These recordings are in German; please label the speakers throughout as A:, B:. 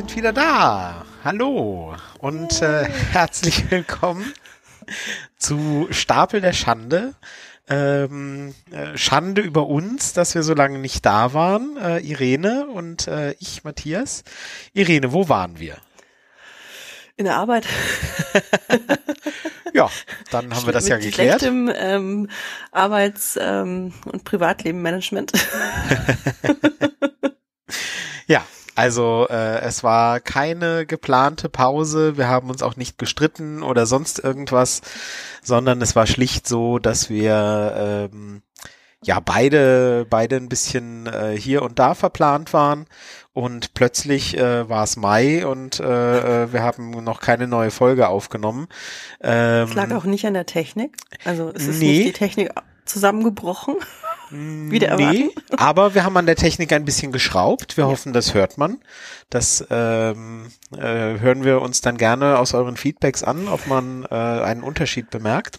A: sind wieder da. Hallo und äh, herzlich willkommen zu Stapel der Schande. Ähm, äh, Schande über uns, dass wir so lange nicht da waren. Äh, Irene und äh, ich, Matthias. Irene, wo waren wir?
B: In der Arbeit.
A: ja, dann haben wir das ja geklärt.
B: Schlechtem ähm, Arbeits- ähm, und Privatleben-Management.
A: ja, also äh, es war keine geplante Pause, wir haben uns auch nicht gestritten oder sonst irgendwas, sondern es war schlicht so, dass wir ähm, ja beide beide ein bisschen äh, hier und da verplant waren und plötzlich äh, war es Mai und äh, äh, wir haben noch keine neue Folge aufgenommen.
B: Ähm, es lag auch nicht an der Technik, also es ist nee. nicht die Technik zusammengebrochen. Wieder
A: nee, aber wir haben an der Technik ein bisschen geschraubt. Wir ja. hoffen, das hört man. Das ähm, äh, hören wir uns dann gerne aus euren Feedbacks an, ob man äh, einen Unterschied bemerkt.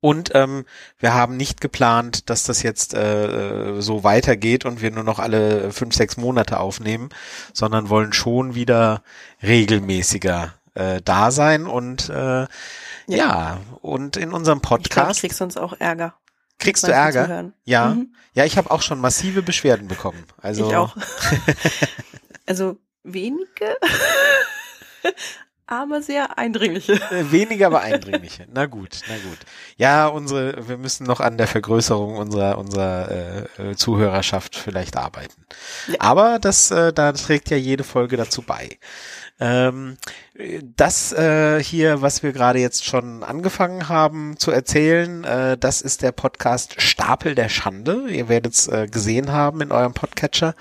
A: Und ähm, wir haben nicht geplant, dass das jetzt äh, so weitergeht und wir nur noch alle fünf, sechs Monate aufnehmen, sondern wollen schon wieder regelmäßiger äh, da sein und äh, ja. ja, und in unserem Podcast. Ich glaub,
B: ich krieg sonst auch Ärger.
A: Kriegst du Ärger? Ja. Mhm. Ja, ich habe auch schon massive Beschwerden bekommen. Also
B: ich auch. also wenige, aber sehr eindringliche.
A: Äh, weniger, aber eindringliche. Na gut, na gut. Ja, unsere, wir müssen noch an der Vergrößerung unserer unserer äh, Zuhörerschaft vielleicht arbeiten. Ja. Aber das, äh, da trägt ja jede Folge dazu bei. Ähm, das äh, hier, was wir gerade jetzt schon angefangen haben zu erzählen, äh, das ist der Podcast Stapel der Schande. Ihr werdet es äh, gesehen haben in eurem Podcatcher.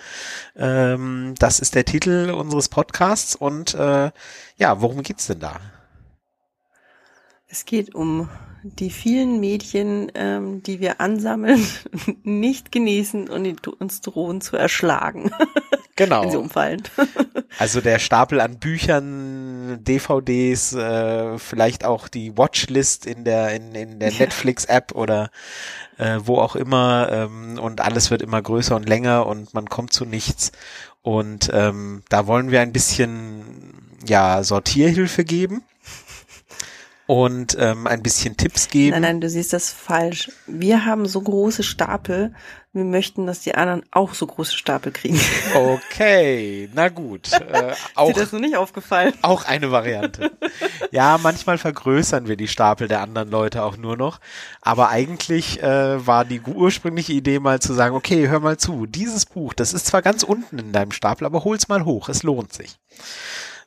A: Ähm, das ist der Titel unseres Podcasts und äh, ja, worum geht's denn da?
B: Es geht um die vielen Mädchen, ähm, die wir ansammeln, nicht genießen und uns drohen zu erschlagen.
A: Genau.
B: Wenn sie umfallen.
A: also der Stapel an Büchern, DVDs, äh, vielleicht auch die Watchlist in der in, in der Netflix-App oder äh, wo auch immer ähm, und alles wird immer größer und länger und man kommt zu nichts. Und ähm, da wollen wir ein bisschen ja Sortierhilfe geben und ähm, ein bisschen Tipps geben.
B: Nein, nein, du siehst das falsch. Wir haben so große Stapel. Wir möchten, dass die anderen auch so große Stapel kriegen.
A: Okay, na gut.
B: Äh, auch, Ist dir das noch nicht aufgefallen?
A: Auch eine Variante. ja, manchmal vergrößern wir die Stapel der anderen Leute auch nur noch. Aber eigentlich äh, war die ursprüngliche Idee mal zu sagen, okay, hör mal zu, dieses Buch, das ist zwar ganz unten in deinem Stapel, aber hol's mal hoch, es lohnt sich.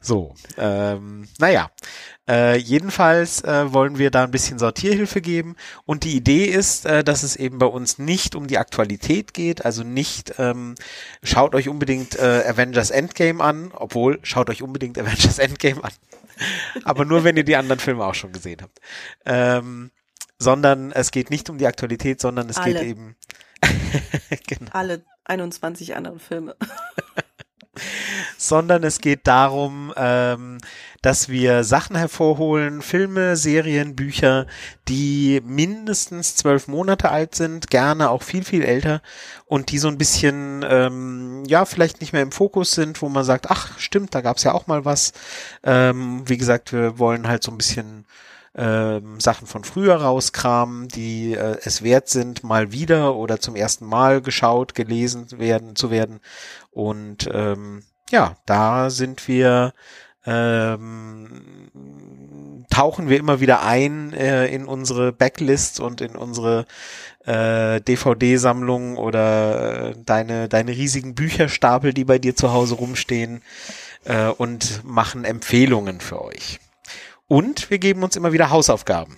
A: So, ähm, naja. Äh, jedenfalls äh, wollen wir da ein bisschen Sortierhilfe geben und die Idee ist, äh, dass es eben bei uns nicht um die Aktualität geht, also nicht ähm, schaut euch unbedingt äh, Avengers Endgame an, obwohl schaut euch unbedingt Avengers Endgame an, aber nur wenn ihr die anderen Filme auch schon gesehen habt, ähm, sondern es geht nicht um die Aktualität, sondern es Alle. geht eben
B: genau. Alle 21 anderen Filme.
A: sondern es geht darum, ähm, dass wir Sachen hervorholen, Filme, Serien, Bücher, die mindestens zwölf Monate alt sind, gerne auch viel, viel älter und die so ein bisschen, ähm, ja, vielleicht nicht mehr im Fokus sind, wo man sagt, ach, stimmt, da gab's ja auch mal was. Ähm, wie gesagt, wir wollen halt so ein bisschen ähm, Sachen von früher rauskramen, die äh, es wert sind, mal wieder oder zum ersten Mal geschaut, gelesen werden zu werden. Und ähm, ja, da sind wir ähm, tauchen wir immer wieder ein äh, in unsere Backlists und in unsere äh, DVD-Sammlung oder äh, deine, deine riesigen Bücherstapel, die bei dir zu Hause rumstehen äh, und machen Empfehlungen für euch. Und wir geben uns immer wieder Hausaufgaben.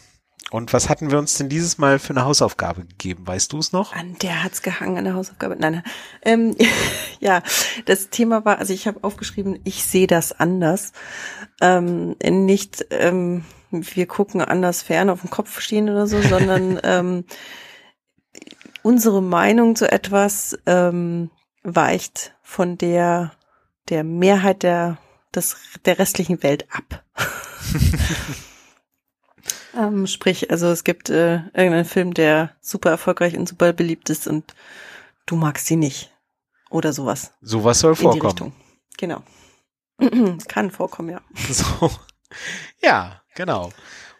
A: Und was hatten wir uns denn dieses Mal für eine Hausaufgabe gegeben? Weißt du es noch?
B: An der hat's gehangen, an der Hausaufgabe. Nein, nein. Ähm, ja, das Thema war, also ich habe aufgeschrieben, ich sehe das anders. Ähm, nicht, ähm, wir gucken anders fern auf dem Kopf stehen oder so, sondern ähm, unsere Meinung zu etwas ähm, weicht von der der Mehrheit der des, der restlichen Welt ab. Ähm, sprich, also es gibt äh, irgendeinen Film, der super erfolgreich und super beliebt ist und du magst sie nicht. Oder sowas.
A: Sowas soll vorkommen.
B: Genau. Kann vorkommen, ja.
A: So. Ja, genau.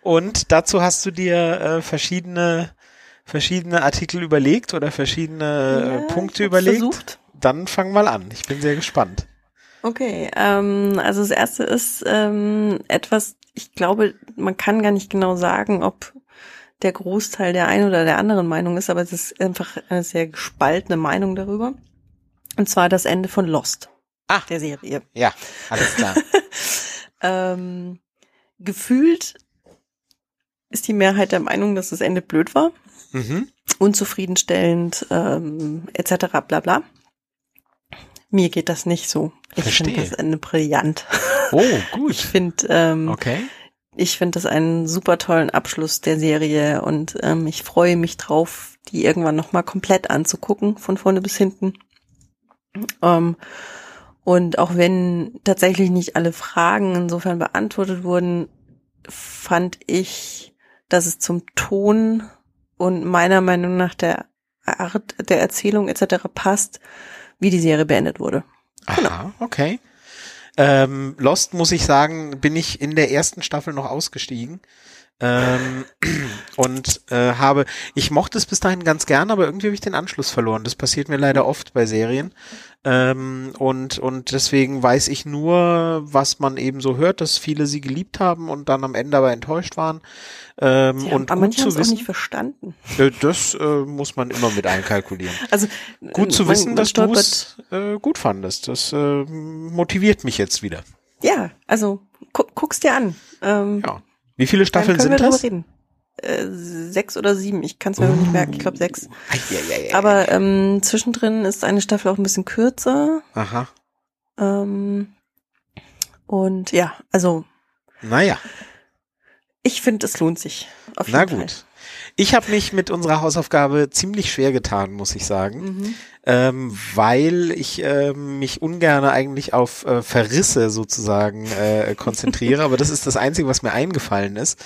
A: Und dazu hast du dir äh, verschiedene verschiedene Artikel überlegt oder verschiedene äh,
B: Ja,
A: Punkte
B: ich
A: überlegt?
B: Versucht.
A: Dann fang mal an. Ich bin sehr gespannt.
B: Okay, ähm, also das erste ist ähm, etwas, ich glaube, man kann gar nicht genau sagen, ob der Großteil der einen oder der anderen Meinung ist, aber es ist einfach eine sehr gespaltene Meinung darüber. Und zwar das Ende von Lost,
A: Ah.
B: der Serie.
A: Ja, alles klar.
B: Ähm, gefühlt ist die Mehrheit der Meinung, dass das Ende blöd war,
A: mhm.
B: unzufriedenstellend, ähm, etc. bla bla. Mir geht das nicht so. Ich finde das Ende brillant.
A: Oh, gut.
B: Ich finde, ähm,
A: Okay.
B: ich finde das einen super tollen Abschluss der Serie und ähm, ich freue mich drauf, die irgendwann nochmal komplett anzugucken, von vorne bis hinten. Ähm, und auch wenn tatsächlich nicht alle Fragen insofern beantwortet wurden, fand ich, dass es zum Ton und meiner Meinung nach der Art der Erzählung etc. passt, wie die Serie beendet wurde.
A: Aha, okay. Ähm, Lost, muss ich sagen, bin ich in der ersten Staffel noch ausgestiegen. Ähm, und äh, habe, ich mochte es bis dahin ganz gern, aber irgendwie habe ich den Anschluss verloren. Das passiert mir leider oft bei Serien. Ähm, und, und deswegen weiß ich nur, was man eben so hört, dass viele sie geliebt haben und dann am Ende aber enttäuscht waren. Ähm,
B: Sie
A: und
B: haben, aber manche haben es nicht verstanden.
A: äh, das äh, muss man immer mit einkalkulieren.
B: Also
A: Gut zu
B: man-
A: wissen,
B: man
A: dass du es äh, gut fandest. Das äh, motiviert mich jetzt wieder.
B: Ja, also gu guck's dir an. Ähm,
A: Ja. Wie viele Staffeln sind das?
B: reden. Äh, sechs oder sieben, ich kann es mir noch nicht merken, ich glaube sechs.
A: Eieiei.
B: Aber ähm, zwischendrin ist eine Staffel auch ein bisschen kürzer.
A: Aha.
B: Ähm, und ja, also
A: Naja,
B: ich finde, es lohnt sich. Auf jeden
A: na
B: Fall.
A: gut. Ich habe mich mit unserer Hausaufgabe ziemlich schwer getan, muss ich sagen,
B: Mhm.
A: Ähm, weil ich äh, mich ungern eigentlich auf äh, Verrisse sozusagen äh, konzentriere, aber das ist das Einzige, was mir eingefallen ist.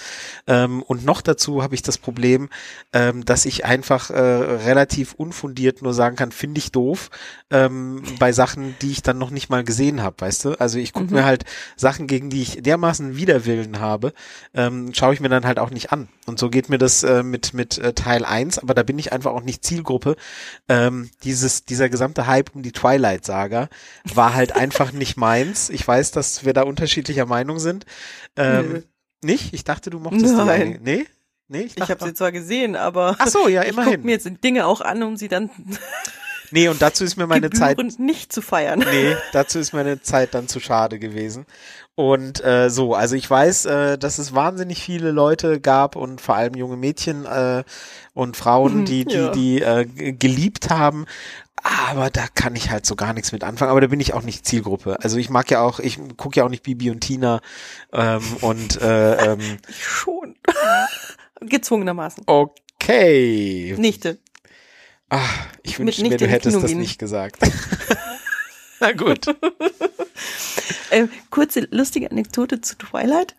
A: Ähm, und noch dazu habe ich das Problem, ähm, dass ich einfach äh, relativ unfundiert nur sagen kann, finde ich doof, ähm, bei Sachen, die ich dann noch nicht mal gesehen habe, weißt du? Also ich gucke
B: Mhm.
A: mir halt Sachen, gegen die ich dermaßen Widerwillen habe, ähm, schaue ich mir dann halt auch nicht an. Und so geht mir das äh, mit, mit äh, Teil 1, aber da bin ich einfach auch nicht Zielgruppe. Ähm, dieses, dieser gesamte Hype um die Twilight-Saga war halt einfach nicht meins. Ich weiß, dass wir da unterschiedlicher Meinung sind. Ähm,
B: Nö.
A: Nicht? Ich dachte, du mochtest die
B: Nein.
A: eigentlich. Nee? Nee, ich
B: Ich habe sie zwar gesehen, aber
A: Ach so, ja,
B: ich
A: immerhin.
B: gucke mir jetzt Dinge auch an, um sie dann
A: Nee, und dazu ist mir meine Zeit
B: gebührend nicht zu feiern.
A: Nee, dazu ist meine Zeit dann zu schade gewesen. Und äh, so, also ich weiß, äh, dass es wahnsinnig viele Leute gab und vor allem junge Mädchen äh, und Frauen, die die
B: Ja.
A: die äh, geliebt haben. Aber da kann ich halt so gar nichts mit anfangen. Aber da bin ich auch nicht Zielgruppe. Also ich mag ja auch, ich gucke ja auch nicht Bibi und Tina ähm, und äh, ähm,
B: Ich schon. Gezwungenermaßen.
A: okay.
B: Nichte.
A: Ah, ich wünschte mir, du hättest das nicht gesagt. Na gut.
B: Äh, kurze lustige Anekdote zu Twilight.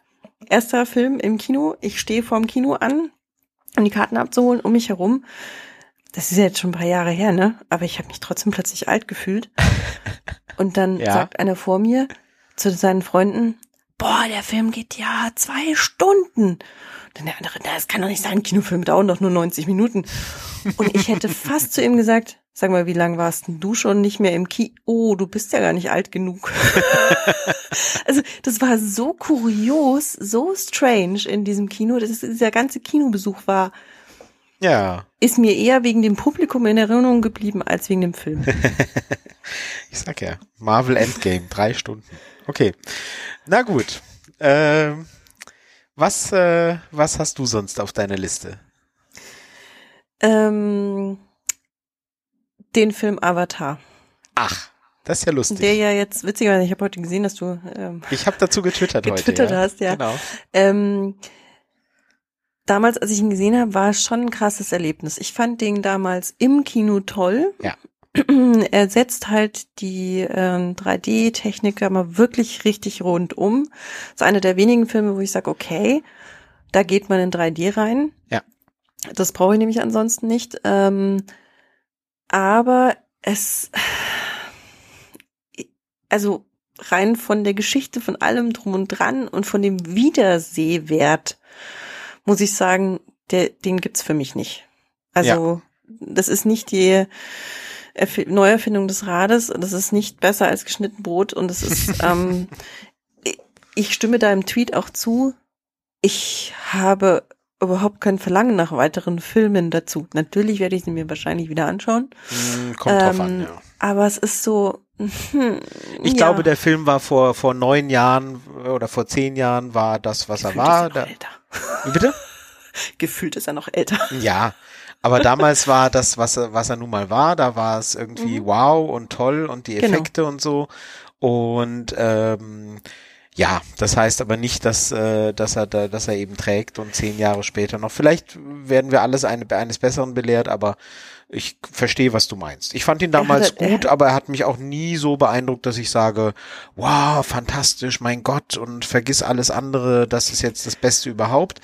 B: Erster Film im Kino. Ich stehe vorm Kino an, um die Karten abzuholen, um mich herum. Das ist ja jetzt schon ein paar Jahre her, ne? Aber ich habe mich trotzdem plötzlich alt gefühlt. Und dann
A: Ja.
B: sagt einer vor mir zu seinen Freunden, boah, der Film geht ja zwei Stunden. Und dann der andere, na, das kann doch nicht sein, Kinofilme dauern doch nur 90 Minuten. Und ich hätte fast zu ihm gesagt, sag mal, wie lang warst denn du schon nicht mehr im Kino? Oh, du bist ja gar nicht alt genug. also das war so kurios, so strange in diesem Kino. Das, dieser ganze Kinobesuch war,
A: Ja.
B: ist mir eher wegen dem Publikum in Erinnerung geblieben als wegen dem Film.
A: Ich sag ja, Marvel Endgame, drei Stunden. Okay. Na gut. Ähm, was, äh, was hast du sonst auf deiner Liste?
B: ähm, den Film Avatar.
A: Ach, das ist ja lustig.
B: Der ja jetzt, witzigerweise, ich habe heute gesehen, dass du ähm,
A: ich habe dazu getwittert,
B: Getwittert
A: heute. Ja.
B: hast, ja.
A: Genau.
B: Ähm, damals, als ich ihn gesehen habe, war es schon ein krasses Erlebnis. Ich fand den damals im Kino toll.
A: Ja.
B: Er setzt halt die ähm, 3D-Technik da mal wirklich richtig rund um. Das ist einer der wenigen Filme, wo ich sage, okay, da geht man in 3D rein.
A: Ja.
B: Das brauche ich nämlich ansonsten nicht. Ähm, aber es, also rein von der Geschichte, von allem drum und dran und von dem Wiedersehwert, muss ich sagen, der, den gibt's für mich nicht. Also, ja. das ist nicht die Erf Neuerfindung des Rades, das ist nicht besser als geschnitten Brot und es ist, ähm, ich stimme da im Tweet auch zu. Ich habe überhaupt kein Verlangen nach weiteren Filmen dazu. Natürlich werde ich sie mir wahrscheinlich wieder anschauen.
A: Mm, kommt ähm, drauf an, ähm, ja.
B: Aber es ist so. Hm,
A: ich ja. glaube, der Film war vor vor neun Jahren oder vor zehn Jahren war das, was Gefühlt er war. Ist er noch älter. Bitte?
B: Gefühlt ist er noch älter.
A: Ja, aber damals war das, was er, was er nun mal war, da war es irgendwie mhm. wow und toll und die genau. Effekte genau. und so. Und ähm, ja, das heißt aber nicht, dass, äh, dass er da, dass er eben trägt und zehn Jahre später noch. Vielleicht werden wir alles eine, eines Besseren belehrt, aber ich verstehe, was du meinst. Ich fand ihn damals hatte, gut, aber er hat mich auch nie so beeindruckt, dass ich sage, wow, fantastisch, mein Gott, und vergiss alles andere, das ist jetzt das Beste überhaupt.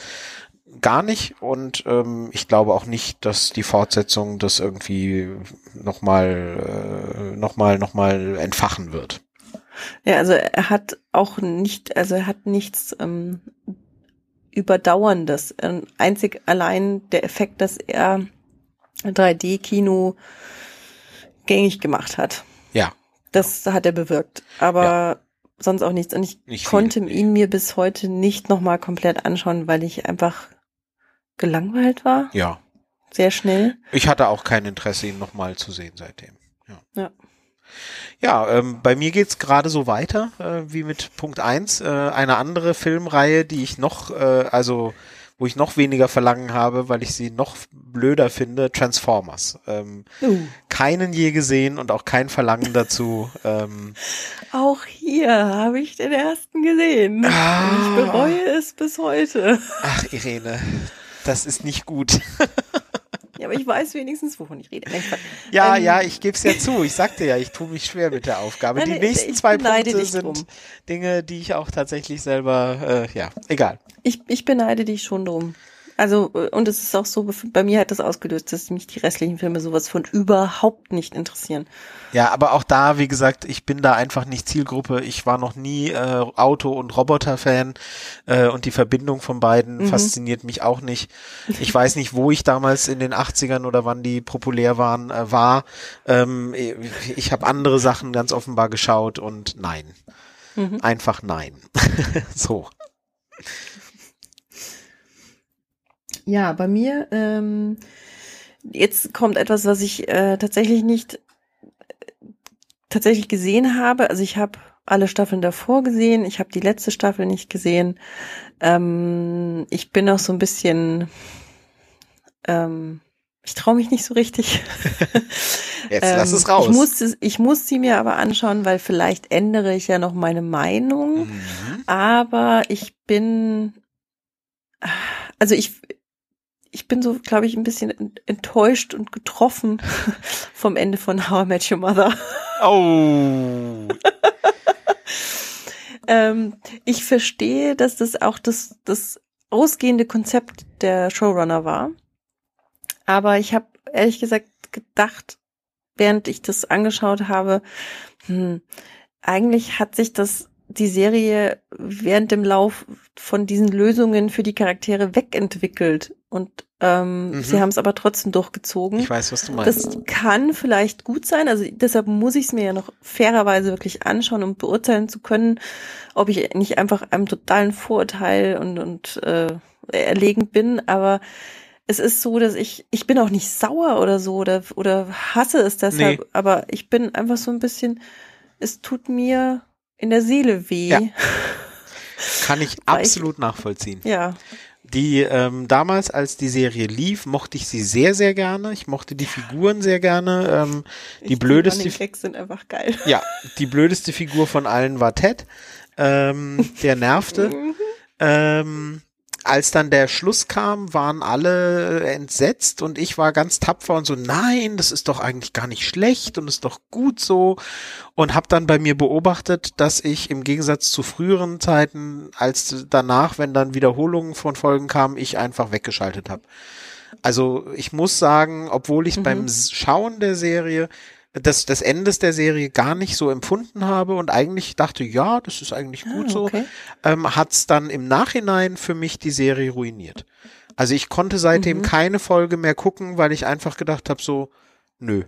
A: Gar nicht. Und ähm, ich glaube auch nicht, dass die Fortsetzung das irgendwie nochmal, äh, nochmal, nochmal entfachen wird.
B: Ja, also er hat auch nicht, also er hat nichts ähm, Überdauerndes. Ähm, einzig allein der Effekt, dass er 3D-Kino gängig gemacht hat.
A: Ja.
B: Das hat er bewirkt. Aber ja. sonst auch nichts. Und ich nicht konnte viel, ihn mir bis heute nicht nochmal komplett anschauen, weil ich einfach gelangweilt war.
A: Ja.
B: Sehr schnell.
A: Ich hatte auch kein Interesse, ihn nochmal zu sehen seitdem.
B: Ja. ja.
A: Ja, ähm, bei mir geht's gerade so weiter äh, wie mit Punkt eins. Äh, eine andere Filmreihe, die ich noch, äh, also wo ich noch weniger Verlangen habe, weil ich sie noch blöder finde, Transformers. Ähm, uh. Keinen je gesehen und auch kein Verlangen dazu. Ähm,
B: auch hier habe ich den ersten gesehen. Ah. Ich bereue es bis heute.
A: Ach, Irene, das ist nicht gut.
B: Ja, aber ich weiß wenigstens, wovon ich rede.
A: ja, ähm, ja, ich gebe es ja zu. Ich sagte ja, ich tue mich schwer mit der Aufgabe. Nein, die nächsten zwei Punkte sind drum. Dinge, die ich auch tatsächlich selber, äh, ja, egal.
B: Ich, ich beneide dich schon drum. Also, äh, und es ist auch so, bei mir hat das ausgelöst, dass mich die restlichen Filme sowas von überhaupt nicht interessieren.
A: Ja, aber auch da, wie gesagt, ich bin da einfach nicht Zielgruppe. Ich war noch nie äh, Auto- und Roboter-Fan äh, und die Verbindung von beiden mhm. fasziniert mich auch nicht. Ich weiß nicht, wo ich damals in den 80ern oder wann die populär waren, äh, war. Ähm, ich ich habe andere Sachen ganz offenbar geschaut und nein. Mhm. Einfach nein. so.
B: Ja, bei mir, ähm, jetzt kommt etwas, was ich äh, tatsächlich nicht tatsächlich gesehen habe. Also ich habe alle Staffeln davor gesehen, ich habe die letzte Staffel nicht gesehen. Ähm, ich bin auch so ein bisschen, ähm, ich traue mich nicht so richtig.
A: Jetzt lass es raus.
B: Ich muss, ich muss sie mir aber anschauen, weil vielleicht ändere ich ja noch meine Meinung. Mhm. Aber ich bin, also ich, ich bin so, glaube ich, ein bisschen enttäuscht und getroffen vom Ende von How I Met Your Mother.
A: Oh.
B: ähm, ich verstehe, dass das auch das, das ausgehende Konzept der Showrunner war. Aber ich habe ehrlich gesagt gedacht, während ich das angeschaut habe, hm, eigentlich hat sich das die Serie während dem Lauf von diesen Lösungen für die Charaktere wegentwickelt. Und ähm, mhm. sie haben es aber trotzdem durchgezogen.
A: Ich weiß, was du meinst.
B: Das kann vielleicht gut sein. Also deshalb muss ich es mir ja noch fairerweise wirklich anschauen, um beurteilen zu können, ob ich nicht einfach einem totalen Vorurteil und, und äh, erlegen bin. Aber es ist so, dass ich, ich bin auch nicht sauer oder so oder, oder hasse es deshalb, nee. aber ich bin einfach so ein bisschen, es tut mir in der Seele weh. Ja.
A: Kann ich absolut ich, nachvollziehen.
B: Ja.
A: Die ähm, damals, als die Serie lief, mochte ich sie sehr, sehr gerne. Ich mochte die Figuren sehr gerne. Ähm, die blödeste.
B: Die sind einfach geil.
A: Ja, die blödeste Figur von allen war Ted. Ähm, der nervte. Mhm. ähm, als dann der Schluss kam, waren alle entsetzt und ich war ganz tapfer und so, nein, das ist doch eigentlich gar nicht schlecht und ist doch gut so und habe dann bei mir beobachtet, dass ich im Gegensatz zu früheren Zeiten, als danach, wenn dann Wiederholungen von Folgen kamen, ich einfach weggeschaltet habe. Also ich muss sagen, obwohl ich mhm. beim Schauen der Serie des, des Endes der Serie gar nicht so empfunden habe und eigentlich dachte, ja, das ist eigentlich gut
B: Ah, okay.
A: so, ähm, hat's dann im Nachhinein für mich die Serie ruiniert. Also ich konnte seitdem
B: Mhm.
A: keine Folge mehr gucken, weil ich einfach gedacht habe, so, nö,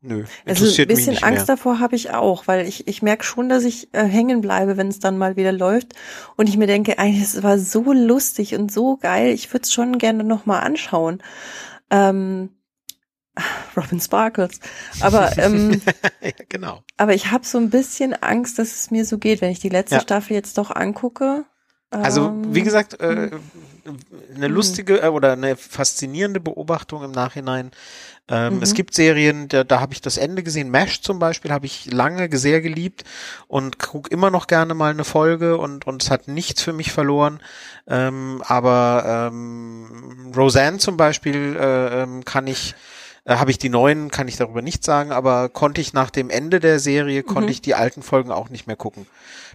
A: nö,
B: Also ein bisschen Angst
A: mehr.
B: davor habe ich auch, weil ich, ich merke schon, dass ich äh, hängen bleibe, wenn es dann mal wieder läuft. Und ich mir denke, eigentlich, es war so lustig und so geil, ich würde es schon gerne nochmal anschauen. Ähm, Robin Sparkles. Aber, ähm,
A: ja, genau.
B: aber ich habe so ein bisschen Angst, dass es mir so geht, wenn ich die letzte
A: Ja.
B: Staffel jetzt doch angucke.
A: Also,
B: Ähm,
A: wie gesagt, äh, eine
B: Mhm.
A: lustige äh, oder eine faszinierende Beobachtung im Nachhinein. Ähm,
B: Mhm.
A: Es gibt Serien, da, da habe ich das Ende gesehen. Mash zum Beispiel habe ich lange sehr geliebt und guck immer noch gerne mal eine Folge und, und es hat nichts für mich verloren. Ähm, aber ähm, Roseanne zum Beispiel äh, ähm, kann ich äh, habe ich die neuen, kann ich darüber nicht sagen, aber konnte ich nach dem Ende der Serie, konnte
B: Mhm.
A: ich die alten Folgen auch nicht mehr gucken.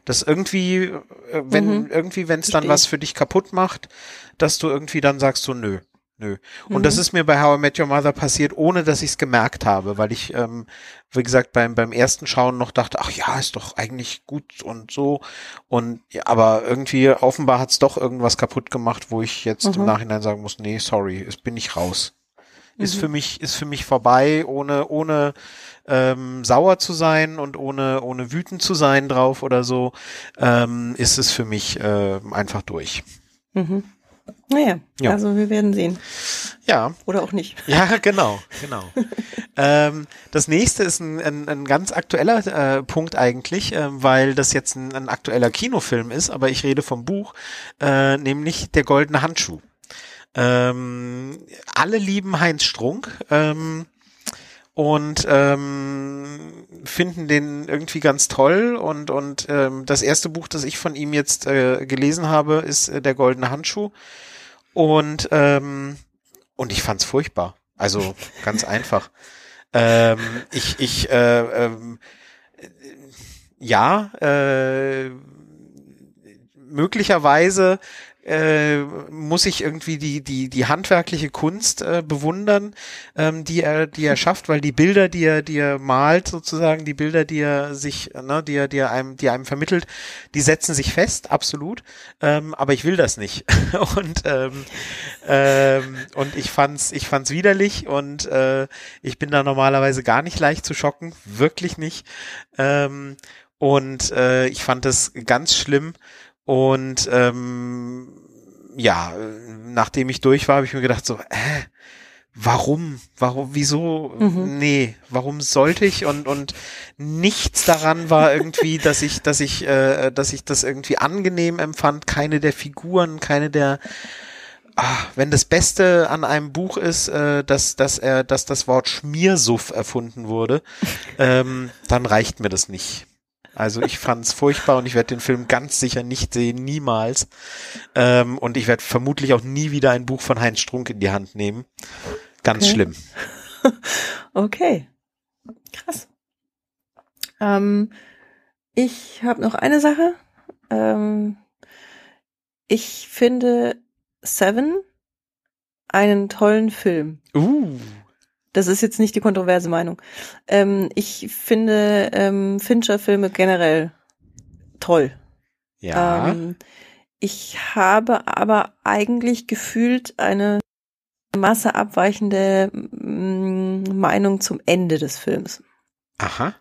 A: Das irgendwie, äh, wenn,
B: Mhm.
A: irgendwie, wenn es dann was für dich kaputt macht, dass du irgendwie dann sagst so, nö, nö. Und
B: Mhm.
A: das ist mir bei How I Met Your Mother passiert, ohne dass ich es gemerkt habe, weil ich, ähm, wie gesagt, beim, beim ersten Schauen noch dachte, ach ja, ist doch eigentlich gut und so. Und ja, aber irgendwie offenbar hat es doch irgendwas kaputt gemacht, wo ich jetzt im
B: Mhm.
A: Nachhinein sagen muss, nee, sorry, es bin ich raus. Ist
B: Mhm.
A: für mich, ist für mich vorbei, ohne, ohne ähm, sauer zu sein und ohne, ohne wütend zu sein drauf oder so, ähm, ist es für mich äh, einfach durch.
B: Mhm. Naja,
A: Ja.
B: also wir werden sehen.
A: Ja,
B: Oder auch nicht.
A: ja, genau, genau. ähm, das nächste ist ein, ein, ein ganz aktueller äh, Punkt eigentlich, ähm, weil das jetzt ein, ein aktueller Kinofilm ist, aber ich rede vom Buch, äh, nämlich Der goldene Handschuh. Ähm, alle lieben Heinz Strunk. Ähm, und ähm, finden den irgendwie ganz toll und und ähm, das erste Buch, das ich von ihm jetzt äh, gelesen habe, ist äh, der goldene Handschuh und ähm, und ich fand's furchtbar. Also ganz einfach. Ähm, ich ich äh, ähm, ja äh, möglicherweise äh, muss ich irgendwie die die die handwerkliche Kunst äh, bewundern, ähm, die er die er schafft, weil die Bilder, die er die er malt sozusagen, die Bilder, die er sich, ne, die er die er einem die einem vermittelt, die setzen sich fest, absolut. Ähm, aber ich will das nicht und ähm, ähm, und ich fand's ich fand's widerlich und äh, ich bin da normalerweise gar nicht leicht zu schocken, wirklich nicht. Ähm, und äh, ich fand das ganz schlimm. Und ähm, ja, nachdem ich durch war, habe ich mir gedacht so, äh, warum, warum, wieso,
B: Mhm.
A: nee, warum sollte ich und und nichts daran war irgendwie, dass ich, dass ich, äh, dass ich das irgendwie angenehm empfand. Keine der Figuren, keine der Ah, wenn das Beste an einem Buch ist, äh, dass, dass er, dass das Wort Schmiersuff erfunden wurde, ähm, dann reicht mir das nicht. Also ich fand's furchtbar und ich werde den Film ganz sicher nicht sehen, niemals. Ähm, und ich werde vermutlich auch nie wieder ein Buch von Heinz Strunk in die Hand nehmen. Ganz
B: Okay.
A: schlimm.
B: Okay. Krass. Ähm, ich habe noch eine Sache. Ähm, ich finde Seven einen tollen Film.
A: Uh.
B: Das ist jetzt nicht die kontroverse Meinung. Ähm, ich finde ähm, Fincher-Filme generell toll.
A: Ja.
B: Ähm, ich habe aber eigentlich gefühlt eine Masse abweichende mm, Meinung zum Ende des Films.
A: Aha.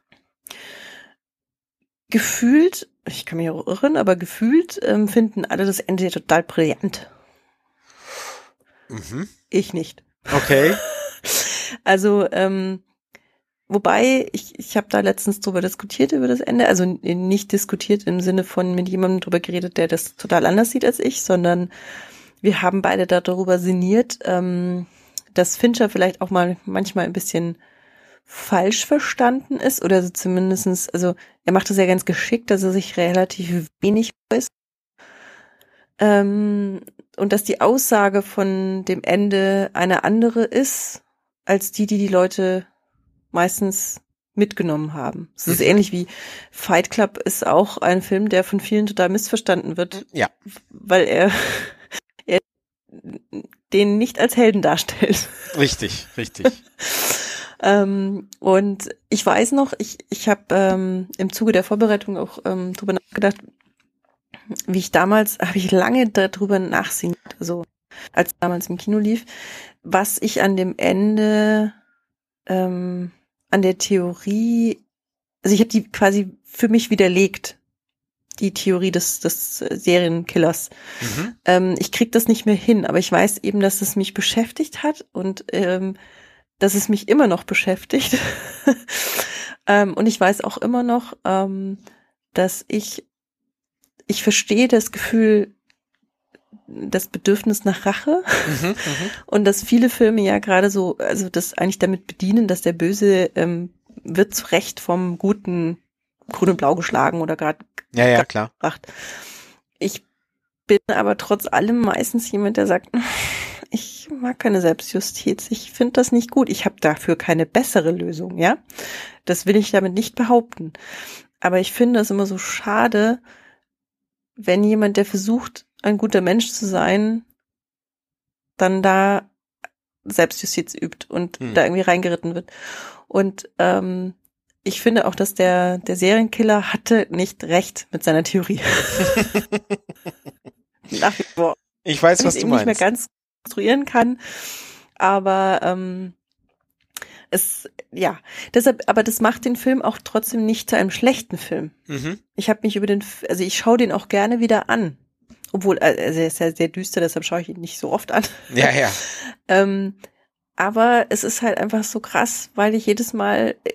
B: Gefühlt, ich kann mich auch irren, aber gefühlt ähm, finden alle das Ende total brillant.
A: Mhm.
B: Ich nicht.
A: Okay.
B: Also, ähm, wobei, ich, ich habe da letztens drüber diskutiert, über das Ende. Also nicht diskutiert im Sinne von mit jemandem drüber geredet, der das total anders sieht als ich, sondern wir haben beide darüber sinniert, ähm, dass Fincher vielleicht auch mal manchmal ein bisschen falsch verstanden ist oder so zumindestens, also er macht das ja ganz geschickt, dass er sich relativ wenig ist. Ähm, und dass die Aussage von dem Ende eine andere ist, als die, die die Leute meistens mitgenommen haben. Es ist
A: Mhm.
B: ähnlich wie Fight Club ist auch ein Film, der von vielen total missverstanden wird,
A: Ja.
B: weil er, er den nicht als Helden darstellt.
A: Richtig, richtig.
B: Ähm, und ich weiß noch, ich, ich habe ähm, im Zuge der Vorbereitung auch ähm, drüber nachgedacht, wie ich damals, habe ich lange darüber nachsehen, also als damals im Kino lief, was ich an dem Ende ähm, an der Theorie, also ich habe die quasi für mich widerlegt, die Theorie des, des Serienkillers. Mhm. Ähm, ich krieg das nicht mehr hin, aber ich weiß eben, dass es mich beschäftigt hat und ähm, dass es mich immer noch beschäftigt. ähm, und ich weiß auch immer noch, ähm, dass ich, ich verstehe das Gefühl, das Bedürfnis nach Rache mhm, mhm, und dass viele Filme ja gerade so, also das eigentlich damit bedienen, dass der Böse ähm, wird zu Recht vom guten Grün und Blau geschlagen oder gerade
A: ja ja klar.
B: Gebracht. Ich bin aber trotz allem meistens jemand, der sagt, ich mag keine Selbstjustiz. Ich finde das nicht gut. Ich habe dafür keine bessere Lösung, ja. Das will ich damit nicht behaupten. Aber ich finde es immer so schade, wenn jemand, der versucht, ein guter Mensch zu sein, dann da Selbstjustiz übt und hm. da irgendwie reingeritten wird. Und ähm, ich finde auch, dass der, der Serienkiller hatte nicht recht mit seiner Theorie.
A: Nach wie vor. Ich weiß, was du meinst.
B: nicht mehr ganz konstruieren kann, aber ähm, es, ja, deshalb, aber das macht den Film auch trotzdem nicht zu einem schlechten Film. Mhm. Ich habe mich über den, also ich schaue den auch gerne wieder an. Obwohl, also er ist ja sehr düster, deshalb schaue ich ihn nicht so oft an.
A: Ja, ja.
B: ähm, aber es ist halt einfach so krass, weil ich jedes Mal äh,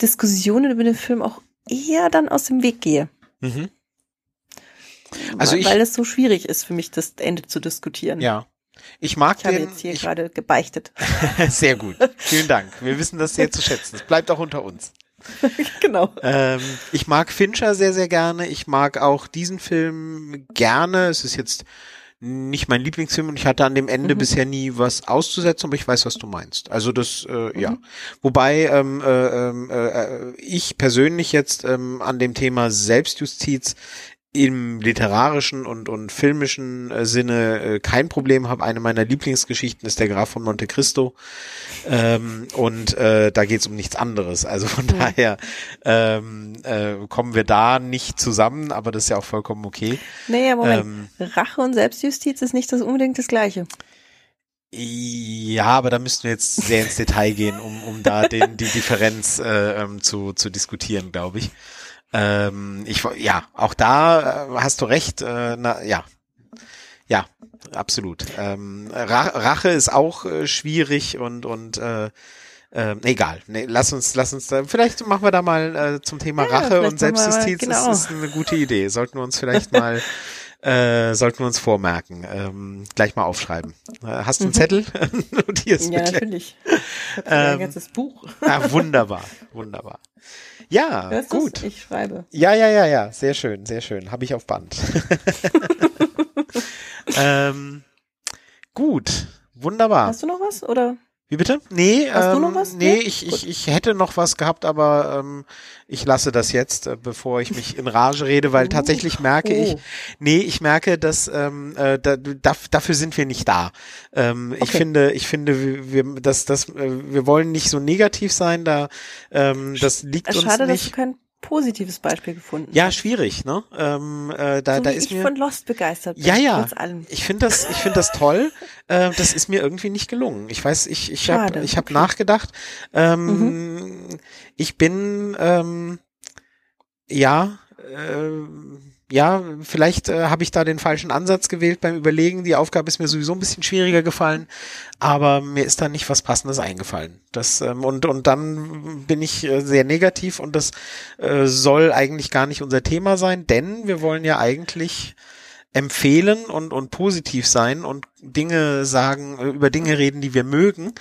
B: Diskussionen über den Film auch eher dann aus dem Weg gehe. Mhm. Also weil, ich, weil es so schwierig ist für mich, das Ende zu diskutieren.
A: Ja. Ich mag
B: ich den.
A: Ich
B: habe jetzt hier gerade gebeichtet.
A: sehr gut. Vielen Dank. Wir wissen das sehr zu schätzen. Es bleibt auch unter uns.
B: genau.
A: Ähm, ich mag Fincher sehr, sehr gerne. Ich mag auch diesen Film gerne. Es ist jetzt nicht mein Lieblingsfilm und ich hatte an dem Ende mhm. bisher nie was auszusetzen, aber ich weiß, was du meinst. Also das, äh, mhm. ja. Wobei ähm, äh, ähm, äh, ich persönlich jetzt ähm, an dem Thema Selbstjustiz im literarischen und, und filmischen äh, Sinne äh, kein Problem habe. Eine meiner Lieblingsgeschichten ist der Graf von Monte Cristo. Ähm, und äh, da geht's um nichts anderes. Also von mhm. daher ähm, äh, kommen wir da nicht zusammen, aber das ist ja auch vollkommen okay.
B: Nee, Moment. Ähm, Rache und Selbstjustiz ist nicht das unbedingt das Gleiche.
A: Ja, aber da müssten wir jetzt sehr ins Detail gehen, um, um da den, die Differenz äh, ähm, zu, zu diskutieren, glaube ich. Ähm, ich, ja, auch da äh, hast du recht. Äh, na, ja, ja, absolut. Ähm, Rache ist auch äh, schwierig und und äh, äh, egal. Nee, lass uns, lass uns da, vielleicht machen wir da mal äh, zum Thema ja, Rache und Selbstjustiz. Genau. Das ist eine gute Idee. Sollten wir uns vielleicht mal äh, sollten wir uns vormerken. Ähm, gleich mal aufschreiben. Äh, hast du einen mhm. Zettel?
B: Notierst ja, natürlich. Ich ähm, ein ganzes Buch.
A: ah, wunderbar, wunderbar. Ja, Hörst gut.
B: Ich schreibe.
A: Ja, ja, ja, ja. Sehr schön, sehr schön. Habe ich auf Band. ähm, gut, wunderbar.
B: Hast du noch was oder?
A: Wie bitte? Nee,
B: Hast ähm, du noch was?
A: nee, ich, ich, ich hätte noch was gehabt, aber ähm, ich lasse das jetzt, äh, bevor ich mich in Rage rede, weil tatsächlich merke oh. ich, nee, ich merke, dass ähm, äh, da, da, dafür sind wir nicht da. Ähm, okay. Ich finde, ich finde, wir, dass, dass, äh, wir wollen nicht so negativ sein, da ähm, das liegt
B: Schade,
A: uns nicht.
B: Dass du kein positives Beispiel gefunden.
A: Ja, schwierig, ne? Ähm, äh, da,
B: so
A: da ist
B: ich
A: mir
B: von Lost begeistert.
A: Bin, ja, ja. Ich finde das, ich finde das toll. äh, das ist mir irgendwie nicht gelungen. Ich weiß, ich, ich habe, ich habe okay. nachgedacht. Ähm, mhm. Ich bin, ähm, ja. Äh, ja, vielleicht äh, habe ich da den falschen Ansatz gewählt beim Überlegen. Die Aufgabe ist mir sowieso ein bisschen schwieriger gefallen, aber mir ist da nicht was Passendes eingefallen. Das ähm, und und dann bin ich äh, sehr negativ und das äh, soll eigentlich gar nicht unser Thema sein, denn wir wollen ja eigentlich empfehlen und und positiv sein und Dinge sagen, äh, über Dinge reden, die wir mögen.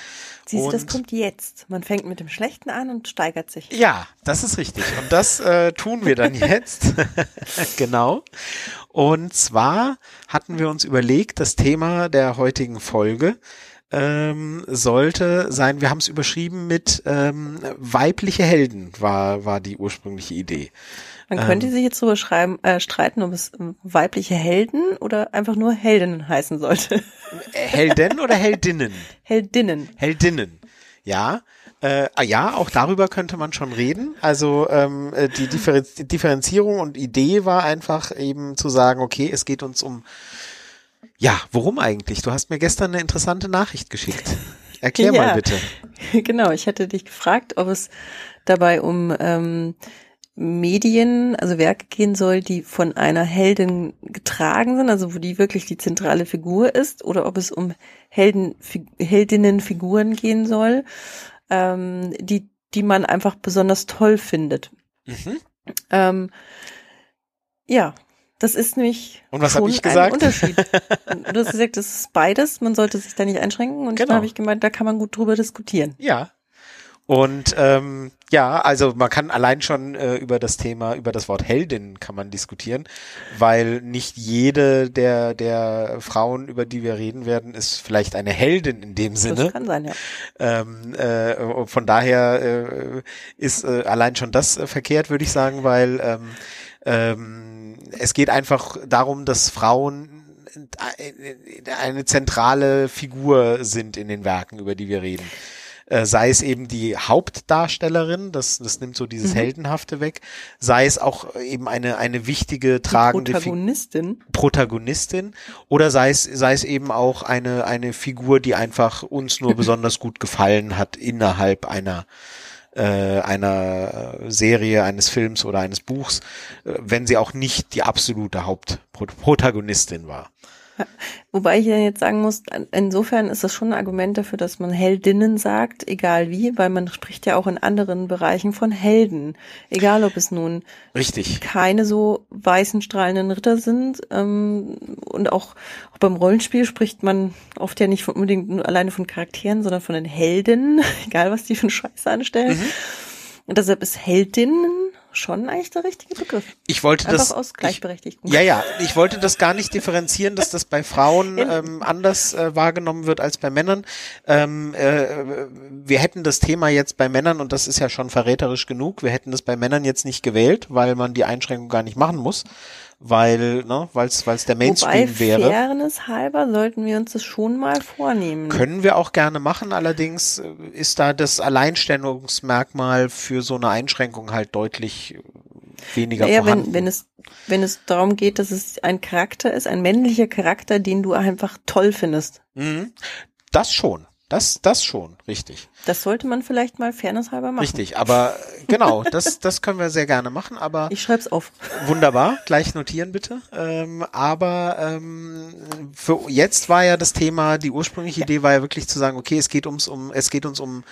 B: Siehst du, das kommt jetzt. Man fängt mit dem Schlechten an und steigert sich.
A: Ja, das ist richtig. Und das äh, tun wir dann jetzt. genau. Und zwar hatten wir uns überlegt, das Thema der heutigen Folge ähm, sollte sein, wir haben es überschrieben mit ähm, weibliche Helden, war, war die ursprüngliche Idee.
B: Man könnte ähm, sich jetzt so schreiben, äh, streiten, ob es weibliche Helden oder einfach nur Heldinnen heißen sollte.
A: Helden oder Heldinnen?
B: Heldinnen.
A: Heldinnen. Ja. Äh, ja, auch darüber könnte man schon reden. Also ähm, äh, die Differen Differenzierung und Idee war einfach eben zu sagen, okay, es geht uns um ja, worum eigentlich? Du hast mir gestern eine interessante Nachricht geschickt. Erklär ja, mal bitte.
B: Genau, ich hatte dich gefragt, ob es dabei um ähm, Medien, also Werke gehen soll, die von einer Heldin getragen sind, also wo die wirklich die zentrale Figur ist, oder ob es um Helden, Heldinnenfiguren gehen soll, ähm, die, die man einfach besonders toll findet. Mhm. Ähm, ja, das ist nämlich
A: und was schon ich gesagt?
B: ein Unterschied. du hast gesagt, das ist beides, man sollte sich da nicht einschränken und genau. dann habe ich gemeint, da kann man gut drüber diskutieren.
A: Ja, und ähm, ja, also man kann allein schon äh, über das Thema, über das Wort Heldin kann man diskutieren, weil nicht jede der der Frauen, über die wir reden werden, ist vielleicht eine Heldin in dem Sinne. Das
B: kann sein, ja.
A: Ähm, äh, von daher äh, ist äh, allein schon das äh, verkehrt, würde ich sagen, weil ähm, ähm, es geht einfach darum, dass Frauen eine zentrale Figur sind in den Werken, über die wir reden äh, sei es eben die Hauptdarstellerin, das, das nimmt so dieses mhm. Heldenhafte weg, sei es auch eben eine, eine wichtige, tragende
B: Protagonistin.
A: Fi Protagonistin oder sei es, sei es eben auch eine, eine Figur, die einfach uns nur besonders gut gefallen hat innerhalb einer äh, einer Serie, eines Films oder eines Buchs, äh, wenn sie auch nicht die absolute Hauptprotagonistin war.
B: Wobei ich ja jetzt sagen muss, insofern ist das schon ein Argument dafür, dass man Heldinnen sagt, egal wie, weil man spricht ja auch in anderen Bereichen von Helden. Egal, ob es nun
A: Richtig.
B: keine so weißen strahlenden Ritter sind. Ähm, und auch, auch beim Rollenspiel spricht man oft ja nicht von, unbedingt nur alleine von Charakteren, sondern von den Helden, egal was die für einen Scheiß anstellen. Mhm. Und deshalb ist Heldinnen schon eigentlich der richtige Begriff.
A: Ich wollte
B: Einfach
A: das
B: aus Gleichberechtigung.
A: Ich, ja, ja, ich wollte das gar nicht differenzieren, dass das bei Frauen ähm, anders äh, wahrgenommen wird als bei Männern. Ähm, äh, wir hätten das Thema jetzt bei Männern und das ist ja schon verräterisch genug. Wir hätten das bei Männern jetzt nicht gewählt, weil man die Einschränkung gar nicht machen muss weil ne, weil es der Mainstream
B: Wobei,
A: wäre.
B: Fairness halber sollten wir uns das schon mal vornehmen.
A: Können wir auch gerne machen, allerdings äh, ist da das Alleinstellungsmerkmal für so eine Einschränkung halt deutlich weniger naja,
B: vorhanden. Wenn, wenn es wenn es darum geht, dass es ein Charakter ist, ein männlicher Charakter, den du einfach toll findest.
A: Mhm. Das schon. Das, das schon, richtig.
B: Das sollte man vielleicht mal fairnesshalber machen.
A: Richtig, aber genau, das, das können wir sehr gerne machen, aber.
B: Ich schreib's auf.
A: Wunderbar, gleich notieren bitte. Ähm, aber ähm, für jetzt war ja das Thema, die ursprüngliche ja. Idee war ja wirklich zu sagen, okay, es geht ums um, es geht uns um,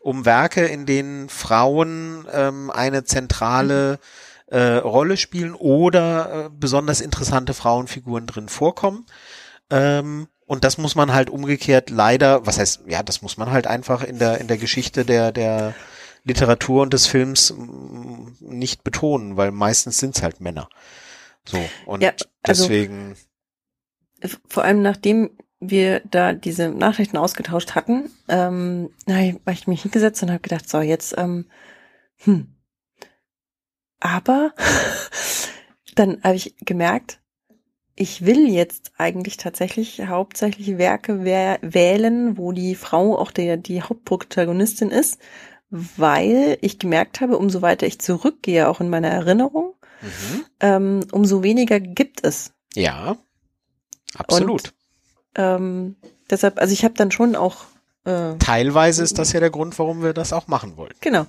A: um Werke, in denen Frauen ähm, eine zentrale mhm. äh, Rolle spielen oder äh, besonders interessante Frauenfiguren drin vorkommen. Ähm, und das muss man halt umgekehrt leider, was heißt, ja, das muss man halt einfach in der, in der Geschichte der, der Literatur und des Films nicht betonen, weil meistens sind es halt Männer. So, und ja, also, deswegen.
B: Vor allem nachdem wir da diese Nachrichten ausgetauscht hatten, ähm, habe ich mich hingesetzt und habe gedacht, so, jetzt, ähm, hm. Aber dann habe ich gemerkt, ich will jetzt eigentlich tatsächlich hauptsächlich Werke wählen, wo die Frau auch der, die Hauptprotagonistin ist, weil ich gemerkt habe, umso weiter ich zurückgehe, auch in meiner Erinnerung, mhm. ähm, umso weniger gibt es.
A: Ja, absolut. Und,
B: ähm, deshalb, also ich habe dann schon auch.
A: Äh, Teilweise ist das ja der Grund, warum wir das auch machen wollen.
B: Genau.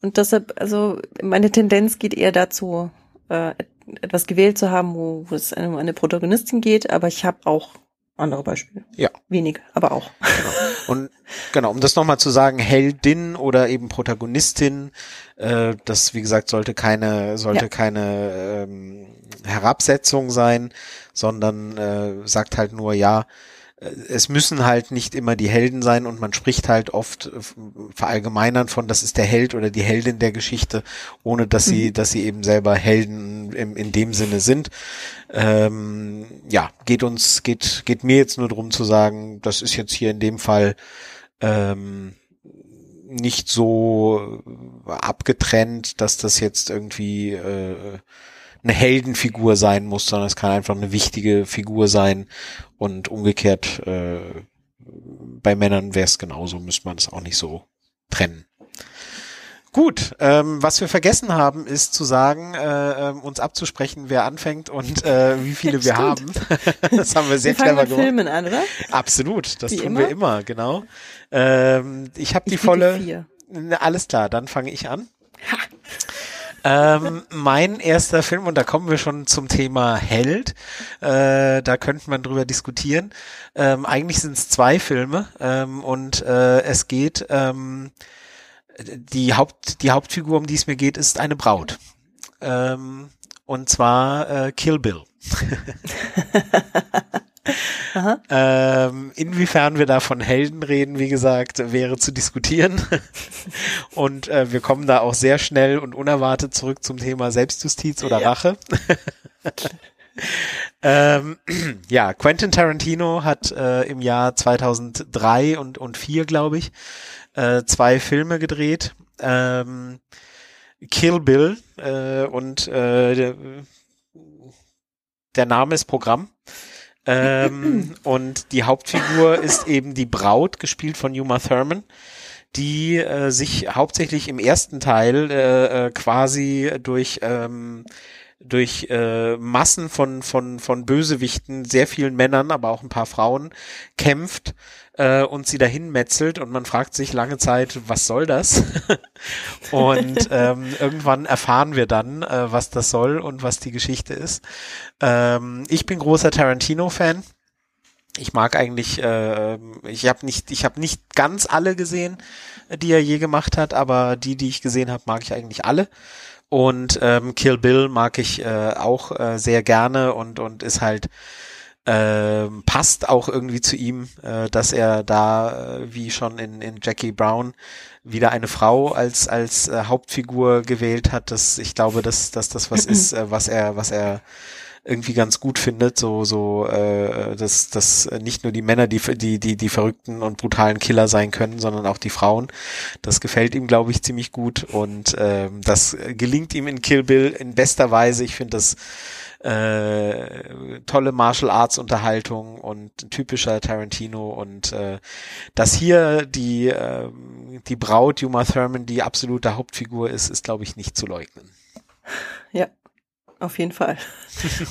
B: Und deshalb, also meine Tendenz geht eher dazu, äh, etwas gewählt zu haben, wo, wo es um eine Protagonistin geht, aber ich habe auch andere Beispiele.
A: Ja.
B: Wenig, aber auch.
A: Genau. Und genau, um das nochmal zu sagen, Heldin oder eben Protagonistin, äh, das wie gesagt sollte keine, sollte ja. keine ähm, Herabsetzung sein, sondern äh, sagt halt nur, ja, es müssen halt nicht immer die Helden sein und man spricht halt oft äh, verallgemeinern von, das ist der Held oder die Heldin der Geschichte, ohne dass sie, mhm. dass sie eben selber Helden im, in dem Sinne sind. Ähm, ja, geht uns, geht, geht mir jetzt nur darum zu sagen, das ist jetzt hier in dem Fall ähm, nicht so abgetrennt, dass das jetzt irgendwie äh, eine Heldenfigur sein muss, sondern es kann einfach eine wichtige Figur sein und umgekehrt äh, bei Männern wäre es genauso, müsste man es auch nicht so trennen. Gut, ähm, was wir vergessen haben, ist zu sagen, äh, ähm, uns abzusprechen, wer anfängt und äh, wie viele wir haben. das haben wir sehr wir clever gemacht.
B: Filmen an, oder?
A: Absolut, das wie tun immer? wir immer, genau. Ähm, ich habe die volle. Vier. Alles klar, dann fange ich an. Ha. Ähm, mein erster Film, und da kommen wir schon zum Thema Held, äh, da könnte man drüber diskutieren. Ähm, eigentlich sind es zwei Filme ähm, und äh, es geht ähm, die Haupt, die Hauptfigur, um die es mir geht, ist eine Braut. Ähm, und zwar äh, Kill Bill. ähm, inwiefern wir da von Helden reden, wie gesagt, wäre zu diskutieren. und äh, wir kommen da auch sehr schnell und unerwartet zurück zum Thema Selbstjustiz oder ja. Rache. ähm, ja, Quentin Tarantino hat äh, im Jahr 2003 und, und 4, glaube ich, äh, zwei Filme gedreht. Ähm, Kill Bill äh, und äh, der, der Name ist Programm. Ähm, und die Hauptfigur ist eben die Braut, gespielt von Uma Thurman, die äh, sich hauptsächlich im ersten Teil äh, äh quasi durch ähm, durch äh, Massen von von von Bösewichten, sehr vielen Männern, aber auch ein paar Frauen kämpft äh, und sie dahin metzelt und man fragt sich lange Zeit, was soll das? und ähm, irgendwann erfahren wir dann, äh, was das soll und was die Geschichte ist. Ähm, ich bin großer Tarantino-Fan. Ich mag eigentlich, äh, ich habe nicht, ich habe nicht ganz alle gesehen, die er je gemacht hat, aber die, die ich gesehen habe, mag ich eigentlich alle. Und ähm, Kill Bill mag ich äh, auch äh, sehr gerne und und ist halt äh, passt auch irgendwie zu ihm, äh, dass er da, äh, wie schon in, in Jackie Brown, wieder eine Frau als als äh, Hauptfigur gewählt hat. Das, ich glaube, dass, dass das was ist, äh, was er, was er irgendwie ganz gut findet, so so äh, dass dass nicht nur die Männer die die die die verrückten und brutalen Killer sein können, sondern auch die Frauen. Das gefällt ihm, glaube ich, ziemlich gut und äh, das gelingt ihm in Kill Bill in bester Weise. Ich finde das äh, tolle Martial Arts Unterhaltung und typischer Tarantino und äh, dass hier die äh, die Braut Uma Thurman die absolute Hauptfigur ist, ist glaube ich nicht zu leugnen.
B: Ja, auf jeden Fall.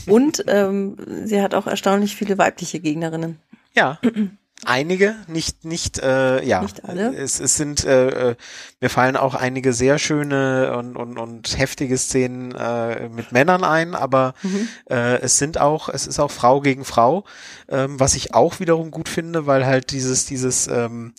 B: Und ähm, sie hat auch erstaunlich viele weibliche Gegnerinnen.
A: Ja. Einige, nicht, nicht, äh, ja.
B: Nicht alle.
A: Es, es sind, äh, äh, mir fallen auch einige sehr schöne und, und, und heftige Szenen äh, mit Männern ein, aber mhm. äh, es sind auch, es ist auch Frau gegen Frau, ähm, was ich auch wiederum gut finde, weil halt dieses, dieses, ähm,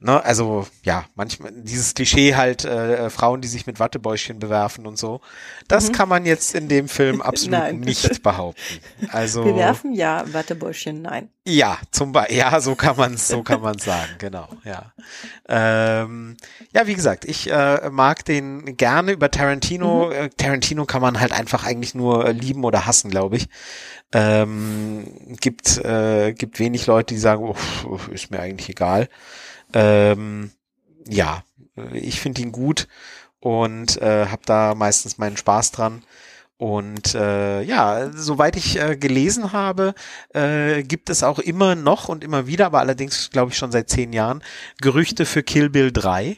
A: Ne, also ja, manchmal dieses Klischee halt äh, äh, Frauen, die sich mit Wattebäuschen bewerfen und so. Das mhm. kann man jetzt in dem Film absolut nicht behaupten. Also
B: bewerfen ja, Wattebäuschen nein.
A: Ja, zum Beispiel, ja, so kann man so kann man sagen, genau, ja. Ähm, ja, wie gesagt, ich äh, mag den gerne über Tarantino. Mhm. Äh, Tarantino kann man halt einfach eigentlich nur lieben oder hassen, glaube ich. Ähm, gibt äh, gibt wenig Leute, die sagen, oh, ist mir eigentlich egal. Ähm, ja, ich finde ihn gut und äh, habe da meistens meinen Spaß dran. Und äh, ja, soweit ich äh, gelesen habe, äh, gibt es auch immer noch und immer wieder, aber allerdings glaube ich schon seit zehn Jahren, Gerüchte für Kill Bill 3.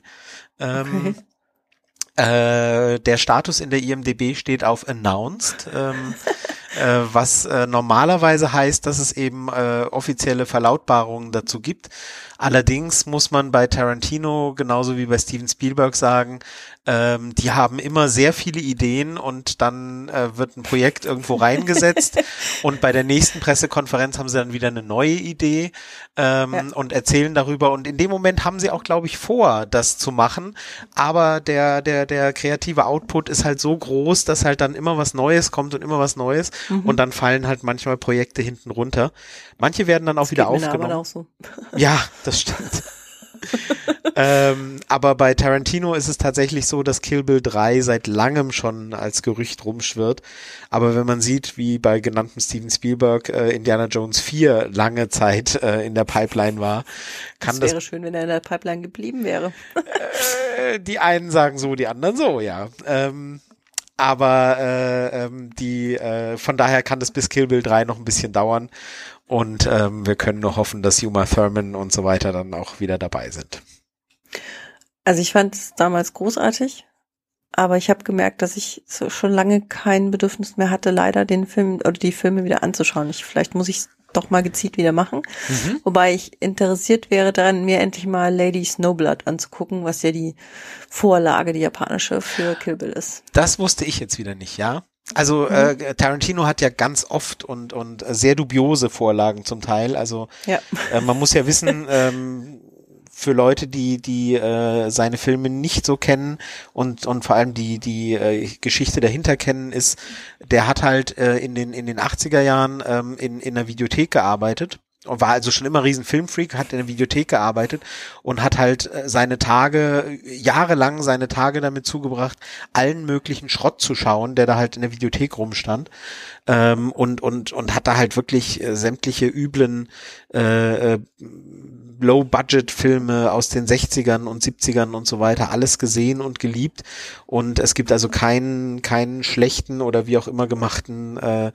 A: Ähm, okay. äh, der Status in der IMDB steht auf announced. Ähm, äh, was äh, normalerweise heißt, dass es eben äh, offizielle Verlautbarungen dazu gibt. Allerdings muss man bei Tarantino genauso wie bei Steven Spielberg sagen, ähm, die haben immer sehr viele Ideen und dann äh, wird ein Projekt irgendwo reingesetzt und bei der nächsten Pressekonferenz haben sie dann wieder eine neue Idee ähm, ja. und erzählen darüber und in dem Moment haben sie auch, glaube ich, vor, das zu machen, aber der, der, der kreative Output ist halt so groß, dass halt dann immer was Neues kommt und immer was Neues mhm. und dann fallen halt manchmal Projekte hinten runter. Manche werden dann auch das wieder aufgenommen. Auch so. Ja, das stimmt. ähm, aber bei Tarantino ist es tatsächlich so, dass Kill Bill 3 seit langem schon als Gerücht rumschwirrt. Aber wenn man sieht, wie bei genanntem Steven Spielberg äh, Indiana Jones 4 lange Zeit äh, in der Pipeline war, kann das.
B: Das wäre schön, wenn er in der Pipeline geblieben wäre.
A: äh, die einen sagen so, die anderen so, ja. Ähm, aber äh, ähm, die äh, von daher kann das bis Kill Bill 3 noch ein bisschen dauern und ähm, wir können nur hoffen, dass Uma Thurman und so weiter dann auch wieder dabei sind.
B: Also ich fand es damals großartig, aber ich habe gemerkt, dass ich so schon lange kein Bedürfnis mehr hatte, leider den Film oder die Filme wieder anzuschauen. Ich, vielleicht muss ich doch mal gezielt wieder machen. Mhm. Wobei ich interessiert wäre daran, mir endlich mal Lady Snowblood anzugucken, was ja die Vorlage, die japanische für Kill Bill ist.
A: Das wusste ich jetzt wieder nicht, ja. Also mhm. äh, Tarantino hat ja ganz oft und und sehr dubiose Vorlagen zum Teil. Also ja. äh, man muss ja wissen, ähm, für Leute, die die äh, seine Filme nicht so kennen und und vor allem die die äh, Geschichte dahinter kennen, ist, der hat halt äh, in den in den 80er Jahren ähm, in in einer Videothek gearbeitet und war also schon immer riesen Filmfreak, hat in der Videothek gearbeitet und hat halt äh, seine Tage, jahrelang seine Tage damit zugebracht, allen möglichen Schrott zu schauen, der da halt in der Videothek rumstand. Ähm, und, und, und hat da halt wirklich äh, sämtliche üblen äh, äh, Low-Budget-Filme aus den 60ern und 70ern und so weiter alles gesehen und geliebt. Und es gibt also keinen, keinen schlechten oder wie auch immer gemachten äh,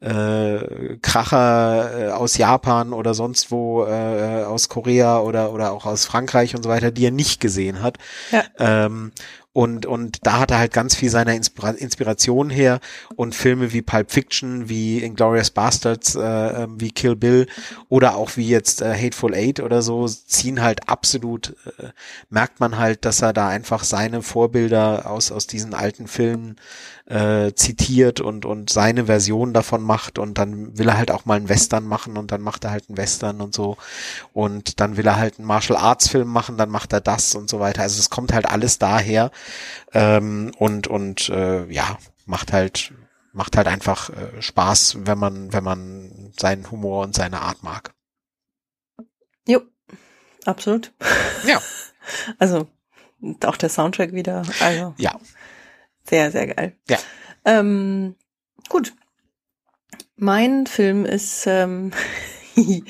A: äh, Kracher äh, aus Japan oder sonst wo, äh, aus Korea oder, oder auch aus Frankreich und so weiter, die er nicht gesehen hat. Ja. Ähm, und, und da hat er halt ganz viel seiner Inspira Inspiration her. Und Filme wie Pulp Fiction, wie Inglourious Bastards, äh, ähm, wie Kill Bill oder auch wie jetzt äh, Hateful Eight oder so ziehen halt absolut, äh, merkt man halt, dass er da einfach seine Vorbilder aus, aus diesen alten Filmen äh, zitiert und, und seine Version davon macht und dann will er halt auch mal einen Western machen und dann macht er halt einen Western und so und dann will er halt einen Martial Arts Film machen, dann macht er das und so weiter. Also es kommt halt alles daher ähm, und und äh, ja macht halt macht halt einfach äh, Spaß, wenn man wenn man seinen Humor und seine Art mag.
B: Jo, absolut.
A: Ja.
B: Also auch der Soundtrack wieder. Also.
A: Ja,
B: sehr, sehr geil.
A: Ja.
B: Ähm, gut. Mein Film ist, ähm,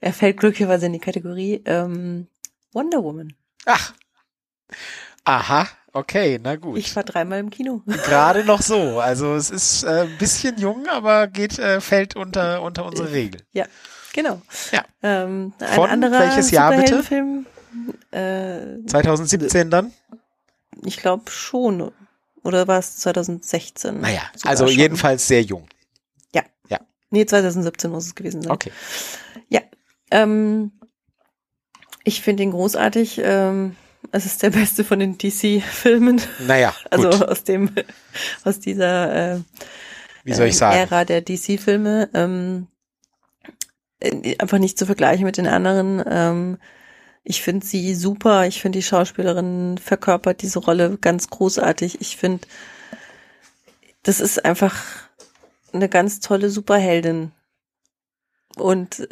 B: er fällt glücklicherweise in die Kategorie ähm, Wonder Woman.
A: Ach. Aha, okay, na gut.
B: Ich war dreimal im Kino.
A: Gerade noch so. Also es ist äh, ein bisschen jung, aber geht, äh, fällt unter, unter unsere Regel.
B: Ja, genau.
A: Ja.
B: Ähm, ein Von anderer
A: welches Jahr bitte?
B: Film, äh,
A: 2017 dann?
B: Ich glaube schon. Oder war es 2016?
A: Naja, also schon. jedenfalls sehr jung.
B: Ja.
A: Ja.
B: Nee, 2017 muss es gewesen sein.
A: Okay.
B: Ja. Ähm, ich finde ihn großartig. Ähm, es ist der beste von den DC-Filmen.
A: Naja.
B: Gut. Also aus dem, aus dieser äh,
A: Wie soll ich sagen?
B: Ära der DC-Filme. Ähm, äh, einfach nicht zu vergleichen mit den anderen. Ähm, ich finde sie super. Ich finde die Schauspielerin verkörpert diese Rolle ganz großartig. Ich finde, das ist einfach eine ganz tolle Superheldin. Und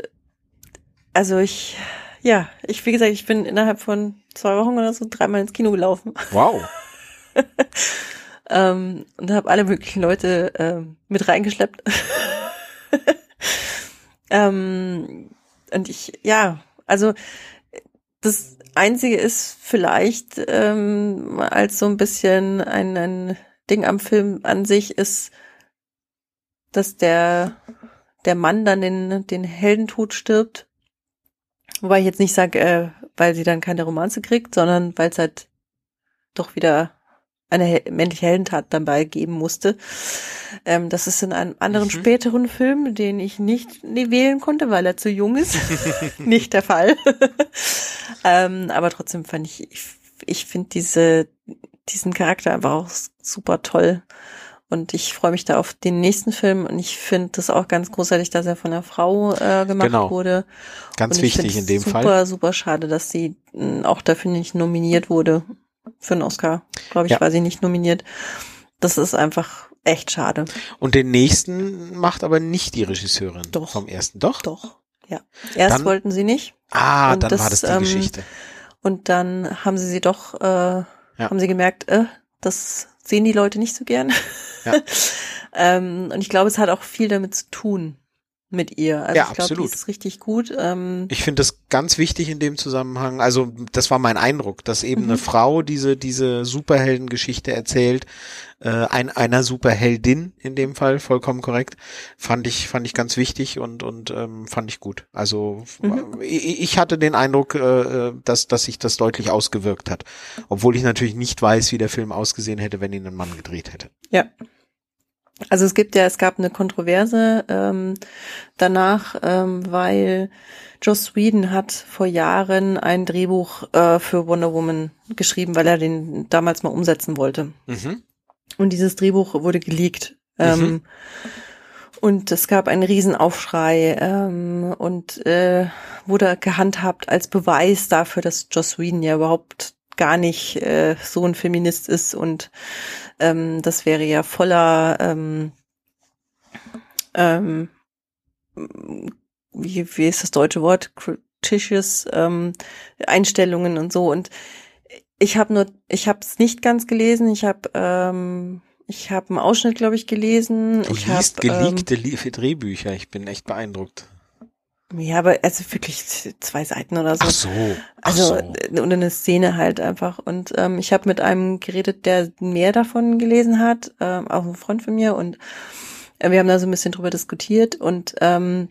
B: also ich, ja, ich, wie gesagt, ich bin innerhalb von zwei Wochen oder so dreimal ins Kino gelaufen.
A: Wow.
B: ähm, und habe alle möglichen Leute ähm, mit reingeschleppt. ähm, und ich, ja, also das Einzige ist vielleicht ähm, als so ein bisschen ein, ein Ding am Film an sich ist, dass der der Mann dann den den Heldentod stirbt. Wobei ich jetzt nicht sage, äh, weil sie dann keine Romanze kriegt, sondern weil es halt doch wieder eine männliche Heldentat dabei geben musste. Ähm, das ist in einem anderen mhm. späteren Film, den ich nicht wählen konnte, weil er zu jung ist. nicht der Fall. ähm, aber trotzdem fand ich, ich, ich finde diese, diesen Charakter einfach auch super toll. Und ich freue mich da auf den nächsten Film und ich finde das auch ganz großartig, dass er von einer Frau äh, gemacht genau. wurde.
A: Ganz wichtig in dem
B: super,
A: Fall.
B: Super, super schade, dass sie mh, auch dafür nicht nominiert wurde für einen Oscar. Glaube ich, ja. war sie nicht nominiert. Das ist einfach echt schade.
A: Und den nächsten macht aber nicht die Regisseurin
B: Doch.
A: vom ersten. Doch?
B: Doch, ja. Erst dann, wollten sie nicht.
A: Ah, dann das, war das die ähm, Geschichte.
B: Und dann haben sie sie doch, äh, ja. haben sie gemerkt, äh, das sehen die Leute nicht so gern. Ja. ähm, und ich glaube, es hat auch viel damit zu tun. Mit ihr. Also
A: Ja,
B: ich glaube, die
A: absolut.
B: ist richtig gut. Ähm,
A: Ich finde das ganz wichtig in dem Zusammenhang. Also das war mein Eindruck, dass eben
B: Mhm.
A: eine Frau diese diese Superheldengeschichte erzählt, äh, ein, einer Superheldin in dem Fall vollkommen korrekt, fand ich fand ich ganz wichtig und und ähm, fand ich gut. Also
B: Mhm.
A: ich, ich hatte den Eindruck, äh, dass dass sich das deutlich ausgewirkt hat, obwohl ich natürlich nicht weiß, wie der Film ausgesehen hätte, wenn ihn ein Mann gedreht hätte.
B: Ja. Also es gibt ja, es gab eine Kontroverse ähm, danach, ähm, weil Joss Whedon hat vor Jahren ein Drehbuch äh, für Wonder Woman geschrieben, weil er den damals mal umsetzen wollte.
A: Mhm.
B: Und dieses Drehbuch wurde geleakt. Ähm,
A: Mhm.
B: Und es gab einen Riesenaufschrei ähm, und äh, wurde gehandhabt als Beweis dafür, dass Joss Whedon ja überhaupt gar nicht äh, so ein Feminist ist und ähm, das wäre ja voller ähm, ähm, wie, wie ist das deutsche Wort? Critious ähm, Einstellungen und so. Und ich habe nur, ich habe es nicht ganz gelesen. Ich habe ähm, ich habe einen Ausschnitt, glaube ich, gelesen.
A: Du
B: ich
A: liest
B: hab, ähm,
A: geleakte Li- Drehbücher. Ich bin echt beeindruckt.
B: Ja, aber also wirklich zwei Seiten oder so.
A: Ach so. Ach
B: Also
A: so.
B: äh, und eine Szene halt einfach. Und ähm, ich habe mit einem geredet, der mehr davon gelesen hat, ähm, auch ein Freund von mir. Und äh, wir haben da so ein bisschen drüber diskutiert. Und ähm,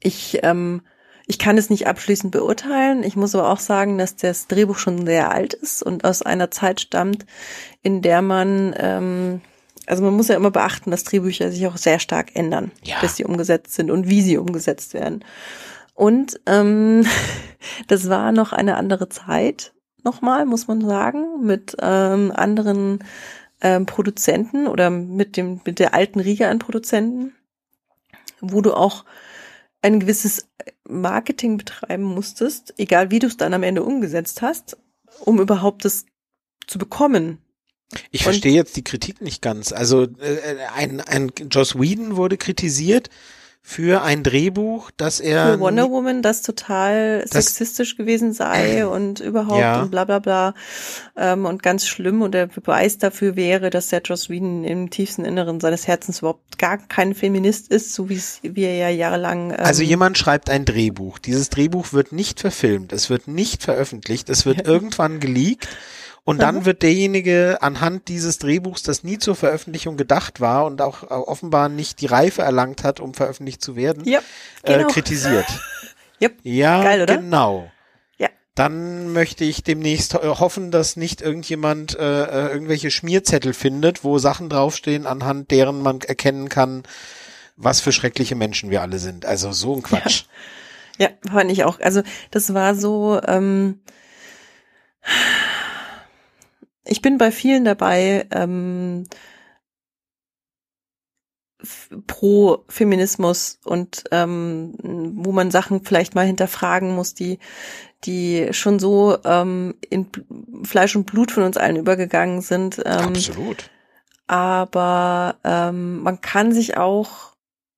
B: ich ähm, ich kann es nicht abschließend beurteilen. Ich muss aber auch sagen, dass das Drehbuch schon sehr alt ist und aus einer Zeit stammt, in der man ähm, also man muss ja immer beachten, dass Drehbücher sich auch sehr stark ändern,
A: Ja.
B: bis sie umgesetzt sind und wie sie umgesetzt werden. Und ähm, das war noch eine andere Zeit, nochmal, muss man sagen, mit ähm, anderen ähm, Produzenten oder mit dem mit der alten Riege an Produzenten, wo du auch ein gewisses Marketing betreiben musstest, egal wie du es dann am Ende umgesetzt hast, um überhaupt das zu bekommen.
A: Ich verstehe jetzt die Kritik nicht ganz. Also äh, ein, ein Joss Whedon wurde kritisiert für ein Drehbuch, das er
B: für Wonder Woman, das total
A: Das-
B: sexistisch gewesen sei und überhaupt
A: Ja.
B: und bla bla bla ähm, und ganz schlimm und der Beweis dafür wäre, dass der Joss Whedon im tiefsten Inneren seines Herzens überhaupt gar kein Feminist ist, so wie wie er ja jahrelang ähm,
A: Also jemand schreibt ein Drehbuch. Dieses Drehbuch wird nicht verfilmt, es wird nicht veröffentlicht, es wird irgendwann geleakt und dann
B: Mhm.
A: wird derjenige anhand dieses Drehbuchs, das nie zur Veröffentlichung gedacht war und auch äh, offenbar nicht die Reife erlangt hat, um veröffentlicht zu werden,
B: ja, genau.
A: äh, kritisiert.
B: Yep.
A: Ja,
B: Geil, oder?
A: genau.
B: Ja.
A: Dann möchte ich demnächst ho- hoffen, dass nicht irgendjemand äh, äh, irgendwelche Schmierzettel findet, wo Sachen draufstehen, anhand deren man erkennen kann, was für schreckliche Menschen wir alle sind. Also so ein Quatsch.
B: Ja, fand ich auch. Also das war so, ähm, ich bin bei vielen dabei, ähm, pro Feminismus und ähm, wo man Sachen vielleicht mal hinterfragen muss, die die schon so ähm, in Fleisch und Blut von uns allen übergegangen sind. Ähm,
A: Absolut.
B: aber ähm, man kann sich auch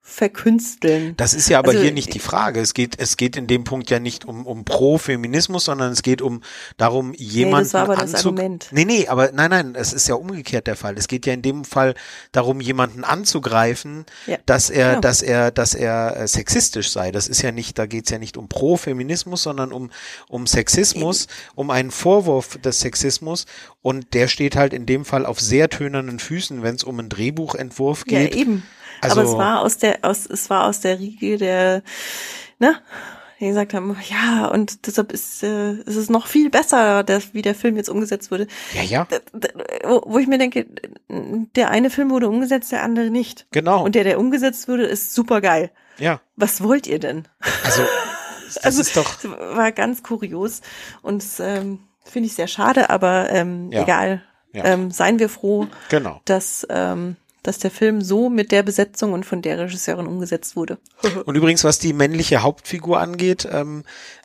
B: verkünsteln.
A: Das ist ja aber
B: Also,
A: hier nicht die Frage. Es geht, es geht in dem Punkt ja nicht um, um Pro-Feminismus, sondern es geht um darum, jemanden
B: das war aber das Argument.
A: Nee, nee, aber nein, nein, es ist ja umgekehrt der Fall. Es geht ja in dem Fall darum, jemanden anzugreifen,
B: Ja,
A: dass er,
B: genau.
A: dass er, dass er äh, sexistisch sei. Das ist ja nicht, da geht's ja nicht um Pro-Feminismus, sondern um, um Sexismus, um einen Vorwurf des Sexismus. Und der steht halt in dem Fall auf sehr tönernen Füßen, wenn es um einen Drehbuchentwurf geht.
B: Ja, eben.
A: Also-
B: Aber es war aus der, aus, es war aus der Riege der, ne, die gesagt haben, ja, und deshalb ist, äh, ist es noch viel besser, der, wie der Film jetzt umgesetzt wurde.
A: ja, ja,
B: Wo, wo ich mir denke, der eine Film wurde umgesetzt, der andere nicht.
A: genau.
B: Und der, der umgesetzt wurde, ist super geil.
A: ja,
B: Was wollt ihr denn?
A: also, das
B: Also,
A: ist doch,
B: war ganz kurios und ähm, finde ich sehr schade, aber ähm,
A: Ja.
B: egal.
A: Ja.
B: Ähm, seien wir froh,
A: genau.
B: dass, ähm, dass der Film so mit der Besetzung und von der Regisseurin umgesetzt wurde.
A: Und übrigens, was die männliche Hauptfigur angeht, ähm,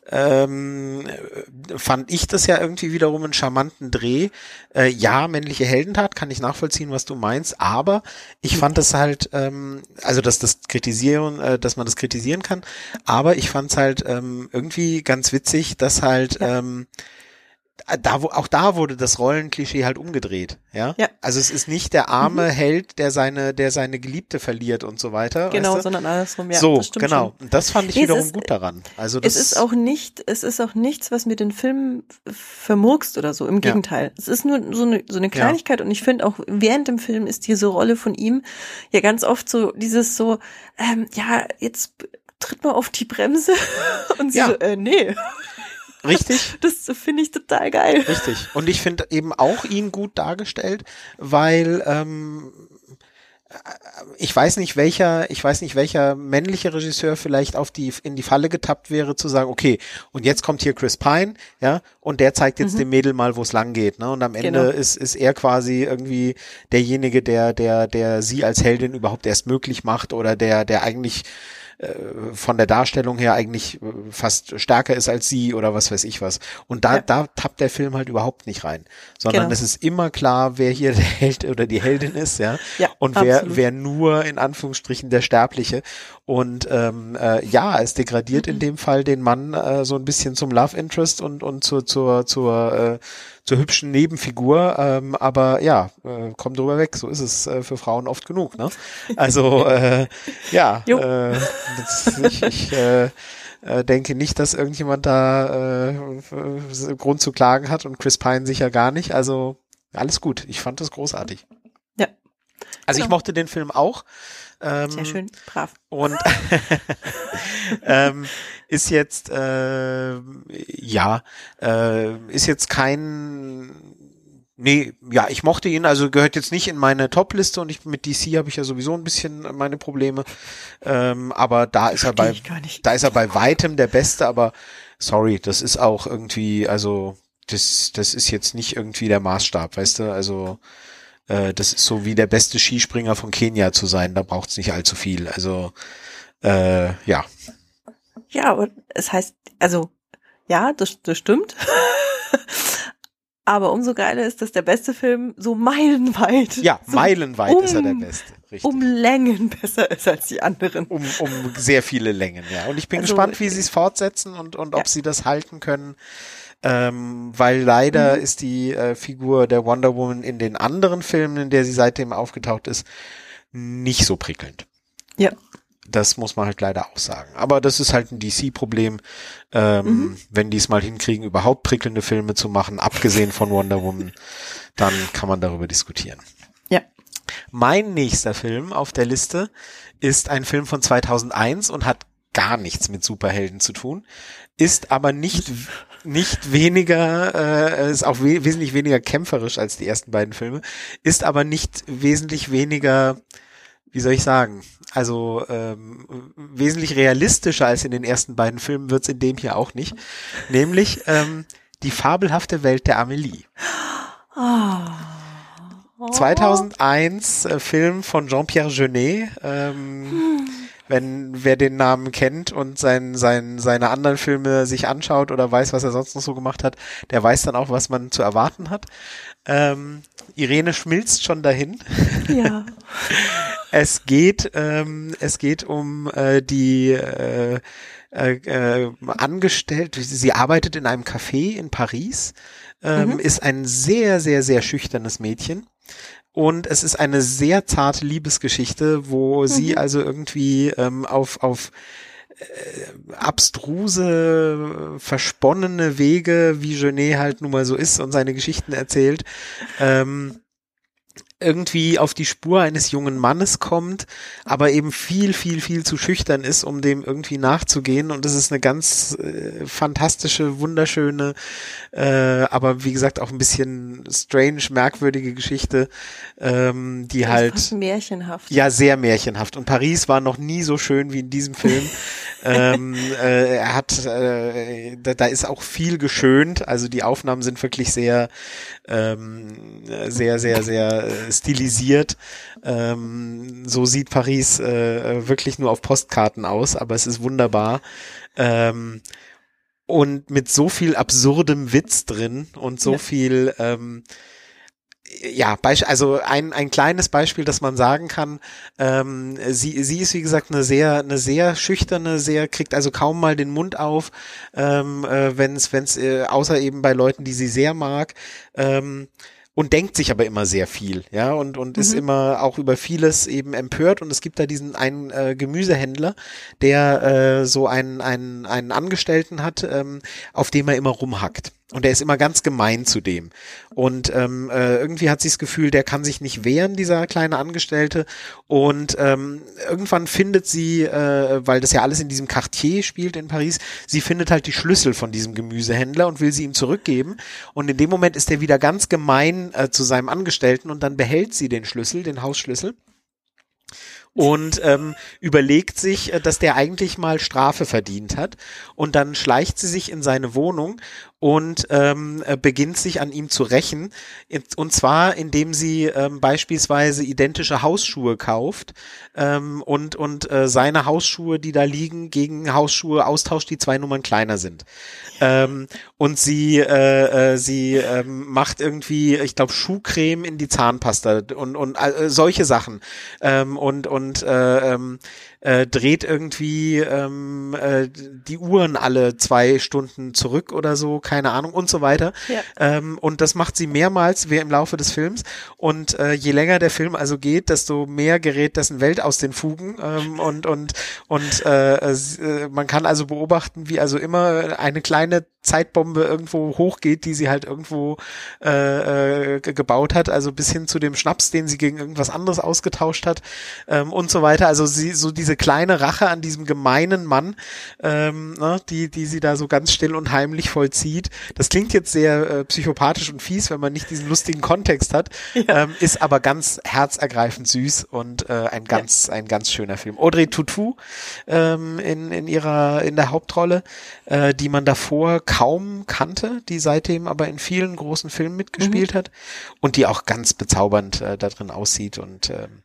A: ähm, äh, fand ich das ja irgendwie wiederum einen charmanten Dreh. Äh, ja, männliche Heldentat, kann ich nachvollziehen, was du meinst, aber ich fand das halt, ähm, also dass das kritisieren, äh, dass man das kritisieren kann, aber ich fand es halt ähm, irgendwie ganz witzig, dass halt ähm, da wo, auch da wurde das Rollenklischee halt umgedreht, ja?
B: Ja.
A: Also es ist nicht der arme Held, der seine, der seine Geliebte verliert und so weiter.
B: Genau, sondern andersrum, ja.
A: so,
B: das stimmt
A: genau.
B: Schon.
A: Und das fand ich
B: Nee,
A: wiederum
B: ist-
A: gut daran. Also das
B: Es ist auch nicht, es ist auch nichts, was mir den Film vermurkst oder so. Im Gegenteil. Es ist nur so eine, so eine Kleinigkeit und ich finde auch während dem Film ist diese Rolle von ihm ja ganz oft so dieses so, ähm, ja, jetzt tritt mal auf die Bremse und sie
A: Ja.
B: so, äh, nee,
A: richtig.
B: das finde ich total geil.
A: Richtig. Und ich finde eben auch ihn gut dargestellt, weil ähm, ich weiß nicht welcher, ich weiß nicht welcher männliche Regisseur vielleicht auf die in die Falle getappt wäre zu sagen, okay, und jetzt kommt hier Chris Pine, ja, und der zeigt jetzt dem Mädel mal, wo es lang geht, ne? Und am Ende
B: Genau.
A: ist ist er quasi irgendwie derjenige, der der der sie als Heldin überhaupt erst möglich macht oder der der eigentlich äh, von der Darstellung her eigentlich äh, fast stärker ist als sie oder was weiß ich was. Und da,
B: Ja.
A: da tappt der Film halt überhaupt nicht rein, sondern
B: Genau.
A: es ist immer klar, wer hier der Held oder die Heldin ist, ja.
B: Ja,
A: Und wer,
B: absolut.
A: wer nur in Anführungsstrichen der Sterbliche. Und ähm, äh, ja, es degradiert
B: Mhm.
A: in dem Fall den Mann äh, so ein bisschen zum Love Interest und, und zur, zur, zur, äh, zur hübschen Nebenfigur. Ähm, aber ja, äh, komm drüber weg. So ist es äh, für Frauen oft genug. Ne? Also äh, ja,
B: Jo.
A: äh, das, ich, ich äh, äh, denke nicht, dass irgendjemand da äh, äh, Grund zu klagen hat und Chris Pine sicher gar nicht. Also alles gut. Ich fand das großartig.
B: Ja.
A: Also ich
B: Genau.
A: mochte den Film auch. Ähm,
B: Sehr schön, brav.
A: Und ähm, ist jetzt äh, ja äh, ist jetzt kein Nee, ja, ich mochte ihn, also gehört jetzt nicht in meine Top-Liste und ich mit DC habe ich ja sowieso ein bisschen meine Probleme. Ähm, aber da ist er bei da ist er bei weitem der Beste, aber sorry, das ist auch irgendwie, also das, das ist jetzt nicht irgendwie der Maßstab, weißt du? Also äh, das ist so wie der beste Skispringer von Kenia zu sein, da braucht's nicht allzu viel. Also äh, ja,
B: Ja, aber es heißt, also, ja, das, das stimmt. aber umso geiler ist, dass der beste Film so meilenweit,
A: ja,
B: so
A: meilenweit ist er der
B: um-
A: Beste, richtig.
B: um Längen besser ist als die anderen.
A: um, um sehr viele Längen, ja. Und ich bin
B: Also,
A: gespannt, wie sie es fortsetzen und, und ob
B: ja.
A: sie das halten können. Ähm, weil leider
B: Mhm.
A: ist die äh, Figur der Wonder Woman in den anderen Filmen, in der sie seitdem aufgetaucht ist, nicht so prickelnd.
B: Ja.
A: Das muss man halt leider auch sagen. Aber das ist halt ein DC-Problem, ähm,
B: Mhm.
A: wenn die es mal hinkriegen, überhaupt prickelnde Filme zu machen, abgesehen von Wonder Woman, dann kann man darüber diskutieren.
B: Ja.
A: Mein nächster Film auf der Liste ist ein Film von 2001 und hat gar nichts mit Superhelden zu tun, ist aber nicht nicht weniger, äh, ist auch we wesentlich weniger kämpferisch als die ersten beiden Filme, ist aber nicht wesentlich weniger, wie soll ich sagen, also ähm, wesentlich realistischer als in den ersten beiden Filmen wird's in dem hier auch nicht, nämlich ähm, die fabelhafte Welt der Amelie.
B: Oh.
A: 2001 äh, Film von Jean-Pierre Jeunet. Ähm, wenn wer den Namen kennt und sein, sein, seine anderen Filme sich anschaut oder weiß, was er sonst noch so gemacht hat, der weiß dann auch, was man zu erwarten hat. Ähm, Irene schmilzt schon dahin.
B: Ja.
A: Es geht, ähm, es geht um äh, die äh, äh, äh, angestellt. Sie arbeitet in einem Café in Paris, ähm,
B: Mhm.
A: ist ein sehr, sehr, sehr schüchternes Mädchen. Und es ist eine sehr zarte Liebesgeschichte, wo sie also irgendwie ähm, auf, auf äh, abstruse, versponnene Wege, wie Genet halt nun mal so ist und seine Geschichten erzählt, ähm, irgendwie auf die Spur eines jungen Mannes kommt, aber eben viel, viel, viel zu schüchtern ist, um dem irgendwie nachzugehen. Und es ist eine ganz äh, fantastische, wunderschöne, äh, aber wie gesagt auch ein bisschen strange, merkwürdige Geschichte, ähm, die
B: Das
A: halt
B: märchenhaft.
A: ja, sehr märchenhaft. Und Paris war noch nie so schön wie in diesem Film. ähm, äh, er hat, äh, da, da ist auch viel geschönt. Also die Aufnahmen sind wirklich sehr, ähm, sehr, sehr, sehr äh, stilisiert. Ähm, so sieht Paris äh, wirklich nur auf Postkarten aus, aber es ist wunderbar. Ähm, und mit so viel absurdem Witz drin und so
B: Ja.
A: viel ähm, ja, also ein, ein kleines Beispiel, dass man sagen kann, ähm, sie, sie ist wie gesagt eine sehr, eine sehr schüchterne, sehr, kriegt also kaum mal den Mund auf, ähm, äh, wenn es, wenn es, äh, außer eben bei Leuten, die sie sehr mag. Ähm, und denkt sich aber immer sehr viel, ja, und, und mhm. ist immer auch über vieles eben empört. Und es gibt da diesen einen äh, Gemüsehändler, der äh, so einen, einen, einen Angestellten hat, ähm, auf dem er immer rumhackt. Und er ist immer ganz gemein zu dem. Und ähm, äh, irgendwie hat sie das Gefühl, der kann sich nicht wehren, dieser kleine Angestellte. Und ähm, irgendwann findet sie, äh, weil das ja alles in diesem Quartier spielt in Paris, sie findet halt die Schlüssel von diesem Gemüsehändler und will sie ihm zurückgeben. Und in dem Moment ist er wieder ganz gemein äh, zu seinem Angestellten und dann behält sie den Schlüssel, den Hausschlüssel und ähm, überlegt sich, äh, dass der eigentlich mal Strafe verdient hat. Und dann schleicht sie sich in seine Wohnung und ähm, äh, beginnt sich an ihm zu rächen. Und zwar, indem sie ähm, beispielsweise identische Hausschuhe kauft ähm, und, und äh, seine Hausschuhe, die da liegen, gegen Hausschuhe austauscht, die zwei Nummern kleiner sind. Ähm, und sie, äh, äh, sie ähm, macht irgendwie, ich glaube, Schuhcreme in die Zahnpasta und, und äh, solche Sachen. Ähm, und und äh, ähm, äh, dreht irgendwie ähm, äh, die Uhren alle zwei Stunden zurück oder so, keine Ahnung und so weiter. Ja. Ähm, und das macht sie mehrmals im Laufe des Films. Und äh, je länger der Film also geht, desto mehr gerät dessen Welt aus den Fugen. Ähm, und und und äh, äh, man kann also beobachten, wie also immer eine kleine Zeitbombe irgendwo hochgeht, die sie halt irgendwo äh, äh, gebaut hat, also bis hin zu dem Schnaps, den sie gegen irgendwas anderes ausgetauscht hat ähm, und so weiter. Also sie so diese kleine Rache an diesem gemeinen Mann, ähm, ne, die die sie da so ganz still und heimlich vollzieht. Das klingt jetzt sehr äh, psychopathisch und fies, wenn man nicht diesen lustigen Kontext hat, ja. ähm, ist aber ganz herzergreifend süß und äh, ein ganz ja. ein ganz schöner Film. Audrey Tutu ähm, in in ihrer in der Hauptrolle, äh, die man davor kaum kannte, die seitdem aber in vielen großen Filmen mitgespielt mhm. hat und die auch ganz bezaubernd äh, da drin aussieht und ähm,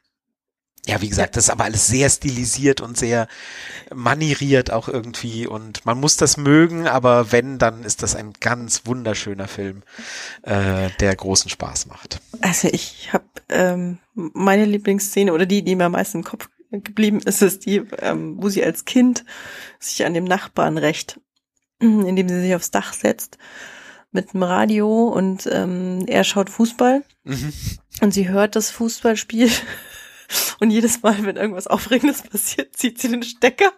A: ja, wie gesagt, das ist aber alles sehr stilisiert und sehr manieriert auch irgendwie und man muss das mögen, aber wenn, dann ist das ein ganz wunderschöner Film, äh, der großen Spaß macht.
B: Also ich habe ähm, meine Lieblingsszene oder die, die mir am meisten im Kopf geblieben ist, ist die, ähm, wo sie als Kind sich an dem Nachbarn rächt indem sie sich aufs Dach setzt mit dem Radio und ähm, er schaut Fußball mhm. und sie hört das Fußballspiel und jedes Mal, wenn irgendwas Aufregendes passiert, zieht sie den Stecker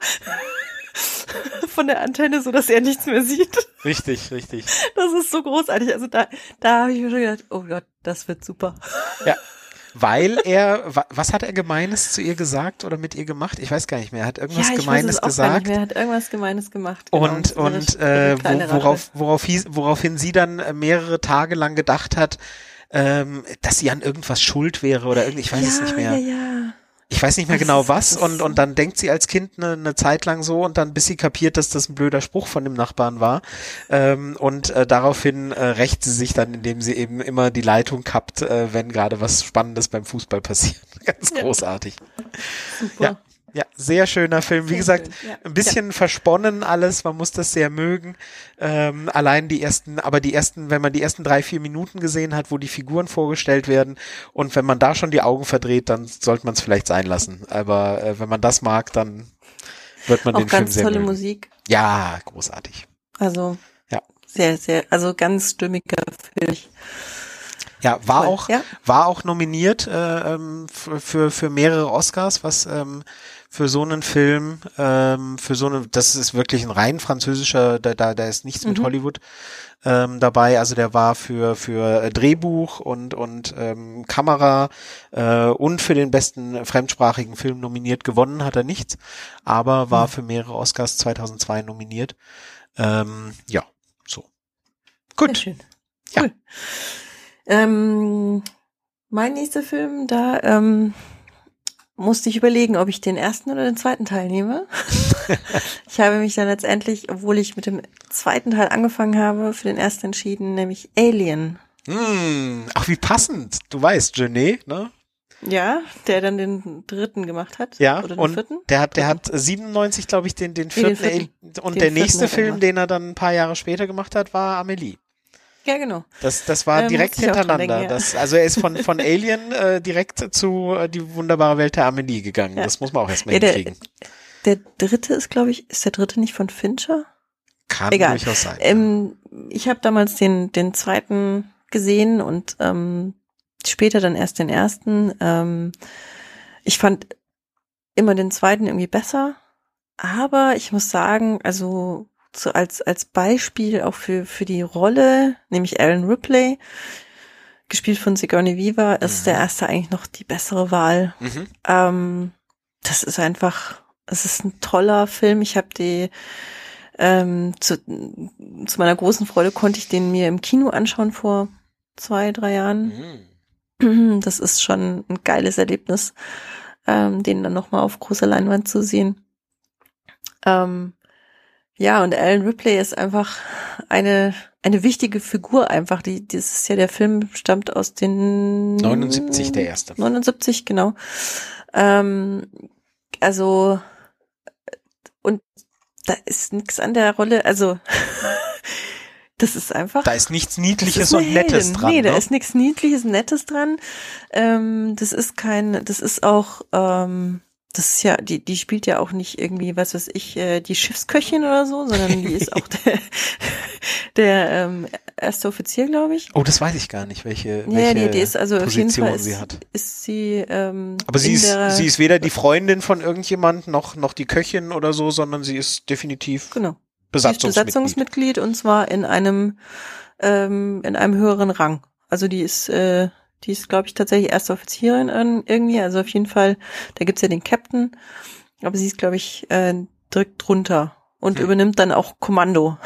B: von der Antenne, so dass er nichts mehr sieht.
A: Richtig, richtig.
B: Das ist so großartig. Also da, da habe ich mir schon gedacht, oh Gott, das wird super.
A: Ja, weil er, was hat er Gemeines zu ihr gesagt oder mit ihr gemacht? Ich weiß gar nicht mehr. Er hat irgendwas ja, Gemeines gesagt.
B: Er hat irgendwas Gemeines gemacht.
A: Genau. Und, und äh, wo, worauf, worauf hieß, woraufhin sie dann mehrere Tage lang gedacht hat, ähm, dass sie an irgendwas schuld wäre oder irgendwie, ich weiß
B: ja,
A: es nicht mehr.
B: Ja, ja.
A: Ich weiß nicht mehr genau was und, und dann denkt sie als Kind eine, eine Zeit lang so und dann bis sie kapiert, dass das ein blöder Spruch von dem Nachbarn war ähm, und äh, daraufhin äh, rächt sie sich dann, indem sie eben immer die Leitung kappt, äh, wenn gerade was Spannendes beim Fußball passiert. Ganz großartig. Super. Ja. Ja, sehr schöner Film. Wie sehr gesagt, ja. ein bisschen ja. versponnen alles. Man muss das sehr mögen. Ähm, allein die ersten, aber die ersten, wenn man die ersten drei, vier Minuten gesehen hat, wo die Figuren vorgestellt werden und wenn man da schon die Augen verdreht, dann sollte man es vielleicht sein lassen. Aber äh, wenn man das mag, dann wird man Auch den Film sehr
B: ganz tolle
A: mögen.
B: Musik.
A: Ja, großartig.
B: Also ja. sehr, sehr, also ganz stimmiger Film.
A: Ja, war Voll, auch ja? war auch nominiert äh, ähm, für, für für mehrere Oscars, was ähm, für so einen Film, ähm, für so eine, das ist wirklich ein rein französischer, da, da, da ist nichts mhm. mit Hollywood ähm, dabei. Also der war für für äh, Drehbuch und und ähm, Kamera äh, und für den besten fremdsprachigen Film nominiert. Gewonnen hat er nichts, aber war mhm. für mehrere Oscars 2002 nominiert. Ähm, ja, so. Gut.
B: Sehr schön. Cool. Ja. Ähm, mein nächster Film, da ähm, musste ich überlegen, ob ich den ersten oder den zweiten Teil nehme. ich habe mich dann letztendlich, obwohl ich mit dem zweiten Teil angefangen habe, für den ersten entschieden, nämlich Alien.
A: Hm, ach, wie passend. Du weißt, Genet, ne?
B: Ja, der dann den dritten gemacht hat.
A: Ja, oder den und vierten? der hat, der hat 97, glaube ich, den, den vierten, nee, den vierten und den der nächste Film, den er dann ein paar Jahre später gemacht hat, war Amelie.
B: Ja, genau.
A: Das, das war
B: Ähm,
A: direkt
B: dran
A: hintereinander.
B: denken, ja.
A: das, also er ist von, von Alien äh, direkt zu äh, die wunderbare Welt der Amelie gegangen.
B: Ja.
A: Das muss man auch erstmal
B: Ja, der-
A: hinkriegen.
B: Der dritte ist, glaube ich, ist der dritte nicht von Fincher?
A: Kann
B: egal.
A: durchaus sein.
B: Ähm, ich habe damals den, den zweiten gesehen und ähm, später dann erst den ersten. Ähm, ich fand immer den zweiten irgendwie besser, aber ich muss sagen, also so als, als Beispiel auch für, für die Rolle, nämlich Alan Ripley, gespielt von Sigourney Weaver, ist
A: Mhm.
B: der erste eigentlich noch die bessere Wahl.
A: mhm.
B: Ähm, das ist einfach, es ist ein toller Film. Ich habe die ähm, zu, zu meiner großen Freude konnte ich den mir im Kino anschauen vor zwei, drei Jahren.
A: Mhm.
B: Das ist schon ein geiles Erlebnis, ähm, den dann nochmal auf großer Leinwand zu sehen. Ähm, ja, und Alan Ripley ist einfach eine, eine wichtige Figur einfach. Die, das ist ja der Film stammt aus den
A: 79 der erste.
B: 79, genau. Ähm, also, und da ist nichts an der Rolle, also, das ist einfach.
A: Da ist nichts Niedliches
B: ist
A: und Nettes
B: Heldin.
A: dran.
B: Nee, da
A: ne?
B: ist nichts Niedliches, Nettes dran. Ähm, das ist kein, das ist auch, ähm, das ist ja, die, die spielt ja auch nicht irgendwie, was weiß ich, äh, die Schiffsköchin oder so, sondern die ist auch der, der ähm, erste Offizier, glaube ich.
A: oh, das weiß ich gar nicht, welche,
B: Ja,
A: welche
B: nee, die ist also auf jeden
A: Position
B: Fall ist,
A: sie hat.
B: ist sie ähm,
A: Aber sie ist,
B: der,
A: sie ist weder die Freundin von irgendjemand noch, noch die Köchin oder so, sondern sie ist definitiv
B: genau. Sie ist
A: Besatzungsmitglied.
B: Besatzungsmitglied und zwar in einem ähm, in einem höheren Rang. Also die ist äh, die ist glaube ich tatsächlich erste Offizierin in, irgendwie. Also auf jeden Fall. Da gibt's ja den Captain, aber sie ist glaube ich äh, direkt drunter und
A: Hm.
B: übernimmt dann auch Kommando.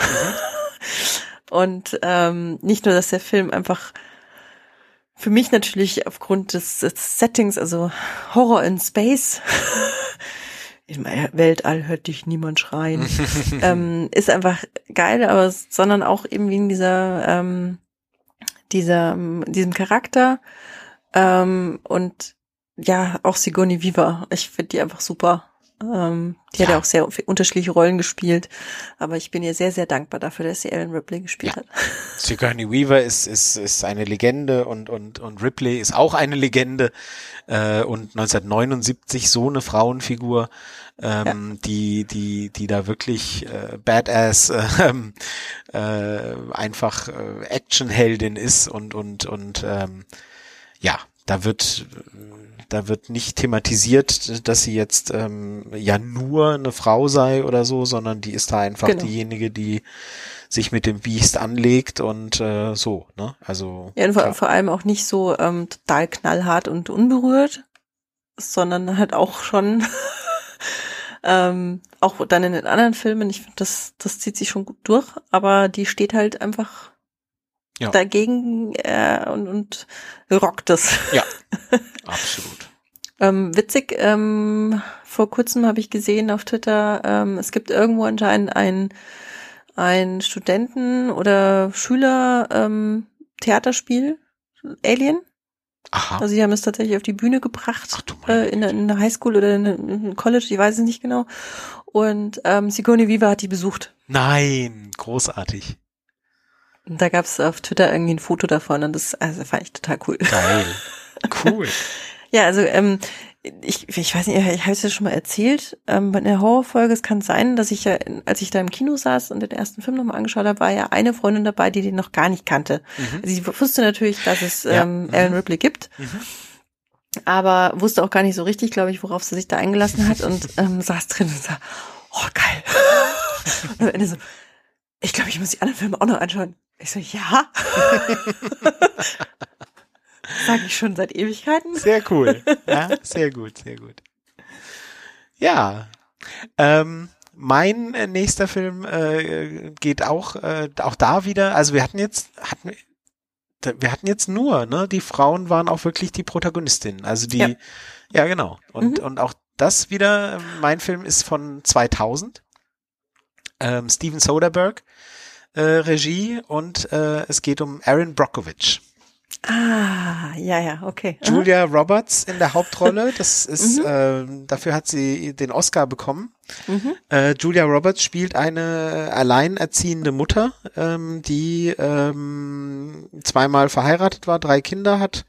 B: und ähm, nicht nur, dass der Film einfach für mich natürlich aufgrund des, des Settings, also Horror in Space. Im Weltall hört dich niemand schreien ähm, ist einfach geil, aber sondern auch eben wegen dieser, ähm, dieser, diesem Charakter ähm, und ja, auch Sigourney Weaver. Ich finde die einfach super. Ähm, die hat
A: Ja.
B: ja auch sehr unterschiedliche Rollen gespielt, aber ich bin ihr sehr, sehr dankbar dafür, dass sie Ellen Ripley gespielt
A: Ja.
B: hat.
A: Sigourney Weaver ist, ist, ist eine Legende und, und, und Ripley ist auch eine Legende. Äh, und 1979 so eine Frauenfigur, ähm, die, die, die da wirklich äh, Badass äh, ähm, äh, einfach äh, Actionheldin ist und, und, und ähm, ja, da wird da wird nicht thematisiert, dass sie jetzt ähm, ja nur eine Frau sei oder so, sondern die ist da einfach
B: Genau.
A: diejenige, die sich mit dem Biest anlegt und äh, so, ne? Also
B: Ja, und vor,
A: ja.
B: vor allem auch nicht so ähm, total knallhart und unberührt, sondern halt auch schon ähm, auch dann in den anderen Filmen. Ich finde, das, das zieht sich schon gut durch, aber die steht halt einfach
A: Ja.
B: dagegen äh, und, und rockt es.
A: absolut.
B: Ähm, witzig, ähm, vor kurzem habe ich gesehen auf Twitter, ähm, es gibt irgendwo anscheinend ein, ein Studenten- oder Schüler ähm, Theaterspiel, Alien.
A: Aha.
B: Also sie haben es tatsächlich auf die Bühne gebracht,
A: Ach
B: äh, in, der- in der Highschool oder in, einem College, ich weiß es nicht genau. Und ähm, Sigourney Weaver hat die besucht.
A: Nein, großartig.
B: Und da gab es auf Twitter irgendwie ein Foto davon und das also, fand ich total cool.
A: Geil. Cool.
B: Ja, also ähm, ich, ich weiß nicht, ich habe es ja schon mal erzählt, ähm, bei der Horrorfolge, es kann sein, dass ich ja, als ich da im Kino saß und den ersten Film nochmal angeschaut habe, war ja eine Freundin dabei, die den noch gar nicht kannte.
A: Mhm.
B: Also sie wusste natürlich, dass es
A: Ja.
B: ähm,
A: Mhm.
B: Ellen Ripley gibt,
A: Mhm.
B: aber wusste auch gar nicht so richtig, glaube ich, worauf sie sich da eingelassen hat und ähm, saß drin und sah, oh geil. und am Ende so, ich glaube, ich muss die anderen Filme auch noch anschauen. Ich so, ja. Sage ich schon seit Ewigkeiten.
A: Sehr cool. Ja, sehr gut, sehr gut. Ja. Ähm, mein nächster Film äh, geht auch äh, auch da wieder. Also wir hatten jetzt hatten wir, hatten jetzt nur, ne? Die Frauen waren auch wirklich die Protagonistinnen. Also die, ja,
B: Ja.
A: genau. Und
B: Mhm.
A: und auch das wieder. Mein Film ist von 2000. Ähm, Steven Soderbergh äh, Regie und äh, es geht um Aaron Brockovich.
B: Ah, ja, ja, okay.
A: Julia Roberts in der Hauptrolle. Das ist, mhm. äh, dafür hat sie den Oscar bekommen. Mhm. Äh, Julia Roberts spielt eine alleinerziehende Mutter, ähm, die ähm, zweimal verheiratet war, drei Kinder hat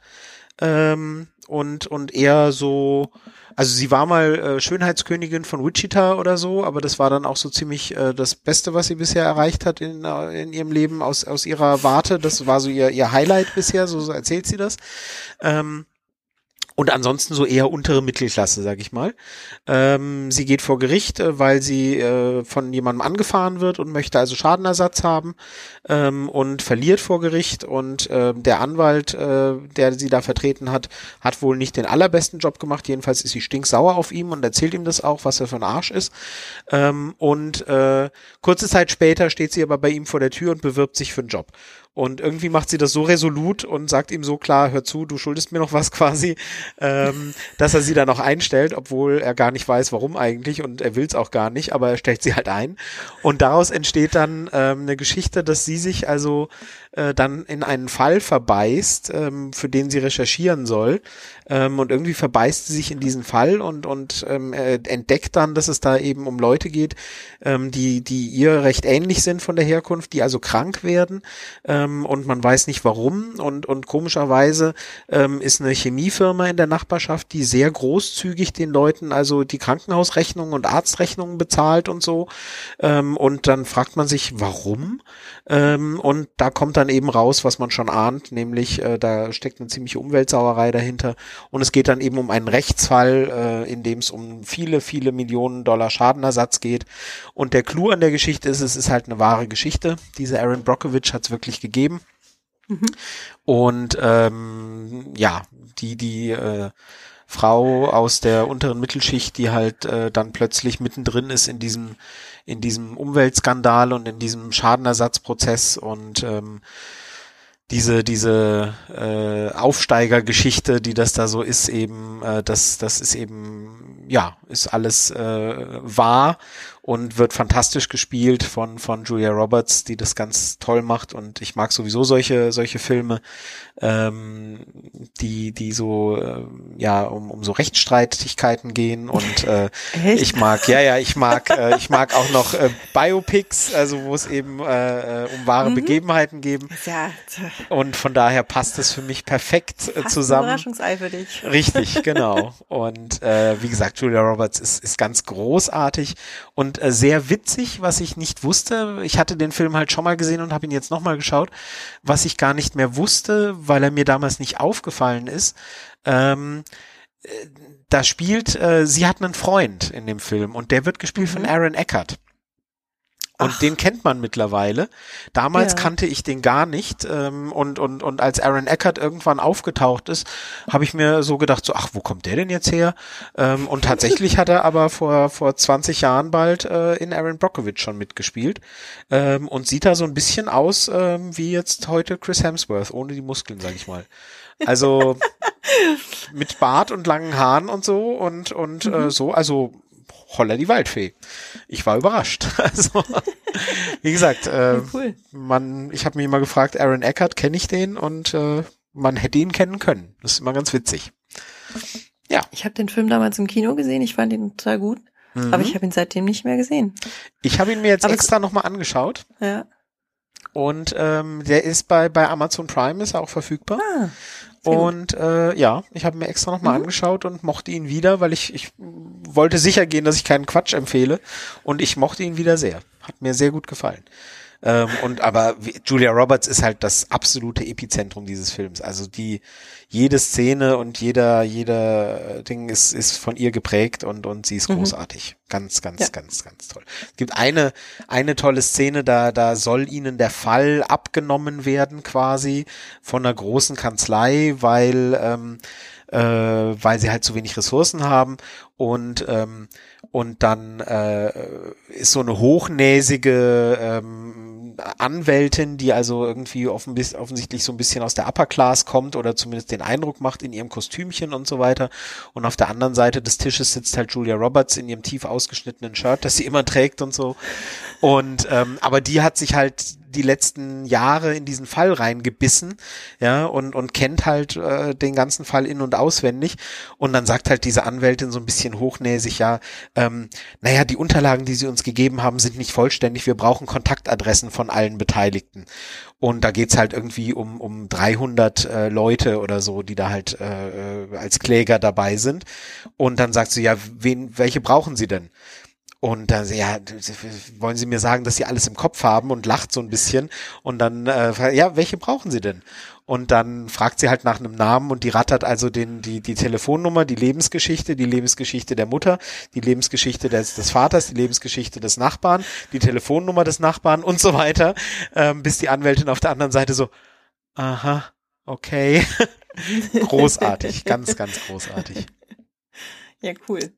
A: ähm, und und eher so also sie war mal äh, Schönheitskönigin von Wichita oder so, aber das war dann auch so ziemlich äh, das Beste, was sie bisher erreicht hat in, äh, in ihrem Leben aus, aus ihrer Warte. Das war so ihr, ihr Highlight bisher, so, so erzählt sie das. Ähm, und ansonsten so eher untere Mittelklasse, sag ich mal. Ähm, sie geht vor Gericht, äh, weil sie äh, von jemandem angefahren wird und möchte also Schadenersatz haben ähm, und verliert vor Gericht. Und äh, der Anwalt, äh, der sie da vertreten hat, hat wohl nicht den allerbesten Job gemacht. Jedenfalls ist sie stinksauer auf ihm und erzählt ihm das auch, was er für ein Arsch ist. Ähm, und äh, kurze Zeit später steht sie aber bei ihm vor der Tür und bewirbt sich für einen Job. Und irgendwie macht sie das so resolut und sagt ihm so klar, hör zu, du schuldest mir noch was quasi, ähm, dass er sie dann auch einstellt, obwohl er gar nicht weiß, warum eigentlich und er will es auch gar nicht, aber er stellt sie halt ein. Und daraus entsteht dann ähm, eine Geschichte, dass sie sich also äh, dann in einen Fall verbeißt, ähm, für den sie recherchieren soll. Ähm, und irgendwie verbeißt sie sich in diesen Fall und, und ähm, entdeckt dann, dass es da eben um Leute geht, ähm, die, die ihr recht ähnlich sind von der Herkunft, die also krank werden ähm, und man weiß nicht warum. Und, und komischerweise ähm, ist eine Chemiefirma in der Nachbarschaft, die sehr großzügig den Leuten also die Krankenhausrechnungen und Arztrechnungen bezahlt und so. Ähm, und dann fragt man sich, warum? Ähm, und da kommt dann eben raus, was man schon ahnt, nämlich äh, da steckt eine ziemliche Umweltsauerei dahinter. Und es geht dann eben um einen Rechtsfall, äh, in dem es um viele, viele Millionen Dollar Schadenersatz geht. Und der Clou an der Geschichte ist, es ist halt eine wahre Geschichte. Diese Aaron Brockovich hat es wirklich gegeben. Mhm. Und ähm, ja, die, die äh, Frau aus der unteren Mittelschicht, die halt äh, dann plötzlich mittendrin ist in diesem in diesem Umweltskandal und in diesem Schadenersatzprozess und ähm, diese diese äh, Aufsteigergeschichte, die das da so ist, eben äh, das das ist eben ja ist alles äh, wahr und wird fantastisch gespielt von von Julia Roberts, die das ganz toll macht und ich mag sowieso solche solche Filme ähm, die, die so, äh, ja, um, um so Rechtsstreitigkeiten gehen und äh, ich mag, ja, ja, ich mag, äh, ich mag auch noch äh, Biopics, also wo es eben äh, äh um wahre mhm. Begebenheiten geben. Ja. Und von daher passt es für mich perfekt äh, zusammen.
B: Überraschungsei für dich.
A: Richtig, genau. Und äh, wie gesagt, Julia Roberts ist, ist ganz großartig und äh, sehr witzig, was ich nicht wusste. Ich hatte den Film halt schon mal gesehen und habe ihn jetzt nochmal geschaut, was ich gar nicht mehr wusste, weil er mir damals nicht aufgefallen ist. Ähm, äh, da spielt, äh, sie hat einen Freund in dem Film und der wird gespielt mhm. von Aaron Eckhart. Und Ach. den kennt man mittlerweile. Damals ja. kannte ich den gar nicht. Ähm, und, und, und als Aaron Eckhart irgendwann aufgetaucht ist, habe ich mir so gedacht, so, ach, wo kommt der denn jetzt her? Ähm, und tatsächlich hat er aber vor, vor 20 Jahren bald äh, in Aaron Brockovich schon mitgespielt. Ähm, und sieht da so ein bisschen aus ähm, wie jetzt heute Chris Hemsworth, ohne die Muskeln, sag ich mal. Also mit Bart und langen Haaren und so und, und äh, mhm. äh, so, also holla die Waldfee. Ich war überrascht. Also, wie gesagt, äh, cool. man, ich habe mich immer gefragt, Aaron Eckhart, kenne ich den? Und äh, man hätte ihn kennen können. Das ist immer ganz witzig. Ja.
B: Ich habe den Film damals im Kino gesehen, ich fand ihn total gut, mhm. aber ich habe ihn seitdem nicht mehr gesehen.
A: Ich habe ihn mir jetzt aber extra nochmal angeschaut.
B: Ja.
A: Und ähm, der ist bei, bei Amazon Prime, ist er auch verfügbar. Ah. Und äh, ja, ich habe mir extra nochmal mhm. angeschaut und mochte ihn wieder, weil ich, ich wollte sicher gehen, dass ich keinen Quatsch empfehle. Und ich mochte ihn wieder sehr. Hat mir sehr gut gefallen. Ähm, und aber Julia Roberts ist halt das absolute Epizentrum dieses Films. Also die jede Szene und jeder jeder Ding ist ist von ihr geprägt und und sie ist mhm. großartig. Ganz ganz ja. ganz ganz toll. Es gibt eine eine tolle Szene, da da soll ihnen der Fall abgenommen werden quasi von einer großen Kanzlei, weil ähm, äh, weil sie halt zu wenig Ressourcen haben und ähm, und dann äh, ist so eine hochnäsige ähm, Anwältin, die also irgendwie offen, offensichtlich so ein bisschen aus der Upper Class kommt oder zumindest den Eindruck macht in ihrem Kostümchen und so weiter. Und auf der anderen Seite des Tisches sitzt halt Julia Roberts in ihrem tief ausgeschnittenen Shirt, das sie immer trägt und so. Und ähm, aber die hat sich halt die letzten Jahre in diesen Fall reingebissen, ja, und, und kennt halt äh, den ganzen Fall in- und auswendig. Und dann sagt halt diese Anwältin so ein bisschen hochnäsig, ja, ähm, naja, die Unterlagen, die sie uns gegeben haben, sind nicht vollständig. Wir brauchen Kontaktadressen von allen Beteiligten. Und da geht's halt irgendwie um, um 300 äh, Leute oder so, die da halt äh, äh, als Kläger dabei sind. Und dann sagt sie, ja, wen, welche brauchen Sie denn? Und dann, ja, wollen Sie mir sagen, dass Sie alles im Kopf haben und lacht so ein bisschen. Und dann, äh, ja, welche brauchen Sie denn? Und dann fragt sie halt nach einem Namen und die rattert also den, die, die Telefonnummer, die Lebensgeschichte, die Lebensgeschichte der Mutter, die Lebensgeschichte des, des Vaters, die Lebensgeschichte des Nachbarn, die Telefonnummer des Nachbarn und so weiter, ähm, bis die Anwältin auf der anderen Seite so, aha, okay. großartig, ganz, ganz großartig.
B: Ja, cool.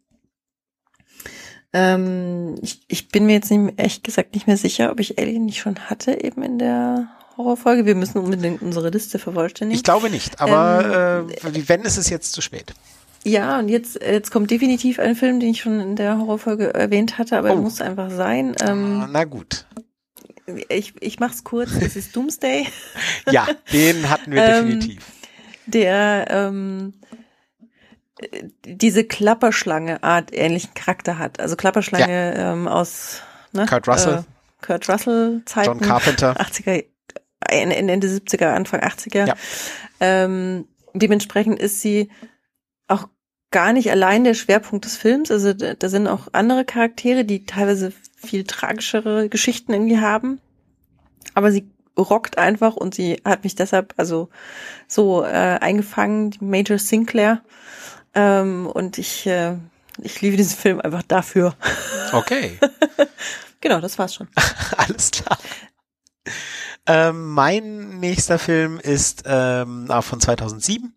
B: Ähm, ich, ich bin mir jetzt nicht, echt gesagt nicht mehr sicher, ob ich Alien nicht schon hatte eben in der Horrorfolge. Wir müssen unbedingt unsere Liste vervollständigen.
A: Ich glaube nicht, aber ähm, äh, wenn, ist es jetzt zu spät.
B: Ja, und jetzt, jetzt kommt definitiv ein Film, den ich schon in der Horrorfolge erwähnt hatte, aber oh. er muss einfach sein. Ähm,
A: ah, Na gut.
B: Ich, ich mach's kurz, es ist Doomsday.
A: ja, den hatten wir
B: Ähm,
A: definitiv.
B: der ähm, diese Klapperschlange-Art ähnlichen Charakter hat. Also Klapperschlange ähm, aus ne,
A: Kurt Russell.
B: Äh, Kurt Russell Zeiten.
A: John Carpenter.
B: 80er, Ende 70er, Anfang 80er.
A: Ja.
B: Ähm, dementsprechend ist sie auch gar nicht allein der Schwerpunkt des Films. Also da, da sind auch andere Charaktere, die teilweise viel tragischere Geschichten irgendwie haben. Aber sie rockt einfach und sie hat mich deshalb also so äh, eingefangen, die Major Sinclair. Ähm, und ich, äh, ich liebe diesen Film einfach dafür.
A: Okay.
B: genau, das war's schon.
A: Alles klar. Ähm, mein nächster Film ist ähm, auch von 2007,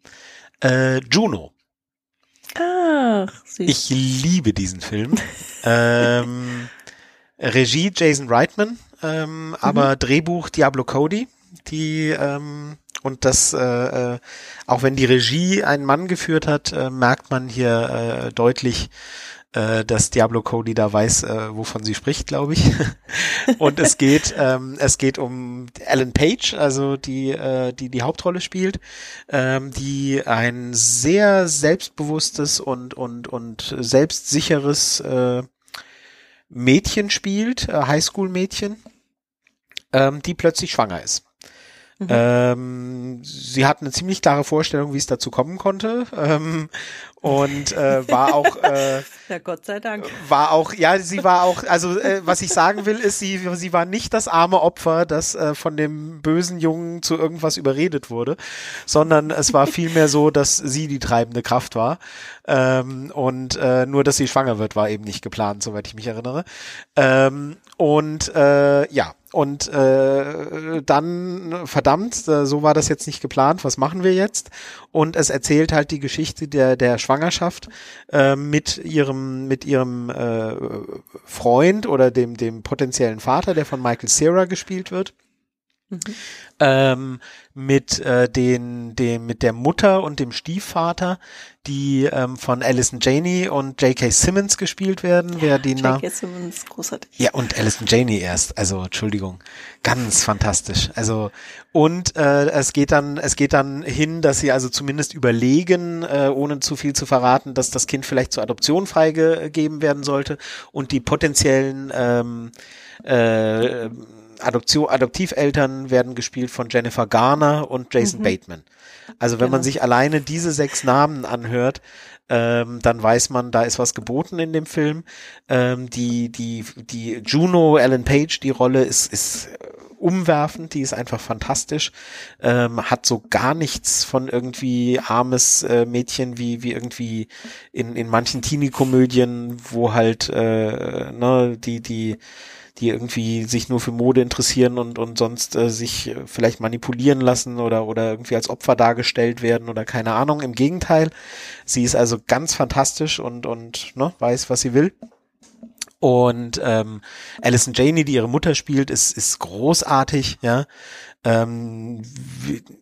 A: äh, Juno.
B: Ach, süß.
A: Ich liebe diesen Film. ähm, Regie Jason Reitman, ähm, aber Drehbuch Diablo Cody, die ähm, und das, äh, äh, auch wenn die Regie einen Mann geführt hat, äh, merkt man hier äh, deutlich, äh, dass Diablo Cody da weiß, äh, wovon sie spricht, glaube ich. und es geht, ähm, es geht um Ellen Page, also die, äh, die die Hauptrolle spielt, ähm, die ein sehr selbstbewusstes und und und selbstsicheres äh, Mädchen spielt, äh, Highschool-Mädchen, ähm, die plötzlich schwanger ist.
B: Mhm.
A: Ähm, sie hat eine ziemlich klare Vorstellung, wie es dazu kommen konnte ähm, und äh, war auch äh,
B: ja, Gott sei Dank.
A: war auch ja sie war auch also äh, was ich sagen will ist sie sie war nicht das arme Opfer das äh, von dem bösen Jungen zu irgendwas überredet wurde sondern es war vielmehr so dass sie die treibende Kraft war ähm, und äh, nur dass sie schwanger wird war eben nicht geplant soweit ich mich erinnere ähm, und äh, ja und äh, dann, verdammt, äh, so war das jetzt nicht geplant, was machen wir jetzt? Und es erzählt halt die Geschichte der, der Schwangerschaft äh, mit ihrem, mit ihrem äh, Freund oder dem, dem potenziellen Vater, der von Michael Cera gespielt wird.
B: Mhm.
A: Ähm, mit äh, den, dem, mit der Mutter und dem Stiefvater, die ähm, von Alison Janey und J.K. Simmons gespielt werden. Wer die
B: J.K. Simmons, großartig.
A: ja, und Alison Janey erst. Also, Entschuldigung. Ganz fantastisch. Also, und äh, es geht dann, es geht dann hin, dass sie also zumindest überlegen, äh, ohne zu viel zu verraten, dass das Kind vielleicht zur Adoption freigegeben werden sollte und die potenziellen ähm, äh, Adoption, Adoptiveltern werden gespielt von Jennifer Garner und Jason
B: Mhm.
A: Bateman. Also wenn man
B: Genau.
A: sich alleine diese sechs Namen anhört, ähm, dann weiß man, da ist was geboten in dem Film. Ähm, die, die, die Juno Ellen Page, die Rolle ist, ist äh, umwerfend, die ist einfach fantastisch, ähm, hat so gar nichts von irgendwie armes äh, Mädchen wie, wie irgendwie in, in manchen Teenie-Komödien, wo halt, äh, ne, die, die, die irgendwie sich nur für Mode interessieren und, und sonst äh, sich äh, vielleicht manipulieren lassen oder, oder irgendwie als Opfer dargestellt werden oder keine Ahnung. Im Gegenteil, sie ist also ganz fantastisch und, und ne, weiß, was sie will. Und ähm, Alison Janey, die ihre Mutter spielt, ist, ist großartig, ja. Ähm,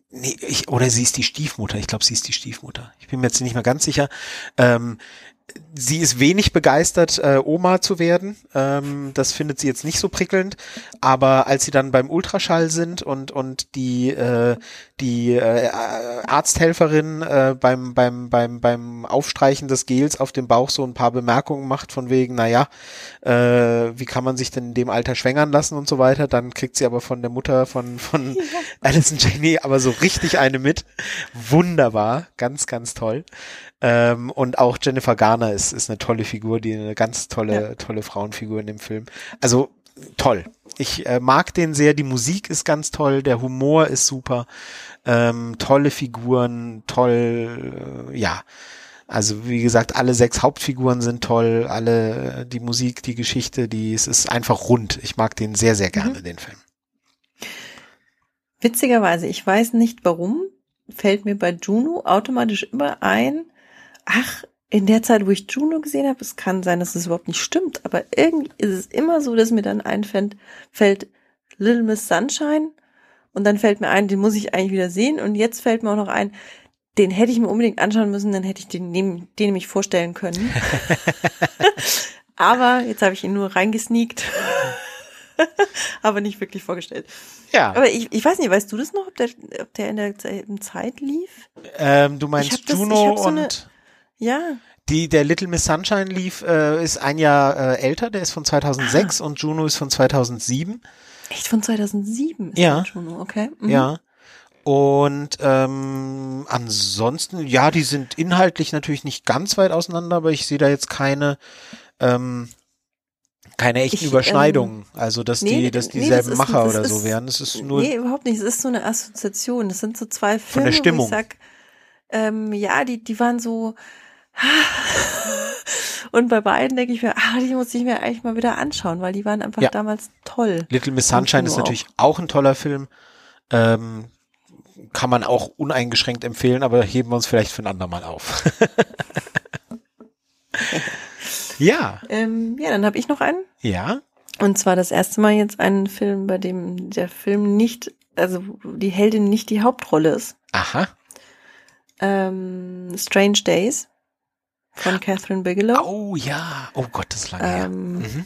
A: nee, ich, oder sie ist die Stiefmutter. Ich glaube, sie ist die Stiefmutter. Ich bin mir jetzt nicht mehr ganz sicher. Ähm, sie ist wenig begeistert, äh, Oma zu werden. Ähm, das findet sie jetzt nicht so prickelnd. Aber als sie dann beim Ultraschall sind und und die äh, die äh, Arzthelferin äh, beim beim beim beim Aufstreichen des Gels auf dem Bauch so ein paar Bemerkungen macht von wegen, naja, äh, wie kann man sich denn in dem Alter schwängern lassen und so weiter, dann kriegt sie aber von der Mutter von von ja. Alison Janney aber so richtig eine mit. Wunderbar, ganz ganz toll. Ähm, und auch Jennifer Garner ist, ist eine tolle Figur, die eine ganz tolle, ja. tolle Frauenfigur in dem Film. Also toll. Ich äh, mag den sehr, die Musik ist ganz toll, der Humor ist super, ähm, tolle Figuren, toll, äh, ja. Also wie gesagt, alle sechs Hauptfiguren sind toll, alle die Musik, die Geschichte, die es ist einfach rund. Ich mag den sehr, sehr gerne, mhm. den Film.
B: Witzigerweise, ich weiß nicht warum, fällt mir bei Juno automatisch immer ein, ach, in der Zeit, wo ich Juno gesehen habe, es kann sein, dass es überhaupt nicht stimmt, aber irgendwie ist es immer so, dass mir dann einfällt, fällt Little Miss Sunshine und dann fällt mir ein, den muss ich eigentlich wieder sehen und jetzt fällt mir auch noch ein, den hätte ich mir unbedingt anschauen müssen, dann hätte ich den, den, nämlich vorstellen können. aber jetzt habe ich ihn nur reingesneakt. aber nicht wirklich vorgestellt. Ja. Aber ich, ich weiß nicht, weißt du das noch, ob der, ob der in der Zeit lief?
A: Ähm, du meinst Juno das, so und...
B: Ja.
A: Die, der Little Miss Sunshine lief, äh, ist ein Jahr äh, älter, der ist von 2006 ah. und Juno ist von 2007.
B: Echt von 2007 ist
A: ja.
B: Juno, okay. Mhm.
A: Ja. Und ähm, ansonsten, ja, die sind inhaltlich natürlich nicht ganz weit auseinander, aber ich sehe da jetzt keine ähm, keine echten ich, ähm, Überschneidungen, ähm, also dass nee, die, dass dieselben nee, das Macher ist, oder ist, so wären. Das ist nur.
B: Nee, überhaupt nicht. Es ist so eine Assoziation. Das sind so zwei Filme,
A: von der Stimmung.
B: sag, ähm, ja, die, die waren so. Und bei beiden denke ich mir, ah, die muss ich mir eigentlich mal wieder anschauen, weil die waren einfach ja. damals toll.
A: Little Miss Sunshine ist natürlich auch. auch ein toller Film. Ähm, kann man auch uneingeschränkt empfehlen, aber heben wir uns vielleicht für ein andermal auf. ja.
B: Ähm, ja, dann habe ich noch einen.
A: Ja.
B: Und zwar das erste Mal jetzt einen Film, bei dem der Film nicht, also die Heldin nicht die Hauptrolle ist.
A: Aha
B: ähm, Strange Days von Catherine Bigelow.
A: Oh ja, oh Gott, das ist lange ähm, her. Mhm.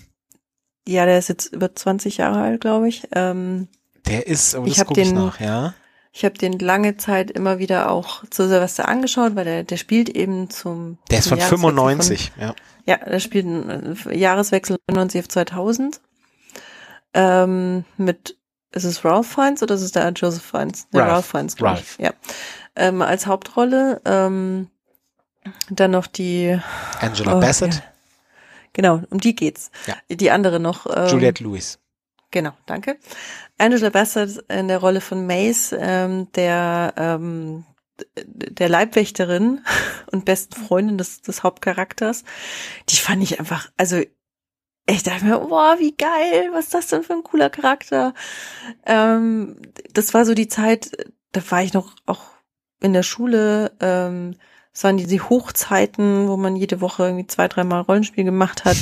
B: Ja, der ist jetzt über 20 Jahre alt, glaube ich. Ähm,
A: der ist, oh, das ich gucke ich nach, ja.
B: Ich habe den lange Zeit immer wieder auch zu Silvester angeschaut, weil der, der spielt eben zum.
A: Der ist von 95, von, ja.
B: Ja, der spielt einen Jahreswechsel 99 auf 2000. Ähm, mit, ist es Ralph Fiennes oder ist es der Joseph Fiennes?
A: Der Ralph, Ralph Fiennes,
B: Ralph. Ich. Ja ähm, als Hauptrolle. Ähm, dann noch die
A: Angela oh, Bassett. Ja.
B: Genau, um die geht's.
A: Ja.
B: Die andere noch.
A: Ähm, Juliette Lewis.
B: Genau, danke. Angela Bassett in der Rolle von Mace, ähm, der ähm, der Leibwächterin und besten Freundin des, des Hauptcharakters. Die fand ich einfach, also ich dachte mir, boah, wie geil, was ist das denn für ein cooler Charakter? Ähm, das war so die Zeit, da war ich noch auch in der Schule, ähm, es waren diese Hochzeiten, wo man jede Woche irgendwie zwei, dreimal Rollenspiel gemacht hat.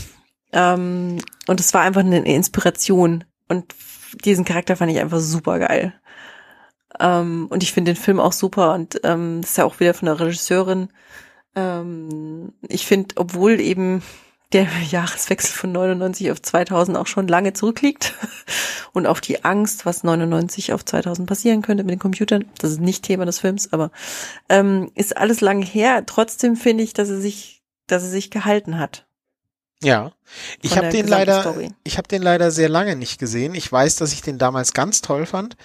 B: ähm, und es war einfach eine Inspiration. Und diesen Charakter fand ich einfach super geil. Ähm, und ich finde den Film auch super und ähm, das ist ja auch wieder von der Regisseurin. Ähm, ich finde, obwohl eben der Jahreswechsel von 99 auf 2000 auch schon lange zurückliegt und auf die Angst, was 99 auf 2000 passieren könnte mit den Computern. Das ist nicht Thema des Films, aber ähm, ist alles lange her. Trotzdem finde ich, dass er sich, dass er sich gehalten hat.
A: Ja, ich habe den leider, Story. ich habe den leider sehr lange nicht gesehen. Ich weiß, dass ich den damals ganz toll fand,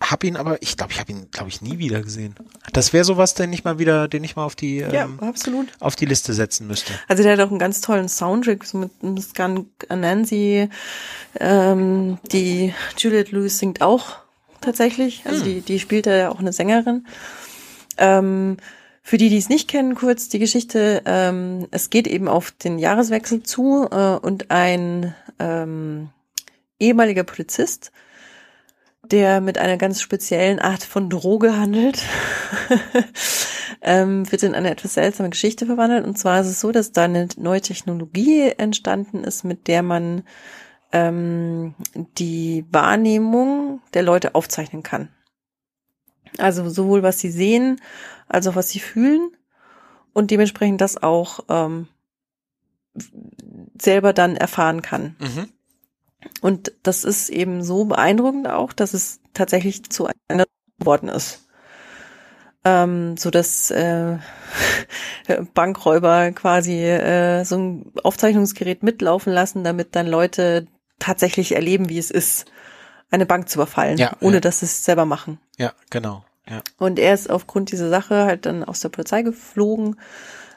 A: habe ihn aber, ich glaube, ich habe ihn, glaube ich, nie wieder gesehen. Das wäre sowas, den ich mal wieder, den ich mal auf die,
B: ja, ähm, absolut.
A: auf die Liste setzen müsste.
B: Also der hat auch einen ganz tollen Soundtrack so mit, mit Scan Nancy, ähm, die Juliette Lewis singt auch tatsächlich, also hm. die, die spielt ja auch eine Sängerin. Ähm, für die, die es nicht kennen, kurz die Geschichte. Ähm, es geht eben auf den Jahreswechsel zu äh, und ein ähm, ehemaliger Polizist, der mit einer ganz speziellen Art von Droge handelt, ähm, wird in eine etwas seltsame Geschichte verwandelt. Und zwar ist es so, dass da eine neue Technologie entstanden ist, mit der man ähm, die Wahrnehmung der Leute aufzeichnen kann. Also sowohl was sie sehen, als auch was sie fühlen. und dementsprechend das auch ähm, selber dann erfahren kann.
A: Mhm.
B: Und das ist eben so beeindruckend auch, dass es tatsächlich zu einer geworden ist. Ähm, so dass äh, Bankräuber quasi äh, so ein Aufzeichnungsgerät mitlaufen lassen, damit dann Leute tatsächlich erleben, wie es ist, eine Bank zu überfallen,
A: Ja,
B: ohne
A: ja.
B: dass sie es selber machen.
A: Ja, genau. Ja.
B: Und er ist aufgrund dieser Sache halt dann aus der Polizei geflogen.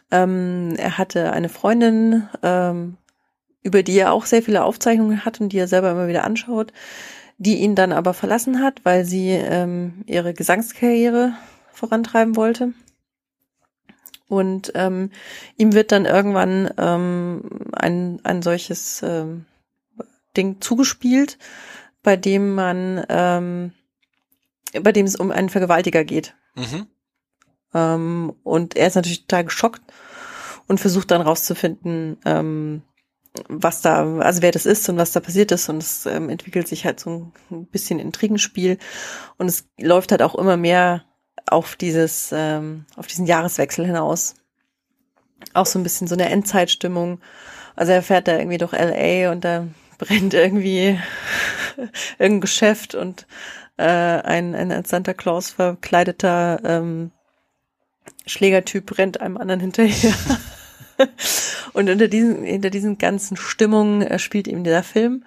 B: Ähm, er hatte eine Freundin, ähm, über die er auch sehr viele Aufzeichnungen hat und die er selber immer wieder anschaut, die ihn dann aber verlassen hat, weil sie ähm, ihre Gesangskarriere vorantreiben wollte. Und ähm, ihm wird dann irgendwann ähm, ein, ein solches ähm, Ding zugespielt, bei dem man, ähm, bei dem es um einen Vergewaltiger geht.
A: Mhm.
B: Ähm, und er ist natürlich total geschockt und versucht dann rauszufinden, ähm, was da, also wer das ist und was da passiert ist. Und es ähm, entwickelt sich halt so ein bisschen Intrigenspiel. Und es läuft halt auch immer mehr auf dieses, ähm, auf diesen Jahreswechsel hinaus. Auch so ein bisschen so eine Endzeitstimmung. Also er fährt da irgendwie durch LA und da brennt irgendwie irgendein Geschäft und äh, ein, ein als Santa Claus verkleideter ähm, Schlägertyp rennt einem anderen hinterher. und unter diesen, hinter diesen ganzen Stimmungen äh, spielt eben dieser Film.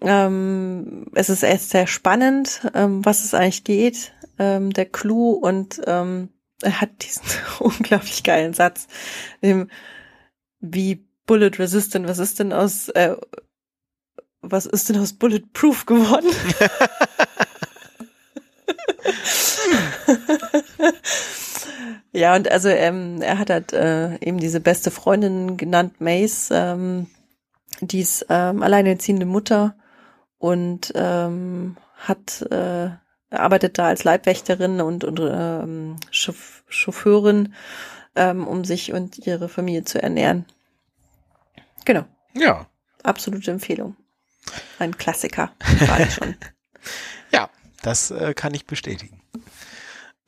B: Ähm, es ist erst sehr spannend, ähm, was es eigentlich geht, ähm, der Clou und ähm, er hat diesen unglaublich geilen Satz, dem, wie Bullet Resistant, was ist denn aus, äh, was ist denn aus Bulletproof geworden? ja, und also ähm, er hat halt äh, eben diese beste Freundin genannt, Mace, ähm, die ist ähm, alleinerziehende Mutter und ähm, hat äh, arbeitet da als Leibwächterin und, und ähm, Chauf- Chauffeurin, ähm, um sich und ihre Familie zu ernähren. Genau,
A: Ja.
B: absolute Empfehlung. Ein Klassiker.
A: Ja, das äh, kann ich bestätigen.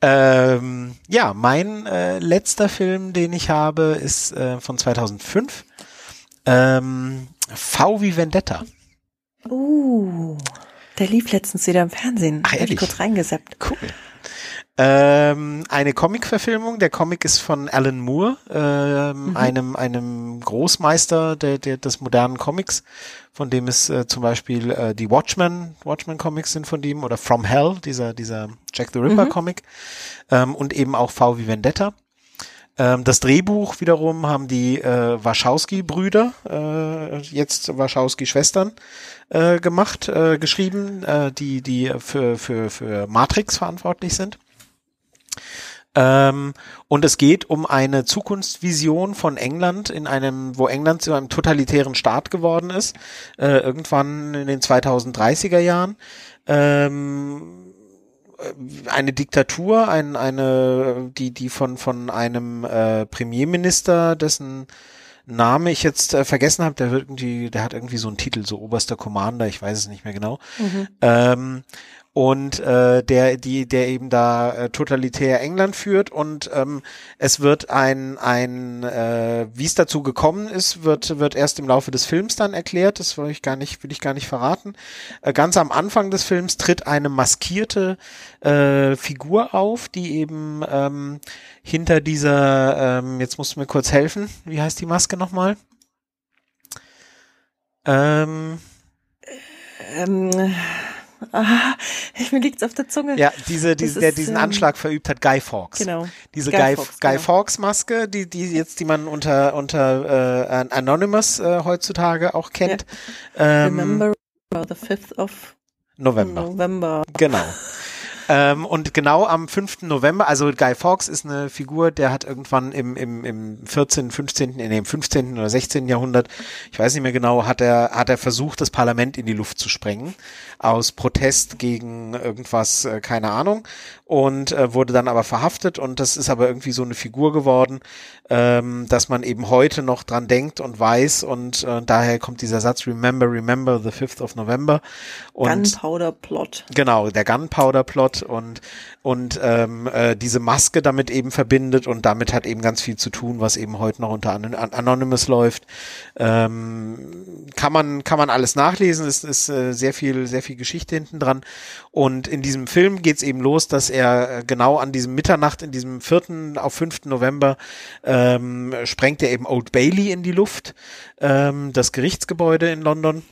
A: Ähm, ja, mein äh, letzter Film, den ich habe, ist äh, von 2005. Ähm, V wie Vendetta.
B: Uh, der lief letztens wieder im Fernsehen.
A: Ach, ehrlich?
B: kurz reingesappt.
A: Cool. Ähm, eine Comic-Verfilmung. Der Comic ist von Alan Moore, ähm, einem, einem Großmeister der, der, des modernen Comics, von dem es äh, zum Beispiel äh, die Watchmen, Watchmen Comics sind von dem, oder From Hell, dieser, dieser Jack the Ripper Comic, ähm, und eben auch V wie Vendetta. Ähm, das Drehbuch wiederum haben die äh, Warschawski-Brüder, äh, jetzt Warschawski-Schwestern, äh, gemacht, äh, geschrieben, äh, die, die für, für, für Matrix verantwortlich sind. Ähm, und es geht um eine Zukunftsvision von England in einem, wo England zu einem totalitären Staat geworden ist, äh, irgendwann in den 2030er Jahren. Ähm, eine Diktatur, ein, eine, die, die von, von einem äh, Premierminister, dessen Name ich jetzt äh, vergessen habe, der wird irgendwie, der hat irgendwie so einen Titel, so oberster Commander, ich weiß es nicht mehr genau. Ähm, und äh, der, die, der eben da äh, totalitär England führt und ähm, es wird ein, ein äh, wie es dazu gekommen ist, wird, wird erst im Laufe des Films dann erklärt. Das will ich gar nicht, will ich gar nicht verraten. Äh, ganz am Anfang des Films tritt eine maskierte äh, Figur auf, die eben ähm, hinter dieser, ähm, jetzt musst du mir kurz helfen, wie heißt die Maske nochmal? Ähm,
B: Ähm, ah, mir liegt's auf der Zunge.
A: ja, diese, diese,
B: Das
A: der
B: ist,
A: diesen
B: ähm,
A: Anschlag verübt hat, Guy Fawkes.
B: Genau.
A: Diese
B: Guy
A: Guy,
B: Fawkes,
A: Guy
B: genau.
A: Fawkes Maske, die, die jetzt, die man unter, unter äh, Anonymous äh, heutzutage auch kennt. Ähm,
B: Remember the 5th of
A: November.
B: November.
A: Genau. Ähm, und genau am 5. November, also Guy Fawkes ist eine Figur, der hat irgendwann im, im, im 14., 15., in dem 15. oder 16. Jahrhundert, ich weiß nicht mehr genau, hat er, hat er versucht, das Parlament in die Luft zu sprengen. Aus Protest gegen irgendwas, äh, keine Ahnung. Und äh, wurde dann aber verhaftet und das ist aber irgendwie so eine Figur geworden, ähm, dass man eben heute noch dran denkt und weiß und äh, daher kommt dieser Satz, remember, remember the 5th of November. Und
B: Gunpowder Plot.
A: Genau, der Gunpowder-Plot. wird und und ähm, äh, diese Maske damit eben verbindet und damit hat eben ganz viel zu tun, was eben heute noch unter An Anonymous läuft. Ähm, kann man kann man alles nachlesen. Es ist äh, sehr viel sehr viel Geschichte hinten dran. Und in diesem Film geht's eben los, dass er äh, genau an diesem Mitternacht in diesem vierten auf fünften November ähm, sprengt er eben Old Bailey in die Luft, ähm, das Gerichtsgebäude in London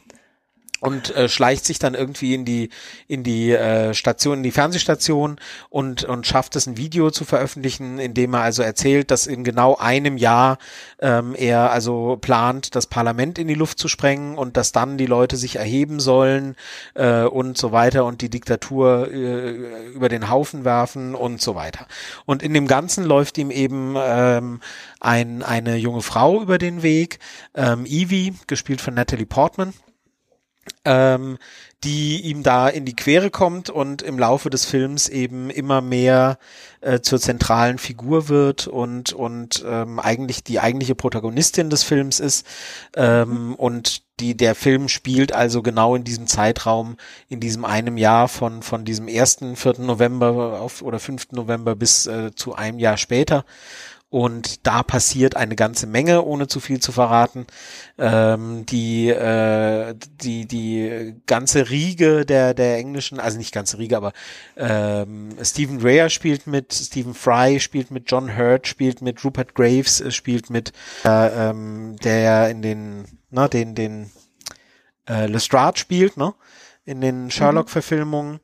A: und äh, schleicht sich dann irgendwie in die in die äh, Station, in die Fernsehstation und und schafft es ein Video zu veröffentlichen, in dem er also erzählt, dass in genau einem Jahr ähm, er also plant, das Parlament in die Luft zu sprengen und dass dann die Leute sich erheben sollen äh, und so weiter und die Diktatur äh, über den Haufen werfen und so weiter. Und in dem Ganzen läuft ihm eben ähm, ein, eine junge Frau über den Weg, ähm, Evie, gespielt von Natalie Portman ähm, die ihm da in die Quere kommt und im Laufe des Films eben immer mehr äh, zur zentralen Figur wird und und ähm, eigentlich die eigentliche Protagonistin des Films ist ähm, und die der Film spielt also genau in diesem Zeitraum in diesem einem Jahr von von diesem ersten 4. November auf oder 5. November bis äh, zu einem Jahr später und da passiert eine ganze Menge, ohne zu viel zu verraten. Ähm, die, äh, die, die ganze Riege der, der englischen, also nicht ganze Riege, aber ähm, Stephen Rea spielt mit, Stephen Fry spielt mit, John Hurt spielt mit, Rupert Graves äh, spielt mit, äh, ähm, der in den, na, den, den äh, Lestrade spielt, ne? In den Sherlock-Verfilmungen.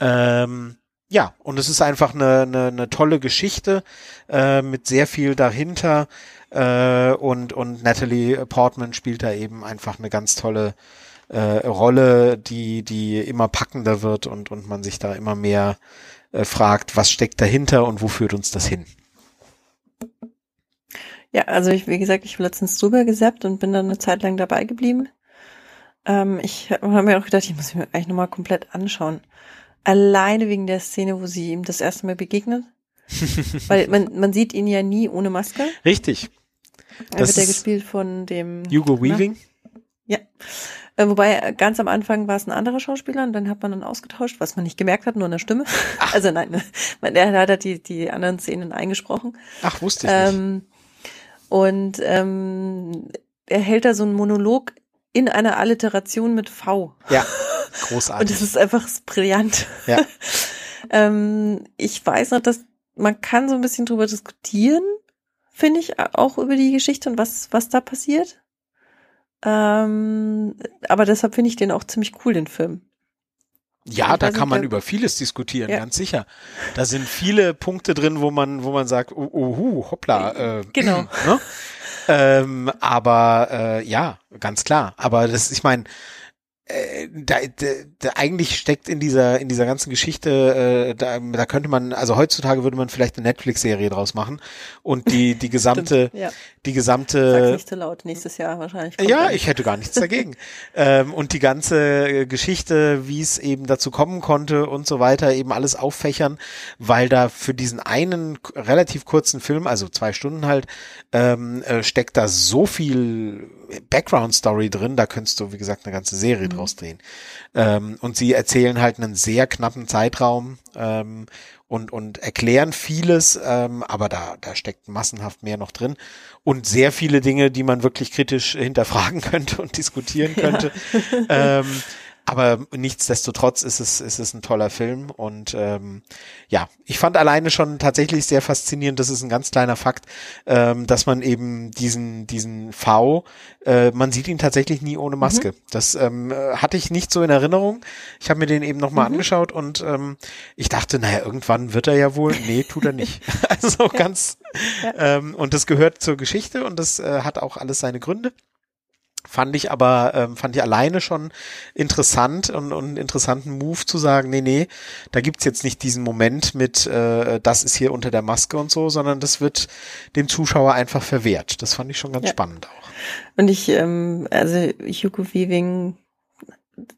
A: Ähm, ja, und es ist einfach eine, eine, eine tolle Geschichte äh, mit sehr viel dahinter äh, und, und Natalie Portman spielt da eben einfach eine ganz tolle äh, Rolle, die, die immer packender wird und, und man sich da immer mehr äh, fragt, was steckt dahinter und wo führt uns das hin?
B: Ja, also ich, wie gesagt, ich habe letztens drüber gesappt und bin dann eine Zeit lang dabei geblieben. Ähm, ich habe mir auch gedacht, ich muss mir eigentlich nochmal komplett anschauen. Alleine wegen der Szene, wo sie ihm das erste Mal begegnet. Weil man, man sieht ihn ja nie ohne Maske.
A: Richtig.
B: Er wird ja gespielt von dem
A: Hugo Weaving.
B: Na? Ja. Äh, wobei ganz am Anfang war es ein anderer Schauspieler und dann hat man dann ausgetauscht, was man nicht gemerkt hat, nur in der Stimme. Ach. Also nein, ne, man, er hat halt die, die anderen Szenen eingesprochen.
A: Ach, wusste ich ähm, nicht.
B: Und ähm, er hält da so einen Monolog in einer Alliteration mit V.
A: Ja. Großartig.
B: Und das ist einfach brillant. Ja. ähm, ich weiß noch, dass man kann so ein bisschen drüber diskutieren, finde ich, auch über die Geschichte und was, was da passiert. Ähm, aber deshalb finde ich den auch ziemlich cool, den Film.
A: Ja, da kann man über vieles diskutieren, ja. ganz sicher. Da sind viele Punkte drin, wo man, wo man sagt, oh, oh hoppla.
B: Äh, genau.
A: Ne? Ähm, aber äh, ja, ganz klar. Aber das, ich meine, äh, da, da, da eigentlich steckt in dieser in dieser ganzen Geschichte äh, da, da könnte man also heutzutage würde man vielleicht eine Netflix Serie draus machen und die die gesamte
B: ja.
A: die gesamte
B: Sag's nicht zu laut nächstes Jahr wahrscheinlich
A: ja ich hätte gar nichts dagegen ähm, und die ganze Geschichte wie es eben dazu kommen konnte und so weiter eben alles auffächern weil da für diesen einen relativ kurzen Film also zwei Stunden halt ähm, äh, steckt da so viel Background Story drin da könntest du wie gesagt eine ganze Serie mhm draus drehen. Ähm, und sie erzählen halt einen sehr knappen Zeitraum ähm, und, und erklären vieles, ähm, aber da, da steckt massenhaft mehr noch drin. Und sehr viele Dinge, die man wirklich kritisch hinterfragen könnte und diskutieren könnte. Ja. aber nichtsdestotrotz ist es, ist es ein toller Film und ähm, ja, ich fand alleine schon tatsächlich sehr faszinierend, das ist ein ganz kleiner Fakt, ähm, dass man eben diesen, diesen V, äh, man sieht ihn tatsächlich nie ohne Maske. Mhm. Das ähm, hatte ich nicht so in Erinnerung. Ich habe mir den eben nochmal mhm. angeschaut und ähm, ich dachte, naja, irgendwann wird er ja wohl. Nee, tut er nicht. also ganz, ja. Ähm, und das gehört zur Geschichte und das äh, hat auch alles seine Gründe. Fand ich aber, ähm, fand ich alleine schon interessant und, und einen interessanten Move zu sagen, nee, nee, da gibt's jetzt nicht diesen Moment mit, äh, das ist hier unter der Maske und so, sondern das wird dem Zuschauer einfach verwehrt. Das fand ich schon ganz ja. spannend auch.
B: Und ich, ähm, also Hugo Weaving,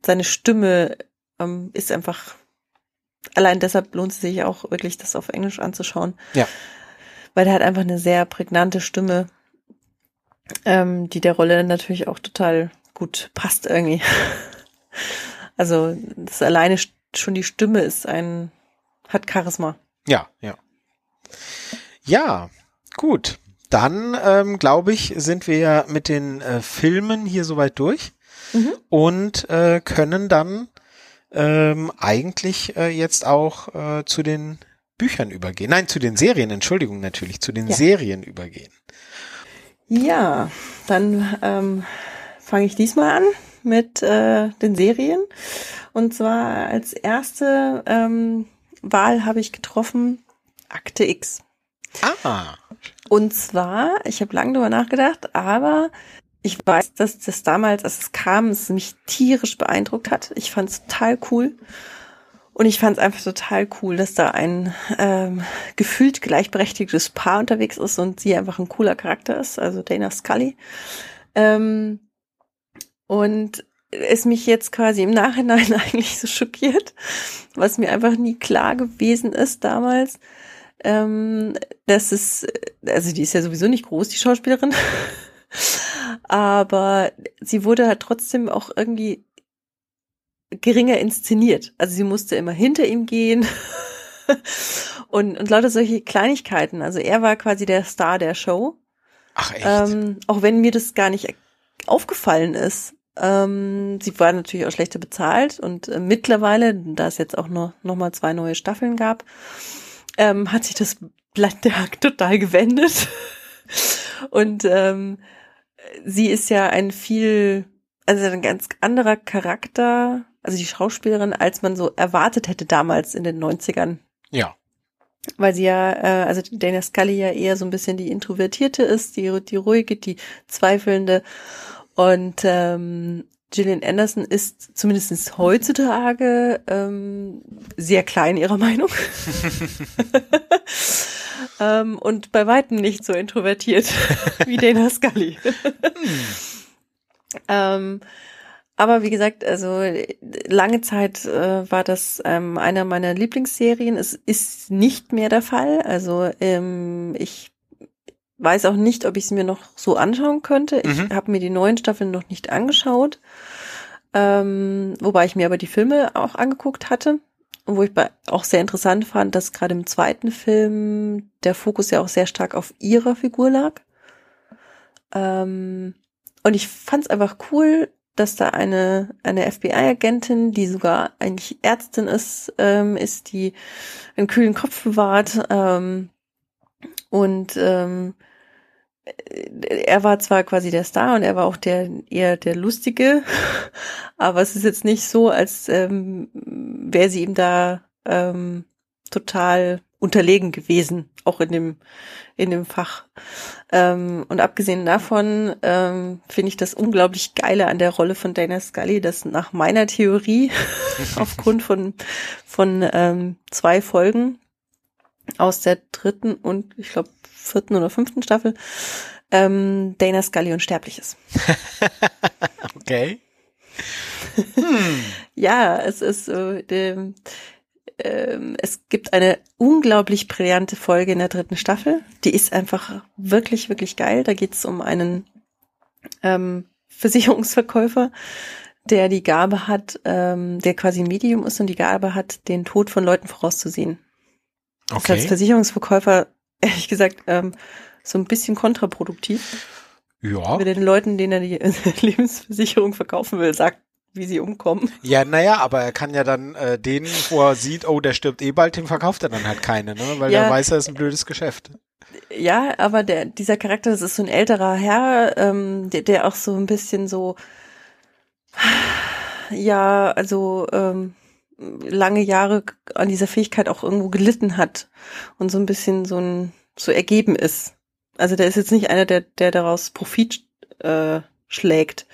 B: seine Stimme ähm, ist einfach, allein deshalb lohnt es sich auch wirklich, das auf Englisch anzuschauen.
A: Ja.
B: Weil er hat einfach eine sehr prägnante Stimme ähm, die der Rolle natürlich auch total gut passt irgendwie. Also das alleine schon die Stimme ist ein hat Charisma.
A: Ja, ja. Ja, gut. Dann, ähm, glaube ich, sind wir ja mit den äh, Filmen hier soweit durch mhm. und äh, können dann ähm, eigentlich äh, jetzt auch äh, zu den Büchern übergehen. Nein, zu den Serien, Entschuldigung natürlich, zu den ja. Serien übergehen.
B: Ja, dann ähm, fange ich diesmal an mit äh, den Serien. Und zwar als erste ähm, Wahl habe ich getroffen Akte X.
A: Ah.
B: Und zwar, ich habe lange darüber nachgedacht, aber ich weiß, dass das damals, als es kam, es mich tierisch beeindruckt hat. Ich fand es total cool. Und ich fand es einfach total cool, dass da ein ähm, gefühlt gleichberechtigtes Paar unterwegs ist und sie einfach ein cooler Charakter ist, also Dana Scully. Ähm, und es mich jetzt quasi im Nachhinein eigentlich so schockiert, was mir einfach nie klar gewesen ist damals, ähm, dass es, also die ist ja sowieso nicht groß, die Schauspielerin, aber sie wurde halt trotzdem auch irgendwie geringer inszeniert. Also sie musste immer hinter ihm gehen und, und lauter solche Kleinigkeiten. Also er war quasi der Star der Show.
A: Ach echt?
B: Ähm, auch wenn mir das gar nicht aufgefallen ist. Ähm, sie war natürlich auch schlechter bezahlt und äh, mittlerweile, da es jetzt auch noch, noch mal zwei neue Staffeln gab, ähm, hat sich das Blatt der Hack total gewendet. und ähm, sie ist ja ein viel, also ein ganz anderer Charakter, also die Schauspielerin, als man so erwartet hätte damals in den 90ern.
A: Ja.
B: Weil sie ja, äh, also Dana Scully ja eher so ein bisschen die Introvertierte ist, die, die ruhige, die Zweifelnde. Und ähm, Gillian Anderson ist zumindest heutzutage ähm, sehr klein ihrer Meinung. ähm, und bei weitem nicht so introvertiert wie Dana Scully. ähm, aber wie gesagt, also lange Zeit äh, war das ähm, einer meiner Lieblingsserien. Es ist nicht mehr der Fall. Also ähm, ich weiß auch nicht, ob ich es mir noch so anschauen könnte. Ich mhm. habe mir die neuen Staffeln noch nicht angeschaut. Ähm, wobei ich mir aber die Filme auch angeguckt hatte. Und wo ich auch sehr interessant fand, dass gerade im zweiten Film der Fokus ja auch sehr stark auf ihrer Figur lag. Ähm, und ich fand es einfach cool, dass da eine, eine FBI-Agentin, die sogar eigentlich Ärztin ist, ähm, ist, die einen kühlen Kopf bewahrt. Ähm, und ähm, er war zwar quasi der Star und er war auch der eher der Lustige, aber es ist jetzt nicht so, als ähm, wäre sie ihm da ähm, total unterlegen gewesen, auch in dem in dem Fach. Ähm, und abgesehen davon ähm, finde ich das unglaublich geile an der Rolle von Dana Scully, dass nach meiner Theorie aufgrund von von ähm, zwei Folgen aus der dritten und ich glaube vierten oder fünften Staffel ähm, Dana Scully unsterblich ist.
A: okay.
B: Hm. ja, es ist so, ähm, es gibt eine unglaublich brillante Folge in der dritten Staffel. Die ist einfach wirklich, wirklich geil. Da geht es um einen ähm, Versicherungsverkäufer, der die Gabe hat, ähm, der quasi ein Medium ist und die Gabe hat, den Tod von Leuten vorauszusehen. Okay. Das heißt, Versicherungsverkäufer, ehrlich gesagt, ähm, so ein bisschen kontraproduktiv.
A: Ja.
B: Mit den Leuten, denen er die Lebensversicherung verkaufen will, sagt, wie sie umkommen.
A: Ja, naja, aber er kann ja dann äh, den, wo er sieht, oh, der stirbt eh bald, den verkauft er dann halt keine, ne? Weil ja, er weiß, er ist ein blödes Geschäft.
B: Ja, aber der, dieser Charakter, das ist so ein älterer Herr, ähm, der, der auch so ein bisschen so, ja, also ähm, lange Jahre an dieser Fähigkeit auch irgendwo gelitten hat und so ein bisschen so ein so ergeben ist. Also der ist jetzt nicht einer, der, der daraus Profit äh, schlägt.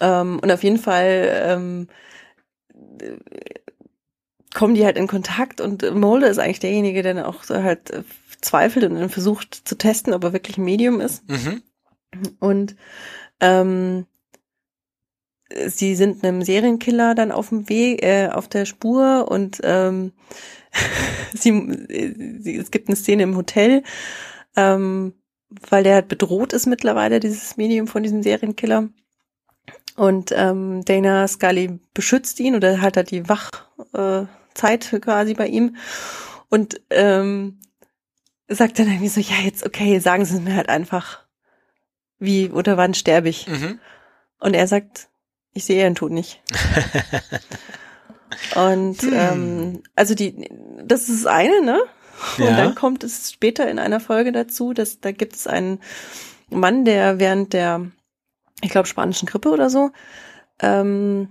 B: Ähm, und auf jeden Fall ähm, kommen die halt in Kontakt und Mulder ist eigentlich derjenige, der dann auch so halt äh, zweifelt und dann versucht zu testen, ob er wirklich ein Medium ist. Mhm. Und ähm, sie sind einem Serienkiller dann auf dem Weg, äh, auf der Spur und ähm, sie, sie, es gibt eine Szene im Hotel, ähm, weil der halt bedroht ist mittlerweile, dieses Medium von diesem Serienkiller. Und ähm, Dana Scully beschützt ihn oder halt hat die Wachzahl Zeit quasi bei ihm. Und ähm, sagt dann irgendwie so, ja, jetzt okay, sagen Sie es mir halt einfach. Wie oder wann sterbe ich?
A: Mhm.
B: Und er sagt, ich sehe Ihren Tod nicht. Und
A: Hm.
B: ähm, also die, das ist das eine, ne? Und
A: Ja.
B: dann kommt es später in einer Folge dazu, dass da gibt es einen Mann, der während der, ich glaube, spanischen Grippe oder so, ähm,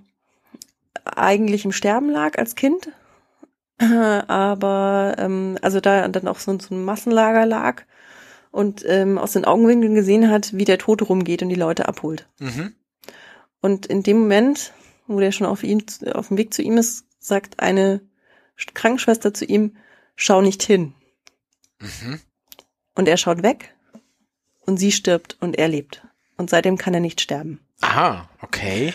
B: eigentlich im Sterben lag als Kind. Aber ähm, also da dann auch so, so ein Massenlager lag und ähm, aus den Augenwinkeln gesehen hat, wie der Tote rumgeht und die Leute abholt.
A: Mhm.
B: Und in dem Moment, wo der schon auf ihn, auf dem Weg zu ihm ist, sagt eine Krankenschwester zu ihm, schau nicht hin.
A: Mhm.
B: Und er schaut weg und sie stirbt und er lebt. Und seitdem kann er nicht sterben.
A: Aha, okay.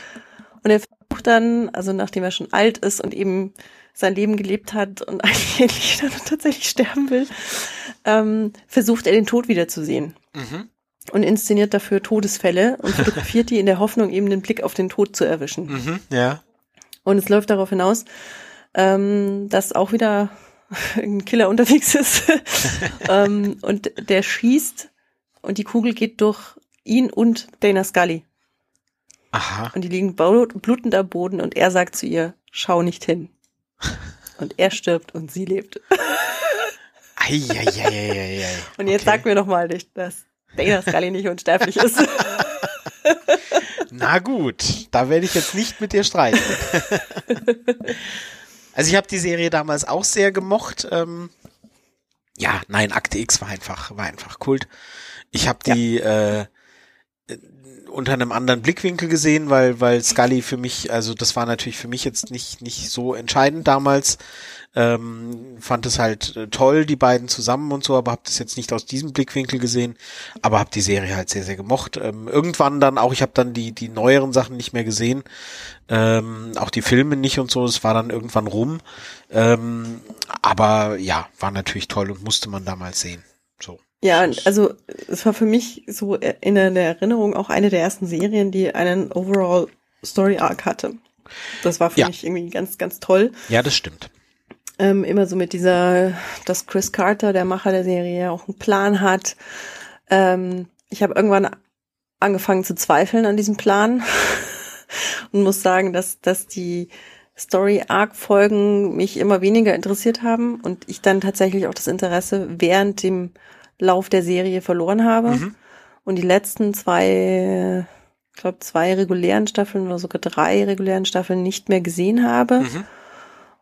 B: Und er versucht dann, also nachdem er schon alt ist und eben sein Leben gelebt hat und eigentlich dann tatsächlich sterben will, ähm, versucht er den Tod wiederzusehen.
A: Mhm.
B: Und inszeniert dafür Todesfälle und fotografiert die in der Hoffnung, eben den Blick auf den Tod zu erwischen.
A: Mhm. Ja.
B: Und es läuft darauf hinaus, ähm, dass auch wieder ein Killer unterwegs ist. ähm, und der schießt und die Kugel geht durch ihn und Dana Scully.
A: Aha.
B: Und die liegen bau- blutend am Boden und er sagt zu ihr, schau nicht hin. Und er stirbt und sie lebt.
A: Eieieiei.
B: Und jetzt
A: okay.
B: sag mir doch mal nicht, dass Dana Scully nicht unsterblich ist.
A: Na gut, da werde ich jetzt nicht mit dir streiten. also ich habe die Serie damals auch sehr gemocht. Ähm, ja, nein, Akte X war einfach, war einfach Kult. Ich habe die äh, unter einem anderen Blickwinkel gesehen, weil weil Scully für mich, also das war natürlich für mich jetzt nicht nicht so entscheidend damals. Ähm, fand es halt äh, toll, die beiden zusammen und so, aber habe das jetzt nicht aus diesem Blickwinkel gesehen, aber habe die Serie halt sehr, sehr gemocht. Ähm, irgendwann dann auch, ich habe dann die, die neueren Sachen nicht mehr gesehen, ähm, auch die Filme nicht und so, es war dann irgendwann rum. Ähm, aber ja, war natürlich toll und musste man damals sehen.
B: Ja, also es war für mich so in der Erinnerung auch eine der ersten Serien, die einen Overall Story Arc hatte. Das war für
A: Ja.
B: mich irgendwie ganz, ganz toll.
A: Ja, das stimmt.
B: Ähm, immer so mit dieser, dass Chris Carter, der Macher der Serie, auch einen Plan hat. Ähm, ich habe irgendwann angefangen zu zweifeln an diesem Plan und muss sagen, dass, dass die Story Arc Folgen mich immer weniger interessiert haben und ich dann tatsächlich auch das Interesse während dem Lauf der Serie verloren habe
A: Mhm.
B: und die letzten zwei, ich glaube zwei regulären Staffeln oder sogar drei regulären Staffeln nicht mehr gesehen habe
A: Mhm.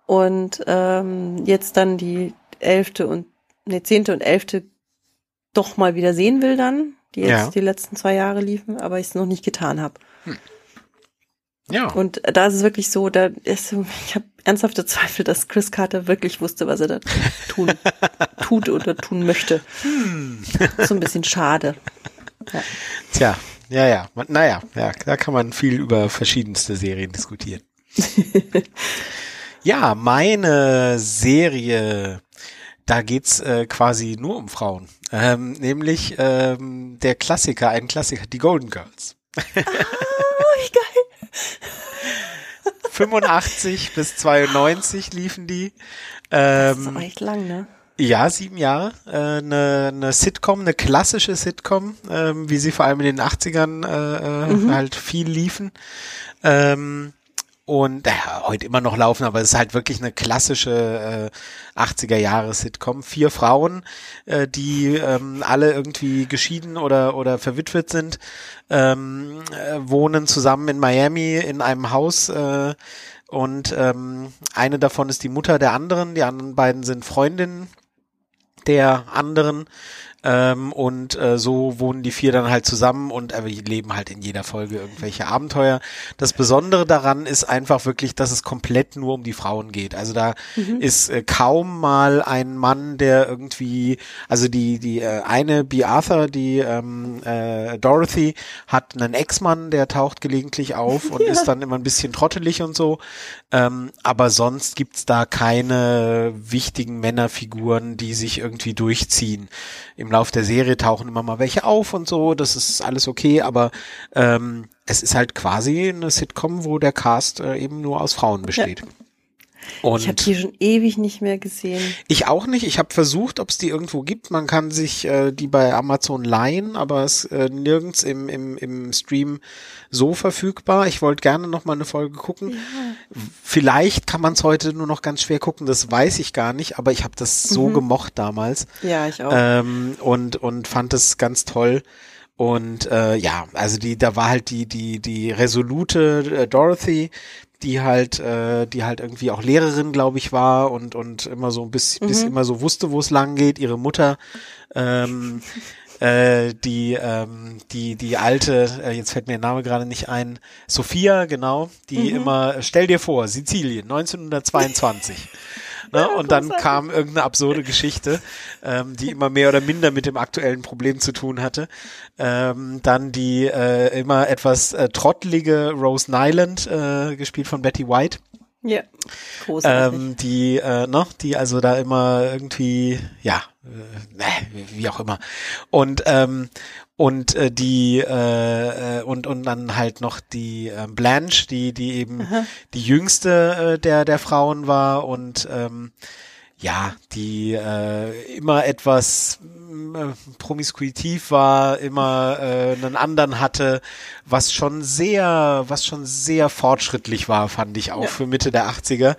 B: und ähm, jetzt dann die elfte und ne zehnte und elfte doch mal wieder sehen will dann, die jetzt
A: Ja.
B: die letzten zwei Jahre liefen, aber ich es noch nicht getan habe.
A: Ja.
B: Und da ist es wirklich so, da ist so, ich habe ernsthafte Zweifel, dass Chris Carter wirklich wusste, was er da tun, tut oder tun möchte.
A: Hm.
B: So ein bisschen schade. Ja.
A: Tja, ja, ja. Naja, ja, da kann man viel über verschiedenste Serien diskutieren. ja, meine Serie, da geht's äh, quasi nur um Frauen. Ähm, nämlich ähm, der Klassiker, ein Klassiker, die Golden Girls.
B: Oh, wie geil.
A: 85 bis 92 liefen die.
B: Das ist
A: Ähm,
B: echt lang, ne?
A: Ja, sieben Jahre. Eine äh, ne ne Sitcom, eine klassische Sitcom, ähm, wie sie vor allem in den 80ern äh, äh, halt viel liefen. Ähm, und äh, heute immer noch laufen, aber es ist halt wirklich eine klassische äh, 80er Jahre Sitcom. Vier Frauen, äh, die ähm, alle irgendwie geschieden oder oder verwitwet sind, ähm, äh, wohnen zusammen in Miami in einem Haus äh, und ähm, eine davon ist die Mutter der anderen, die anderen beiden sind Freundinnen der anderen ähm, und äh, so wohnen die vier dann halt zusammen und äh, leben halt in jeder Folge irgendwelche Abenteuer. Das Besondere daran ist einfach wirklich, dass es komplett nur um die Frauen geht. Also da ist äh, kaum mal ein Mann, der irgendwie, also die die äh, eine B. Arthur, die ähm, äh, Dorothy hat einen Ex-Mann, der taucht gelegentlich auf und ist dann immer ein bisschen trottelig und so. Ähm, aber sonst gibt's da keine wichtigen Männerfiguren, die sich irgendwie durchziehen. Im Lauf der Serie tauchen immer mal welche auf und so, das ist alles okay, aber ähm, es ist halt quasi eine Sitcom, wo der Cast äh, eben nur aus Frauen besteht. Und
B: ich habe die schon ewig nicht mehr gesehen.
A: Ich auch nicht. Ich habe versucht, ob es die irgendwo gibt. Man kann sich äh, die bei Amazon leihen, aber es äh, nirgends im, im, im Stream so verfügbar. Ich wollte gerne noch mal eine Folge gucken. Ja. Vielleicht kann man es heute nur noch ganz schwer gucken. Das weiß ich gar nicht. Aber ich habe das so mhm. gemocht damals.
B: Ja, ich auch.
A: Ähm, und und fand es ganz toll. Und äh, ja, also die, da war halt die die die resolute äh, Dorothy, die halt, äh, die halt irgendwie auch Lehrerin, glaube ich, war und und immer so ein bisschen, mhm. bis immer so wusste, wo es lang geht. Ihre Mutter, ähm, äh, die ähm, die die alte, äh, jetzt fällt mir der Name gerade nicht ein, Sophia, genau, die mhm. immer, stell dir vor, Sizilien, 1922. Ne? Und dann kam irgendeine absurde Geschichte, ähm, die immer mehr oder minder mit dem aktuellen Problem zu tun hatte. Ähm, dann die äh, immer etwas äh, trottelige Rose Nyland, äh, gespielt von Betty White.
B: Ja,
A: großartig. Ähm, die, äh, ne, die also da immer irgendwie, ja, äh, wie auch immer. Und ähm, und äh, die äh, äh, und und dann halt noch die äh, Blanche, die die eben Aha. die jüngste äh, der der Frauen war und ähm, ja, die äh, immer etwas äh, promiskuitiv war, immer äh, einen anderen hatte, was schon sehr, was schon sehr fortschrittlich war, fand ich auch ja. für Mitte der 80er.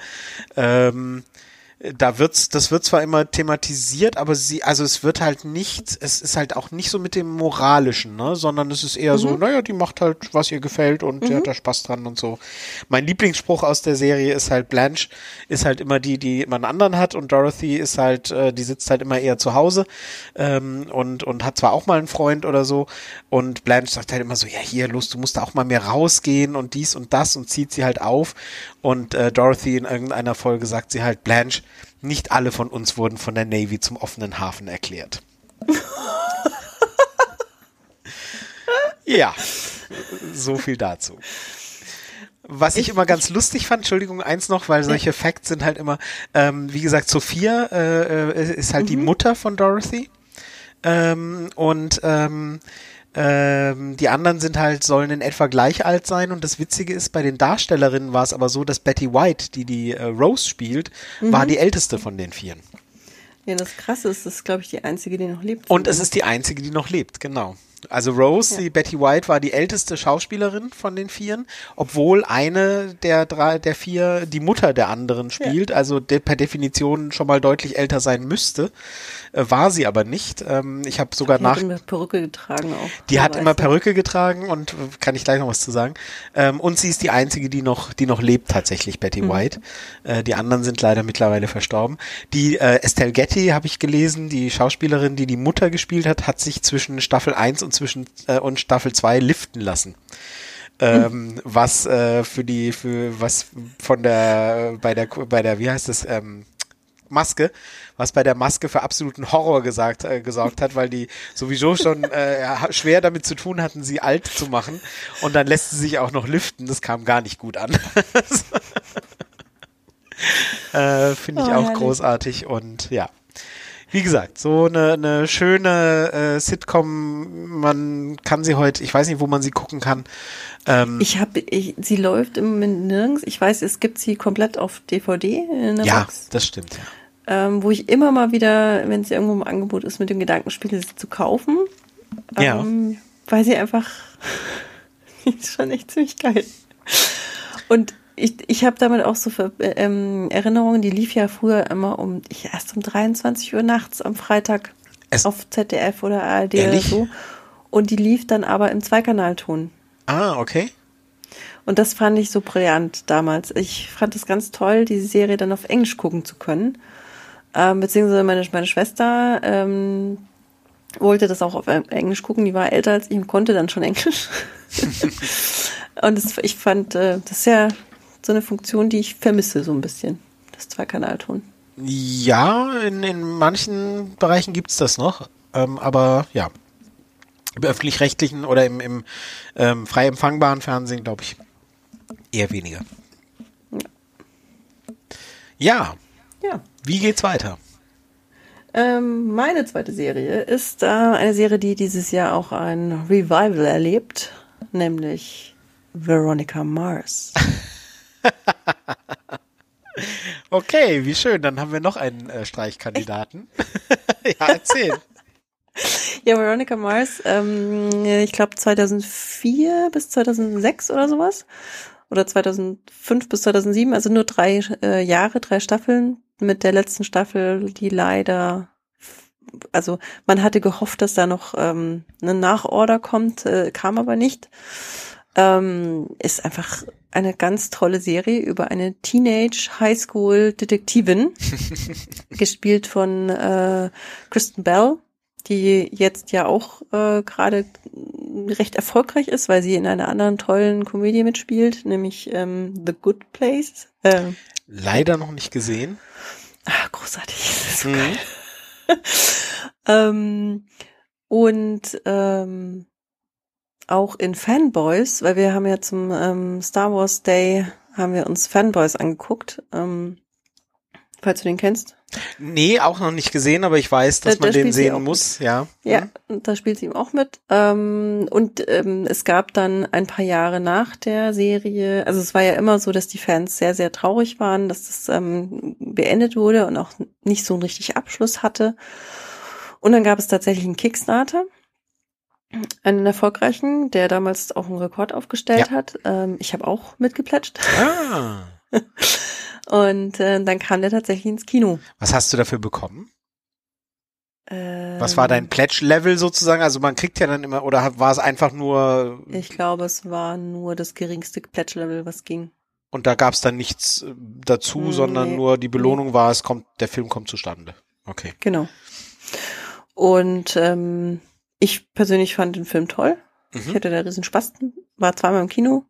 A: Ähm, da wird's, das wird zwar immer thematisiert, aber sie, also es wird halt nicht, es ist halt auch nicht so mit dem Moralischen, ne, sondern es ist eher mhm. so, naja, die macht halt, was ihr gefällt und mhm. hat da Spaß dran und so. Mein Lieblingsspruch aus der Serie ist halt, Blanche ist halt immer die, die immer einen anderen hat und Dorothy ist halt, äh, die sitzt halt immer eher zu Hause ähm, und, und hat zwar auch mal einen Freund oder so und Blanche sagt halt immer so, ja, hier, los, du musst da auch mal mehr rausgehen und dies und das und zieht sie halt auf und äh, Dorothy in irgendeiner Folge sagt sie halt, Blanche, nicht alle von uns wurden von der Navy zum offenen Hafen erklärt. ja, so viel dazu. Was ich, ich immer ganz lustig fand, Entschuldigung, eins noch, weil solche Facts sind halt immer, ähm, wie gesagt, Sophia äh, äh ist halt mhm. die Mutter von Dorothy. Ähm, und ähm, ähm, die anderen sind halt, sollen in etwa gleich alt sein und das Witzige ist, bei den Darstellerinnen war es aber so, dass Betty White, die die äh, Rose spielt, mhm. war die älteste von den Vieren.
B: Ja, das Krasse ist, das ist, glaube ich, die einzige, die noch lebt.
A: Und es ist die einzige, die noch lebt, genau. Also Rose, ja. die Betty White, war die älteste Schauspielerin von den Vieren, obwohl eine der drei, der vier die Mutter der anderen spielt, ja. also de per Definition schon mal deutlich älter sein müsste. Äh, war sie aber nicht. Ähm, ich habe sogar
B: die
A: nach.
B: Die hat immer Perücke getragen auch.
A: Die hat immer Perücke getragen und äh, kann ich gleich noch was zu sagen. Ähm, und sie ist die einzige, die noch, die noch lebt tatsächlich, Betty mhm. White. Äh, die anderen sind leider mittlerweile verstorben. Die äh, Estelle Getty habe ich gelesen, die Schauspielerin, die die Mutter gespielt hat, hat sich zwischen Staffel 1 und zwischen äh, und Staffel 2 liften lassen ähm, was äh, für die für was von der bei der bei der wie heißt das ähm, Maske, was bei der Maske für absoluten Horror gesagt, äh, gesorgt hat, weil die sowieso schon äh, schwer damit zu tun hatten, sie alt zu machen. Und dann lässt sie sich auch noch liften. Das kam gar nicht gut an. äh, Finde ich oh, auch herrlich. großartig und ja. Wie gesagt, so eine, eine schöne äh, Sitcom, man kann sie heute, ich weiß nicht, wo man sie gucken kann.
B: Ähm, ich habe, sie läuft im Moment nirgends. Ich weiß, es gibt sie komplett auf DVD
A: in der ja, Box. das stimmt, ja
B: ähm, wo ich immer mal wieder, wenn sie irgendwo im Angebot ist, mit dem Gedanken spiele, sie zu kaufen.
A: Ja.
B: Ähm, weil sie einfach, ist schon echt ziemlich geil. Und ich, ich habe damit auch so für, ähm, Erinnerungen, die lief ja früher immer um, ich erst um 23 Uhr nachts am Freitag es auf ZDF oder ARD ehrlich? oder so. Und die lief dann aber im Zweikanalton.
A: Ah, okay.
B: Und das fand ich so brillant damals. Ich fand es ganz toll, diese Serie dann auf Englisch gucken zu können. Ähm, beziehungsweise meine, meine Schwester ähm, wollte das auch auf Englisch gucken. Die war älter als ich und konnte dann schon Englisch. und das, ich fand, äh, das ist ja so eine Funktion, die ich vermisse so ein bisschen. Das Zweikanalton.
A: Ja, in, in manchen Bereichen gibt's das noch. Ähm, aber ja, im öffentlich-rechtlichen oder im, im ähm, frei empfangbaren Fernsehen, glaube ich, eher weniger. Ja.
B: Ja.
A: Wie geht's weiter?
B: Ähm, meine zweite Serie ist äh, eine Serie, die dieses Jahr auch ein Revival erlebt, nämlich Veronica Mars.
A: Okay, wie schön. Dann haben wir noch einen äh, Streichkandidaten. ja, erzähl.
B: Ja, Veronica Mars, ähm, ich glaube 2004 bis 2006 oder sowas. Oder 2005 bis 2007, also nur drei äh, Jahre, drei Staffeln. Mit der letzten Staffel, die leider, also man hatte gehofft, dass da noch ähm, eine Nachorder kommt, äh, kam aber nicht. Ähm, ist einfach eine ganz tolle Serie über eine Teenage Highschool Detektivin, gespielt von äh, Kristen Bell, die jetzt ja auch äh, gerade recht erfolgreich ist, weil sie in einer anderen tollen Komödie mitspielt, nämlich ähm, The Good Place. Äh,
A: Leider noch nicht gesehen.
B: ach, großartig. So geil. ähm, und ähm, auch in Fanboys, weil wir haben ja zum ähm, Star Wars Day haben wir uns Fanboys angeguckt, ähm, falls du den kennst.
A: Nee, auch noch nicht gesehen, aber ich weiß, dass
B: Da- da
A: man den
B: sie auch
A: sehen muss, ja.
B: Ja, und da spielt sie ihm auch mit. Ähm, und ähm, es gab dann ein paar Jahre nach der Serie, also es war ja immer so, dass die Fans sehr, sehr traurig waren, dass das ähm, beendet wurde und auch nicht so einen richtig Abschluss hatte. Und dann gab es tatsächlich einen Kickstarter, einen erfolgreichen, der damals auch einen Rekord aufgestellt
A: Ja.
B: hat. Ähm, ich habe auch mitgeplätscht.
A: Ah.
B: Und äh, dann kam der tatsächlich ins Kino.
A: Was hast du dafür bekommen? Was
B: Ähm,
A: war dein Pledge-Level sozusagen? Also man kriegt ja dann immer, oder war es einfach nur,
B: Ich glaube, es war nur das geringste Pledge-Level, was ging.
A: und da gab es dann nichts äh, dazu, sondern
B: nee.
A: nur die Belohnung war, es kommt, der Film kommt zustande. Okay.
B: Genau. Und ähm, ich persönlich fand den Film toll. Ich
A: Mhm.
B: hatte da riesen Spaß, war zweimal im Kino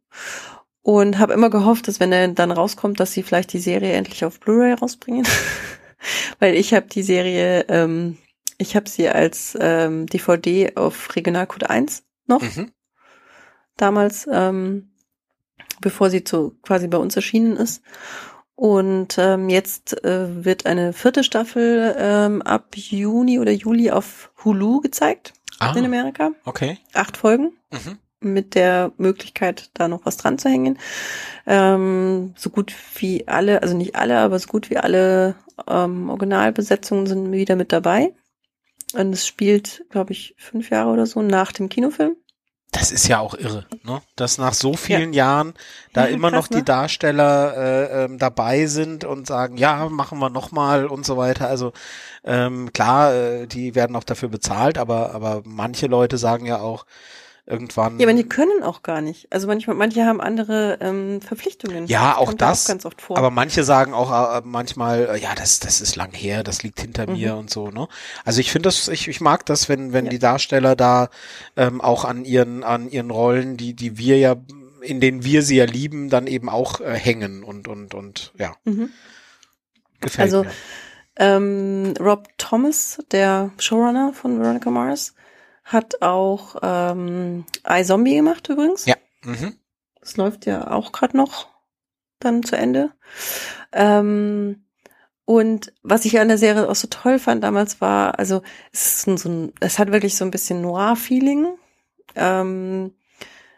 B: und habe immer gehofft, dass wenn er dann rauskommt, dass sie vielleicht die Serie endlich auf Blu-ray rausbringen, weil ich habe die Serie, ähm, ich habe sie als ähm, DVD auf Regionalcode 1 noch
A: Mhm.
B: damals, ähm, bevor sie zu quasi bei uns erschienen ist. Und ähm, jetzt äh, wird eine vierte Staffel ähm, ab Juni oder Juli auf Hulu gezeigt
A: Ah,
B: in Amerika.
A: okay.
B: Acht Folgen
A: Mhm.
B: Mit der Möglichkeit, da noch was dran zu hängen. Ähm, so gut wie alle, also nicht alle, aber so gut wie alle ähm, Originalbesetzungen sind wieder mit dabei. Und es spielt, glaube ich, fünf Jahre oder so nach dem Kinofilm.
A: Das ist ja auch irre, ne? Dass nach so vielen Jahren da
B: Ja,
A: immer
B: krass,
A: noch die
B: ne?
A: Darsteller äh, ähm, dabei sind und sagen, ja, machen wir noch mal und so weiter. Also ähm, klar, äh, die werden auch dafür bezahlt, aber aber manche Leute sagen ja auch irgendwann.
B: Ja, die können auch gar nicht. Also manchmal, manche haben andere ähm, Verpflichtungen.
A: Ja, auch das.
B: Auch ganz oft vor.
A: Aber manche sagen auch äh, manchmal, äh, ja, das, das ist lang her, das liegt hinter
B: Mhm.
A: mir und so, ne? Also ich finde das, ich, ich mag das, wenn, wenn
B: Ja.
A: die Darsteller da ähm, auch an ihren, an ihren Rollen, die, die wir ja, in denen wir sie ja lieben, dann eben auch äh, hängen und, und, und ja,
B: mhm.
A: gefällt
B: Also,
A: mir.
B: ähm, Rob Thomas, der Showrunner von Veronica Mars, hat auch ähm, iZombie gemacht übrigens.
A: Ja. Mhm.
B: Das läuft ja auch gerade noch dann zu Ende. Ähm, und was ich an der Serie auch so toll fand damals war, also es ist so ein, es hat wirklich so ein bisschen Noir-Feeling. Ähm,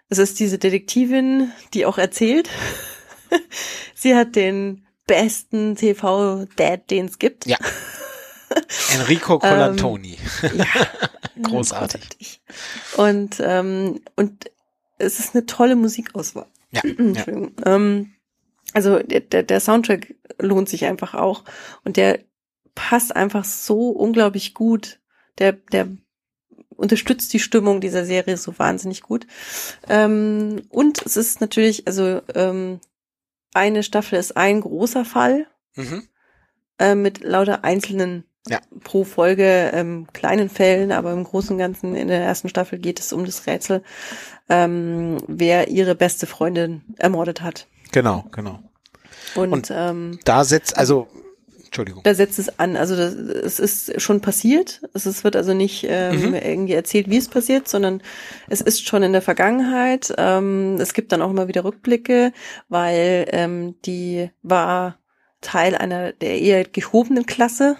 B: es ist diese Detektivin, die auch erzählt. Sie hat den besten TV-Dad, den es gibt.
A: Ja. Enrico Colantoni.
B: Ja,
A: Großartig.
B: Und, ähm, und es ist eine tolle Musikauswahl.
A: Ja, ja.
B: Entschuldigung. Ähm, also der, der, der Soundtrack lohnt sich einfach auch. Und der passt einfach so unglaublich gut. Der, der unterstützt die Stimmung dieser Serie so wahnsinnig gut. Ähm, und es ist natürlich, also ähm, eine Staffel ist ein großer Fall
A: Mhm.
B: äh, mit lauter einzelnen
A: Ja.
B: pro Folge ähm, kleinen Fällen, aber im Großen und Ganzen in der ersten Staffel geht es um das Rätsel, ähm, wer ihre beste Freundin ermordet hat.
A: Genau, genau.
B: Und,
A: Und-
B: ähm,
A: Da setzt, also, Entschuldigung.
B: da setzt es an. Also das, es ist schon passiert. Es ist, wird also nicht ähm,
A: Mhm.
B: irgendwie erzählt, wie es passiert, sondern es ist schon in der Vergangenheit. Ähm, es gibt dann auch immer wieder Rückblicke, weil ähm, die war Teil einer der eher gehobenen Klasse,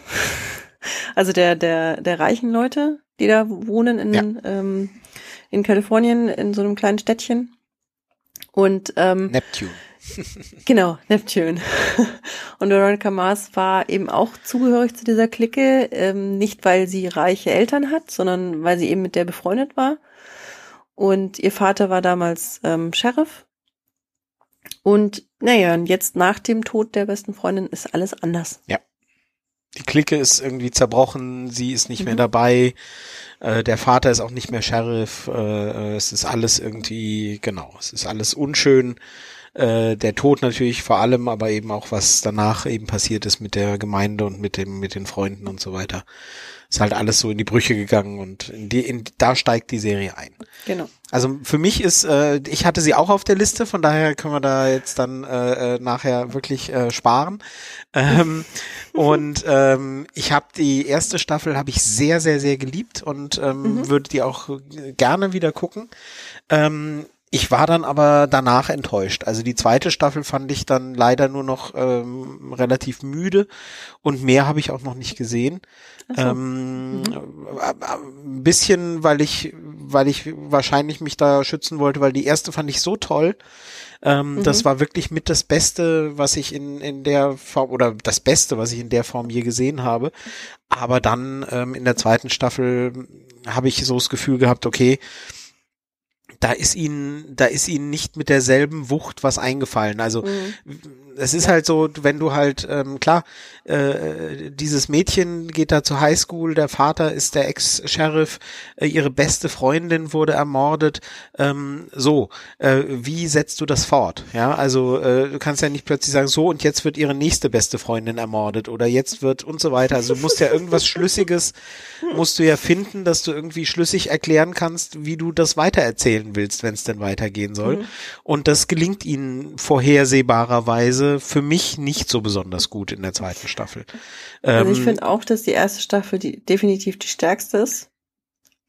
B: also der der der reichen Leute, die da wohnen in
A: Ja.
B: ähm, in Kalifornien in so einem kleinen Städtchen. Und ähm,
A: Neptune.
B: Genau, Neptune. Und Veronica Mars war eben auch zugehörig zu dieser Clique, ähm, nicht weil sie reiche Eltern hat, sondern weil sie eben mit der befreundet war. Und ihr Vater war damals ähm, Sheriff. Und naja, und jetzt nach dem Tod der besten Freundin ist alles anders.
A: Ja. Die Clique ist irgendwie zerbrochen, sie ist nicht mhm. mehr dabei, äh, der Vater ist auch nicht mehr Sheriff, äh, es ist alles irgendwie, genau, es ist alles unschön. Äh, der Tod natürlich vor allem, aber eben auch was danach eben passiert ist mit der Gemeinde und mit dem mit den Freunden und so weiter. Ist halt alles so in die Brüche gegangen und in die, in, da steigt die Serie ein.
B: Genau.
A: Also für mich ist, äh, ich hatte sie auch auf der Liste, von daher können wir da jetzt dann äh, äh nachher wirklich äh, sparen. Ähm, und ähm, ich habe die erste Staffel habe ich sehr, sehr, sehr geliebt und ähm, mhm. würde die auch gerne wieder gucken. Ähm, ich war dann aber danach enttäuscht. Also die zweite Staffel fand ich dann leider nur noch ähm, relativ müde und mehr habe ich auch noch nicht gesehen. So. Ähm, mhm. Ein bisschen, weil ich, weil ich wahrscheinlich mich da schützen wollte, weil die erste fand ich so toll. Ähm, mhm. Das war wirklich mit das Beste, was ich in, in der Form, oder das Beste, was ich in der Form je gesehen habe. Aber dann ähm, in der zweiten Staffel habe ich so das Gefühl gehabt, okay, da ist ihnen, da ist ihnen nicht mit derselben Wucht was eingefallen. Also mhm es ist halt so, wenn du halt, ähm, klar, äh, dieses Mädchen geht da zur Highschool, der Vater ist der Ex-Sheriff, äh, ihre beste Freundin wurde ermordet. Ähm, so, äh, wie setzt du das fort? Ja, also äh, du kannst ja nicht plötzlich sagen, so und jetzt wird ihre nächste beste Freundin ermordet oder jetzt wird und so weiter. Also du musst ja irgendwas Schlüssiges, musst du ja finden, dass du irgendwie schlüssig erklären kannst, wie du das weitererzählen willst, wenn es denn weitergehen soll. Mhm. Und das gelingt ihnen vorhersehbarerweise Weise für mich nicht so besonders gut in der zweiten Staffel.
B: Also ich ähm, finde auch, dass die erste Staffel die, definitiv die stärkste ist.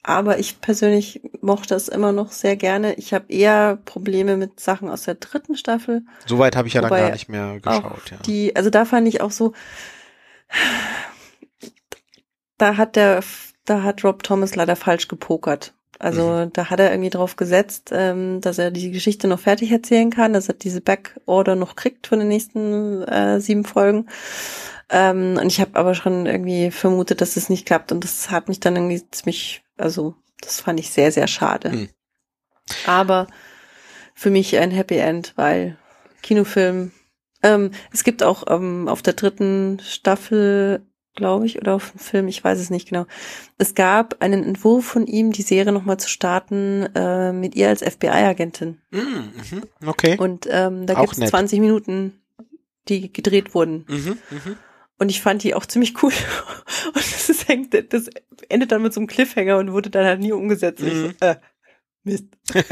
B: Aber ich persönlich mochte es immer noch sehr gerne. Ich habe eher Probleme mit Sachen aus der dritten Staffel.
A: Soweit habe ich ja dann gar nicht mehr geschaut. Ja.
B: Die, also da fand ich auch so, da hat der, da hat Rob Thomas leider falsch gepokert. Also mhm. da hat er irgendwie drauf gesetzt, ähm, dass er die Geschichte noch fertig erzählen kann, dass er diese Backorder noch kriegt von den nächsten äh, sieben Folgen. Ähm, und ich habe aber schon irgendwie vermutet, dass es nicht klappt. Und das hat mich dann irgendwie ziemlich, also das fand ich sehr, sehr schade. Mhm. Aber für mich ein Happy End, weil Kinofilm. Ähm, es gibt auch ähm, auf der dritten Staffel glaube ich, oder auf dem Film, ich weiß es nicht genau. Es gab einen Entwurf von ihm, die Serie nochmal zu starten, äh, mit ihr als FBI-Agentin.
A: Mm, mhm, okay.
B: Und ähm, da gibt es 20 Minuten, die gedreht wurden. Mhm, mh. Und ich fand die auch ziemlich cool. Und das, ist, das endet dann mit so einem Cliffhanger und wurde dann halt nie umgesetzt. Mhm. So, äh, Mist.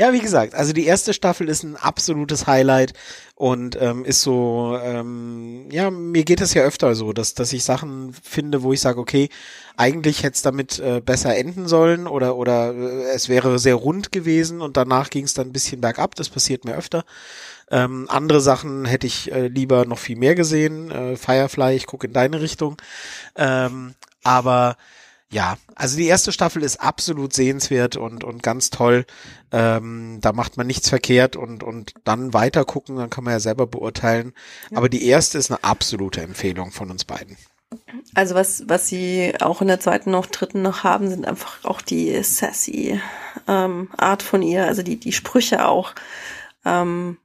A: Ja, wie gesagt, also die erste Staffel ist ein absolutes Highlight und ähm, ist so, ähm, ja, mir geht es ja öfter so, dass, dass ich Sachen finde, wo ich sage, okay, eigentlich hätte es damit äh, besser enden sollen oder, oder äh, es wäre sehr rund gewesen und danach ging es dann ein bisschen bergab, das passiert mir öfter. Ähm, andere Sachen hätte ich äh, lieber noch viel mehr gesehen. Äh, Firefly, ich gucke in deine Richtung. Ähm, aber ja, also die erste Staffel ist absolut sehenswert und, und ganz toll. Ähm, da macht man nichts verkehrt und, und dann weiter gucken, dann kann man ja selber beurteilen. Ja. Aber die erste ist eine absolute Empfehlung von uns beiden.
B: Also was, was sie auch in der zweiten noch dritten noch haben, sind einfach auch die sassy ähm, Art von ihr, also die, die Sprüche auch. Ähm,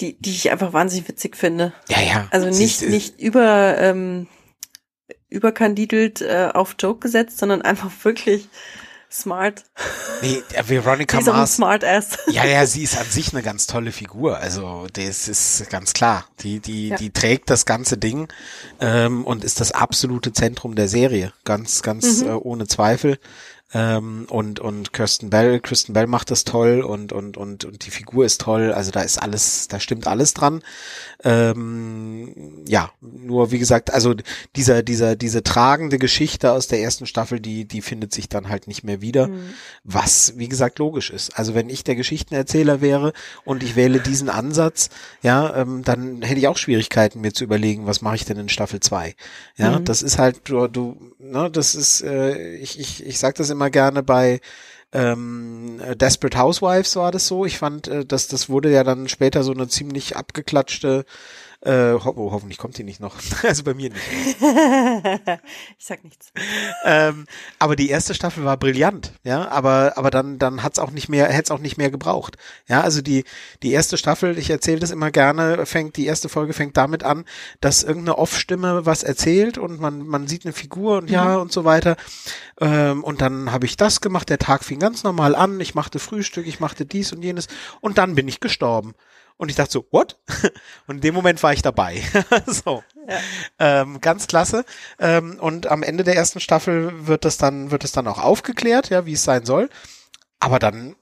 B: die, die ich einfach wahnsinnig witzig finde.
A: Ja, ja.
B: Also nicht, nicht über, ähm, überkandidelt äh, auf Joke gesetzt, sondern einfach wirklich smart.
A: Nee, Veronica
B: sie ist Mars. smart ass.
A: Ja, ja, sie ist an sich eine ganz tolle Figur. Also das ist ganz klar. Die, die, ja. die trägt das ganze Ding ähm, und ist das absolute Zentrum der Serie. Ganz, ganz mhm. äh, ohne Zweifel. Ähm, und und Kirsten Bell, Kirsten Bell macht das toll und und und und die Figur ist toll. Also da ist alles, da stimmt alles dran. Ähm, ja, nur wie gesagt, also dieser dieser diese tragende Geschichte aus der ersten Staffel, die die findet sich dann halt nicht mehr wieder, mhm. was wie gesagt logisch ist. Also wenn ich der Geschichtenerzähler wäre und ich wähle diesen Ansatz, ja, ähm, dann hätte ich auch Schwierigkeiten mir zu überlegen, was mache ich denn in Staffel zwei. Ja, mhm. das ist halt du, du ne, das ist äh, ich ich ich sag das immer immer gerne bei ähm, Desperate Housewives war das so. Ich fand, äh, dass das wurde ja dann später so eine ziemlich abgeklatschte äh, ho oh, hoffentlich kommt die nicht noch. also bei mir nicht.
B: ich sag nichts.
A: Ähm, aber die erste Staffel war brillant, ja. Aber aber dann dann hat's auch nicht mehr, hätte es auch nicht mehr gebraucht. Ja, also die die erste Staffel, ich erzähle das immer gerne, fängt die erste Folge fängt damit an, dass irgendeine Off-Stimme was erzählt und man man sieht eine Figur und ja mhm. und so weiter. Ähm, und dann habe ich das gemacht. Der Tag fing ganz normal an. Ich machte Frühstück, ich machte dies und jenes und dann bin ich gestorben. Und ich dachte so, what? Und in dem Moment war ich dabei. so. Ja. Ähm, ganz klasse. Ähm, und am Ende der ersten Staffel wird das dann, wird es dann auch aufgeklärt, ja, wie es sein soll. Aber dann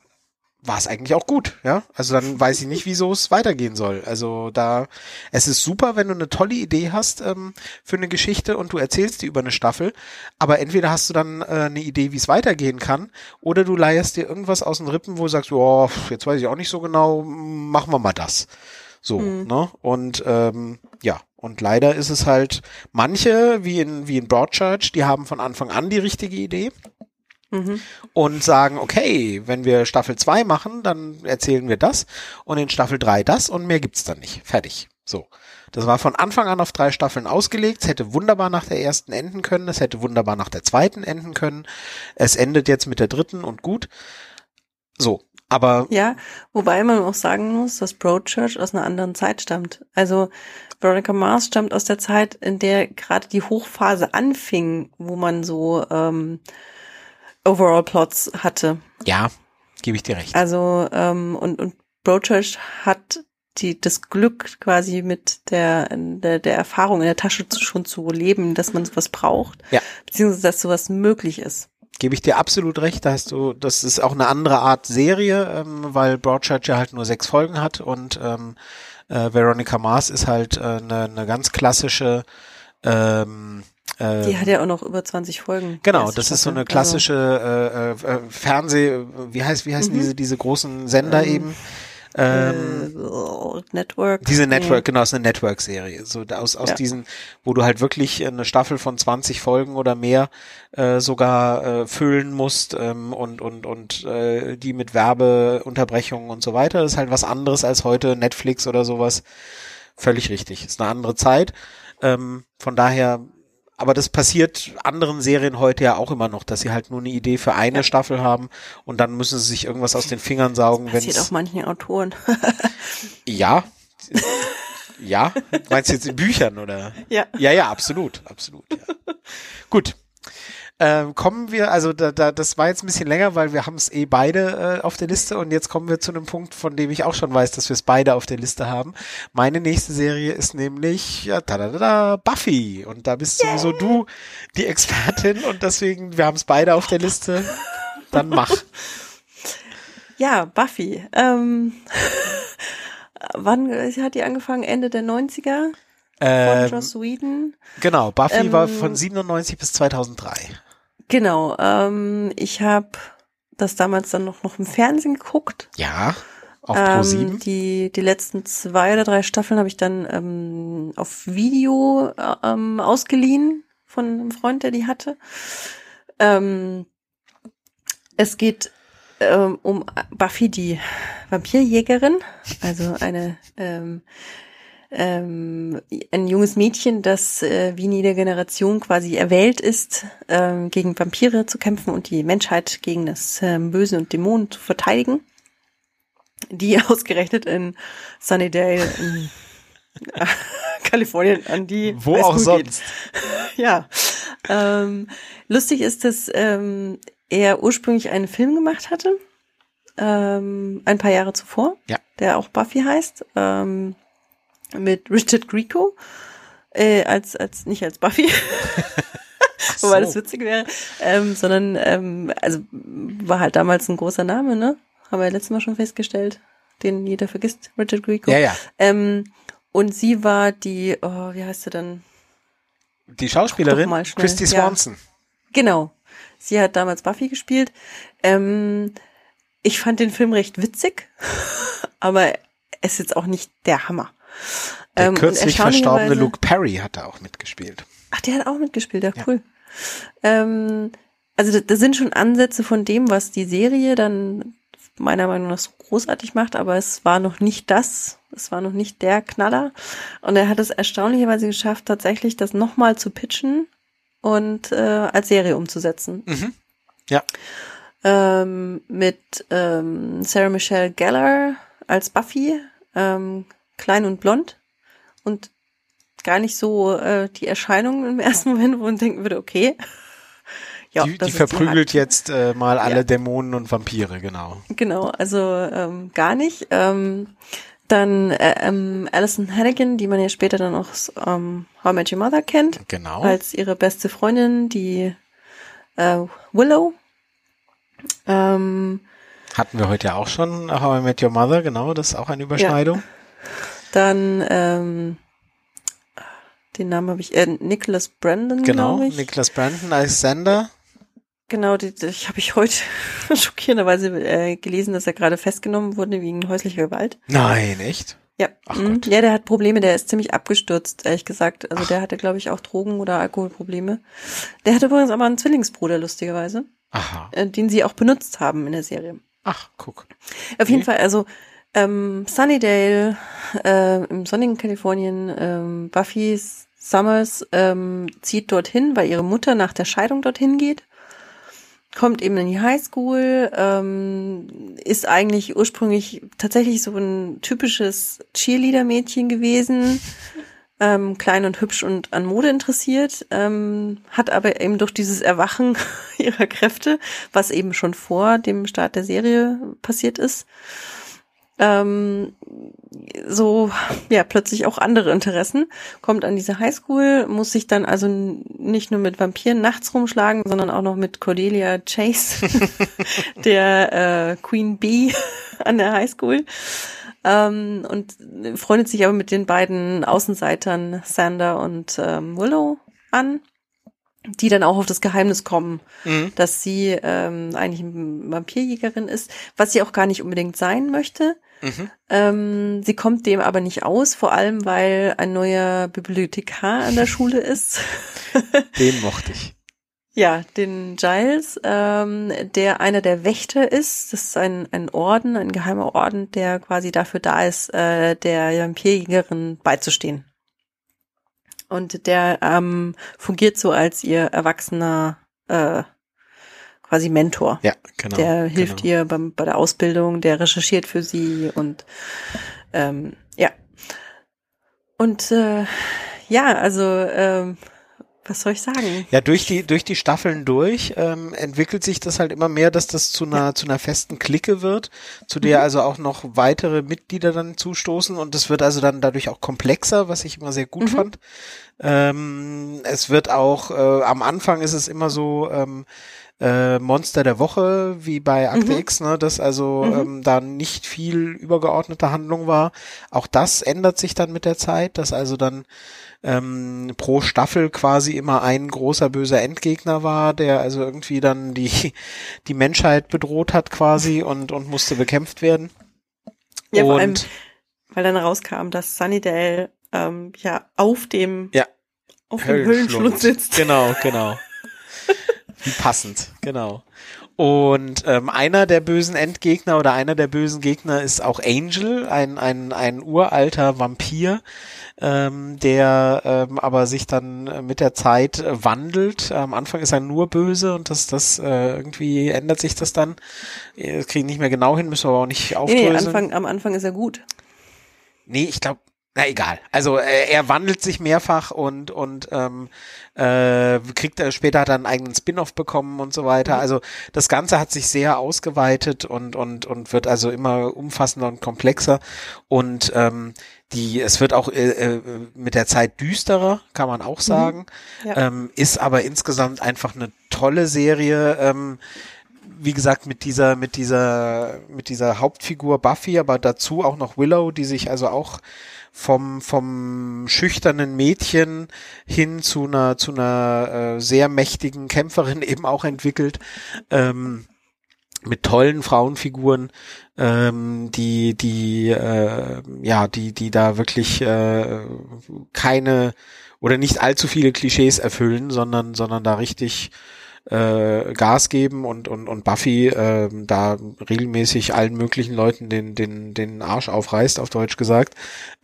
A: war es eigentlich auch gut, ja. Also dann weiß ich nicht, wieso es weitergehen soll. Also da, es ist super, wenn du eine tolle Idee hast ähm, für eine Geschichte und du erzählst die über eine Staffel, aber entweder hast du dann äh, eine Idee, wie es weitergehen kann, oder du leierst dir irgendwas aus den Rippen, wo du sagst, oh, jetzt weiß ich auch nicht so genau, machen wir mal das. So, mhm. ne? Und ähm, ja, und leider ist es halt manche, wie in, wie in Broadchurch, die haben von Anfang an die richtige Idee Mhm. Und sagen, okay, wenn wir Staffel 2 machen, dann erzählen wir das und in Staffel 3 das und mehr gibt's dann nicht. Fertig. So. Das war von Anfang an auf drei Staffeln ausgelegt. Es hätte wunderbar nach der ersten enden können. Es hätte wunderbar nach der zweiten enden können. Es endet jetzt mit der dritten und gut. So. Aber.
B: Ja, wobei man auch sagen muss, dass Broadchurch aus einer anderen Zeit stammt. Also, Veronica Mars stammt aus der Zeit, in der gerade die Hochphase anfing, wo man so, ähm, Overall Plots hatte.
A: Ja, gebe ich dir recht.
B: Also ähm, und und Broadchurch hat die das Glück quasi mit der, der der Erfahrung in der Tasche zu, schon zu leben, dass man sowas braucht,
A: ja.
B: beziehungsweise dass sowas möglich ist.
A: Gebe ich dir absolut recht, da hast du, das ist auch eine andere Art Serie, ähm, weil Broadchurch ja halt nur sechs Folgen hat und ähm, äh, Veronica Mars ist halt äh, eine, eine ganz klassische ähm,
B: ähm, die hat ja auch noch über 20 Folgen.
A: Genau, das ist so eine klassische äh, äh, Fernseh, wie heißt, wie heißen mhm. diese, diese großen Sender ähm, eben?
B: Ähm, äh, Network.
A: Diese Network, genau, ist eine Network-Serie. So aus, aus ja. diesen, wo du halt wirklich eine Staffel von 20 Folgen oder mehr äh, sogar äh, füllen musst ähm, und, und, und äh, die mit Werbeunterbrechungen und so weiter. Das ist halt was anderes als heute Netflix oder sowas. Völlig richtig. Ist eine andere Zeit. Ähm, von daher aber das passiert anderen Serien heute ja auch immer noch, dass sie halt nur eine Idee für eine ja. Staffel haben und dann müssen sie sich irgendwas aus den Fingern saugen. Das
B: passiert auch manchen Autoren.
A: ja. Ja, meinst du jetzt in Büchern oder?
B: Ja.
A: Ja, ja, absolut, absolut. Ja. Gut, ähm, kommen wir, also da, da, das war jetzt ein bisschen länger, weil wir haben es eh beide äh, auf der Liste und jetzt kommen wir zu einem Punkt, von dem ich auch schon weiß, dass wir es beide auf der Liste haben. Meine nächste Serie ist nämlich ja, da, da, da, Buffy und da bist yeah. sowieso du die Expertin und deswegen, wir haben es beide auf der Liste. Dann mach.
B: Ja, Buffy. Ähm, wann hat die angefangen? Ende der 90er?
A: Ähm,
B: von Joss Whedon.
A: Genau, Buffy ähm, war von 97 bis 2003.
B: Genau, ähm, ich habe das damals dann noch, noch im Fernsehen geguckt.
A: Ja, auf Pro7.
B: Ähm, die, die letzten zwei oder drei Staffeln habe ich dann ähm, auf Video äh, ähm, ausgeliehen von einem Freund, der die hatte. Ähm, es geht ähm, um Buffy, die Vampirjägerin, also eine ähm, ähm, ein junges Mädchen, das äh, wie in jeder Generation quasi erwählt ist, ähm, gegen Vampire zu kämpfen und die Menschheit gegen das ähm, Böse und Dämonen zu verteidigen, die ausgerechnet in Sunnydale in Kalifornien an die
A: wo auch sonst
B: ja ähm, lustig ist, dass ähm, er ursprünglich einen Film gemacht hatte ähm, ein paar Jahre zuvor,
A: ja.
B: der auch Buffy heißt. Ähm, mit Richard Grieco äh, als als nicht als Buffy. so. Wobei das witzig wäre, ähm, sondern ähm, also war halt damals ein großer Name, ne? Haben wir ja letztes Mal schon festgestellt, den jeder vergisst, Richard Grieco.
A: Ja, ja.
B: Ähm, und sie war die, oh, wie heißt sie dann?
A: Die Schauspielerin Christy Swanson. Ja.
B: Genau. Sie hat damals Buffy gespielt. Ähm, ich fand den Film recht witzig, aber es ist jetzt auch nicht der Hammer.
A: Der ähm, kürzlich verstorbene Luke Perry hat da auch mitgespielt.
B: Ach, der hat auch mitgespielt, ja, cool. Ja. Ähm, also da sind schon Ansätze von dem, was die Serie dann meiner Meinung nach so großartig macht, aber es war noch nicht das, es war noch nicht der Knaller. Und er hat es erstaunlicherweise geschafft, tatsächlich das nochmal zu pitchen und äh, als Serie umzusetzen.
A: Mhm. Ja.
B: Ähm, mit ähm, Sarah Michelle Gellar als Buffy, ähm, klein und blond und gar nicht so äh, die Erscheinung im ersten Moment, wo man denken würde, okay.
A: Ja, die, die verprügelt jetzt äh, mal alle ja. Dämonen und Vampire, genau.
B: Genau, also ähm, gar nicht. Ähm, dann äh, ähm, Alison Hannigan, die man ja später dann auch ähm, How I Met Your Mother kennt.
A: Genau.
B: Als ihre beste Freundin, die äh, Willow. Ähm,
A: Hatten wir heute ja auch schon How I Met Your Mother, genau, das ist auch eine Überschneidung. Ja.
B: Dann ähm, den Namen habe ich, äh, Nicholas Brandon,
A: Genau,
B: ich.
A: Nicholas Brandon als Sender.
B: Genau, die, die habe ich heute schockierenderweise äh, gelesen, dass er gerade festgenommen wurde wegen häuslicher Gewalt.
A: Nein, echt?
B: Ja. Ach mhm. Ja, der hat Probleme, der ist ziemlich abgestürzt, ehrlich gesagt. Also Ach. der hatte, glaube ich, auch Drogen- oder Alkoholprobleme. Der hatte übrigens aber einen Zwillingsbruder, lustigerweise.
A: Aha.
B: Äh, den sie auch benutzt haben in der Serie.
A: Ach, guck.
B: Auf jeden Fall, also ähm, Sunnydale äh, im sonnigen Kalifornien, ähm, Buffy Summers ähm, zieht dorthin, weil ihre Mutter nach der Scheidung dorthin geht. Kommt eben in die Highschool, ähm, ist eigentlich ursprünglich tatsächlich so ein typisches Cheerleader-Mädchen gewesen, ähm, klein und hübsch und an Mode interessiert, ähm, hat aber eben durch dieses Erwachen ihrer Kräfte, was eben schon vor dem Start der Serie passiert ist, ähm, so ja plötzlich auch andere Interessen, kommt an diese Highschool, muss sich dann also nicht nur mit Vampiren nachts rumschlagen, sondern auch noch mit Cordelia Chase, der äh, Queen Bee an der Highschool. Ähm, und freundet sich aber mit den beiden Außenseitern Sander und ähm, Willow an die dann auch auf das Geheimnis kommen, mhm. dass sie ähm, eigentlich eine Vampirjägerin ist, was sie auch gar nicht unbedingt sein möchte. Mhm. Ähm, sie kommt dem aber nicht aus, vor allem weil ein neuer Bibliothekar an der Schule ist.
A: Den mochte ich.
B: Ja, den Giles, ähm, der einer der Wächter ist. Das ist ein, ein Orden, ein geheimer Orden, der quasi dafür da ist, äh, der Vampirjägerin beizustehen. Und der ähm, fungiert so als ihr erwachsener äh, quasi Mentor.
A: Ja, genau.
B: Der hilft
A: genau.
B: ihr beim, bei der Ausbildung, der recherchiert für sie und ähm, ja. Und äh, ja, also ähm, was soll ich sagen?
A: Ja, durch die durch die Staffeln durch ähm, entwickelt sich das halt immer mehr, dass das zu einer ja. zu einer festen Clique wird, zu der mhm. also auch noch weitere Mitglieder dann zustoßen und das wird also dann dadurch auch komplexer, was ich immer sehr gut mhm. fand. Ähm, es wird auch äh, am Anfang ist es immer so ähm, äh, Monster der Woche, wie bei Akte mhm. X, ne, dass also mhm. ähm, da nicht viel übergeordnete Handlung war. Auch das ändert sich dann mit der Zeit, dass also dann ähm, pro Staffel quasi immer ein großer böser Endgegner war, der also irgendwie dann die, die Menschheit bedroht hat quasi und, und musste bekämpft werden.
B: Ja, und, vor allem, weil dann rauskam, dass Sunnydale ähm, ja auf dem
A: ja,
B: auf dem Höhlenschlund sitzt.
A: Genau, genau. Wie passend, genau. Und ähm, einer der bösen Endgegner oder einer der bösen Gegner ist auch Angel, ein, ein, ein uralter Vampir, ähm, der ähm, aber sich dann mit der Zeit äh, wandelt. Am Anfang ist er nur böse und das, das äh, irgendwie ändert sich das dann. Das kriege ich nicht mehr genau hin, müssen wir aber auch nicht aufdröseln.
B: Nee, Anfang, am Anfang ist er gut.
A: Nee, ich glaube, na egal. Also äh, er wandelt sich mehrfach und und ähm, äh, kriegt er später hat er einen eigenen Spin-off bekommen und so weiter. Mhm. Also das Ganze hat sich sehr ausgeweitet und und und wird also immer umfassender und komplexer und ähm, die es wird auch äh, äh mit der Zeit düsterer, kann man auch mhm. sagen. Mhm. Ja. Ähm, ist aber insgesamt einfach eine tolle Serie. Ähm, wie gesagt, mit dieser, mit dieser, mit dieser Hauptfigur Buffy, aber dazu auch noch Willow, die sich also auch vom, vom schüchternen Mädchen hin zu einer, zu einer äh, sehr mächtigen Kämpferin eben auch entwickelt. Ähm, mit tollen Frauenfiguren, ähm, die, die, äh, ja, die, die da wirklich äh, keine oder nicht allzu viele Klischees erfüllen, sondern, sondern da richtig äh, Gas geben und, und, und Buffy äh, da regelmäßig allen möglichen Leuten den, den, den Arsch aufreißt, auf Deutsch gesagt,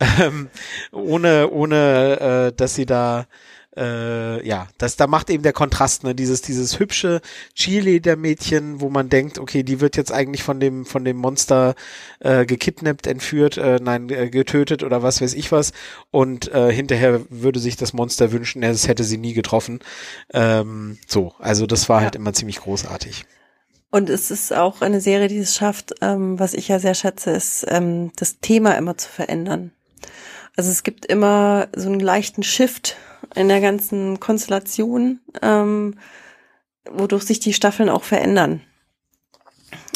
A: ähm, ohne, ohne äh, dass sie da äh, ja, das, da macht eben der Kontrast, ne, dieses, dieses hübsche Cheerleader-Mädchen, wo man denkt, okay, die wird jetzt eigentlich von dem, von dem Monster äh, gekidnappt, entführt, äh, nein, äh, getötet oder was weiß ich was. Und äh, hinterher würde sich das Monster wünschen, es hätte sie nie getroffen. Ähm, so, also das war ja. halt immer ziemlich großartig.
B: Und es ist auch eine Serie, die es schafft, ähm, was ich ja sehr schätze, ist ähm, das Thema immer zu verändern. Also es gibt immer so einen leichten Shift in der ganzen Konstellation, ähm, wodurch sich die Staffeln auch verändern.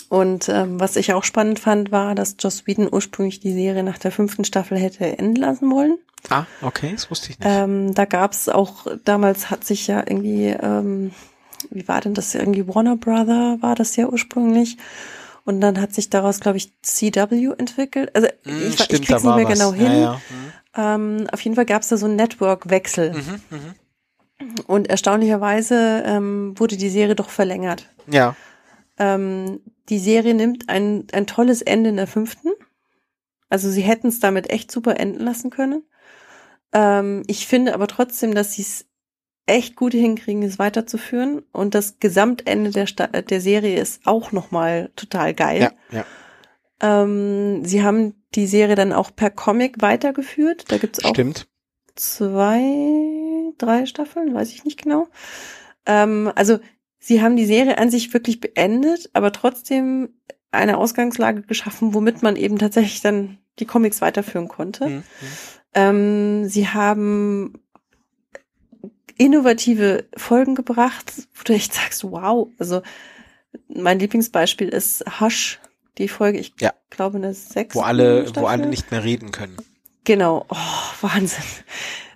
B: Und ähm, was ich auch spannend fand, war, dass Joss Whedon ursprünglich die Serie nach der fünften Staffel hätte enden lassen wollen.
A: Ah, okay, das wusste ich nicht.
B: Ähm, da gab's auch, damals hat sich ja irgendwie, ähm, wie war denn das, irgendwie Warner Brother war das ja ursprünglich. Und dann hat sich daraus, glaube ich, CW entwickelt. Also hm, ich, Stimmt, ich krieg's nicht mehr was. genau hin. Ja, ja. Hm. Ähm, auf jeden Fall gab es da so einen Network-Wechsel. Mhm, mh. Und erstaunlicherweise ähm, wurde die Serie doch verlängert.
A: Ja.
B: Ähm, die Serie nimmt ein, ein tolles Ende in der fünften. Also sie hätten es damit echt super enden lassen können. Ähm, ich finde aber trotzdem, dass sie es echt gut hinkriegen, es weiterzuführen. Und das Gesamtende der, Sta der Serie ist auch nochmal total geil.
A: Ja, ja.
B: Ähm, sie haben die Serie dann auch per Comic weitergeführt. Da gibt's auch
A: Stimmt.
B: zwei, drei Staffeln, weiß ich nicht genau. Ähm, also sie haben die Serie an sich wirklich beendet, aber trotzdem eine Ausgangslage geschaffen, womit man eben tatsächlich dann die Comics weiterführen konnte. Mhm. Ähm, sie haben innovative Folgen gebracht, wo du echt sagst, wow, also mein Lieblingsbeispiel ist Hush, die Folge, ich
A: ja.
B: glaube eine sechs.
A: Wo alle, Staffel. wo alle nicht mehr reden können.
B: Genau, oh, Wahnsinn.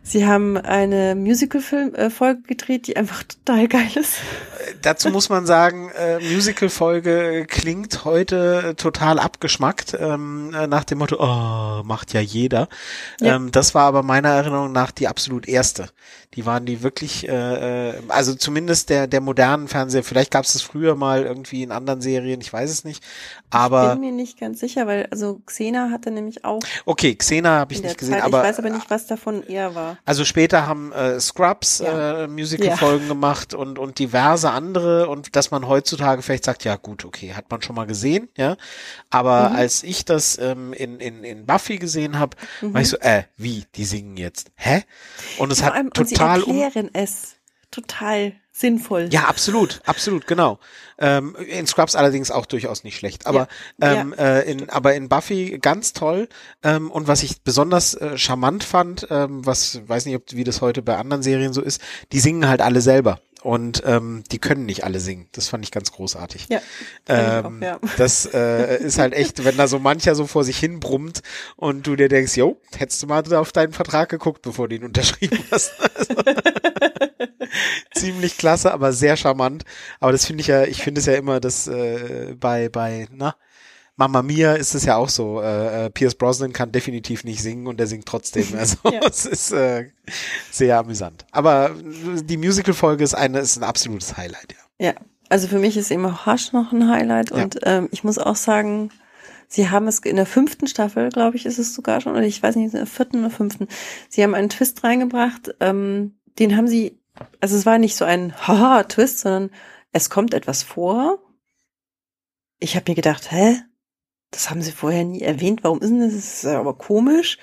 B: Sie haben eine Musical-Folge äh, gedreht, die einfach total geil ist.
A: Äh, dazu muss man sagen, äh, Musical-Folge klingt heute total abgeschmackt, ähm, äh, nach dem Motto, oh, macht ja jeder. Ja. Ähm, das war aber meiner Erinnerung nach die absolut erste. Die waren die wirklich, äh, äh, also zumindest der, der modernen Fernseher, vielleicht gab es das früher mal irgendwie in anderen Serien, ich weiß es nicht. Aber.
B: Ich bin mir nicht ganz sicher, weil also Xena hatte nämlich auch.
A: Okay, Xena habe ich nicht gesehen,
B: Zeit.
A: aber.
B: Ich weiß aber nicht, was davon eher war.
A: Also später haben äh, Scrubs ja. äh, Musical-Folgen ja. gemacht und, und diverse andere und dass man heutzutage vielleicht sagt, ja gut, okay, hat man schon mal gesehen, ja. Aber mhm. als ich das ähm, in, in, in Buffy gesehen habe, mhm. war ich so, äh, wie, die singen jetzt? Hä? Und es Vor hat total
B: total erklären um es total sinnvoll.
A: Ja, absolut, absolut, genau. Ähm, in Scrubs allerdings auch durchaus nicht schlecht, aber ja, ähm, ja. Äh, in aber in Buffy ganz toll. Ähm, und was ich besonders äh, charmant fand, ähm, was weiß nicht, ob wie das heute bei anderen Serien so ist, die singen halt alle selber und ähm, die können nicht alle singen. Das fand ich ganz großartig.
B: Ja,
A: ähm, auch, ja. Das äh, ist halt echt, wenn da so mancher so vor sich hin brummt und du dir denkst, jo, hättest du mal auf deinen Vertrag geguckt, bevor du ihn unterschrieben hast. Also, ziemlich klasse, aber sehr charmant. Aber das finde ich ja, ich finde es ja immer, dass äh, bei bei na Mama Mia ist es ja auch so. Äh, äh, Pierce Brosnan kann definitiv nicht singen und er singt trotzdem. Also ja. es ist äh, sehr amüsant. Aber die Musical-Folge ist eine, ist ein absolutes Highlight,
B: ja. Ja, also für mich ist immer Hush noch ein Highlight ja. und ähm, ich muss auch sagen, sie haben es in der fünften Staffel, glaube ich, ist es sogar schon, oder ich weiß nicht, in der vierten oder fünften. Sie haben einen Twist reingebracht, ähm, den haben sie, also es war nicht so ein Haha-Twist, sondern es kommt etwas vor. Ich habe mir gedacht, hä? Das haben sie vorher nie erwähnt, warum ist denn das? Das ist aber komisch.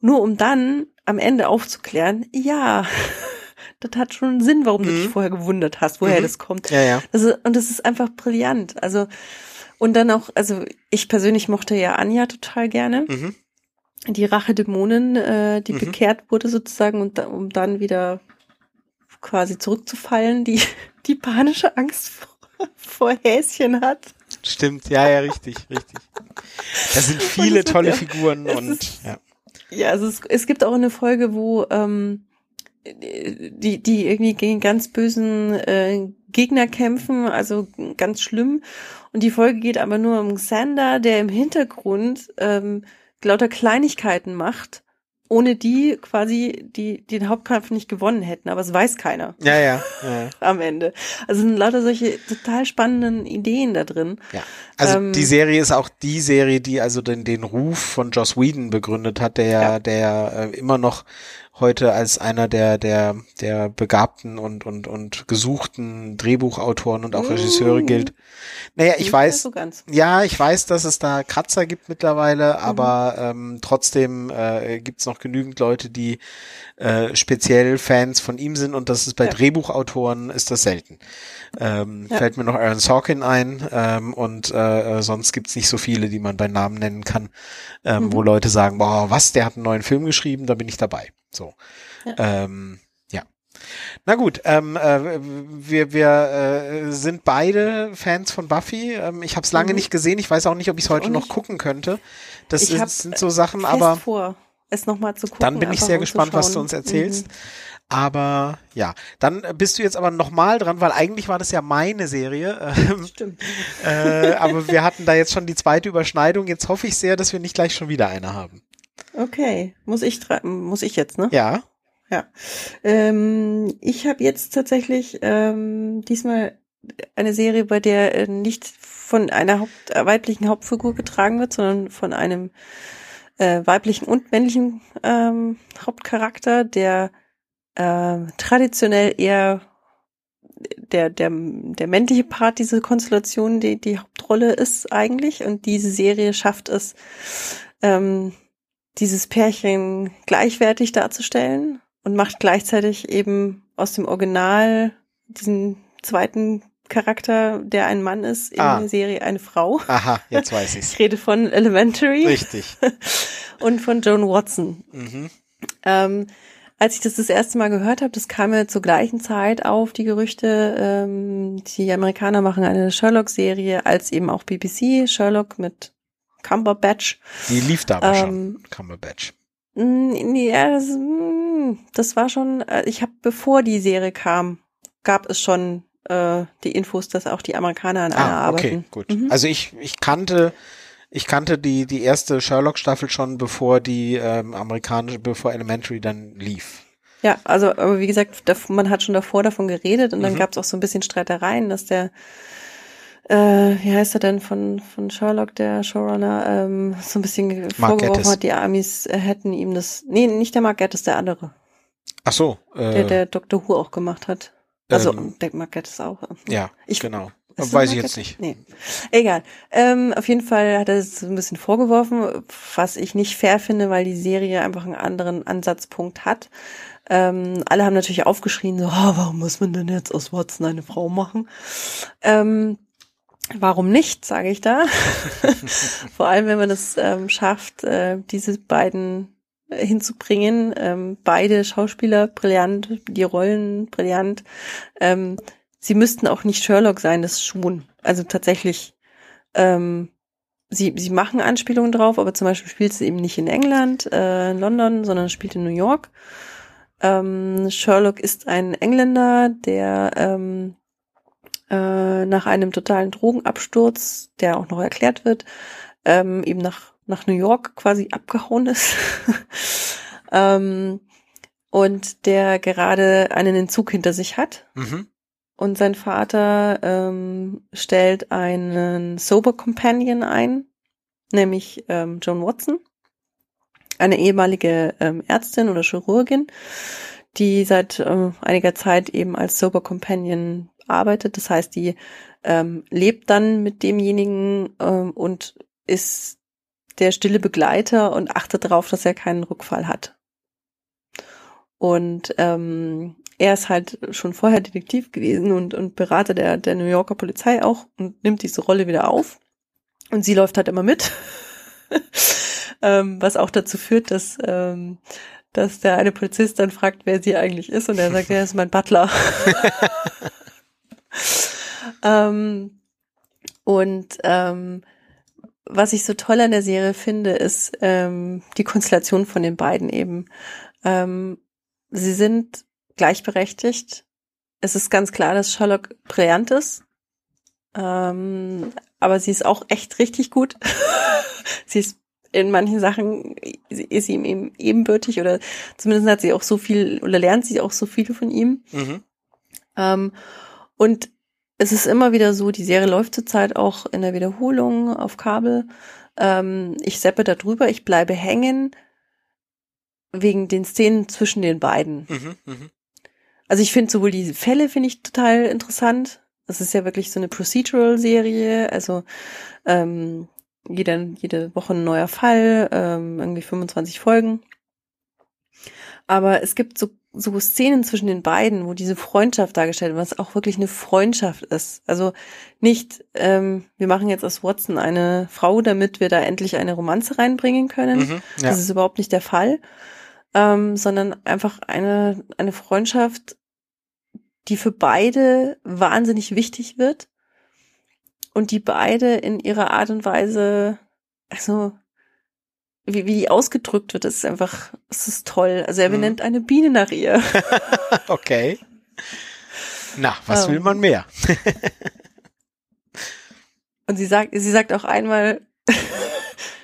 B: Nur um dann am Ende aufzuklären, ja, das hat schon Sinn, warum mhm. du dich mhm. vorher gewundert hast, woher mhm. das kommt.
A: Ja, ja.
B: Das ist, und das ist einfach brillant. Also, und dann auch, also ich persönlich mochte ja Anja total gerne. Mhm. Die Rache-Dämonin, äh, die mhm. bekehrt wurde sozusagen und da, um dann wieder quasi zurückzufallen, die, die panische Angst vor, vor Häschen hat.
A: Stimmt, ja, ja, richtig, richtig. Da sind viele ist, tolle ja, Figuren und
B: ist, ja. Ja, also es, es gibt auch eine Folge, wo ähm, die, die irgendwie gegen ganz bösen äh, Gegner kämpfen, also ganz schlimm. Und die Folge geht aber nur um Xander, der im Hintergrund ähm, lauter Kleinigkeiten macht ohne die quasi die den Hauptkampf nicht gewonnen hätten, aber es weiß keiner.
A: Ja, ja, ja.
B: am Ende. Also sind lauter solche total spannenden Ideen da drin.
A: Ja. Also
B: Ähm,
A: die Serie ist auch die Serie, die also den, den Ruf von Joss Whedon begründet hat, der ja, der äh, immer noch heute als einer der der der begabten und und und gesuchten Drehbuchautoren und auch Regisseure
B: Mm.
A: gilt. Naja, ich
B: nicht
A: weiß,
B: So ganz.
A: ja, ich weiß, dass es da Kratzer gibt
B: Mhm.
A: mittlerweile, aber ähm, trotzdem äh, gibt's noch genügend Leute, die äh, speziell Fans von ihm sind und das ist bei
B: Ja.
A: Drehbuchautoren ist das selten. Ähm,
B: Ja.
A: Fällt mir noch Aaron Sorkin ein ähm, und äh, äh, sonst gibt's nicht so viele, die man bei Namen nennen kann, ähm,
B: Mhm.
A: wo Leute sagen, boah, was, der hat einen neuen Film geschrieben, da bin ich dabei. So.
B: Ja.
A: Ähm. Na gut, ähm, äh, wir, wir äh, sind beide Fans von Buffy. Ähm, ich habe es lange
B: Mhm.
A: nicht gesehen. Ich weiß auch nicht, ob ich es heute noch gucken könnte. Das
B: Ich
A: ist, sind so Sachen, aber
B: vor, es nochmal zu gucken.
A: dann bin ich sehr gespannt, was du uns erzählst.
B: Mhm.
A: Aber ja, dann bist du jetzt aber nochmal dran, weil eigentlich war das ja meine Serie. Ähm,
B: Stimmt.
A: äh, aber wir hatten da jetzt schon die zweite Überschneidung. Jetzt hoffe ich sehr, dass wir nicht gleich schon wieder eine haben.
B: Okay, muss ich muss ich jetzt, ne?
A: Ja.
B: Ja. Ähm, ich habe jetzt tatsächlich ähm, diesmal eine Serie, bei der äh, nicht von einer Haupt äh, weiblichen Hauptfigur getragen wird, sondern von einem äh, weiblichen und männlichen ähm, Hauptcharakter, der äh, traditionell eher der, der, der männliche Part dieser Konstellation die, die Hauptrolle ist eigentlich. Und diese Serie schafft es, ähm, dieses Pärchen gleichwertig darzustellen und macht gleichzeitig eben aus dem Original diesen zweiten Charakter, der ein Mann ist, in
A: Ah.
B: der Serie eine Frau.
A: Aha, jetzt weiß ich's.
B: Ich rede von Elementary
A: Richtig.
B: und von Joan Watson.
A: Mhm.
B: Ähm, als ich das das erste Mal gehört habe, das kam ja zur gleichen Zeit auf, die Gerüchte, ähm, die Amerikaner machen eine Sherlock-Serie, als eben auch BBC, Sherlock mit Cumberbatch.
A: Die lief da aber schon.
B: Ähm,
A: Cumberbatch.
B: Mm, Nee, ja, das, das war schon, äh, ich habe, bevor die Serie kam, gab es schon äh, die Infos, dass auch die Amerikaner an einer
A: Ah, okay,
B: arbeiten.
A: gut.
B: Mhm.
A: Also ich, ich kannte, ich kannte die, die erste Sherlock-Staffel schon, bevor die ähm, amerikanische, bevor Elementary dann lief.
B: Ja, also, aber wie gesagt, man hat schon davor davon geredet und dann
A: Mhm.
B: gab es auch so ein bisschen Streitereien, dass der, äh, wie heißt er denn von, von Sherlock, der Showrunner, ähm, so ein bisschen vorgeworfen hat, die Amis äh, hätten ihm das, nee, nicht der Mark Gatiss, der andere,
A: Ach so, äh,
B: der, der Dr. Who auch gemacht hat. Also,
A: ähm,
B: der Mark Gatiss auch.
A: ja,
B: ich-
A: genau. Weiß ich jetzt nicht.
B: Nee. Egal. Ähm, auf jeden Fall hat er es so ein bisschen vorgeworfen, was ich nicht fair finde, weil die Serie einfach einen anderen Ansatzpunkt hat. Ähm, alle haben natürlich aufgeschrien, so, oh, warum muss man denn jetzt aus Watson eine Frau machen? Ähm, warum nicht, sage ich da. Vor allem, wenn man es ähm, schafft, äh, diese beiden äh, hinzubringen. Ähm, beide Schauspieler brillant, die Rollen brillant. Ähm, sie müssten auch nicht Sherlock sein, das schon. Also tatsächlich, ähm, sie, sie machen Anspielungen drauf, aber zum Beispiel spielt sie eben nicht in England, äh, in London, sondern spielt in New York. Ähm, Sherlock ist ein Engländer, der ähm, äh, nach einem totalen Drogenabsturz, der auch noch erklärt wird, ähm, eben nach, nach New York quasi abgehauen ist. ähm, und der gerade einen Entzug hinter sich hat.
A: Mhm.
B: Und sein Vater ähm, stellt einen Sober Companion ein, nämlich ähm, Joan Watson, eine ehemalige ähm, Ärztin oder Chirurgin, die seit ähm, einiger Zeit eben als Sober Companion arbeitet. Das heißt, die ähm, lebt dann mit demjenigen ähm, und ist der stille Begleiter und achtet darauf, dass er keinen Rückfall hat. Und ähm, er ist halt schon vorher Detektiv gewesen und, und Berater der, der New Yorker Polizei auch und nimmt diese Rolle wieder auf. Und sie läuft halt immer mit. ähm, was auch dazu führt, dass, ähm, dass der eine Polizist dann fragt, wer sie eigentlich ist. Und er sagt, er ist mein Butler. ähm, und ähm, was ich so toll an der Serie finde, ist ähm, die Konstellation von den beiden eben. Ähm, sie sind gleichberechtigt. Es ist ganz klar, dass Sherlock brillant ist. Ähm, aber sie ist auch echt richtig gut. sie ist in manchen Sachen ist sie ihm eben ebenbürtig oder zumindest hat sie auch so viel oder lernt sie auch so viel von ihm. Mhm. Ähm, und es ist immer wieder so, die Serie läuft zurzeit auch in der Wiederholung auf Kabel. Ähm, ich seppe da drüber, ich bleibe hängen wegen den Szenen zwischen den beiden. Mhm, mh. Also ich finde sowohl die Fälle finde ich total interessant. Das ist ja wirklich so eine Procedural-Serie, also ähm, jede, jede Woche ein neuer Fall, ähm, irgendwie 25 Folgen. Aber es gibt so, so Szenen zwischen den beiden, wo diese Freundschaft dargestellt wird, was auch wirklich eine Freundschaft ist. Also nicht, ähm, wir machen jetzt aus Watson eine Frau, damit wir da endlich eine Romanze reinbringen können. Mhm, ja. Das ist überhaupt nicht der Fall. Ähm, sondern einfach eine, eine Freundschaft, die für beide wahnsinnig wichtig wird und die beide in ihrer Art und Weise, also wie, wie die ausgedrückt wird, ist einfach, es ist toll. Also er mhm. benennt eine Biene nach ihr.
A: okay. Na, was um. will man mehr?
B: und sie sagt, sie sagt auch einmal,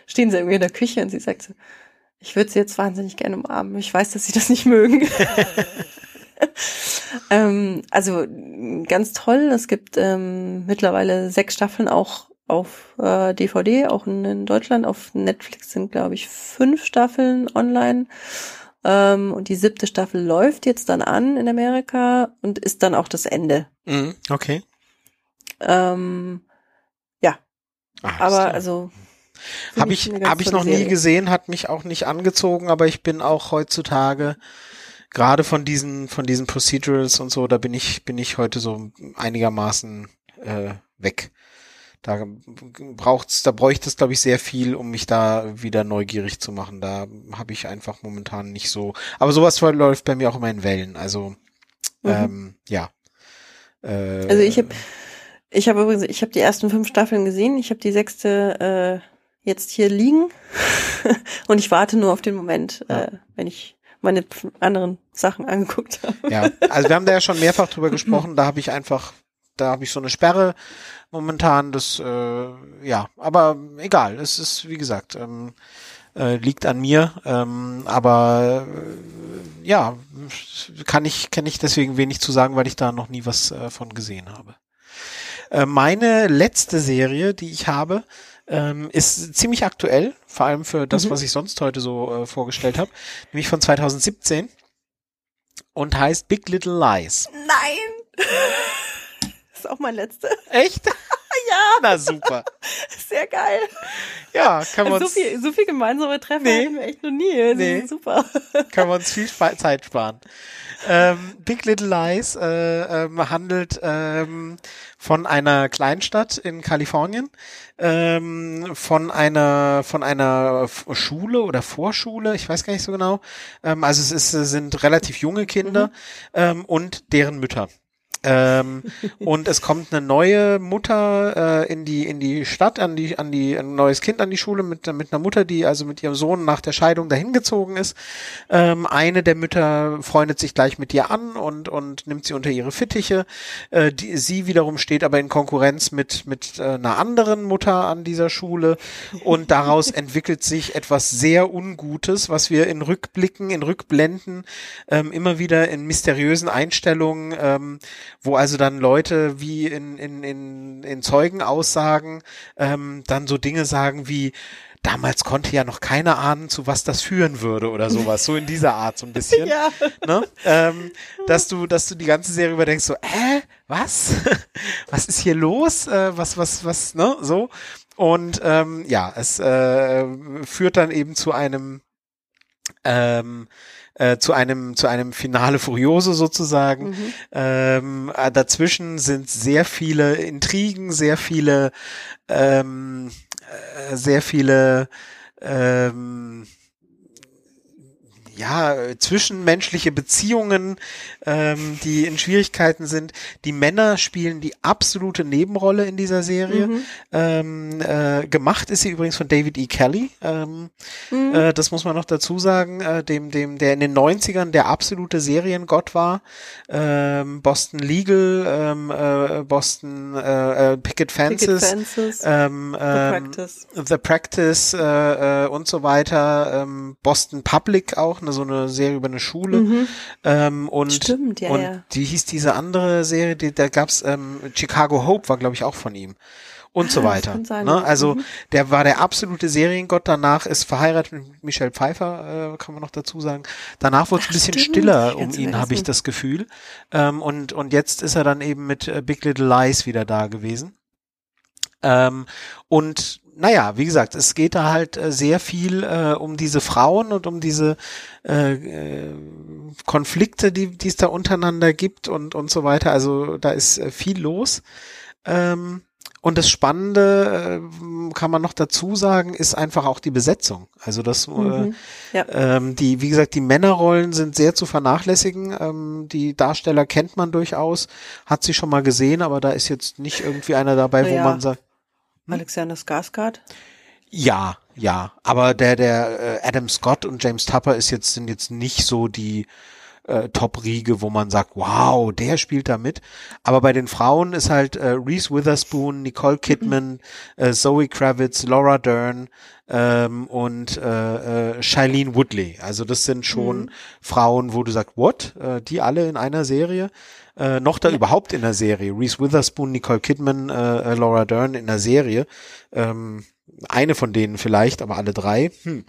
B: stehen sie irgendwie in der Küche und sie sagt so, ich würde sie jetzt wahnsinnig gerne umarmen. Ich weiß, dass sie das nicht mögen. ähm, also ganz toll. Es gibt ähm, mittlerweile sechs Staffeln auch auf äh, DVD, auch in, in, Deutschland. Auf Netflix sind, glaube ich, fünf Staffeln online. Ähm, und die siebte Staffel läuft jetzt dann an in Amerika und ist dann auch das Ende.
A: Mhm, okay.
B: Ähm, ja. Ach, aber also.
A: Habe ich, hab ich noch Serie. nie gesehen, hat mich auch nicht angezogen, aber ich bin auch heutzutage gerade von diesen, von diesen Procedurals und so, da bin ich, bin ich heute so einigermaßen äh, weg. Da braucht's, da bräuchte es, glaube ich, sehr viel, um mich da wieder neugierig zu machen. Da habe ich einfach momentan nicht so. Aber sowas läuft bei mir auch immer in Wellen. Also mhm. ähm, ja.
B: Äh, also ich habe, ich habe übrigens, ich habe die ersten fünf Staffeln gesehen. Ich habe die sechste äh, jetzt hier liegen und ich warte nur auf den Moment, ja. äh, wenn ich meine anderen Sachen angeguckt habe.
A: Ja, also wir haben da ja schon mehrfach drüber gesprochen, da habe ich einfach, da habe ich so eine Sperre momentan, das, äh, ja, aber egal, es ist, wie gesagt, ähm, äh, liegt an mir, ähm, aber äh, ja, kann ich, kann ich deswegen wenig zu sagen, weil ich da noch nie was äh, von gesehen habe. Äh, meine letzte Serie, die ich habe, ähm, ist ziemlich aktuell, vor allem für das, mhm. was ich sonst heute so äh, vorgestellt habe, nämlich von 2017 und heißt Big Little Lies.
B: Nein! Das ist auch mein letzter.
A: Echt?
B: ja.
A: Na super.
B: Sehr geil.
A: Ja, kann man
B: so viel, so viel gemeinsame Treffen nee. hatten wir echt noch nie. Das nee. super.
A: Können wir uns viel Zeit sparen. Ähm, Big Little Lies äh, ähm, handelt ähm, von einer Kleinstadt in Kalifornien, ähm, von einer von einer Schule oder Vorschule, ich weiß gar nicht so genau. Ähm, also es ist, sind relativ junge Kinder mhm. ähm, und deren Mütter. Ähm, und es kommt eine neue Mutter äh, in die in die Stadt an die an die ein neues Kind an die Schule mit mit einer Mutter, die also mit ihrem Sohn nach der Scheidung dahin gezogen ist. Ähm, eine der Mütter freundet sich gleich mit ihr an und und nimmt sie unter ihre Fittiche. Äh, die, sie wiederum steht aber in Konkurrenz mit mit äh, einer anderen Mutter an dieser Schule und daraus entwickelt sich etwas sehr Ungutes, was wir in Rückblicken, in Rückblenden ähm, immer wieder in mysteriösen Einstellungen ähm, wo also dann Leute wie in, in, in, in Zeugenaussagen ähm, dann so Dinge sagen wie, damals konnte ja noch keiner ahnen, zu was das führen würde oder sowas, so in dieser Art so ein bisschen. ja. Ne? Ähm, dass du, dass du die ganze Serie über denkst, so, äh, was? was ist hier los? Äh, was, was, was, ne? So. Und ähm, ja, es äh, führt dann eben zu einem ähm, äh, zu einem zu einem Finale Furioso sozusagen. Mhm. Ähm, äh, dazwischen sind sehr viele Intrigen, sehr viele ähm, äh, sehr viele ähm, ja, zwischenmenschliche Beziehungen, ähm, die in Schwierigkeiten sind. Die Männer spielen die absolute Nebenrolle in dieser Serie. Mhm. Ähm, äh, gemacht ist sie übrigens von David E. Kelly. Ähm, mhm. äh, das muss man noch dazu sagen, äh, dem, dem, der in den 90ern der absolute Seriengott war. Ähm, Boston Legal, ähm, äh, Boston äh, äh Picket Fences, Picket Fences ähm, The ähm, Practice, The Practice äh, äh, und so weiter. Ähm, Boston Public auch, ne, so eine Serie über eine Schule. Mhm. Ähm, und
B: Stimmt, ja,
A: und
B: ja.
A: die hieß diese andere Serie, die, da gab's ähm, Chicago Hope, war glaube ich auch von ihm und so ah, weiter. Ne? Also mhm. der war der absolute Seriengott. Danach ist verheiratet mit Michelle Pfeiffer, äh, kann man noch dazu sagen. Danach wurde es ein bisschen stimmt. stiller um ihn, habe ich das Gefühl. Ähm, und und jetzt ist er dann eben mit äh, Big Little Lies wieder da gewesen. Ähm, und naja, wie gesagt, es geht da halt äh, sehr viel äh, um diese Frauen und um diese äh, äh, Konflikte, die es da untereinander gibt und und so weiter. Also da ist äh, viel los. Ähm, und das Spannende, äh, kann man noch dazu sagen, ist einfach auch die Besetzung. Also das, mhm, äh, ja. ähm, die, wie gesagt, die Männerrollen sind sehr zu vernachlässigen. Ähm, die Darsteller kennt man durchaus, hat sie schon mal gesehen, aber da ist jetzt nicht irgendwie einer dabei, naja. wo man sagt.
B: Hm? Alexander Skarsgård?
A: Ja, ja. Aber der, der äh, Adam Scott und James Tupper ist jetzt, sind jetzt nicht so die äh, Top-Riege, wo man sagt, wow, der spielt da mit. Aber bei den Frauen ist halt äh, Reese Witherspoon, Nicole Kidman, mhm. äh, Zoe Kravitz, Laura Dern ähm, und äh, äh, Shailene Woodley. Also das sind schon mhm. Frauen, wo du sagst, what? Äh, die alle in einer Serie? Äh, noch da ja. überhaupt in der Serie. Reese Witherspoon, Nicole Kidman, äh, äh Laura Dern in der Serie. Ähm, eine von denen vielleicht, aber alle drei. Hm.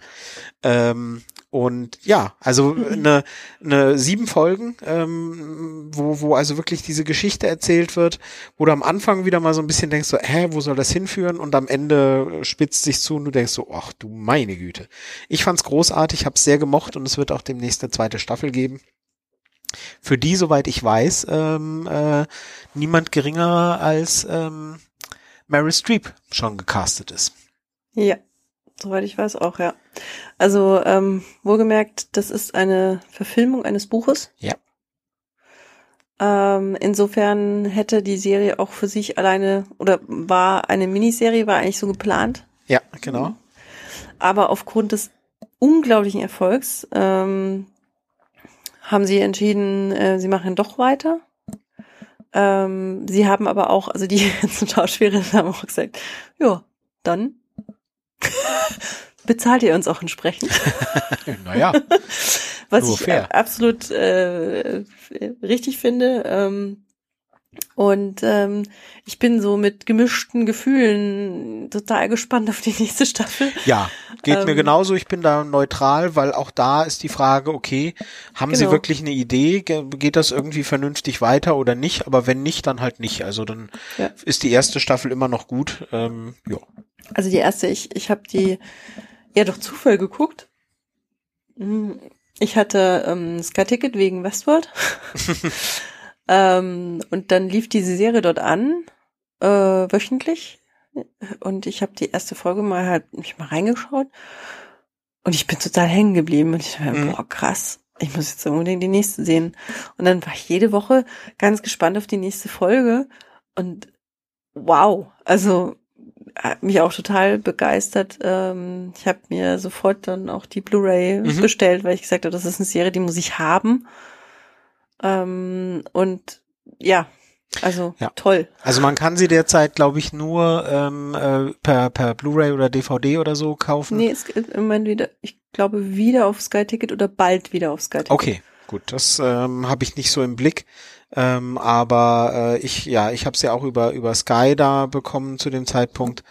A: Ähm, und ja, also eine, eine sieben Folgen, ähm, wo, wo also wirklich diese Geschichte erzählt wird, wo du am Anfang wieder mal so ein bisschen denkst, so, hä, wo soll das hinführen? Und am Ende spitzt sich zu und du denkst so, ach du meine Güte. Ich fand's großartig, hab's sehr gemocht und es wird auch demnächst eine zweite Staffel geben. Für die, soweit ich weiß, ähm, äh, niemand geringerer als ähm, Mary Streep schon gecastet ist.
B: Ja, soweit ich weiß auch, ja. Also ähm, wohlgemerkt, das ist eine Verfilmung eines Buches.
A: Ja.
B: Ähm, insofern hätte die Serie auch für sich alleine oder war eine Miniserie, war eigentlich so geplant.
A: Ja, genau.
B: Aber aufgrund des unglaublichen Erfolgs ähm, haben sie entschieden, äh, sie machen doch weiter. Ähm, sie haben aber auch, also die ganzen Schauspielerinnen haben auch gesagt, ja, dann bezahlt ihr uns auch entsprechend.
A: naja.
B: Was ich fair. absolut äh, richtig finde. Ähm, und ähm, ich bin so mit gemischten Gefühlen total gespannt auf die nächste Staffel.
A: Ja, geht ähm, mir genauso. Ich bin da neutral, weil auch da ist die Frage, okay, haben genau. Sie wirklich eine Idee? Geht das irgendwie vernünftig weiter oder nicht? Aber wenn nicht, dann halt nicht. Also dann ja. ist die erste Staffel immer noch gut. Ähm, ja.
B: Also die erste, ich, ich habe die ja doch Zufall geguckt. Hm, ich hatte ähm, Sky-Ticket wegen Westworld. ähm, und dann lief diese Serie dort an, äh, wöchentlich. Und ich habe die erste Folge mal halt mich mal reingeschaut. Und ich bin total hängen geblieben. Und ich dachte, mhm. boah, krass. Ich muss jetzt unbedingt die nächste sehen. Und dann war ich jede Woche ganz gespannt auf die nächste Folge. Und wow, also hat mich auch total begeistert. Ähm, ich habe mir sofort dann auch die Blu-ray mhm. bestellt, weil ich gesagt habe, das ist eine Serie, die muss ich haben. Ähm, und ja, also ja. toll.
A: Also man kann sie derzeit, glaube ich, nur ähm, äh, per, per Blu-ray oder DVD oder so kaufen.
B: Nee, es ist im Moment wieder, ich glaube, wieder auf Sky Ticket oder bald wieder auf Sky Ticket.
A: Okay, gut, das ähm, habe ich nicht so im Blick. Ähm, aber äh, ich, ja, ich habe sie auch über über Sky da bekommen zu dem Zeitpunkt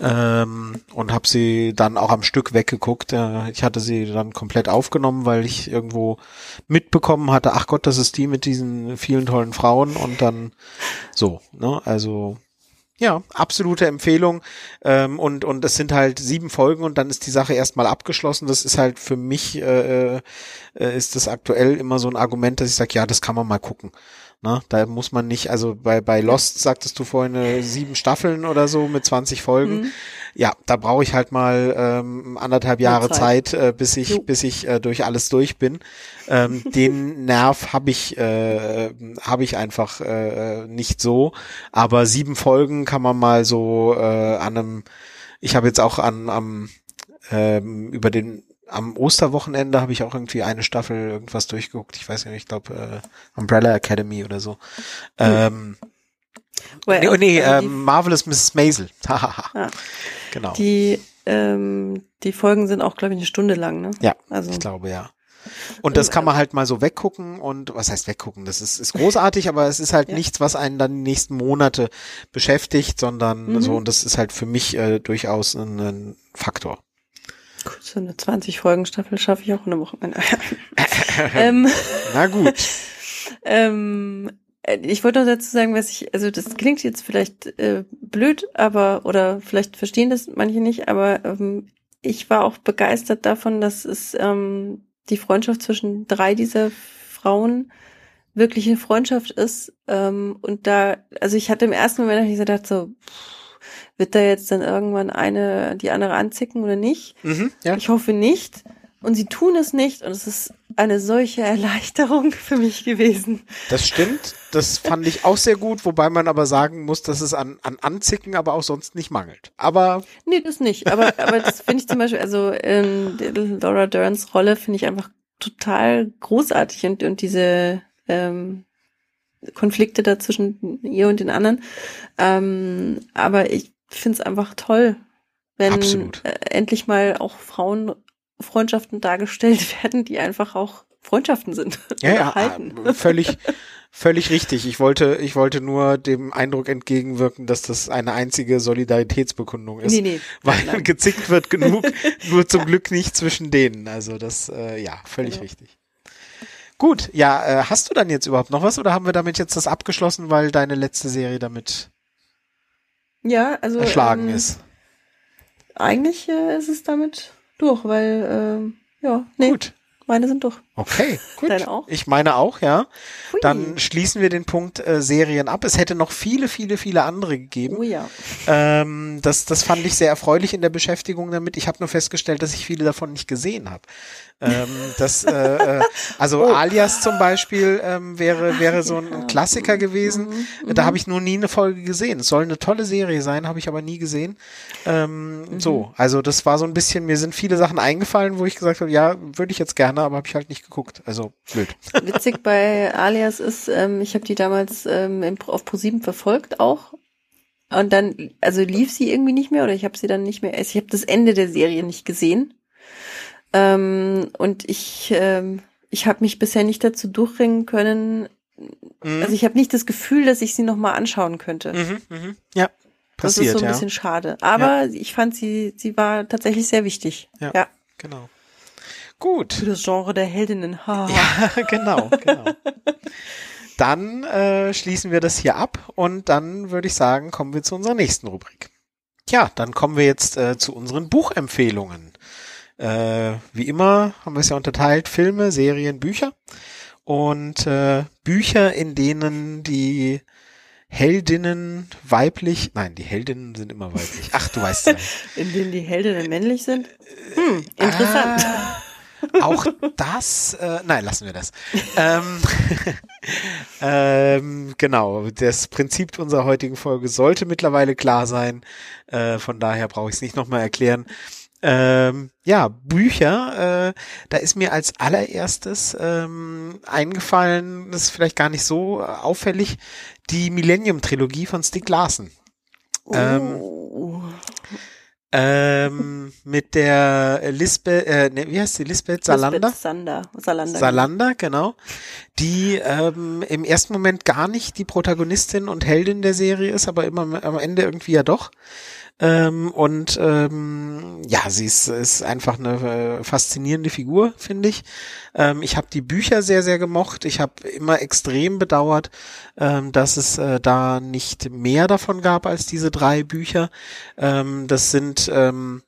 A: ähm, und habe sie dann auch am Stück weggeguckt. Äh, ich hatte sie dann komplett aufgenommen, weil ich irgendwo mitbekommen hatte, ach Gott, das ist die mit diesen vielen tollen Frauen und dann so, ne? Also ja, absolute Empfehlung. Ähm, und, und es sind halt sieben Folgen und dann ist die Sache erstmal abgeschlossen. Das ist halt für mich, äh, äh, ist das aktuell immer so ein Argument, dass ich sage, ja, das kann man mal gucken. Na, da muss man nicht, also bei, bei Lost sagtest du vorhin äh, sieben Staffeln oder so mit 20 Folgen. Mhm. Ja, da brauche ich halt mal ähm, anderthalb Jahre Zeit,
B: Zeit
A: äh, bis ich,
B: Jo.
A: bis ich äh, durch alles durch bin. Ähm, den Nerv habe ich, äh, habe ich einfach äh, nicht so. Aber sieben Folgen kann man mal so äh, an einem. Ich habe jetzt auch an am ähm, über den am Osterwochenende habe ich auch irgendwie eine Staffel irgendwas durchgeguckt. Ich weiß nicht, ich glaube äh, Umbrella Academy oder so. Ähm,
B: Weil
A: nee,
B: auch,
A: nee
B: äh,
A: ähm, Marvelous Mrs. Maisel.
B: Ah.
A: genau.
B: die, die, ähm, die Folgen sind auch, glaube ich, eine Stunde lang, ne?
A: Ja,
B: Also,
A: Ich glaube, ja. Und das kann man halt mal so weggucken und was heißt weggucken? Das ist, ist großartig, aber es ist halt
B: Ja.
A: nichts, was einen dann die nächsten Monate beschäftigt, sondern
B: Mhm.
A: so, und das ist halt für mich äh, durchaus ein, ein Faktor.
B: Gut, so eine 20 Folgen Staffel schaffe ich auch in einer Woche. ähm,
A: Na gut.
B: ähm, äh, ich wollte noch dazu sagen, was ich, also das klingt jetzt vielleicht äh, blöd, aber, oder vielleicht verstehen das manche nicht, aber ähm, ich war auch begeistert davon, dass es ähm, die Freundschaft zwischen drei dieser Frauen wirklich eine Freundschaft ist. Ähm, und da, also ich hatte im ersten Moment ich gedacht, so, pff, wird da jetzt dann irgendwann eine die andere anzicken oder nicht?
A: Mhm, ja.
B: Ich hoffe nicht. Und sie tun es nicht. Und es ist eine solche Erleichterung für mich gewesen.
A: Das stimmt. Das fand ich auch sehr gut, wobei man aber sagen muss, dass es an, an Anzicken aber auch sonst nicht mangelt. Aber
B: Nee, das nicht. Aber, aber das finde ich zum Beispiel, also ähm, Laura Derns Rolle finde ich einfach total großartig und, und diese ähm, Konflikte da zwischen ihr und den anderen. Ähm, aber ich finde es einfach toll, wenn
A: Absolut.
B: äh, endlich mal auch Frauenfreundschaften dargestellt werden, die einfach auch Freundschaften sind.
A: Ja, ja,
B: halten.
A: äh, völlig, völlig richtig. Ich wollte, ich wollte nur dem Eindruck entgegenwirken, dass das eine einzige Solidaritätsbekundung ist.
B: Nee, nee.
A: Weil
B: Nein.
A: gezickt wird genug, nur zum Glück nicht zwischen denen. Also das, äh, ja, völlig
B: Genau.
A: richtig. Gut, ja, äh, hast du dann jetzt überhaupt noch was oder haben wir damit jetzt das abgeschlossen, weil deine letzte Serie damit
B: Ja, also
A: erschlagen
B: ähm,
A: ist?
B: Eigentlich äh, ist es damit durch, weil ähm, ja, nee,
A: Gut.
B: meine sind durch.
A: Okay, gut.
B: Deine auch?
A: Ich meine auch, ja.
B: Hui.
A: Dann schließen wir den Punkt äh, Serien ab. Es hätte noch viele, viele, viele andere gegeben.
B: Oh ja.
A: Ähm, das, das fand ich sehr erfreulich in der Beschäftigung damit. Ich habe nur festgestellt, dass ich viele davon nicht gesehen habe. Ähm, das, äh, äh, also
B: Oh.
A: Alias zum Beispiel ähm, wäre, wäre so ein. Klassiker gewesen.
B: Mhm,
A: Da habe ich nur nie eine Folge gesehen. Es soll eine tolle Serie sein, habe ich aber nie gesehen. Ähm,
B: Mhm.
A: So, also das war so ein bisschen, mir sind viele Sachen eingefallen, wo ich gesagt habe, ja, würde ich jetzt gerne, aber habe ich halt nicht geguckt. Also blöd.
B: Witzig bei Alias ist, ähm, ich habe die damals ähm, auf ProSieben verfolgt auch. Und dann, also lief sie irgendwie nicht mehr oder ich habe sie dann nicht mehr, also ich habe das Ende der Serie nicht gesehen. Ähm, und ich, ähm, ich habe mich bisher nicht dazu durchringen können,
A: Mhm.
B: also ich habe nicht das Gefühl, dass ich sie nochmal anschauen könnte.
A: Mhm, mhm. Ja,
B: Das
A: passiert,
B: ist so ein
A: ja.
B: bisschen schade. Aber ich fand sie, sie war tatsächlich sehr wichtig.
A: Ja.
B: ja.
A: Genau. Gut.
B: Für das Genre der Heldinnen. Ha.
A: Ja, genau, genau. Dann äh, schließen wir das hier ab und dann würde ich sagen, kommen wir zu unserer nächsten Rubrik. Tja, dann kommen wir jetzt äh, zu unseren Buchempfehlungen. Äh, wie immer haben wir es ja unterteilt, Filme, Serien, Bücher. Und äh, Bücher, in denen die Heldinnen weiblich, nein, die Heldinnen sind immer weiblich. Ach, du weißt ja.
B: In denen die Heldinnen männlich sind. Hm, interessant.
A: Ah, auch das, äh, nein, lassen wir das. ähm, ähm, genau, das Prinzip unserer heutigen Folge sollte mittlerweile klar sein. Äh, von daher brauche ich es nicht nochmal erklären. Ähm, ja, Bücher, äh, da ist mir als allererstes ähm, eingefallen, das ist vielleicht gar nicht so auffällig, die Millennium-Trilogie von Stieg Larsen. Ähm,
B: Oh.
A: Ähm, mit der Lisbeth, äh, ne, wie heißt sie, Lisbeth Salander?
B: Sander. Salander.
A: Salander, genau. Die ähm, im ersten Moment gar nicht die Protagonistin und Heldin der Serie ist, aber immer am Ende irgendwie ja doch. Ähm, und ähm, ja, sie ist, ist einfach eine äh, faszinierende Figur, finde ich. Ähm, ich habe die Bücher sehr, sehr gemocht. Ich habe immer extrem bedauert, ähm, dass es äh, da nicht mehr davon gab als diese drei Bücher. Ähm, das sind ähm,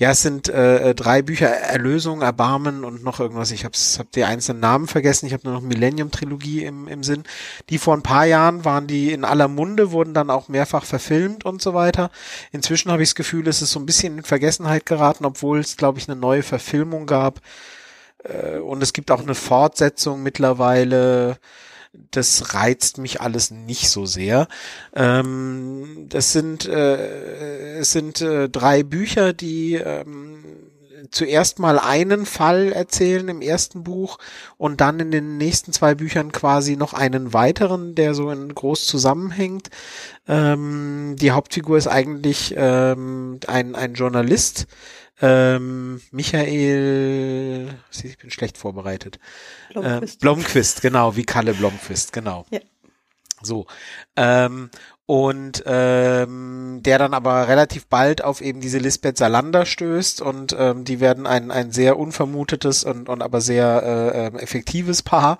A: Ja, es sind äh, drei Bücher, Erlösung, Erbarmen und noch irgendwas. Ich habe hab die einzelnen Namen vergessen. Ich habe nur noch Millennium-Trilogie im, im Sinn. Die vor ein paar Jahren waren die in aller Munde, wurden dann auch mehrfach verfilmt und so weiter. Inzwischen habe ich das Gefühl, es ist so ein bisschen in Vergessenheit geraten, obwohl es, glaube ich, eine neue Verfilmung gab. Äh, und es gibt auch eine Fortsetzung mittlerweile das reizt mich alles nicht so sehr. Ähm, das sind äh, es sind äh, drei Bücher, die ähm, zuerst mal einen Fall erzählen im ersten Buch und dann in den nächsten zwei Büchern quasi noch einen weiteren, der so in groß zusammenhängt. Ähm, die Hauptfigur ist eigentlich ähm, ein, ein Journalist, ähm, Michael, ich bin schlecht vorbereitet. Blomqvist. Äh, Blomqvist, genau, wie Kalle Blomqvist, genau. Ja. So. Ähm, und ähm, der dann aber relativ bald auf eben diese Lisbeth Salander stößt und ähm, die werden ein, ein sehr unvermutetes und, und aber sehr äh, ähm, effektives Paar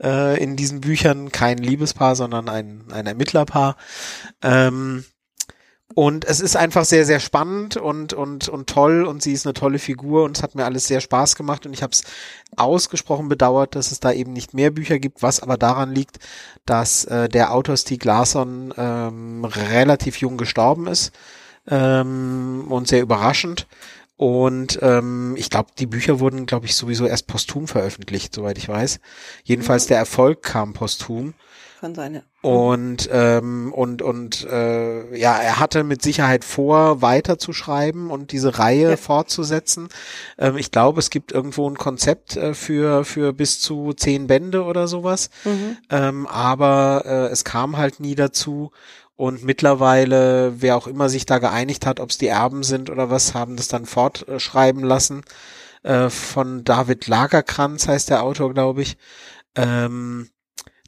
A: äh, in diesen Büchern, kein Liebespaar, sondern ein, ein Ermittlerpaar. Ähm, und es ist einfach sehr, sehr spannend und, und, und toll und sie ist eine tolle Figur und es hat mir alles sehr Spaß gemacht und ich habe es ausgesprochen bedauert, dass es da eben nicht mehr Bücher gibt, was aber daran liegt, dass äh, der Autor Stieg Larsson ähm, relativ jung gestorben ist ähm, und sehr überraschend. Und ähm, ich glaube, die Bücher wurden, glaube ich, sowieso erst posthum veröffentlicht, soweit ich weiß. Jedenfalls der Erfolg kam posthum.
B: Kann sein, ja.
A: Und ähm, und und äh, ja, er hatte mit Sicherheit vor, weiter zu schreiben und diese Reihe ja. fortzusetzen. Ähm, ich glaube, es gibt irgendwo ein Konzept äh, für für bis zu zehn Bände oder sowas. Mhm. Ähm, aber äh, es kam halt nie dazu. Und mittlerweile, wer auch immer sich da geeinigt hat, ob es die Erben sind oder was, haben das dann fortschreiben lassen. Äh, von David Lagerkranz heißt der Autor, glaube ich. Ähm,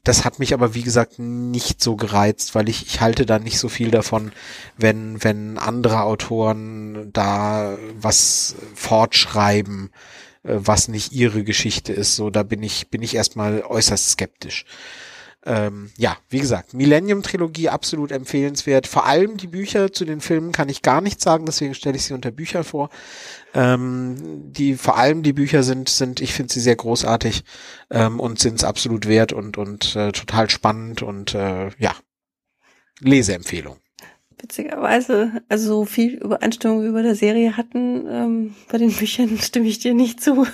A: das hat mich aber wie gesagt nicht so gereizt, weil ich, ich halte da nicht so viel davon, wenn, wenn andere Autoren da was fortschreiben, äh, was nicht ihre Geschichte ist. So, da bin ich, bin ich erstmal äußerst skeptisch. Ähm, ja, wie gesagt, Millennium-Trilogie absolut empfehlenswert. Vor allem die Bücher zu den Filmen kann ich gar nichts sagen, deswegen stelle ich sie unter Bücher vor. Ähm, die vor allem die Bücher sind sind ich finde sie sehr großartig ähm, und sind es absolut wert und und äh, total spannend und äh, ja Leseempfehlung.
B: Witzigerweise, also so viel Übereinstimmung wie bei der Serie hatten, ähm, bei den Büchern stimme ich dir nicht zu.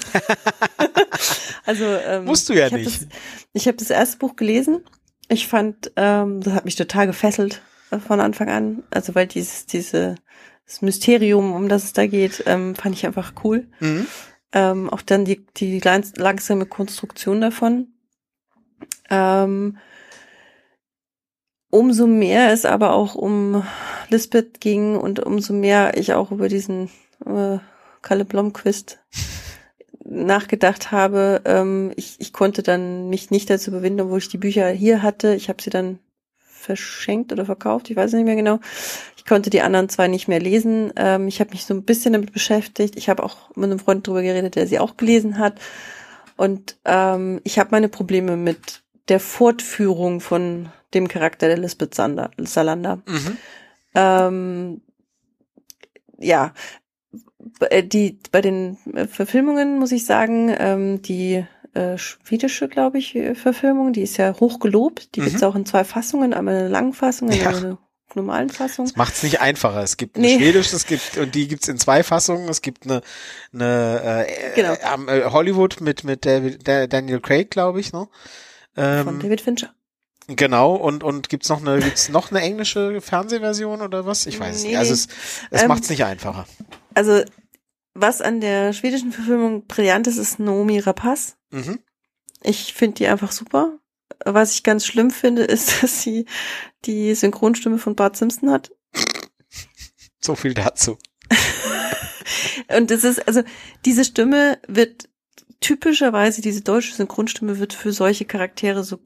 A: also ähm, musst du ja
B: ich hab
A: nicht.
B: Das, ich habe das erste Buch gelesen. Ich fand, ähm, das hat mich total gefesselt äh, von Anfang an. Also weil dieses diese das Mysterium, um das es da geht, ähm, fand ich einfach cool. Mhm. Ähm, auch dann die, die langsame Konstruktion davon. Ähm, umso mehr es aber auch um Lisbeth ging und umso mehr ich auch über diesen äh, Kalle Blomquist nachgedacht habe, ähm, ich, ich konnte dann mich nicht dazu überwinden, wo ich die Bücher hier hatte. Ich habe sie dann verschenkt oder verkauft, ich weiß nicht mehr genau. Ich konnte die anderen zwei nicht mehr lesen. Ähm, ich habe mich so ein bisschen damit beschäftigt. Ich habe auch mit einem Freund drüber geredet, der sie auch gelesen hat. Und ähm, ich habe meine Probleme mit der Fortführung von dem Charakter der Lisbeth Sander, Salander. Mhm. Ähm, ja, äh, die bei den äh, Verfilmungen muss ich sagen, ähm, die äh, schwedische, glaube ich, äh, Verfilmung. Die ist ja hochgelobt. Die mhm. gibt es auch in zwei Fassungen, einmal eine Langfassung und ja. eine normalen Fassung.
A: Das macht es nicht einfacher. Es gibt nee. Schwedisch, es gibt und die gibt's in zwei Fassungen. Es gibt eine, eine äh, genau. äh, Hollywood mit mit David, Daniel Craig, glaube ich, ne?
B: Ähm, Von David Fincher.
A: Genau, und, und gibt's noch eine, gibt's noch eine englische Fernsehversion oder was? Ich weiß nee, nicht. Also es, es ähm, macht's nicht einfacher.
B: Also, was an der schwedischen Verfilmung brillant ist, ist Naomi Rapaz. Mhm. Ich finde die einfach super. Was ich ganz schlimm finde, ist, dass sie die Synchronstimme von Bart Simpson hat.
A: So viel dazu.
B: und es ist, also, diese Stimme wird typischerweise, diese deutsche Synchronstimme wird für solche Charaktere so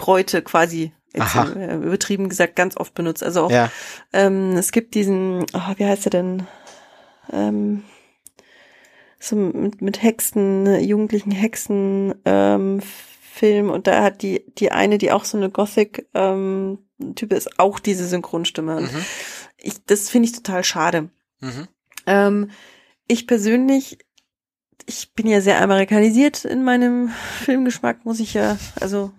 B: Goth-Bräute quasi jetzt, äh, übertrieben gesagt ganz oft benutzt. Also auch, ja. ähm, es gibt diesen, oh, wie heißt er denn? Ähm, so mit, mit Hexen, jugendlichen Hexen ähm, Film und da hat die die eine, die auch so eine Gothic ähm, Type ist, auch diese Synchronstimme. Mhm. Ich, das finde ich total schade. Mhm. Ähm, ich persönlich, ich bin ja sehr amerikanisiert in meinem Filmgeschmack, muss ich ja, also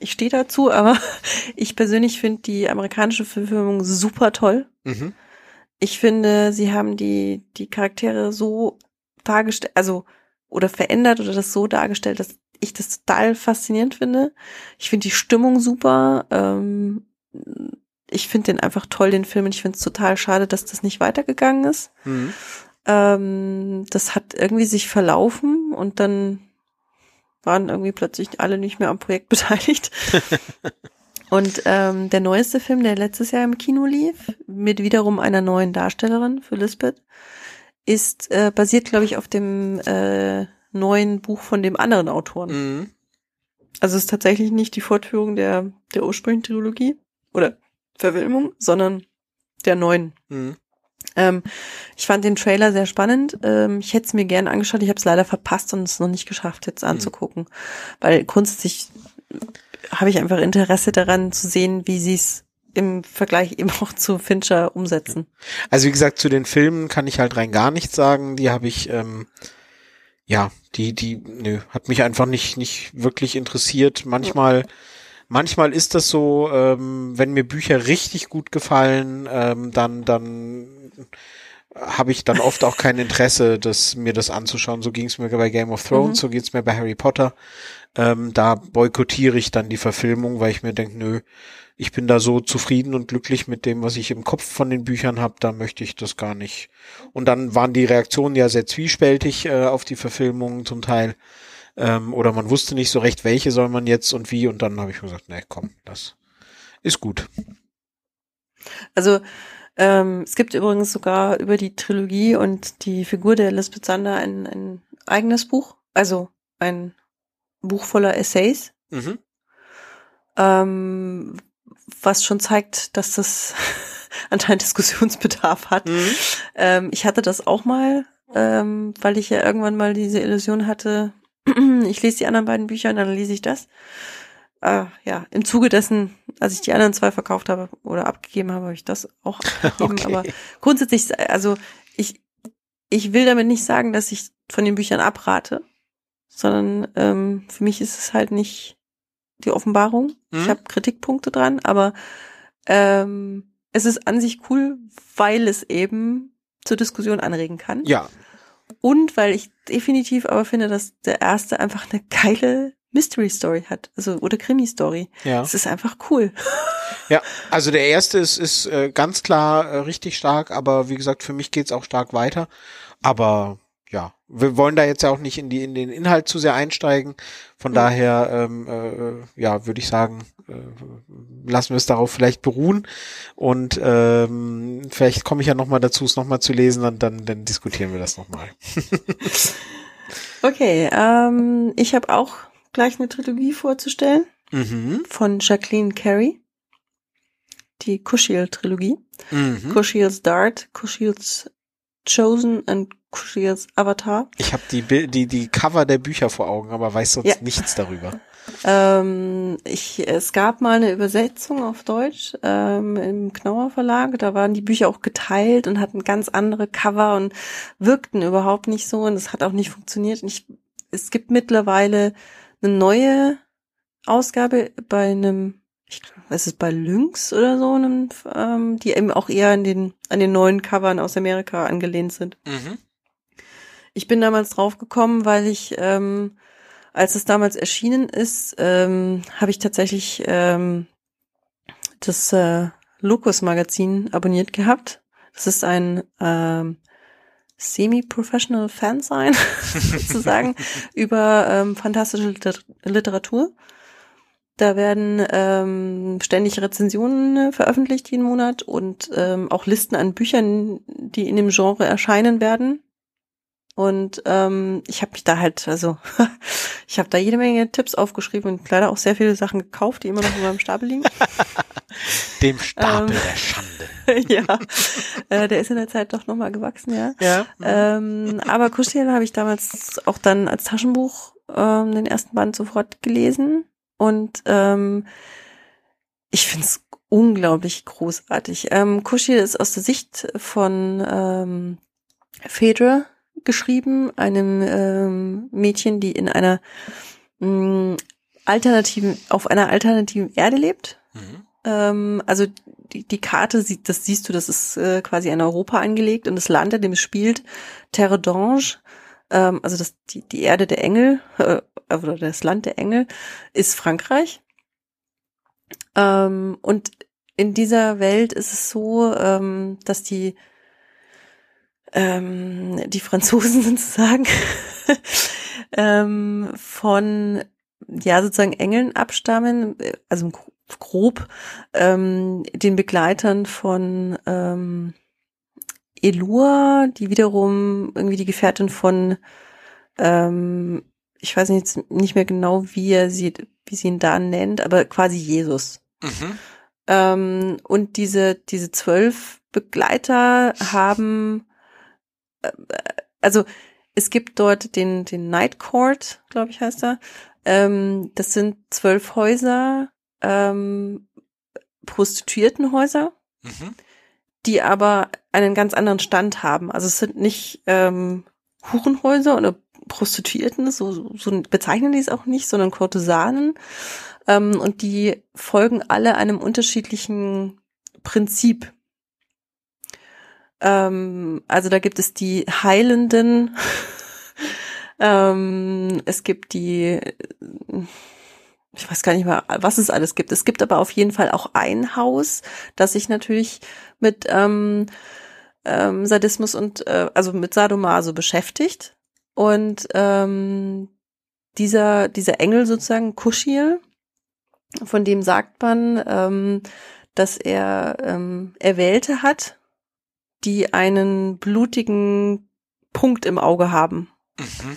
B: ich stehe dazu, aber ich persönlich finde die amerikanische Verfilmung super toll.
A: Mhm.
B: Ich finde, sie haben die, die Charaktere so dargestellt, also, oder verändert oder das so dargestellt, dass ich das total faszinierend finde. Ich finde die Stimmung super. Ähm, ich finde den einfach toll, den Film. Und ich finde es total schade, dass das nicht weitergegangen ist.
A: Mhm.
B: Ähm, das hat irgendwie sich verlaufen und dann waren irgendwie plötzlich alle nicht mehr am Projekt beteiligt. und ähm, der neueste Film, der letztes Jahr im Kino lief, mit wiederum einer neuen Darstellerin für Lisbeth, ist äh, basiert, glaube ich, auf dem äh, neuen Buch von dem anderen Autoren.
A: Mhm.
B: Also es ist tatsächlich nicht die Fortführung der, der ursprünglichen Trilogie oder Verfilmung, sondern der neuen.
A: Mhm.
B: Ähm, ich fand den Trailer sehr spannend. Ähm, ich hätte es mir gerne angeschaut. Ich habe es leider verpasst und es noch nicht geschafft, jetzt anzugucken. Weil grundsätzlich habe ich einfach Interesse daran zu sehen, wie sie es im Vergleich eben auch zu Fincher umsetzen.
A: Also wie gesagt, zu den Filmen kann ich halt rein gar nichts sagen. Die habe ich, ähm, ja, die, die, nö, hat mich einfach nicht, nicht wirklich interessiert. Manchmal, manchmal ist das so, ähm, wenn mir Bücher richtig gut gefallen, ähm, dann, dann habe ich dann oft auch kein Interesse, das, mir das anzuschauen. So ging es mir bei Game of Thrones,
B: Mhm.
A: so geht's mir bei Harry Potter. Ähm, da boykottiere ich dann die Verfilmung, weil ich mir denke, nö, ich bin da so zufrieden und glücklich mit dem, was ich im Kopf von den Büchern habe, da möchte ich das gar nicht. Und dann waren die Reaktionen ja sehr zwiespältig äh, auf die Verfilmungen zum Teil. Ähm, oder man wusste nicht so recht, welche soll man jetzt und wie. Und dann habe ich mir gesagt, nee, komm, das ist gut.
B: Also ähm, es gibt übrigens sogar über die Trilogie und die Figur der Lisbeth Sander ein, ein eigenes Buch, also ein Buch voller Essays,
A: Mhm.
B: ähm, was schon zeigt, dass das anscheinend Diskussionsbedarf hat.
A: Mhm.
B: Ähm, ich hatte das auch mal, ähm, weil ich ja irgendwann mal diese Illusion hatte, ich lese die anderen beiden Bücher und dann lese ich das. Äh, ja, im Zuge dessen, als ich die anderen zwei verkauft habe oder abgegeben habe, habe ich das auch abgegeben.
A: Okay.
B: Aber grundsätzlich, also ich, ich will damit nicht sagen, dass ich von den Büchern abrate, sondern ähm, für mich ist es halt nicht die Offenbarung. Ich
A: Mhm.
B: habe Kritikpunkte dran, aber ähm, es ist an sich cool, weil es eben zur Diskussion anregen kann.
A: Ja,
B: Und weil ich definitiv aber finde, dass der erste einfach eine geile Mystery Story hat, also oder Krimi Story.
A: ja.
B: Es ist einfach cool.
A: Ja, also der erste ist, ist äh, ganz klar äh, richtig stark, aber wie gesagt, für mich geht's auch stark weiter. Aber ja, wir wollen da jetzt ja auch nicht in die in den Inhalt zu sehr einsteigen. Von
B: Mhm.
A: daher, ähm, äh, ja, würde ich sagen, äh, lassen wir es darauf vielleicht beruhen und ähm, vielleicht komme ich ja noch mal dazu, es noch mal zu lesen, und dann dann diskutieren wir das noch mal.
B: Okay, ähm, ich habe auch gleich eine Trilogie vorzustellen
A: Mhm.
B: von Jacqueline Carey. Die Kushiel-Trilogie.
A: Mhm.
B: Kushiel's Dart, Kushiel's Chosen und Kushiel's Avatar.
A: Ich habe die die die Cover der Bücher vor Augen, aber weiß sonst
B: Ja.
A: nichts darüber.
B: Ähm, ich, es gab mal eine Übersetzung auf Deutsch ähm, im Knauer Verlag. Da waren die Bücher auch geteilt und hatten ganz andere Cover und wirkten überhaupt nicht so. Und es hat auch nicht funktioniert. Ich, es gibt mittlerweile eine neue Ausgabe bei einem, ich glaube, es ist bei Lynx oder so, ähm, die eben auch eher an den, an den neuen Covern aus Amerika angelehnt sind.
A: Mhm.
B: Ich bin damals drauf gekommen, weil ich, ähm, als es damals erschienen ist, ähm, habe ich tatsächlich ähm, das äh, Locus-Magazin abonniert gehabt. Das ist ein ähm, semi-professional Fansign sozusagen über ähm, fantastische Liter Literatur. Da werden ähm, ständig Rezensionen äh, veröffentlicht jeden Monat und ähm, auch Listen an Büchern, die in dem Genre erscheinen werden. Und ähm, ich habe mich da halt, also ich habe da jede Menge Tipps aufgeschrieben und leider auch sehr viele Sachen gekauft, die immer noch in meinem Stapel liegen.
A: Dem Stapel
B: Ähm.
A: der Schande.
B: ja, äh, der ist in der Zeit doch nochmal gewachsen, ja.
A: Ja.
B: Ähm, aber Kuschel habe ich damals auch dann als Taschenbuch ähm, den ersten Band sofort gelesen und ähm, ich finde es unglaublich großartig. Ähm, Kuschel ist aus der Sicht von ähm, Phaedra geschrieben, einem ähm, Mädchen, die in einer mh, alternativen, auf einer alternativen Erde lebt.
A: Mhm.
B: Ähm, also die, die Karte, sieht, das siehst du, das ist äh, quasi in Europa angelegt und das Land, in dem es spielt, Terre d'Ange, ähm, also das, die, die Erde der Engel, äh, oder das Land der Engel, ist Frankreich. Ähm, und in dieser Welt ist es so, ähm, dass die ähm, die Franzosen sozusagen ähm, von ja sozusagen Engeln abstammen, also grob ähm, den Begleitern von ähm, Elua, die wiederum irgendwie die Gefährtin von ähm, ich weiß nicht, nicht mehr genau, wie er sie, wie sie ihn da nennt, aber quasi Jesus.
A: Mhm.
B: Ähm, und diese, diese zwölf Begleiter haben, äh, also es gibt dort den, den Night Court, glaube ich, heißt er. Ähm, das sind zwölf Häuser, ähm, Prostituiertenhäuser,
A: Mhm.
B: Die aber einen ganz anderen Stand haben. Also es sind nicht ähm, Hurenhäuser oder Prostituierten, so, so, bezeichnen die es auch nicht, sondern Kurtisanen. Ähm, und die folgen alle einem unterschiedlichen Prinzip. Ähm, also da gibt es die Heilenden, ähm, es gibt die, ich weiß gar nicht mehr, was es alles gibt. Es gibt aber auf jeden Fall auch ein Haus, das sich natürlich mit ähm, ähm, Sadismus und äh, also mit Sadomaso beschäftigt. Und ähm, dieser, dieser Engel sozusagen, Kuschil, von dem sagt man, ähm, dass er ähm, Erwählte hat, die einen blutigen Punkt im Auge haben.
A: Mhm.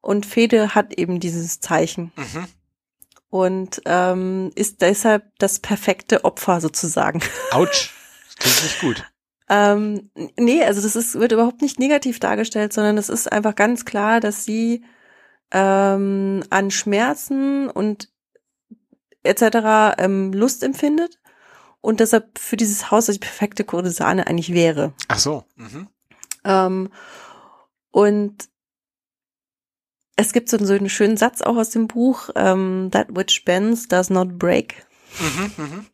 B: Und Fede hat eben dieses Zeichen
A: Mhm.
B: und ähm, ist deshalb das perfekte Opfer sozusagen.
A: Autsch. Das klingt nicht gut.
B: Ähm, nee, also das ist, wird überhaupt nicht negativ dargestellt, sondern es ist einfach ganz klar, dass sie ähm, an Schmerzen und etc. Ähm, Lust empfindet und deshalb für dieses Haus die perfekte Kurtisane eigentlich wäre.
A: Ach so. Mhm.
B: Ähm, und es gibt so, so einen schönen Satz auch aus dem Buch, ähm, That which bends does not break.
A: Mhm. Mhm.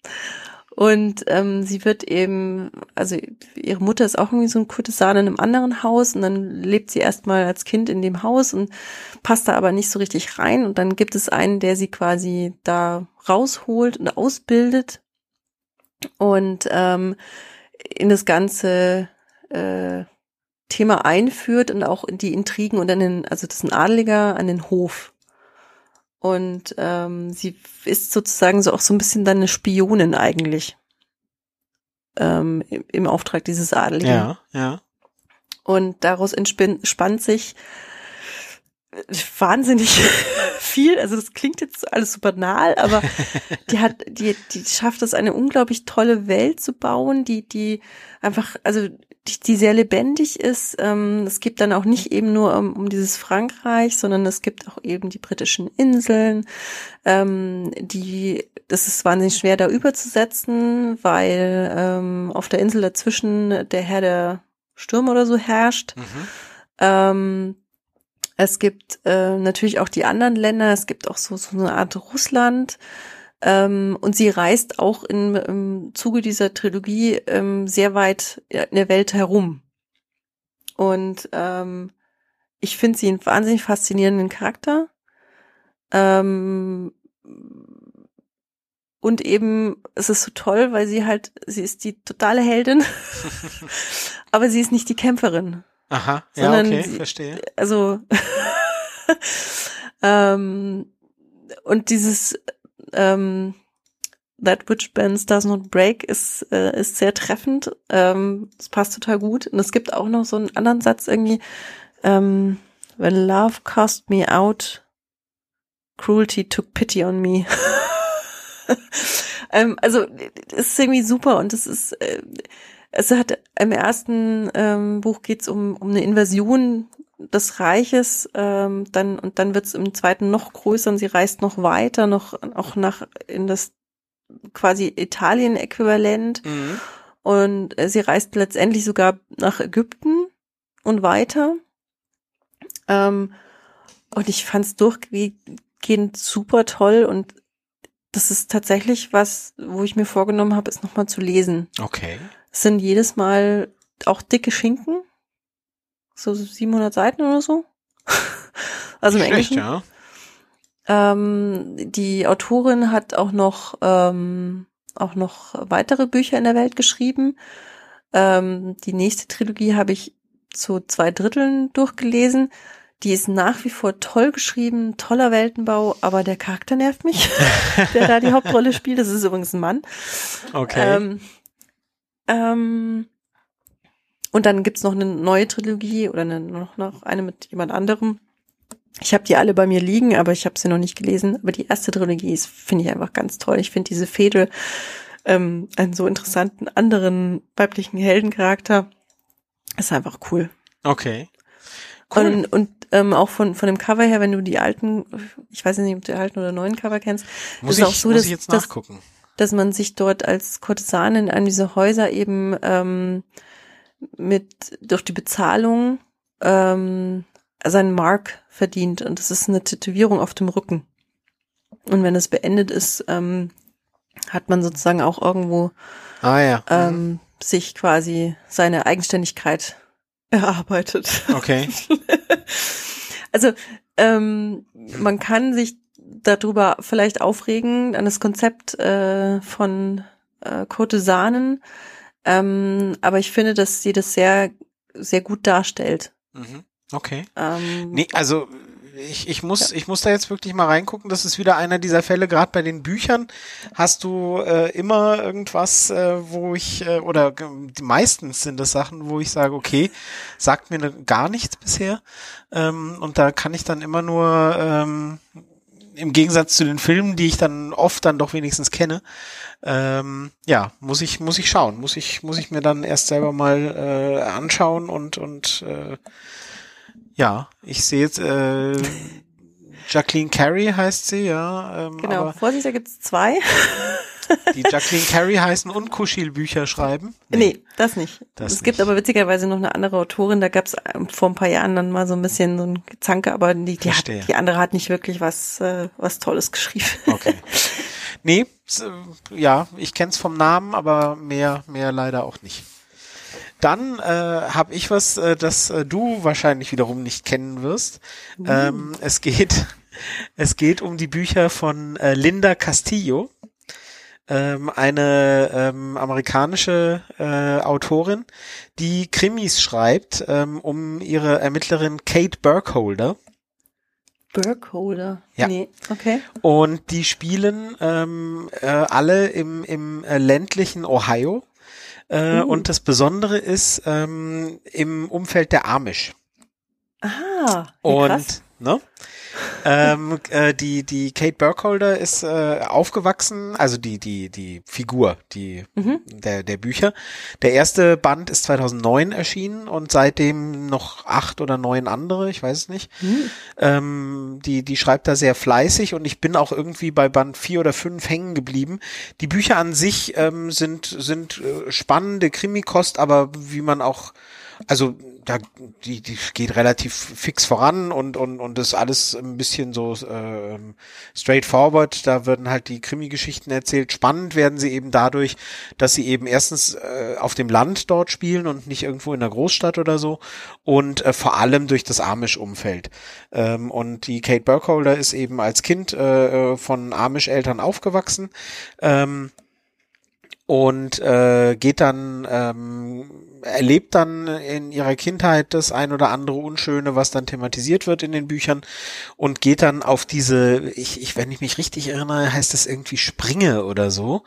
B: Und ähm, sie wird eben, also ihre Mutter ist auch irgendwie so ein Kurtisane in einem anderen Haus und dann lebt sie erstmal als Kind in dem Haus und passt da aber nicht so richtig rein. Und dann gibt es einen, der sie quasi da rausholt und ausbildet und ähm, in das ganze äh, Thema einführt und auch in die Intrigen und an den, also das ist ein Adeliger an den Hof. Und ähm, sie ist sozusagen so auch so ein bisschen dann eine Spionin eigentlich. Ähm, im, Im Auftrag dieses Adeligen.
A: Ja, ja.
B: Und daraus entspannt sich wahnsinnig viel. Also das klingt jetzt alles so banal, aber die hat, die, die schafft es, eine unglaublich tolle Welt zu bauen, die, die einfach, also die, sehr lebendig ist. Ähm, es gibt dann auch nicht eben nur um, um dieses Frankreich, sondern es gibt auch eben die britischen Inseln, ähm, die das ist wahnsinnig schwer da überzusetzen, weil ähm, auf der Insel dazwischen der Herr der Stürme oder so herrscht.
A: Mhm.
B: Ähm, es gibt äh, natürlich auch die anderen Länder, es gibt auch so, so eine Art Russland. Ähm, und sie reist auch in, im Zuge dieser Trilogie ähm, sehr weit in der Welt herum. Und ähm, ich finde sie einen wahnsinnig faszinierenden Charakter. Ähm, und eben, es ist so toll, weil sie halt, sie ist die totale Heldin, aber sie ist nicht die Kämpferin.
A: Aha, ja, okay,
B: sie-
A: verstehe.
B: Also, ähm, und dieses ähm, That which bends does not break ist, äh, ist sehr treffend. Ähm, passt total gut. Und es gibt auch noch so einen anderen Satz irgendwie, ähm, When love cast me out, cruelty took pity on me. ähm, also, es ist irgendwie super und es ist, äh, es hat im ersten ähm, Buch geht's um, um eine Invasion des Reiches, ähm, dann und dann wird's im zweiten noch größer und sie reist noch weiter, noch auch nach in das quasi Italien-Äquivalent
A: Mhm.
B: und äh, sie reist letztendlich sogar nach Ägypten und weiter. Ähm, und ich fand es durchgehend super toll und das ist tatsächlich was, wo ich mir vorgenommen habe, es nochmal zu lesen.
A: Okay.
B: Es sind jedes Mal auch dicke Schinken, so 700 Seiten oder so. also im
A: Schlecht,
B: Englischen.
A: ja.
B: Ähm, die Autorin hat auch noch ähm, auch noch weitere Bücher in der Welt geschrieben. Ähm, die nächste Trilogie habe ich zu zwei Dritteln durchgelesen. Die ist nach wie vor toll geschrieben, toller Weltenbau, aber der Charakter nervt mich, der da die Hauptrolle spielt. Das ist übrigens ein Mann.
A: Okay.
B: Ähm, ähm, und dann gibt's noch eine neue Trilogie oder eine, noch, noch eine mit jemand anderem. Ich habe die alle bei mir liegen, aber ich habe sie noch nicht gelesen. Aber die erste Trilogie ist, finde ich einfach ganz toll. Ich finde diese Fehde ähm, einen so interessanten anderen weiblichen Heldencharakter ist einfach cool.
A: okay. Cool.
B: Und, und ähm, auch von, von dem Cover her, wenn du die alten, ich weiß nicht, ob du die alten oder neuen Cover kennst,
A: muss
B: ist
A: ich,
B: auch so, dass- dass-
A: nachgucken.
B: dass man sich dort als Kurtisane in einem dieser Häuser eben ähm, mit durch die Bezahlung ähm, seinen Mark verdient und das ist eine Tätowierung auf dem Rücken. Und wenn es beendet ist, ähm, hat man sozusagen auch irgendwo
A: Ah ja.
B: ähm, sich quasi seine Eigenständigkeit erarbeitet.
A: Okay.
B: Also ähm, man kann sich darüber vielleicht aufregen, an das Konzept äh, von äh, Kurtisanen, ähm, aber ich finde, dass sie das sehr, sehr gut darstellt.
A: Mhm. Okay.
B: Ähm,
A: Nee, also ich, ich muss ich muss da jetzt wirklich mal reingucken. Das ist wieder einer dieser Fälle. Gerade bei den Büchern hast du äh, immer irgendwas, äh, wo ich äh, oder die meistens sind das Sachen, wo ich sage, okay, sagt mir ne- gar nichts bisher. Ähm, und da kann ich dann immer nur ähm, im Gegensatz zu den Filmen, die ich dann oft dann doch wenigstens kenne, ähm, ja, muss ich muss ich schauen, muss ich muss ich mir dann erst selber mal äh, anschauen und und äh, ja, ich sehe jetzt äh, Jacqueline Carey heißt sie, ja, ähm,
B: genau, Vorsicht, da gibt's zwei.
A: die Jacqueline Carey heißen und Kuschil Bücher schreiben.
B: Nee, das nicht.
A: Das
B: es gibt
A: nicht.
B: aber witzigerweise noch eine andere Autorin, da gab's ähm, vor ein paar Jahren dann mal so ein bisschen so ein Gezanke, aber die, die, hat, die andere hat nicht wirklich was, äh, was Tolles geschrieben.
A: Okay. Nee, ja, ich kenn's vom Namen, aber mehr, mehr leider auch nicht. Dann äh, habe ich was, äh, das äh, du wahrscheinlich wiederum nicht kennen wirst. Ähm, es geht, es geht um die Bücher von äh, Linda Castillo, ähm, eine ähm, amerikanische äh, Autorin, die Krimis schreibt ähm, um ihre Ermittlerin Kate Burkholder.
B: Burkholder.
A: Ja.
B: Nee, okay.
A: Und die spielen ähm, äh, alle im, im äh, ländlichen Ohio. Äh,
B: Uh.
A: Und das Besondere ist ähm, im Umfeld der Amish.
B: Ah, wie
A: Und
B: krass.
A: ne? Ähm, äh, die die Kate Burkholder ist äh, aufgewachsen, also die die die Figur, die
B: Mhm.
A: der der Bücher. Der erste Band ist 2009 erschienen und seitdem noch acht oder neun andere, ich weiß es nicht.
B: Hm.
A: Ähm, die, die schreibt da sehr fleißig und ich bin auch irgendwie bei Band vier oder fünf hängen geblieben. Die Bücher an sich ähm, sind, sind äh, spannende Krimikost, aber wie man auch, also da, die, die geht relativ fix voran und, und, und ist alles ein bisschen so ähm, straightforward. Da werden halt die Krimi-Geschichten erzählt. Spannend werden sie eben dadurch, dass sie eben erstens äh, auf dem Land dort spielen und nicht irgendwo in der Großstadt oder so und äh, vor allem durch das Amish-Umfeld. Ähm, und die Kate Burkholder ist eben als Kind äh, äh, von Amish-Eltern aufgewachsen. Ähm, und äh, geht dann, ähm, erlebt dann in ihrer Kindheit das ein oder andere Unschöne, was dann thematisiert wird in den Büchern und geht dann auf diese, ich, ich wenn ich mich richtig erinnere, heißt das irgendwie Springe oder so.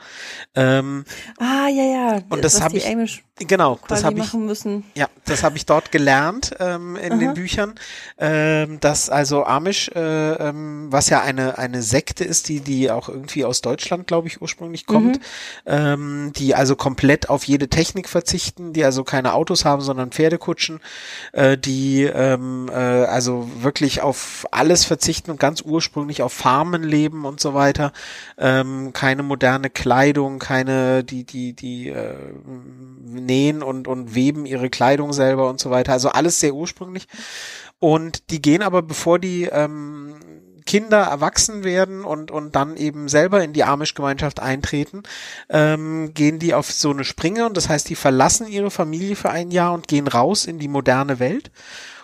A: Ähm,
B: Ah, ja, ja.
A: Und das
B: was
A: hab
B: die
A: ich-
B: Amish
A: genau, das habe ich
B: machen müssen.
A: ja, das habe ich dort gelernt ähm, in den
B: Aha.
A: Büchern, ähm, dass also Amish, äh, ähm, was ja eine eine Sekte ist, die die auch irgendwie aus Deutschland, glaube ich, ursprünglich kommt,
B: Mhm.
A: ähm, die also komplett auf jede Technik verzichten, die also keine Autos haben, sondern Pferdekutschen, äh, die ähm, äh, also wirklich auf alles verzichten und ganz ursprünglich auf Farmen leben und so weiter. Ähm, keine moderne Kleidung, keine, die, die, die äh, nähen und, und weben ihre Kleidung selber und so weiter. Also alles sehr ursprünglich. Und die gehen aber, bevor die ähm, Kinder erwachsen werden und, und dann eben selber in die Amish-Gemeinschaft eintreten, ähm, gehen die auf so eine Springe und das heißt, die verlassen ihre Familie für ein Jahr und gehen raus in die moderne Welt.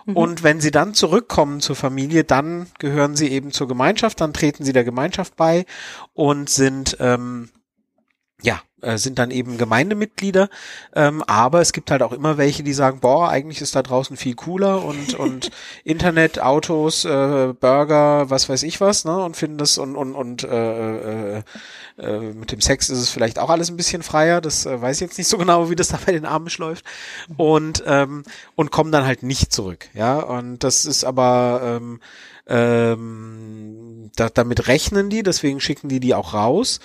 A: Mhm. Und wenn sie dann zurückkommen zur Familie, dann gehören sie eben zur Gemeinschaft, dann treten sie der Gemeinschaft bei und sind ähm, ja, äh, sind dann eben Gemeindemitglieder, ähm, aber es gibt halt auch immer welche, die sagen, boah, eigentlich ist da draußen viel cooler und und Internet, Autos, äh, Burger, was weiß ich was, ne, und finden das und und und äh, äh, äh, mit dem Sex ist es vielleicht auch alles ein bisschen freier, das äh, weiß ich jetzt nicht so genau, wie das da bei den Amish läuft. Und ähm, und kommen dann halt nicht zurück, ja, und das ist aber ähm, ähm, da, damit rechnen die, deswegen schicken die die auch raus.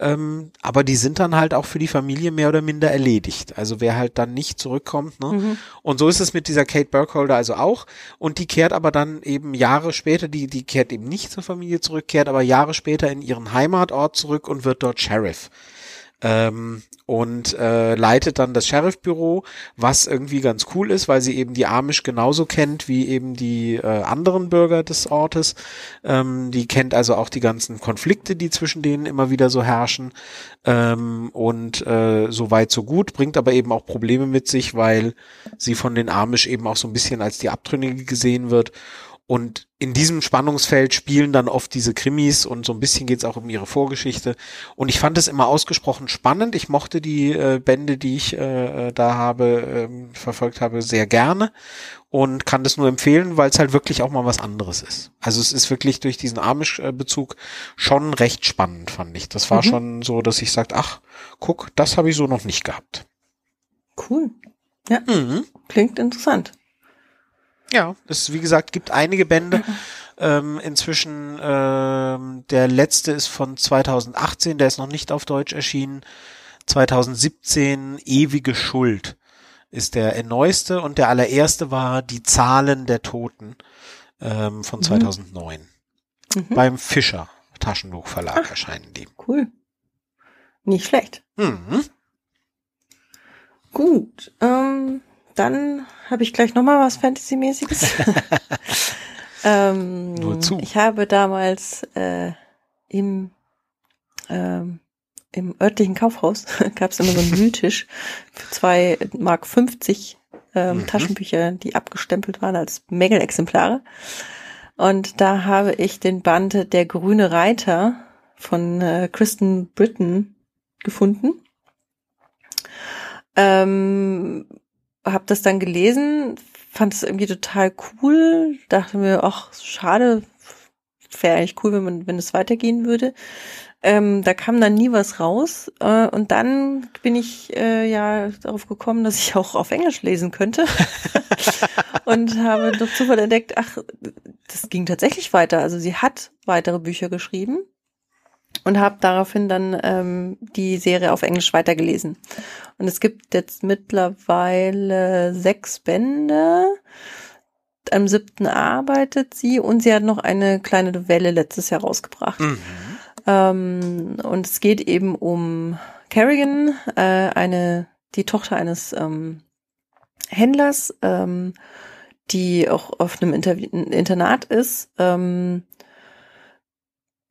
A: Ähm, aber die sind dann halt auch für die Familie mehr oder minder erledigt. Also wer halt dann nicht zurückkommt. Ne? Mhm. Und so ist es mit dieser Kate Burkholder also auch. Und die kehrt aber dann eben Jahre später, die, die kehrt eben nicht zur Familie zurück, kehrt aber Jahre später in ihren Heimatort zurück und wird dort Sheriff ähm, und äh, leitet dann das Sheriffbüro, was irgendwie ganz cool ist, weil sie eben die Amish genauso kennt wie eben die äh, anderen Bürger des Ortes. Ähm, die kennt also auch die ganzen Konflikte, die zwischen denen immer wieder so herrschen ähm, und äh, so weit so gut, bringt aber eben auch Probleme mit sich, weil sie von den Amish eben auch so ein bisschen als die Abtrünnige gesehen wird und in diesem Spannungsfeld spielen dann oft diese Krimis und so ein bisschen geht's auch um ihre Vorgeschichte. Und ich fand es immer ausgesprochen spannend. Ich mochte die äh, Bände, die ich äh, da habe, äh, verfolgt habe, sehr gerne und kann das nur empfehlen, weil es halt wirklich auch mal was anderes ist. Also es ist wirklich durch diesen Amish-Bezug schon recht spannend, fand ich. Das war mhm. schon so, dass ich sagte, ach, guck, das habe ich so noch nicht gehabt.
B: Cool. Ja, mhm. klingt interessant.
A: Ja, es wie gesagt gibt einige Bände. Ähm, inzwischen ähm, der letzte ist von 2018, der ist noch nicht auf Deutsch erschienen. 2017 Ewige Schuld ist der neueste und der allererste war Die Zahlen der Toten ähm, von 2009. Mhm. mhm. Beim Fischer Taschenbuchverlag Ach, erscheinen die.
B: Cool. Nicht schlecht. Mhm. Gut. Ähm, dann habe ich gleich nochmal was Fantasy-mäßiges. ähm, Nur zu. Ich habe damals äh, im, ähm, im örtlichen Kaufhaus gab es immer so einen Wühltisch für zwei Mark 50 ähm, mhm. Taschenbücher, die abgestempelt waren als Mängelexemplare. Und da habe ich den Band Der grüne Reiter von äh, Kristen Britton gefunden. Ähm, habe das dann gelesen, fand es irgendwie total cool, dachte mir, ach, schade, wäre eigentlich cool, wenn man, wenn es weitergehen würde. Ähm, da kam dann nie was raus. Äh, und dann bin ich äh, ja darauf gekommen, dass ich auch auf Englisch lesen könnte. und habe durch Zufall entdeckt, ach, das ging tatsächlich weiter. Also sie hat weitere Bücher geschrieben und habe daraufhin dann ähm, die Serie auf Englisch weitergelesen. Und es gibt jetzt mittlerweile sechs Bände. Am siebten arbeitet sie und sie hat noch eine kleine Novelle letztes Jahr rausgebracht. Mhm. Ähm, und es geht eben um Kerrigan, äh, eine die Tochter eines ähm, Händlers, ähm, die auch auf einem Inter Internat ist. Ähm,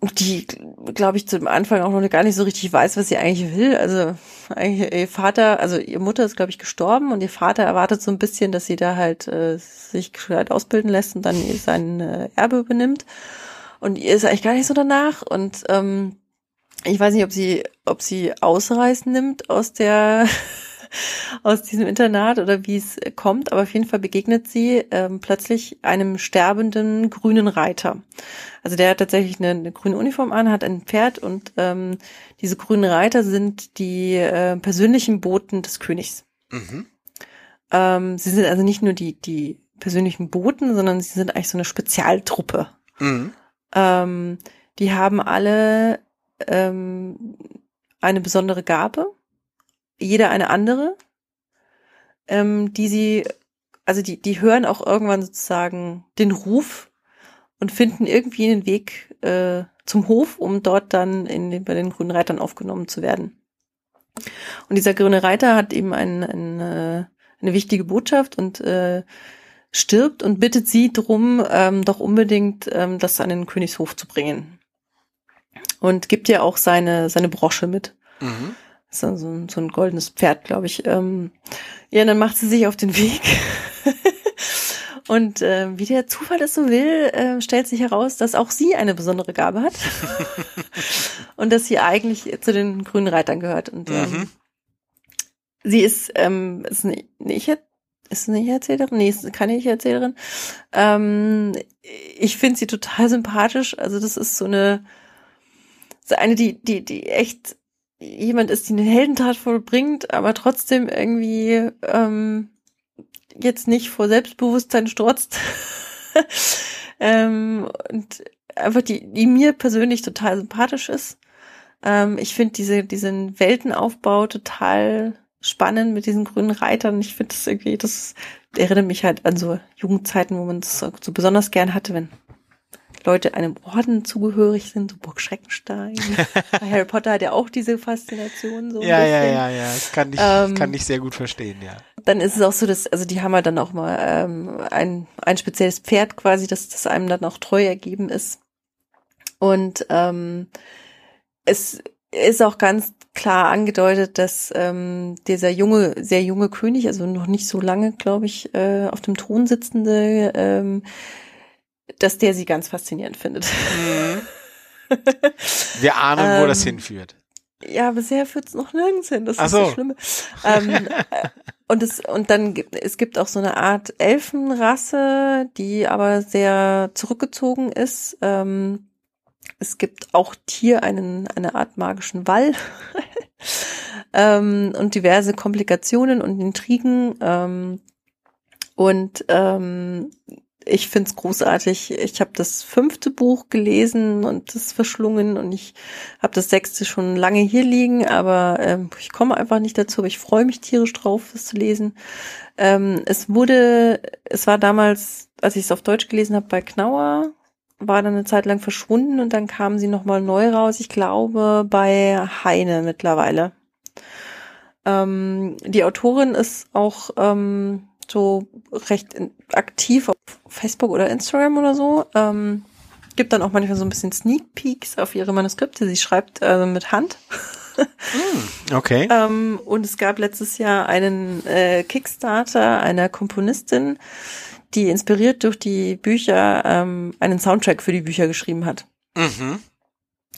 B: die, glaube ich, zum Anfang auch noch gar nicht so richtig weiß, was sie eigentlich will. Also eigentlich ihr Vater, also ihre Mutter ist, glaube ich, gestorben und ihr Vater erwartet so ein bisschen, dass sie da halt äh, sich halt ausbilden lässt und dann sein äh, Erbe übernimmt. Und ihr ist eigentlich gar nicht so danach. Und ähm, ich weiß nicht, ob sie, ob sie Ausreißen nimmt aus der aus diesem Internat oder wie es kommt, aber auf jeden Fall begegnet sie ähm, plötzlich einem sterbenden grünen Reiter. Also der hat tatsächlich eine, eine grüne Uniform an, hat ein Pferd und ähm, diese grünen Reiter sind die äh, persönlichen Boten des Königs. Mhm. Ähm, sie sind also nicht nur die, die persönlichen Boten, sondern sie sind eigentlich so eine Spezialtruppe. Mhm. Ähm, die haben alle ähm, eine besondere Gabe jeder eine andere. ähm, die sie, also die, die hören auch irgendwann sozusagen den Ruf und finden irgendwie einen Weg äh, zum Hof, um dort dann in den, bei den Grünen Reitern aufgenommen zu werden. Und dieser Grüne Reiter hat eben ein, ein, äh, eine wichtige Botschaft und äh, stirbt und bittet sie drum, ähm, doch unbedingt ähm, das an den Königshof zu bringen. Und gibt ihr auch seine, seine Brosche mit. Mhm. So, so, so ein goldenes Pferd, glaube ich. Ähm, ja, dann macht sie sich auf den Weg. Und äh, wie der Zufall es so will, äh, stellt sich heraus, dass auch sie eine besondere Gabe hat. und dass sie eigentlich zu den grünen Reitern gehört. Und ähm, mhm. sie ist, ähm, ist eine, ich ist eine Ich-Erzählerin? Nee, ist keine Ich-Erzählerin. Ähm, ich finde sie total sympathisch. Also das ist so eine, so eine, die, die, die echt jemand ist, die eine Heldentat vollbringt, aber trotzdem irgendwie ähm, jetzt nicht vor Selbstbewusstsein strotzt. ähm, und einfach die, die mir persönlich total sympathisch ist. Ähm, ich finde diese, diesen Weltenaufbau total spannend mit diesen grünen Reitern. Ich finde das irgendwie, das erinnert mich halt an so Jugendzeiten, wo man das so besonders gern hatte, wenn Leute einem Orden zugehörig sind, so Burg Schreckenstein. Bei Harry Potter hat ja auch diese Faszination so.
A: ja, ja, ja, ja, das kann ich, ähm, kann ich sehr gut verstehen, ja.
B: Dann ist es auch so, dass, also die haben halt dann auch mal ähm, ein, ein spezielles Pferd quasi, dass das einem dann auch treu ergeben ist. Und ähm, es ist auch ganz klar angedeutet, dass ähm, dieser junge, sehr junge König, also noch nicht so lange, glaube ich, äh, auf dem Thron sitzende ähm, dass der sie ganz faszinierend findet. Mhm.
A: Wir ahnen, wo ähm, das hinführt.
B: Ja, bisher führt es noch nirgends hin. Das Ach ist so. das Schlimme. ähm, äh, und es und dann gibt es gibt auch so eine Art Elfenrasse, die aber sehr zurückgezogen ist. Ähm, es gibt auch hier einen eine Art magischen Wall ähm, und diverse Komplikationen und Intrigen. Ähm, und ähm, ich find's großartig. Ich habe das fünfte Buch gelesen und das verschlungen und ich habe das sechste schon lange hier liegen, aber ähm, ich komme einfach nicht dazu. Aber ich freue mich tierisch drauf, das zu lesen. Ähm, es wurde, es war damals, als ich es auf Deutsch gelesen habe, bei Knauer, war dann eine Zeit lang verschwunden und dann kamen sie nochmal neu raus. Ich glaube bei Heine mittlerweile. Ähm, die Autorin ist auch ähm, so recht aktiv Facebook oder Instagram oder so. Ähm, gibt dann auch manchmal so ein bisschen Sneak Peeks auf ihre Manuskripte. Sie schreibt äh, mit Hand.
A: Hm, okay.
B: ähm, und es gab letztes Jahr einen äh, Kickstarter einer Komponistin, die inspiriert durch die Bücher ähm, einen Soundtrack für die Bücher geschrieben hat. Mhm.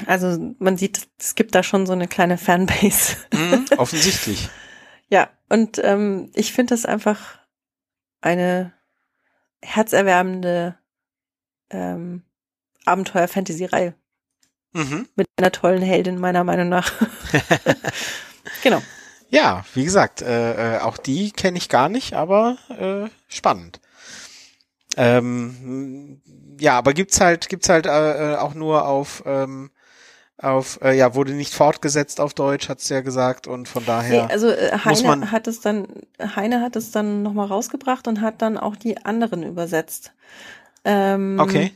B: Also man sieht, es gibt da schon so eine kleine Fanbase.
A: Mhm, offensichtlich.
B: ja, und ähm, ich finde das einfach eine herzerwärmende ähm, Abenteuer-Fantasy-Reihe. Mhm. Mit einer tollen Heldin, meiner Meinung nach. genau.
A: Ja, wie gesagt, äh, äh, auch die kenne ich gar nicht, aber äh, spannend. Ähm, ja, aber gibt's halt, gibt's halt äh, äh auch nur auf ähm, auf, äh, ja, wurde nicht fortgesetzt auf Deutsch, hat's ja gesagt, und von daher.
B: Nee, also äh, Heine hat es dann, Heine hat es dann nochmal rausgebracht und hat dann auch die anderen übersetzt. Ähm,
A: okay.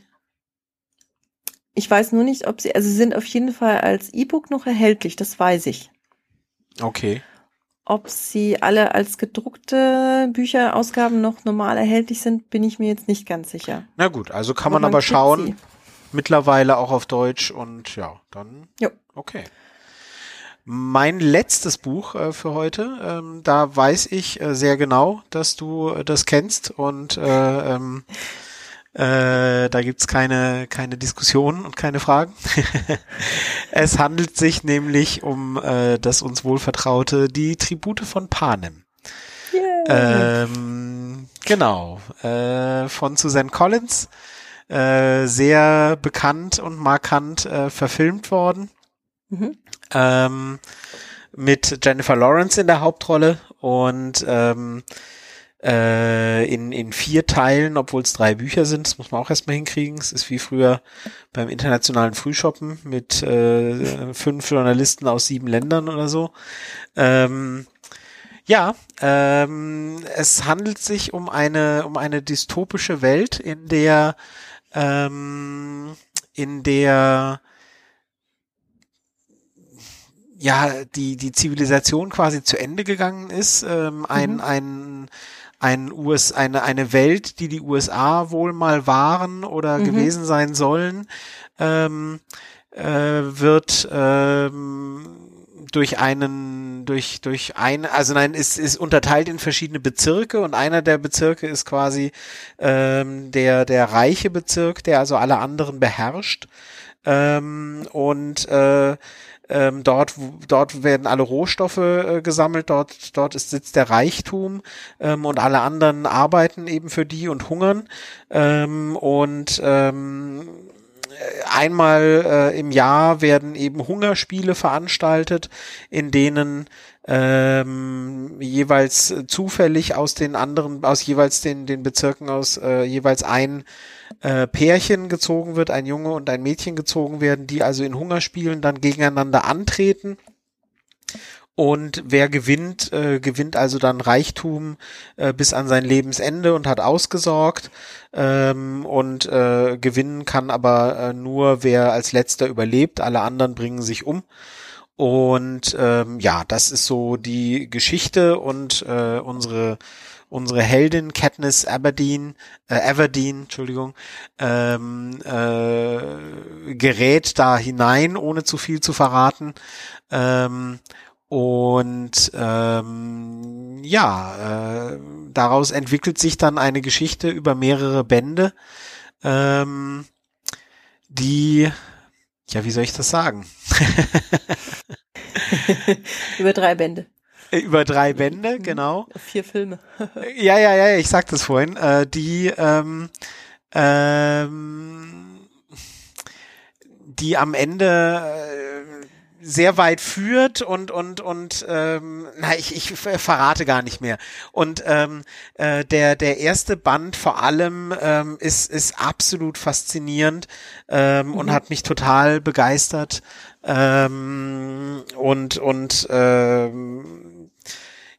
B: Ich weiß nur nicht, ob sie, also sie sind auf jeden Fall als E-Book noch erhältlich, das weiß ich.
A: Okay.
B: Ob sie alle als gedruckte Bücherausgaben noch normal erhältlich sind, bin ich mir jetzt nicht ganz sicher.
A: Na gut, also kann aber man, man aber schauen. Sie mittlerweile auch auf Deutsch und ja, dann.
B: Ja.
A: Okay. Mein letztes Buch äh, für heute, ähm, da weiß ich äh, sehr genau, dass du äh, das kennst und äh, ähm, äh, da gibt's keine, keine Diskussionen und keine Fragen. es handelt sich nämlich um äh, das uns wohlvertraute Die Tribute von Panem. Yeah. Ähm, genau, äh, von Suzanne Collins äh, sehr bekannt und markant äh, verfilmt worden. Mhm. Ähm, mit Jennifer Lawrence in der Hauptrolle und ähm, äh, in, in vier Teilen, obwohl es drei Bücher sind. Das muss man auch erstmal hinkriegen. Es ist wie früher beim internationalen Frühshoppen mit äh, fünf Journalisten aus sieben Ländern oder so. Ähm, Ja, ähm, es handelt sich um eine um eine dystopische Welt, in der ähm, in der ja die die Zivilisation quasi zu Ende gegangen ist. Ähm, ein mhm. ein ein US eine eine Welt, die die USA wohl mal waren oder mhm. gewesen sein sollen, ähm, äh, wird ähm, durch einen, durch, durch ein, also nein, ist, ist unterteilt in verschiedene Bezirke und einer der Bezirke ist quasi ähm, der, der reiche Bezirk, der also alle anderen beherrscht. Ähm, und äh, ähm, dort, dort werden alle Rohstoffe äh, gesammelt, dort, dort ist Sitz der Reichtum ähm, und alle anderen arbeiten eben für die und hungern. Ähm, und ähm, einmal äh, im Jahr werden eben Hungerspiele veranstaltet, in denen ähm, jeweils zufällig aus den anderen, aus jeweils den, den Bezirken aus äh, jeweils ein äh, Pärchen gezogen wird, ein Junge und ein Mädchen gezogen werden, die also in Hungerspielen dann gegeneinander antreten und wer gewinnt, äh, gewinnt also dann Reichtum äh, bis an sein Lebensende und hat ausgesorgt. Ähm, und äh, gewinnen kann aber äh, nur, wer als letzter überlebt. Alle anderen bringen sich um. Und ähm, ja, das ist so die Geschichte und äh, unsere unsere Heldin Katniss Aberdeen, äh, Aberdeen, Entschuldigung, ähm, äh, gerät da hinein, ohne zu viel zu verraten. Ähm, und ähm, ja, äh, daraus entwickelt sich dann eine Geschichte über mehrere Bände, ähm, die, ja, wie soll ich das sagen?
B: über drei Bände.
A: Über drei Bände, mhm. genau.
B: Vier Filme.
A: ja, ja, ja, ich sagte es vorhin, äh, die ähm, ähm, die am Ende äh, sehr weit führt und und und ähm, na ich, ich verrate gar nicht mehr. Und ähm, äh, der der erste Band vor allem ähm, ist ist absolut faszinierend ähm, mhm. und hat mich total begeistert. Ähm, und und ähm,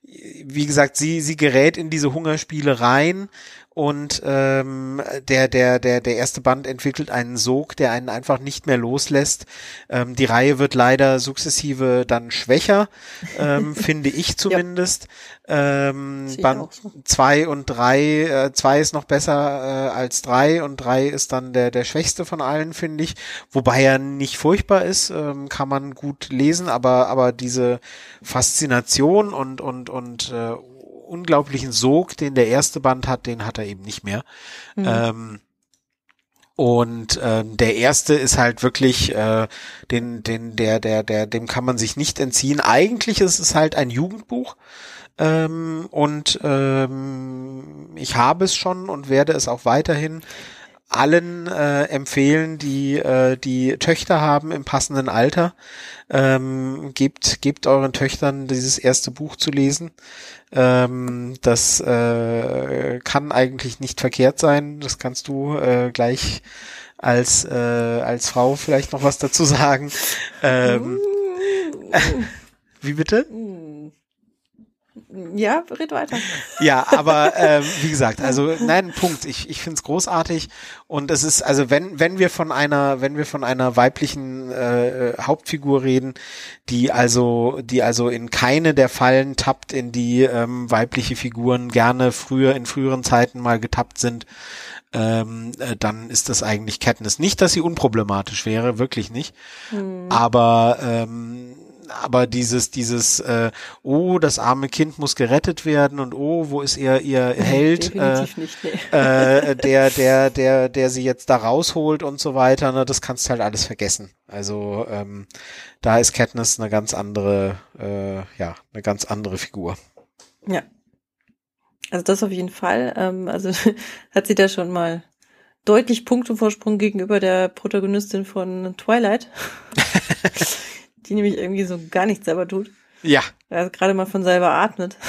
A: wie gesagt sie sie gerät in diese Hungerspiele rein und ähm, der der der der erste Band entwickelt einen Sog, der einen einfach nicht mehr loslässt. Ähm, die Reihe wird leider sukzessive dann schwächer, ähm, finde ich zumindest. Ja. Ähm, Band so. zwei und drei, äh, zwei ist noch besser äh, als drei und drei ist dann der der schwächste von allen, finde ich. Wobei er nicht furchtbar ist, ähm, kann man gut lesen, aber aber diese Faszination und und und äh, unglaublichen Sog, den der erste Band hat, den hat er eben nicht mehr. Mhm. Ähm, und ähm, der erste ist halt wirklich äh, den, den, der, der, der, dem kann man sich nicht entziehen. Eigentlich ist es halt ein Jugendbuch. Ähm, und ähm, ich habe es schon und werde es auch weiterhin allen äh, empfehlen, die äh, die Töchter haben im passenden Alter. Ähm, gebt, gebt euren Töchtern dieses erste Buch zu lesen. Ähm, das äh, kann eigentlich nicht verkehrt sein. Das kannst du äh, gleich als äh, als Frau vielleicht noch was dazu sagen. Ähm, wie bitte?
B: Ja, red weiter.
A: Ja, aber ähm, wie gesagt, also nein, Punkt. Ich, ich finde es großartig und es ist, also wenn, wenn wir von einer, wenn wir von einer weiblichen äh, Hauptfigur reden, die also, die also in keine der Fallen tappt, in die ähm, weibliche Figuren gerne früher, in früheren Zeiten mal getappt sind, ähm, äh, dann ist das eigentlich Katniss. Nicht, dass sie unproblematisch wäre, wirklich nicht. Hm. Aber ähm, aber dieses, dieses, äh, oh, das arme Kind muss gerettet werden und oh, wo ist ihr, ihr Held, äh, nicht, nee. äh, der, der, der, der sie jetzt da rausholt und so weiter, ne, das kannst du halt alles vergessen. Also ähm, da ist Katniss eine ganz andere, äh, ja, eine ganz andere Figur.
B: Ja. Also das auf jeden Fall. Ähm, also hat sie da schon mal deutlich Punktevorsprung gegenüber der Protagonistin von Twilight. Die nämlich irgendwie so gar nichts selber tut.
A: Ja.
B: Er gerade mal von selber atmet.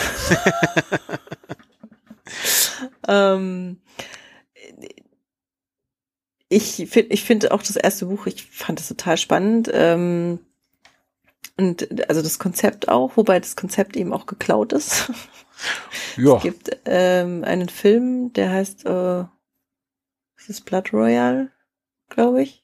B: ähm, ich finde ich finde auch das erste Buch, ich fand es total spannend. Ähm, Und also das Konzept auch, wobei das Konzept eben auch geklaut ist.
A: Ja.
B: Es gibt ähm, einen Film, der heißt äh, ist es Blood Royale, glaube ich.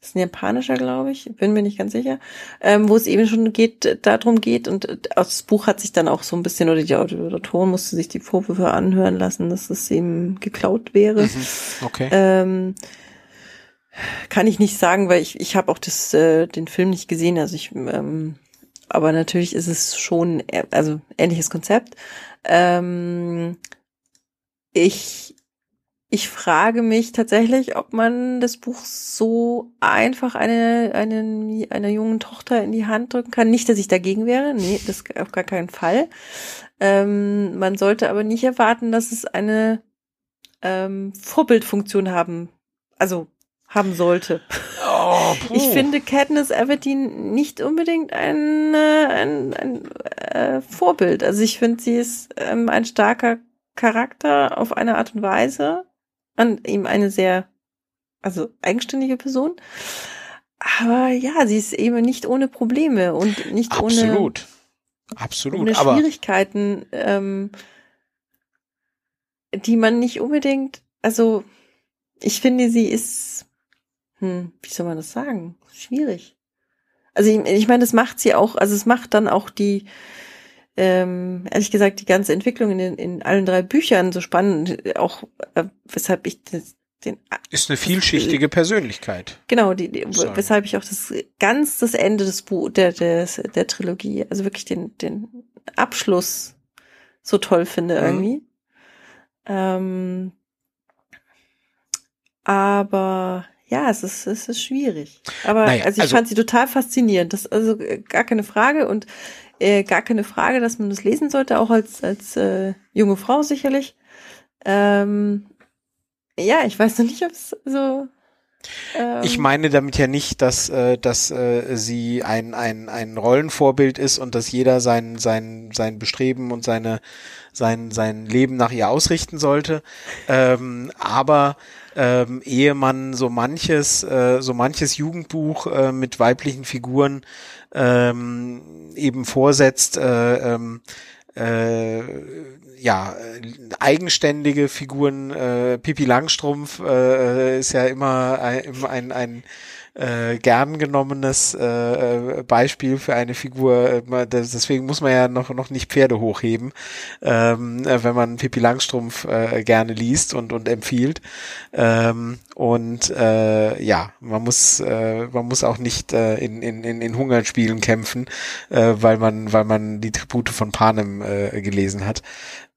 B: Das ist ein japanischer, glaube ich, bin mir nicht ganz sicher, ähm, wo es eben schon geht, darum geht und äh, das Buch hat sich dann auch so ein bisschen, oder die Autorin musste sich die Vorwürfe anhören lassen, dass es eben geklaut wäre.
A: Mhm. Okay.
B: Ähm, kann ich nicht sagen, weil ich, ich habe auch das, äh, den Film nicht gesehen. Also ich, ähm, aber natürlich ist es schon, äh, also ähnliches Konzept. Ähm, ich, ich frage mich tatsächlich, ob man das Buch so einfach eine, eine, einer jungen Tochter in die Hand drücken kann. Nicht, dass ich dagegen wäre. Nee, das auf gar keinen Fall. Ähm, man sollte aber nicht erwarten, dass es eine ähm, Vorbildfunktion haben. Also haben sollte.
A: Oh.
B: Ich finde Katniss Everdeen nicht unbedingt ein, äh, ein, ein äh, Vorbild. Also ich finde, sie ist ähm, ein starker Charakter auf eine Art und Weise und eben eine sehr, also eigenständige Person. Aber ja, sie ist eben nicht ohne Probleme und nicht ohne,
A: Absolut. Absolut.
B: ohne
A: Aber
B: Schwierigkeiten, ähm, die man nicht unbedingt, also ich finde, sie ist, hm, wie soll man das sagen? Schwierig. Also ich, ich meine, das macht sie auch, also es macht dann auch die, ähm, ehrlich gesagt, die ganze Entwicklung in, den, in allen drei Büchern so spannend, auch äh, weshalb ich das, den,
A: ist eine vielschichtige Persönlichkeit.
B: genau, die, die weshalb ich auch das ganz das Ende des Buch, der, der, der Trilogie, also wirklich den, den Abschluss so toll finde
A: Mhm.
B: irgendwie. Ähm, aber ja, es ist, es ist schwierig. Aber
A: Naja,
B: also ich
A: also-
B: fand sie total faszinierend. Das also äh, gar keine Frage und äh, gar keine Frage, dass man das lesen sollte, auch als als äh, junge Frau sicherlich. Ähm, ja, ich weiß noch nicht, ob es so. Ähm,
A: Ich meine damit ja nicht, dass, äh, dass äh, sie ein, ein, ein Rollenvorbild ist und dass jeder sein, sein, sein Bestreben und seine, sein, sein Leben nach ihr ausrichten sollte. Ähm, aber ähm, ehe man so manches, äh, so manches Jugendbuch äh, mit weiblichen Figuren ähm, eben vorsetzt, äh, ähm, äh, ja, eigenständige Figuren, äh, Pippi Langstrumpf äh, ist ja immer ein, ein, ein äh, gern genommenes äh, äh, Beispiel für eine Figur. Äh, Deswegen muss man ja noch noch nicht Pferde hochheben, ähm, äh, wenn man Pippi Langstrumpf äh, gerne liest und und empfiehlt. Ähm, und äh, ja, man muss äh, man muss auch nicht äh, in, in, in, in Hungerspielen kämpfen, äh, weil man weil man die Tribute von Panem äh, gelesen hat.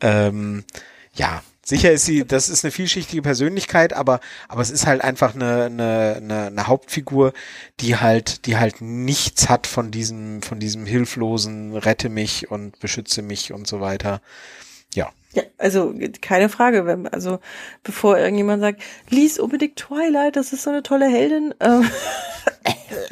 A: Ähm, ja, sicher ist sie, das ist eine vielschichtige Persönlichkeit, aber aber es ist halt einfach eine, eine, eine, eine Hauptfigur, die halt die halt nichts hat von diesem von diesem hilflosen rette mich und beschütze mich und so weiter. Ja,
B: Ja, also keine Frage. Wenn, also bevor irgendjemand sagt, lies unbedingt Twilight, das ist so eine tolle Heldin. Ähm,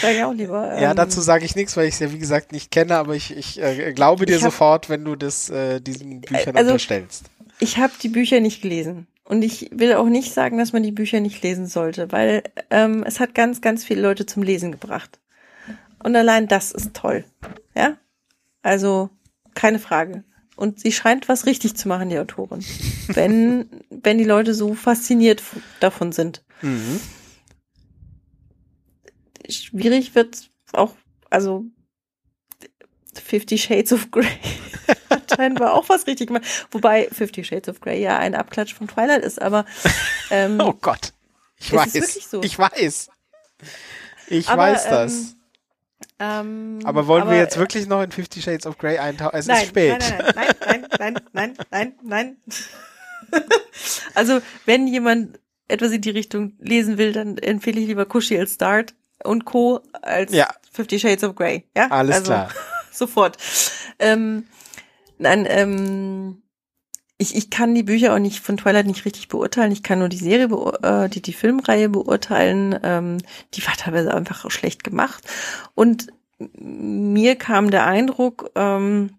B: sag ich auch lieber.
A: ja,
B: ähm,
A: dazu sage ich nichts, weil ich es ja wie gesagt nicht kenne, aber ich, ich äh, glaube dir
B: hab-
A: sofort, wenn du das äh, diesen Büchern
B: also-
A: unterstellst.
B: Ich habe die Bücher nicht gelesen. Und ich will auch nicht sagen, dass man die Bücher nicht lesen sollte, weil ähm, es hat ganz, ganz viele Leute zum Lesen gebracht. Und allein das ist toll. Ja? Also, keine Frage. Und sie scheint was richtig zu machen, die Autorin. wenn, wenn die Leute so fasziniert davon sind.
A: Mhm.
B: schwierig wird auch, also Fifty Shades of Grey hat scheinbar auch was richtig gemacht. Wobei Fifty Shades of Grey ja ein Abklatsch von Twilight ist, aber ähm,
A: Oh Gott. Ich weiß.
B: so.
A: Ich weiß. Ich
B: Aber,
A: weiß
B: ähm,
A: das.
B: ähm,
A: Aber wollen wir jetzt wirklich noch in Fifty Shades of Grey eintauchen? Es
B: nein,
A: ist spät.
B: Nein, nein, nein, nein, nein, nein, nein, nein. also, wenn jemand etwas in die Richtung lesen will, dann empfehle ich lieber Kushi als Start und Co. als
A: Ja.
B: Fifty Shades of Grey. Ja,
A: Alles
B: also,
A: klar.
B: sofort. Ähm, nein, ähm, ich, ich kann die Bücher auch nicht von Twilight nicht richtig beurteilen. Ich kann nur die Serie, äh, die, die Filmreihe beurteilen. Ähm, die war teilweise einfach schlecht gemacht. Und mir kam der Eindruck, ähm,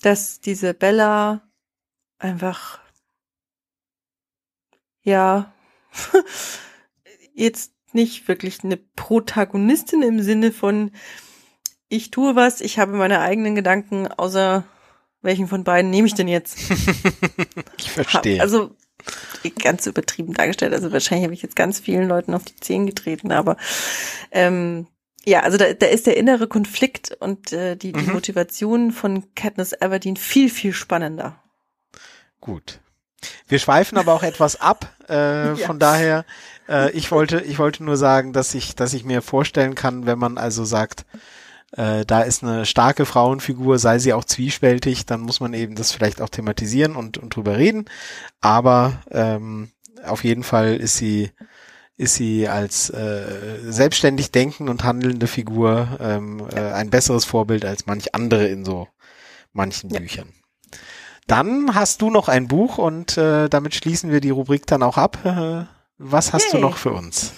B: dass diese Bella einfach, ja, jetzt nicht wirklich eine Protagonistin im Sinne von, ich tue was, ich habe meine eigenen Gedanken, außer welchen von beiden nehme ich denn jetzt?
A: ich verstehe.
B: Also ganz übertrieben dargestellt. Also wahrscheinlich habe ich jetzt ganz vielen Leuten auf die Zehen getreten, aber ähm, ja, also da, da ist der innere Konflikt und äh, die, die mhm. Motivation von Katniss Everdeen viel, viel spannender.
A: Gut. Wir schweifen aber auch etwas ab. Äh, ja. Von daher, äh, ich wollte, ich wollte nur sagen, dass ich, dass ich mir vorstellen kann, wenn man also sagt, äh, da ist eine starke Frauenfigur, sei sie auch zwiespältig, dann muss man eben das vielleicht auch thematisieren und, und drüber reden. Aber ähm, auf jeden Fall ist sie ist sie als äh, selbstständig denkend und handelnde Figur ähm, äh, ein besseres Vorbild als manch andere in so manchen ja. Büchern. Dann hast du noch ein Buch und äh, damit schließen wir die Rubrik dann auch ab. Äh, was hast hey. du noch für uns?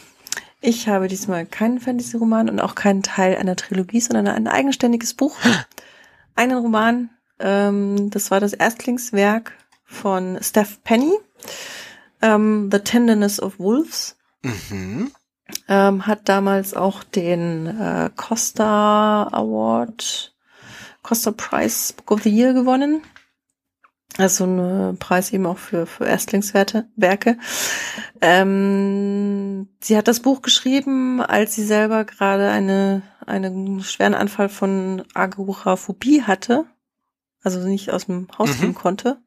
B: Ich habe diesmal keinen Fantasy-Roman und auch keinen Teil einer Trilogie, sondern ein eigenständiges Buch. Einen Roman, ähm, das war das Erstlingswerk von Steph Penny, ähm, The Tenderness of Wolves. Mhm. Ähm, hat damals auch den äh, Costa Award, Costa Prize Book of the Year gewonnen. Also ein Preis eben auch für, für Erstlingswerte, Werke. Ähm, sie hat das Buch geschrieben, als sie selber gerade eine, einen schweren Anfall von Agoraphobie hatte. Also nicht aus dem Haus gehen mhm. konnte.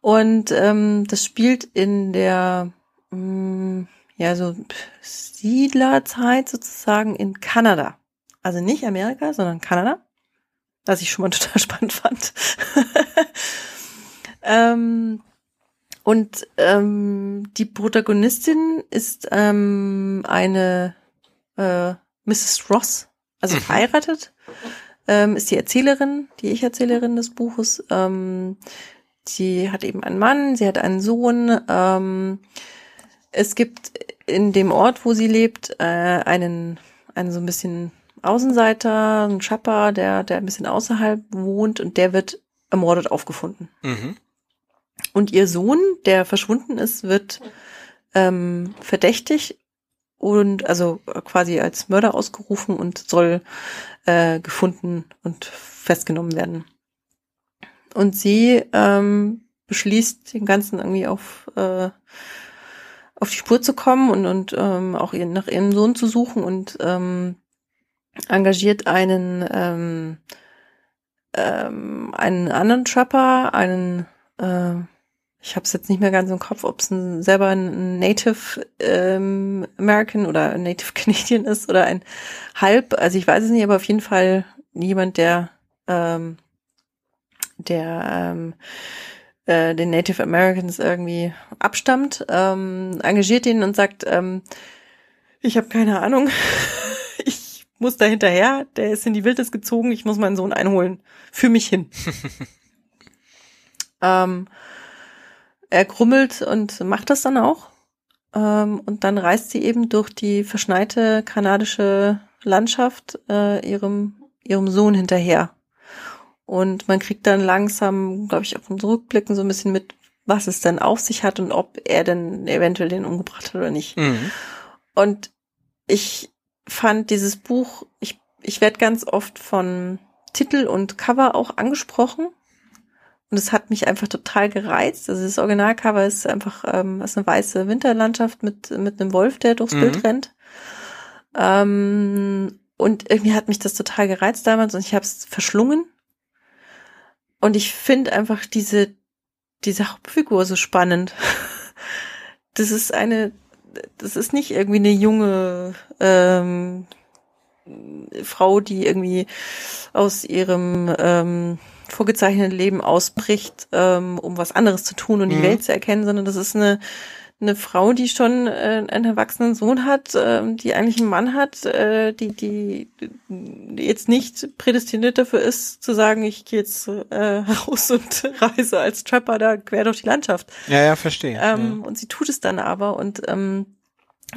B: Und ähm, das spielt in der mh, mm, ja so Siedlerzeit sozusagen in Kanada. Also nicht Amerika, sondern Kanada. Was ich schon mal total spannend fand. Ähm, und ähm, die Protagonistin ist ähm, eine äh, Mrs. Ross, also mhm. verheiratet, ähm, ist die Erzählerin, die Ich-Erzählerin des Buches. Ähm, sie hat eben einen Mann, sie hat einen Sohn. Ähm, es gibt in dem Ort, wo sie lebt, äh, einen, einen so ein bisschen Außenseiter, einen Schapper, der, der ein bisschen außerhalb wohnt und der wird ermordet aufgefunden. Mhm. Und ihr Sohn, der verschwunden ist, wird ähm, verdächtig und also quasi als Mörder ausgerufen und soll äh, gefunden und festgenommen werden. Und sie ähm, beschließt, den Ganzen irgendwie auf, äh, auf die Spur zu kommen und, und ähm, auch ihren, nach ihrem Sohn zu suchen und ähm, engagiert einen, ähm, ähm, einen anderen Trapper, einen äh, ich habe es jetzt nicht mehr ganz im Kopf, ob es ein, selber ein Native ähm, American oder Native Canadian ist oder ein Halb, also ich weiß es nicht, aber auf jeden Fall jemand, der ähm, der ähm, äh, den Native Americans irgendwie abstammt, ähm, engagiert ihn und sagt, ähm, ich habe keine Ahnung, ich muss da hinterher, der ist in die Wildnis gezogen, ich muss meinen Sohn einholen, für mich hin. ähm, er grummelt und macht das dann auch. Ähm, und dann reist sie eben durch die verschneite kanadische Landschaft äh, ihrem, ihrem Sohn hinterher. Und man kriegt dann langsam, glaube ich, auf dem Rückblicken so ein bisschen mit, was es denn auf sich hat und ob er denn eventuell den umgebracht hat oder nicht. Mhm. Und ich fand dieses Buch, ich, ich werde ganz oft von Titel und Cover auch angesprochen. Und es hat mich einfach total gereizt. Also das Originalcover ist einfach ähm, ist eine weiße Winterlandschaft mit, mit einem Wolf, der durchs mhm. Bild rennt. Ähm, und irgendwie hat mich das total gereizt damals und ich habe es verschlungen. Und ich finde einfach diese, diese Hauptfigur so spannend. Das ist eine, das ist nicht irgendwie eine junge ähm, Frau, die irgendwie aus ihrem ähm, vorgezeichneten Leben ausbricht, ähm, um was anderes zu tun und die mhm. Welt zu erkennen, sondern das ist eine eine Frau, die schon äh, einen erwachsenen Sohn hat, äh, die eigentlich einen Mann hat, äh, die, die jetzt nicht prädestiniert dafür ist, zu sagen, ich gehe jetzt äh, raus und reise als Trapper da quer durch die Landschaft.
A: Ja, ja, verstehe.
B: Ähm,
A: ja.
B: Und sie tut es dann aber und ähm,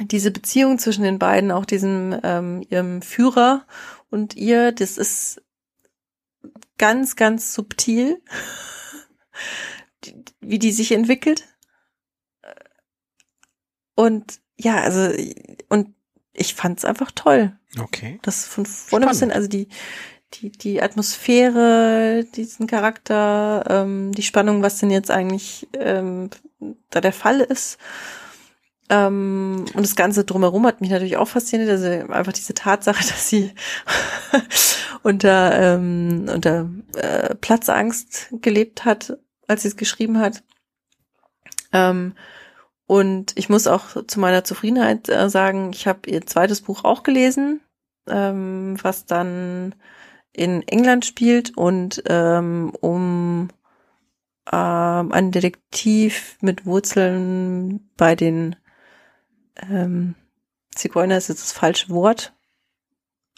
B: diese Beziehung zwischen den beiden, auch diesem ähm, ihrem Führer und ihr, das ist ganz, ganz subtil, wie die sich entwickelt. Und ja, also, und ich fand es einfach toll.
A: Okay.
B: Das von vorne bis hin, also die, die, die Atmosphäre, diesen Charakter, ähm, die Spannung, was denn jetzt eigentlich ähm, da der Fall ist. Ähm, und das Ganze drumherum hat mich natürlich auch fasziniert. Also einfach diese Tatsache, dass sie unter, ähm, unter äh, Platzangst gelebt hat, als sie es geschrieben hat. Ähm, und ich muss auch zu meiner Zufriedenheit äh, sagen, ich habe ihr zweites Buch auch gelesen, ähm, was dann in England spielt und ähm, um ähm, einen Detektiv mit Wurzeln bei den ähm, Zigeuner ist jetzt das falsche Wort,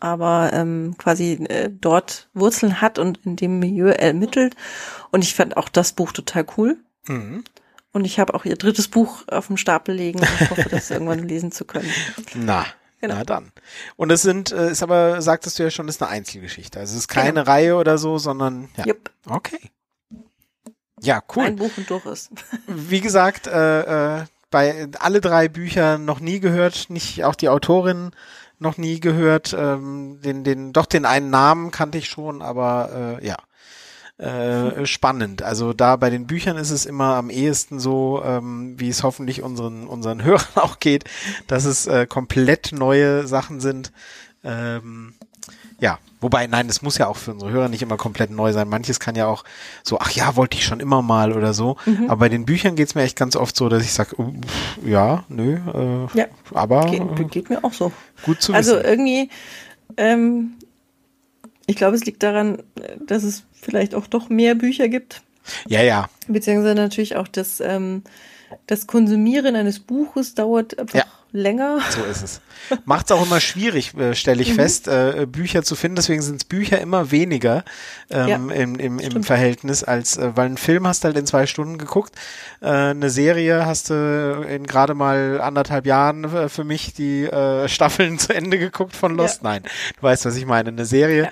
B: aber ähm, quasi äh, dort Wurzeln hat und in dem Milieu ermittelt. Und ich fand auch das Buch total cool. Mhm. Und ich habe auch ihr drittes Buch auf dem Stapel legen und hoffe, das irgendwann lesen zu können.
A: Na, Genau. Na dann. Und es sind, äh, ist aber, sagtest du ja schon, ist eine Einzelgeschichte. Also es ist keine genau. Reihe oder so, sondern ja. Yep. Okay. Ja, cool.
B: Ein Buch und durch ist.
A: Wie gesagt, äh, äh, bei alle drei Bücher noch nie gehört, nicht auch die Autorin noch nie gehört. Ähm, den, den, doch den einen Namen kannte ich schon, aber äh, ja äh, spannend. Also da bei den Büchern ist es immer am ehesten so, ähm, wie es hoffentlich unseren, unseren Hörern auch geht, dass es äh, komplett neue Sachen sind. Ähm, ja, wobei, nein, das muss ja auch für unsere Hörer nicht immer komplett neu sein. Manches kann ja auch so, ach ja, wollte ich schon immer mal oder so. Mhm. Aber bei den Büchern geht's mir echt ganz oft so, dass ich sage, uh, ja, nö, äh, ja, aber
B: geht, äh, geht, mir auch so.
A: Gut zu
B: also
A: wissen.
B: Also irgendwie, ähm, ich glaube, es liegt daran, dass es vielleicht auch doch mehr Bücher gibt.
A: Ja, ja.
B: Beziehungsweise natürlich auch das, ähm, das Konsumieren eines Buches dauert einfach ja länger.
A: So ist es. Macht es auch immer schwierig, äh, stelle ich mhm. fest, äh, Bücher zu finden. Deswegen sind es Bücher immer weniger ähm, ja, im, im, im Verhältnis, als äh, weil ein Film hast du halt in zwei Stunden geguckt. Äh, eine Serie hast du in gerade mal anderthalb Jahren äh, für mich die äh, Staffeln zu Ende geguckt von Lost. Ja. Nein, du weißt, was ich meine. Eine Serie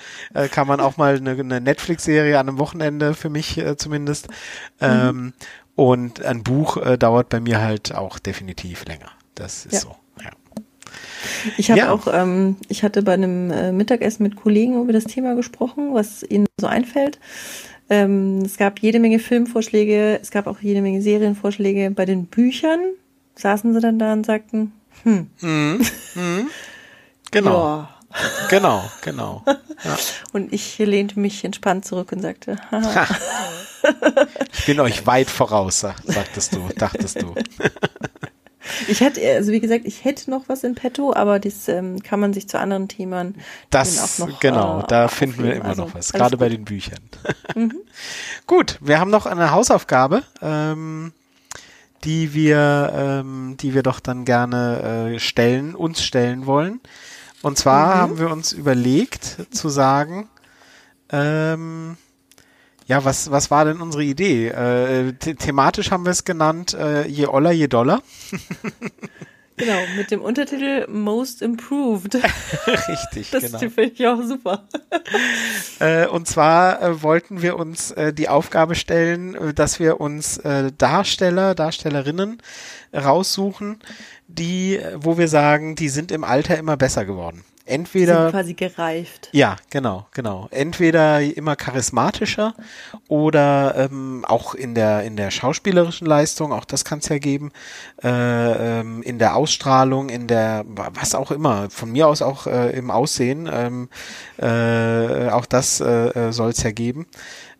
A: kann man auch mal eine, eine Netflix-Serie an einem Wochenende für mich zumindest. Mhm. Ähm, und ein Buch äh, dauert bei mir halt auch definitiv länger. Das ist ja. so. Ja.
B: Ich habe ja. auch, ähm, ich hatte bei einem äh, Mittagessen mit Kollegen über das Thema gesprochen, was ihnen so einfällt. Ähm, es gab jede Menge Filmvorschläge, es gab auch jede Menge Serienvorschläge. Bei den Büchern saßen sie dann da und sagten, hm. Mhm.
A: Mhm. Genau. Ja. Genau, genau.
B: Ja. Und ich lehnte mich entspannt zurück und sagte,
A: Haha. ich bin euch weit voraus, sagtest du, dachtest du.
B: Ich hätte, also wie gesagt, ich hätte noch was in petto, aber das ähm, kann man sich zu anderen Themen
A: das auch noch, genau, äh, da finden wir immer also, noch was, gerade bei den Büchern. Mhm. gut, wir haben noch eine Hausaufgabe, ähm, die wir, ähm, die wir doch dann gerne äh, stellen, uns stellen wollen. Und zwar mhm. haben wir uns überlegt zu sagen, ähm, ja, was, was war denn unsere Idee? Äh, the thematisch haben wir es genannt, äh, je Oller, je Dollar.
B: genau, mit dem Untertitel Most Improved.
A: Richtig,
B: das
A: genau.
B: Das finde ich auch super.
A: äh, und zwar äh, wollten wir uns äh, die Aufgabe stellen, äh, dass wir uns Darsteller, Darstellerinnen raussuchen, die, wo wir sagen, die sind im Alter immer besser geworden entweder
B: sind quasi gereift.
A: Ja, genau, genau. Entweder immer charismatischer oder ähm, auch in der in der schauspielerischen Leistung, auch das kann es ja geben, äh, ähm, in der Ausstrahlung, in der was auch immer, von mir aus auch äh, im Aussehen, ähm, äh, auch das äh, äh soll es ja geben.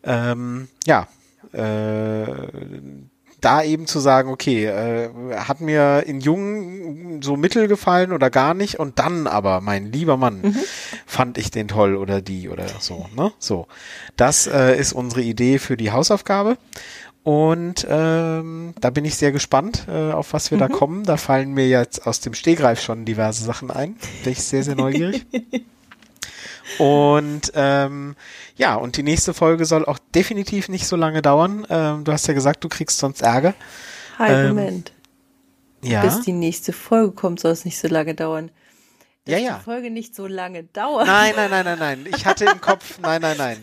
A: Ähm, ja, äh, da eben zu sagen, okay, äh, hat mir in Jungen so mittel gefallen oder gar nicht und dann aber, mein lieber Mann, mhm. fand ich den toll oder die oder so, ne? So. Das äh, ist unsere Idee für die Hausaufgabe. Und ähm, da bin ich sehr gespannt, äh, auf was wir mhm. da kommen. Da fallen mir jetzt aus dem Stehgreif schon diverse Sachen ein. Bin ich sehr, sehr neugierig. Und ähm, ja, und die nächste Folge soll auch definitiv nicht so lange dauern. Ähm, du hast ja gesagt, du kriegst sonst Ärger.
B: Halt, ähm, Moment. Ja. Bis die nächste Folge kommt, soll es nicht so lange dauern. Dass
A: Ja, ja.
B: die Folge nicht so lange dauert.
A: Nein, nein, nein, nein, nein. Ich hatte im Kopf, nein, nein, nein.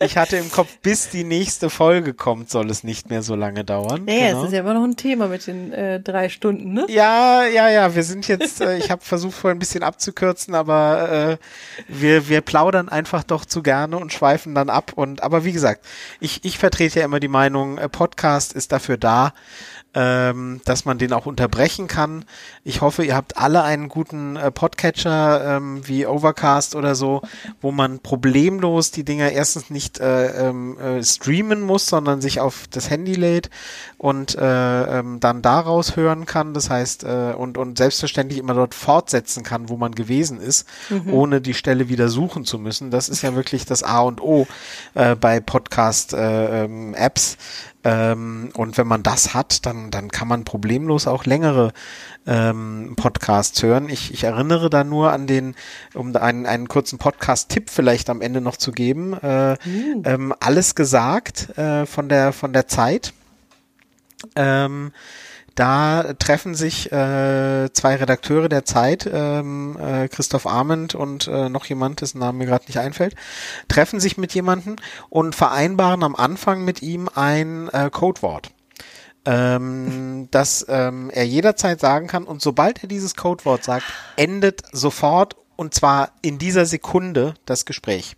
A: Ich hatte im Kopf, bis die nächste Folge kommt, soll es nicht mehr so lange dauern.
B: Naja,
A: Genau.
B: es ist ja immer noch ein Thema mit den äh, drei Stunden, ne?
A: Ja, ja, ja, wir sind jetzt, äh, ich habe versucht vorhin ein bisschen abzukürzen, aber äh, wir, wir plaudern einfach doch zu gerne und schweifen dann ab. Und aber wie gesagt, ich, ich vertrete ja immer die Meinung, äh, Podcast ist dafür da, ähm, dass man den auch unterbrechen kann. Ich hoffe, ihr habt alle einen guten äh, Podcatcher ähm, wie Overcast oder so, wo man problemlos die Dinger erstens nicht äh, ähm, äh, streamen muss, sondern sich auf das Handy lädt und äh, ähm, dann daraus hören kann. Das heißt, äh, und, und selbstverständlich immer dort fortsetzen kann, wo man gewesen ist, ohne die Stelle wieder suchen zu müssen. Das ist ja wirklich das A und O äh, bei Podcast-Apps. Ähm, und wenn man das hat, dann, dann kann man problemlos auch längere ähm, Podcasts hören. Ich, ich erinnere da nur an den, um einen, einen kurzen Podcast-Tipp vielleicht am Ende noch zu geben. Äh, ähm, alles gesagt äh, von der von der Zeit. Ähm, da treffen sich äh, zwei Redakteure der Zeit, ähm, äh, Christoph Arment und äh, noch jemand, dessen Name mir gerade nicht einfällt, treffen sich mit jemandem und vereinbaren am Anfang mit ihm ein äh, Codewort. Ähm, dass ähm, er jederzeit sagen kann und sobald er dieses Codewort sagt, endet sofort und zwar in dieser Sekunde das Gespräch.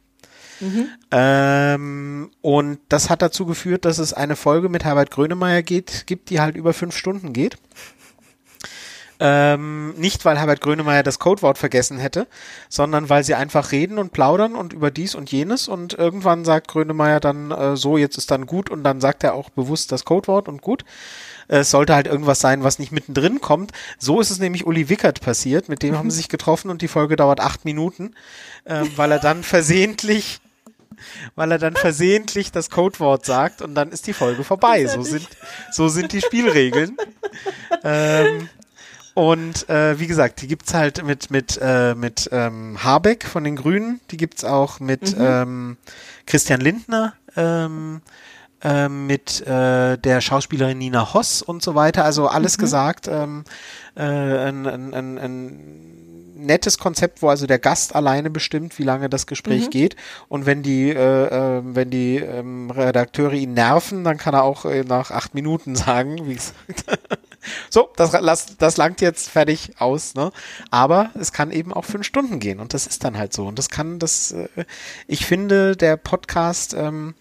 A: Ähm, und das hat dazu geführt, dass es eine Folge mit Herbert Grönemeyer geht, gibt, die halt über fünf Stunden geht. Ähm, nicht, weil Herbert Grönemeyer das Codewort vergessen hätte, sondern weil sie einfach reden und plaudern und über dies und jenes und irgendwann sagt Grönemeyer dann äh, so, jetzt ist dann gut und dann sagt er auch bewusst das Codewort und gut. Es sollte halt irgendwas sein, was nicht mittendrin kommt. So ist es nämlich Uli Wickert passiert. Mit dem haben sie sich getroffen und die Folge dauert acht Minuten, ähm, weil er dann versehentlich weil er dann versehentlich das Codewort sagt und dann ist die Folge vorbei. So sind, so sind die Spielregeln. ähm, und äh, wie gesagt, die gibt's halt mit mit äh, mit ähm, Habeck von den Grünen, die gibt's auch mit ähm, Christian Lindner, ähm, äh, mit äh, der Schauspielerin Nina Hoss und so weiter. Also alles gesagt. Ähm, äh, ein, ein, ein, ein nettes Konzept, wo also der Gast alleine bestimmt, wie lange das Gespräch geht. Und wenn die, äh, äh, wenn die ähm, Redakteure ihn nerven, dann kann er auch äh, nach acht Minuten sagen, wie gesagt. so, das, das, das langt jetzt fertig aus, ne? Aber es kann eben auch fünf Stunden gehen und das ist dann halt so. Und das kann das, äh, ich finde, der Podcast ähm,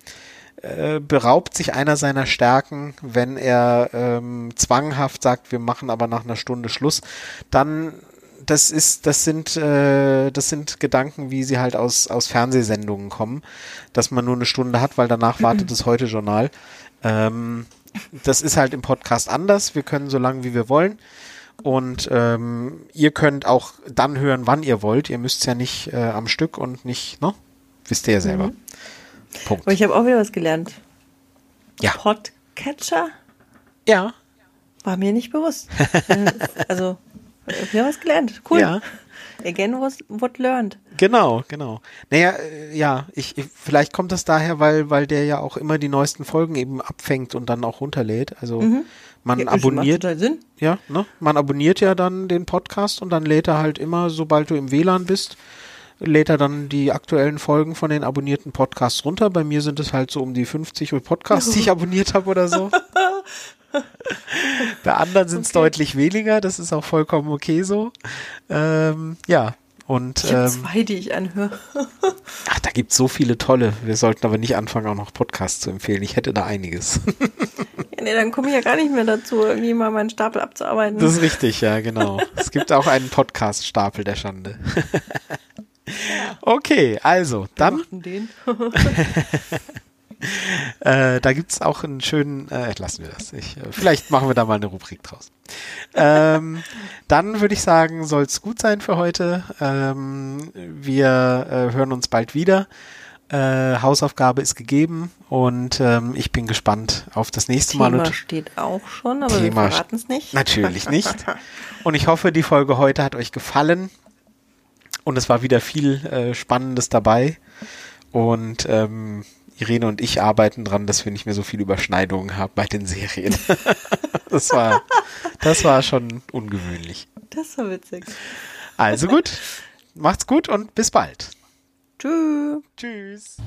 A: äh, beraubt sich einer seiner Stärken, wenn er ähm, zwanghaft sagt, wir machen aber nach einer Stunde Schluss, dann das ist, das sind, äh, das sind Gedanken, wie sie halt aus, aus Fernsehsendungen kommen, dass man nur eine Stunde hat, weil danach wartet das Heute-Journal. Ähm, das ist halt im Podcast anders. Wir können so lange, wie wir wollen. Und ähm, ihr könnt auch dann hören, wann ihr wollt. Ihr müsst ja nicht äh, am Stück und nicht, ne? Wisst ihr ja selber. Punkt.
B: Aber ich habe auch wieder was gelernt.
A: Ja.
B: Podcatcher
A: Ja.
B: war mir nicht bewusst. Äh, also, äh, wieder was gelernt. Cool.
A: Ja.
B: Again was what learned.
A: Genau, genau. Naja, äh, ja, ich, ich, vielleicht kommt das daher, weil, weil der ja auch immer die neuesten Folgen eben abfängt und dann auch runterlädt. Also man
B: Ja,
A: abonniert,
B: total Sinn.
A: ja, ne? Man abonniert ja dann den Podcast und dann lädt er halt immer, sobald du im WLAN bist, lädt er dann die aktuellen Folgen von den abonnierten Podcasts runter. Bei mir sind es halt so um die 50 Podcasts, die ich abonniert habe oder so. Bei anderen sind es
B: Okay.
A: deutlich weniger, das ist auch vollkommen okay so. Ähm, ja, und
B: Ich habe
A: ähm,
B: zwei, die ich anhöre.
A: ach, da gibt's so viele tolle. Wir sollten aber nicht anfangen, auch noch Podcasts zu empfehlen. Ich hätte da einiges.
B: Ja, nee, dann komme ich ja gar nicht mehr dazu, irgendwie mal meinen Stapel abzuarbeiten.
A: Das ist richtig, ja, genau. Es gibt auch einen Podcast-Stapel der Schande. Okay, also, dann
B: Machten den.
A: Äh, da gibt's auch einen schönen, äh, lassen wir das. Ich, äh, vielleicht machen wir da mal eine Rubrik draus. ähm, dann würde ich sagen, soll's gut sein für heute. Ähm, wir äh, hören uns bald wieder. Äh, Hausaufgabe ist gegeben und ähm, ich bin gespannt auf das nächste Mal.
B: Thema steht auch schon, aber
A: Thema
B: wir verraten es nicht.
A: Natürlich nicht. Und ich hoffe, die Folge heute hat euch gefallen. Und es war wieder viel äh, Spannendes dabei. Und ähm, Irene und ich arbeiten dran, dass wir nicht mehr so viele Überschneidungen haben bei den Serien. das war, das war schon ungewöhnlich.
B: Das war witzig.
A: Also gut, macht's gut und bis bald.
B: Tschüss.
A: Tschüss.